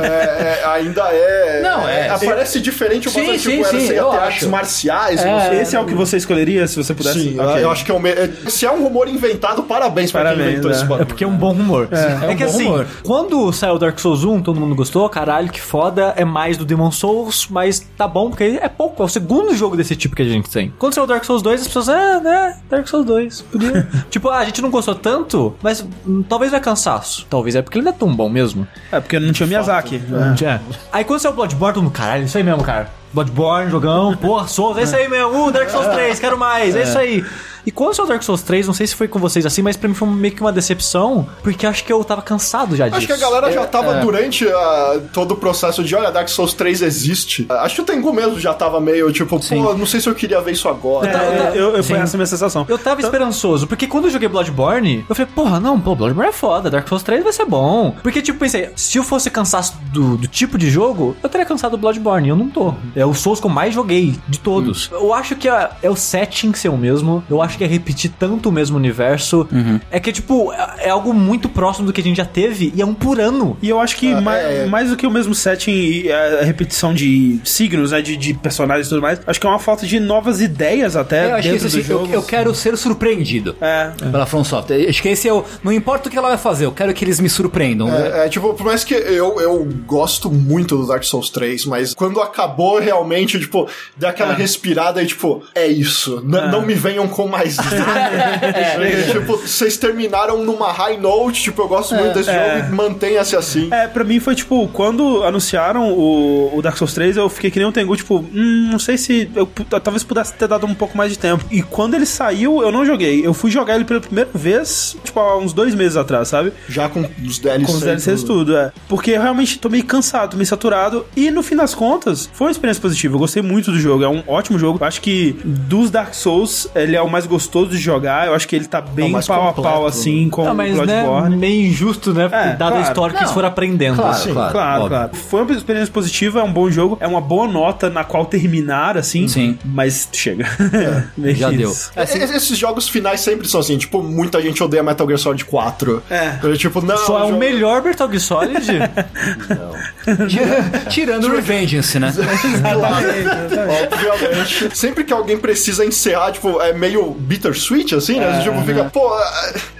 D: é, ainda é.
C: Não, é-
D: Aparece diferente,
C: Sim,
D: mas
C: sim,
D: tipo, era
C: sim,
D: até
C: acho.
D: artes marciais.
C: É.
A: Esse é o que você escolheria se você pudesse?
D: Sim,
A: Ok.
D: eu acho que é o me... é- Se é um rumor inventado, parabéns pra
A: Parabéns,
D: quem inventou
A: é.
D: esse bagulho.
B: É porque é um bom rumor. É,
C: um
B: que
C: bom
B: assim,
C: rumor.
B: quando saiu Dark Souls 1, todo mundo gostou, caralho, que foda, é mais do Demon Souls, mas tá bom, porque é pouco, é o segundo jogo desse tipo que a gente tem. Quando saiu Dark Souls 2, as pessoas, é, né, Dark Souls 2, podia. *laughs* tipo, ah, a gente não gostou tanto, mas hum, talvez é cansaço. Talvez é porque ele não é tão bom mesmo.
A: É porque não tinha Miyazaki. É.
B: É. Aí quando saiu Bloodborne, todo mundo, caralho, isso aí mesmo, cara. Bloodborne, jogão, porra, Souls, é isso aí mesmo, uh, Dark Souls 3, quero mais, é isso aí. E quando saiu Dark Souls 3, não sei se foi com vocês assim, mas pra mim foi meio que uma decepção, porque acho que eu tava cansado já disso.
D: Acho que a galera já tava durante ah, todo o processo de, olha, Dark Souls 3 existe. Ah, Acho que o Tengu mesmo já tava meio, tipo, pô, não sei se eu queria ver isso agora.
A: É, eu, eu, foi
B: Sim.
A: essa a minha sensação.
B: Eu tava esperançoso, porque quando eu joguei Bloodborne, eu falei, porra, não, pô, Bloodborne é foda, Dark Souls 3 vai ser bom. Porque, tipo, pensei, se eu fosse cansaço do, do tipo de jogo, eu teria cansado do Bloodborne, e eu não tô. É o Souls que eu mais joguei de todos. Eu acho que é, é o setting ser o mesmo, eu acho que é repetir tanto o mesmo universo. É que, tipo, é, é algo muito próximo do que a gente já teve, e é um por ano.
A: E eu acho que mais,
D: é.
A: mais do que o mesmo setting e a repetição de signos, né, de, de personagens e tudo mais, acho que é uma falta de novas ideias até
C: Eu acho que
A: dentro
C: esse,
A: do
C: assim, eu,
A: jogo.
C: eu quero ser surpreendido
A: É.
C: pela From Software. Acho que esse é o. Não importa o que ela vai fazer, eu quero que eles me surpreendam.
D: É, é, tipo, por mais que eu, eu gosto muito do Dark Souls 3, mas quando acabou realmente, tipo, deu aquela respirada e, tipo, é isso. N- Não me venham com mais *laughs* nada. Tipo, vocês terminaram numa high note, tipo, eu gosto muito desse
A: É.
D: jogo e mantenha-se assim.
A: É, pra mim foi tipo, quando anunciaram o, o Dark Souls 3, eu fiquei que nem um Tengu, tipo, hum, não sei se eu talvez pudesse ter dado um pouco mais de tempo. E quando ele saiu, eu não joguei. Eu fui jogar ele pela primeira vez, tipo, há uns dois meses atrás, sabe?
D: Já com os DLCs.
A: Com os DLCs
D: tudo.
A: tudo, é. Porque eu realmente tô meio cansado, tô meio saturado. E no fim das contas, foi uma experiência positiva. Eu gostei muito do jogo, é um ótimo jogo. Eu acho que dos Dark Souls, ele é o mais gostoso de jogar. Eu acho que ele tá bem
D: mais
A: pau a
D: completo.
A: pau, assim, com
B: Não,
A: o
B: mas, né,
A: Bloodborne.
B: meio injusto, né?
A: É,
B: dada
A: claro.
B: a história que eles
C: Não,
B: foram aprendendo.
C: claro,
B: Sim.
C: claro.
A: Claro, claro. Foi uma experiência positiva, é um bom jogo, é uma boa nota na qual terminar, assim.
C: Sim.
A: Mas chega. *laughs* Meio
C: Já deu.
D: É, Esses jogos finais sempre são assim, tipo, muita gente odeia Metal Gear Solid 4.
A: É.
D: Eu, tipo, não.
B: Só é o
D: jogo-
B: melhor Metal Gear Solid. *laughs*
C: Tirando o Revengeance, né?
D: Obviamente. Sempre que alguém precisa encerrar, tipo, é meio bittersweet, assim, né? Tipo, fica, pô,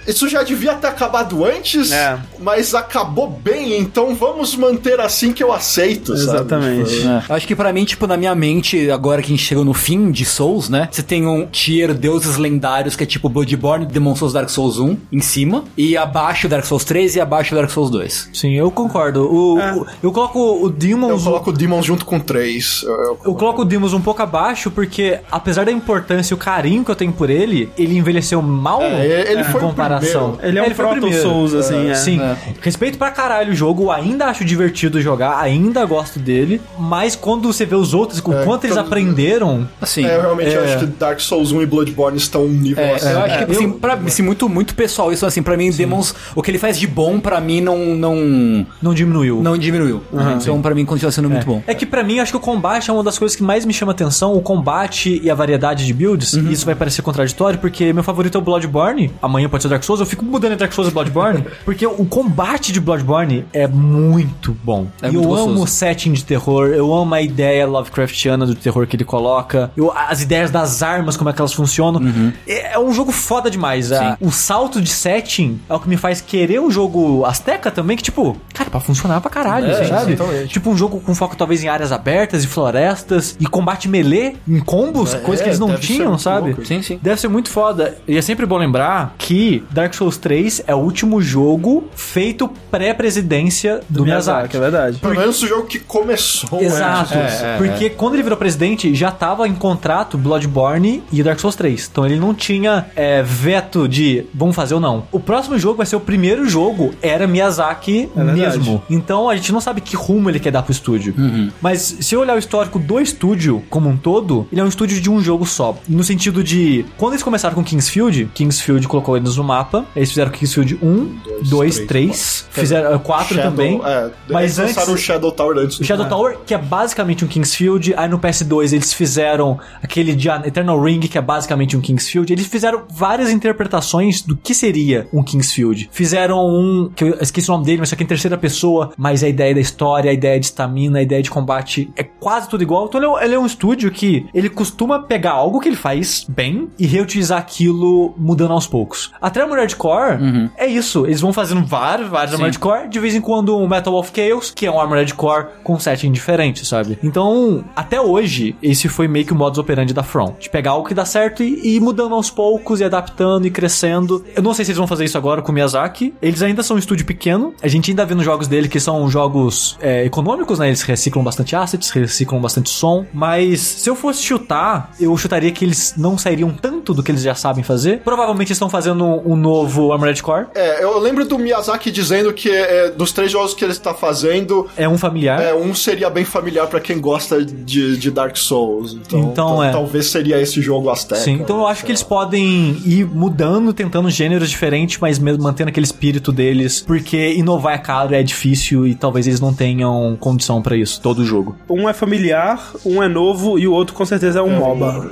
D: isso já devia ter acabado antes,
A: É.
D: mas acabou bem, então vamos manter assim que eu aceito, sabe?
A: Exatamente.
D: Tipo,
C: É. Acho que pra mim, tipo, na minha mente, agora que a gente chegou no fim de Souls, né? Você tem um tier deuses lendários que é tipo Bloodborne, Demon Souls, Dark Souls 1 em cima, e abaixo Dark Souls 3 e abaixo Dark Souls 2.
B: Sim, eu concordo. O,
A: É.
B: o- eu coloco o
D: eu
B: Demons.
D: coloco o Demons junto com 3. Eu, eu-
B: Eu coloco o Demons um pouco abaixo porque, apesar da importância e o carinho que eu tenho por ele, ele envelheceu mal
D: É, ele
B: em
D: foi o
B: comparação.
D: primeiro.
A: Ele é um
B: o
A: Proto
B: primeiro.
A: Souls, assim, é.
B: Sim. Respeito pra caralho o jogo, ainda acho divertido jogar, ainda gosto dele, mas quando você vê os outros, o
D: É,
B: quanto eles
D: quando-
B: aprenderam.
C: Assim.
D: É, eu realmente
B: É.
D: acho que Dark Souls 1 e Bloodborne estão um nível
C: É,
D: assim.
C: eu acho que, assim, pra, assim, muito, muito pessoal isso, assim, pra mim, Demons, o que ele faz de bom, pra mim, não, não,
B: Não diminuiu.
C: não diminuiu. então, pra mim, continua sendo muito bom.
B: É que pra mim, acho que o combate é uma das coisas que mais me chama atenção, o combate e a variedade de builds.
C: Uhum.
B: E isso vai parecer contraditório, porque meu favorito é o Bloodborne. Amanhã pode ser Dark Souls, eu fico mudando entre Dark Souls e Bloodborne, *laughs* porque o combate de Bloodborne é muito bom.
C: É
B: e
C: muito
B: eu
C: gostoso.
B: amo o setting de terror, eu amo a ideia Lovecraftiana do terror que ele coloca, eu- as ideias das armas, como é que elas funcionam.
C: Uhum.
B: É, é um jogo foda demais. A- o salto de setting é o que me faz querer o jogo Azteca também, que tipo, cara, pra funcionar pra caralho,
D: É,
B: sabe?
D: exatamente.
B: Tipo um jogo com foco talvez em áreas abertas e florestas e combate melee em combos,
D: É,
B: coisas que eles não
D: deve ser
B: tinham, sabe?
D: louco.
C: Sim, sim.
B: Deve ser muito foda. E é sempre bom lembrar que Dark Souls 3 é o último jogo feito pré-presidência do, Miyazaki.
A: é verdade.
D: Pelo menos o jogo que começou,
B: Exato.
D: né?
B: Porque quando ele virou presidente, já tava em contrato Bloodborne e Dark Souls 3. Então ele não tinha é, veto de vamos fazer ou não. O próximo jogo vai ser o primeiro jogo, era Miyazaki
A: É
B: mesmo. Então a gente não sabe que rumo ele quer dar pro estúdio. Mas se eu olhar o histórico do estúdio como um todo, ele é um estúdio de um jogo só. No sentido de, quando eles começaram com Kingsfield, Kingsfield colocou eles numa mapa. Eles fizeram Kingsfield 1, 2, 3. Fizeram 4
D: Shadow-
B: também.
D: É,
B: Mas
D: eles
B: antes-
D: o Shadow Tower antes.
B: O Shadow Tower, que é basicamente um Kingsfield. Aí no PS2 eles fizeram aquele de Eternal Ring, que é basicamente um Kingsfield. Eles fizeram várias interpretações do que seria um Kingsfield. Fizeram um, que eu esqueci o nome dele, mas só que em terceira pessoa. Mas a ideia da história, a ideia de estamina, a ideia de combate é quase tudo igual. Então ele é um- ele é um estúdio que ele costuma pegar algo que ele faz bem e reutilizar aquilo mudando aos poucos. Até Armored Core é isso. Eles vão fazendo vários, vários Armored Core. De vez em quando um Metal of Chaos, que é um Armored Core com setting diferente, sabe? Então, até hoje, esse foi meio que o modus operandi da From. De pegar algo que dá certo e, e ir mudando aos poucos, e adaptando e crescendo. Eu não sei se eles vão fazer isso agora com o Miyazaki. Eles ainda são um estúdio pequeno. A gente ainda vê nos jogos dele que são jogos é, econômicos, né? Eles reciclam bastante assets, reciclam bastante som. Mas se eu fosse chutar, eu chutaria que eles não sairiam tanto do que eles já sabem fazer. Provavelmente estão fazendo um novo Armored Core.
D: É, eu lembro do Miyazaki dizendo que é, dos três jogos que ele está fazendo,
B: É um familiar.
D: é, um seria bem familiar pra quem gosta de, de Dark Souls. Então,
B: Então, é.
D: talvez seria esse jogo Azteca.
B: Sim, então eu acho que eles podem ir mudando, tentando gêneros diferentes, mas mesmo mantendo aquele espírito deles, porque inovar é caro, é difícil e talvez eles não tenham condição pra isso, todo jogo.
A: Um é familiar, um é novo e o outro com certeza é um MOBA.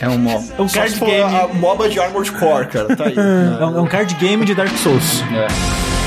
J: É um mob.
B: É um card game.
D: a MOBA de Armored Core, cara, tá aí. *laughs*
B: É um, é um card game de Dark Souls.
J: É.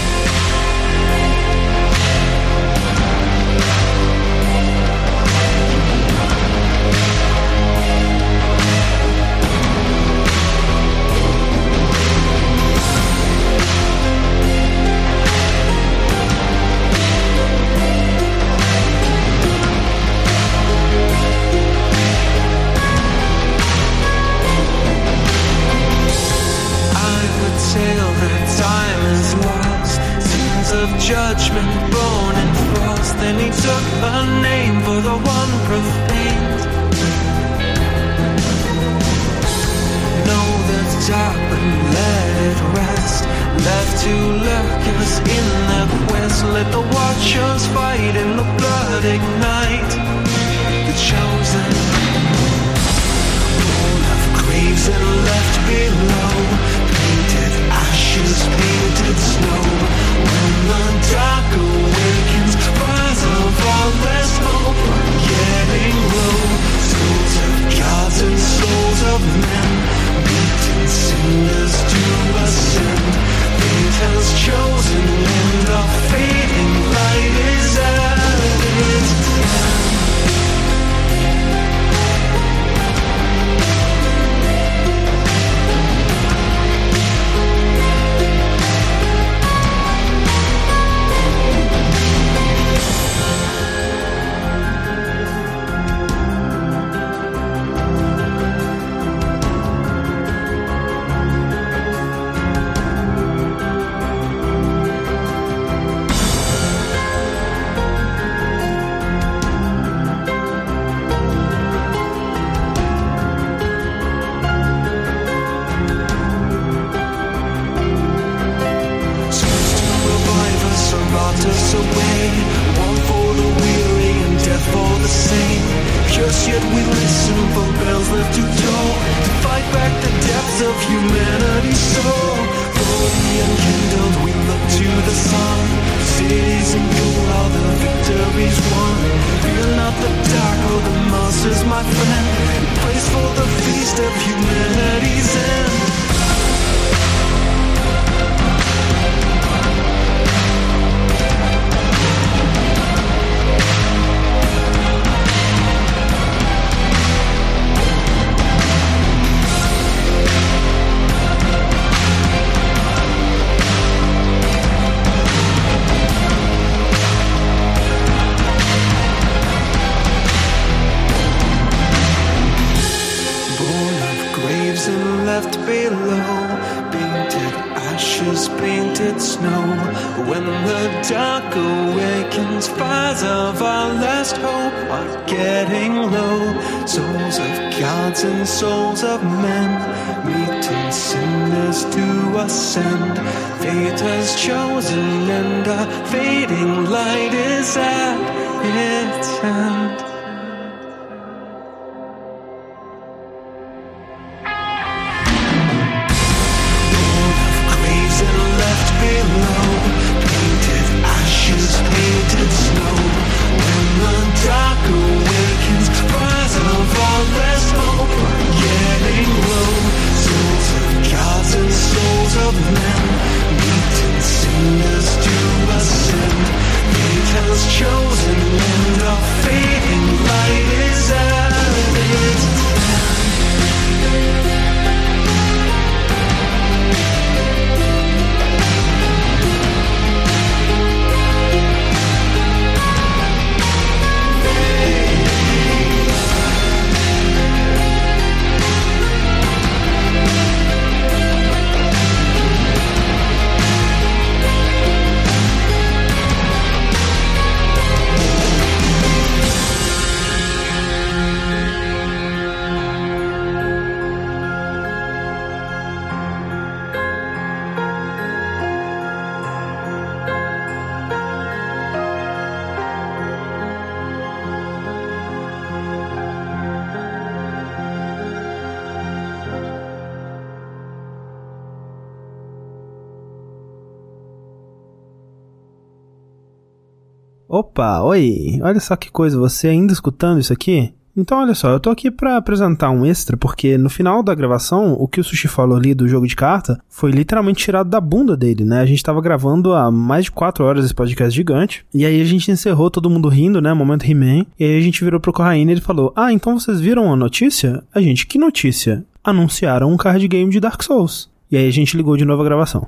A: oi! Olha só que coisa, você ainda escutando isso aqui? Então, olha só, eu tô aqui pra apresentar um extra, porque no final da gravação, o que o Sushi falou ali do jogo de carta foi literalmente tirado da bunda dele, né? A gente tava gravando há mais de 4 horas esse podcast gigante, e aí a gente encerrou todo mundo rindo, né? Momento He-Man, e aí a gente virou pro Corraine e ele falou: Ah, então vocês viram a notícia? A gente, que notícia? Anunciaram um card game de Dark Souls. E aí a gente ligou de novo a gravação.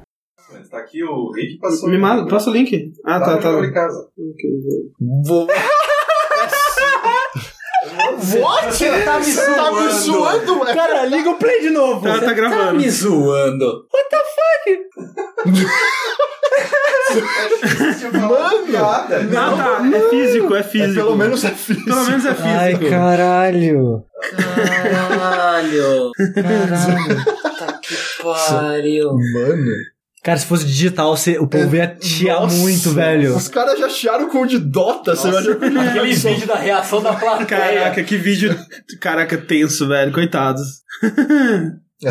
K: Tá aqui o Rick passou.
A: Me manda, passa o link. Ah, tá, tá.
K: em casa.
D: Vou. What?
K: Você tá me
D: Você tá me
K: zoando.
D: zoando, velho?
B: Cara, liga o play de novo.
A: Tá, tá gravando.
C: me zoando.
D: Mano!
A: Ah, tá. É físico, é físico.
D: Pelo menos é físico.
A: Pelo menos é físico.
B: Ai, caralho.
C: Caralho. Caralho. Tá que pariu.
D: Mano.
B: Cara, se fosse digital, você- o povo ia chiar
D: Nossa,
B: muito, velho.
D: Os caras já chiaram com o de Dota, você imagina?
C: Aquele vídeo da reação da plateia.
A: Caraca, que vídeo. Caraca, tenso, velho. Coitados.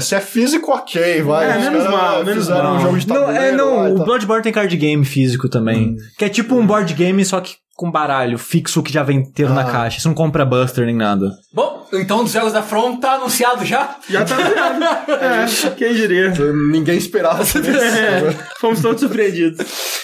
D: Se é físico, ok, vai.
A: É,
D: Os
A: menos mal, menos mal.
D: um jogo de
B: Não,
D: tabuleiro.
B: é, não,
D: lá e
B: o
D: tal.
B: Bloodborne tem card game físico também. Que é tipo um board game, só que com baralho fixo que já vem inteiro na caixa. Você não compra Buster nem nada.
C: Bom, então dos jogos da From tá anunciado já?
A: Já tá anunciado. *laughs* É, quem diria?
D: Ninguém esperava. *laughs*
A: É, fomos todos surpreendidos.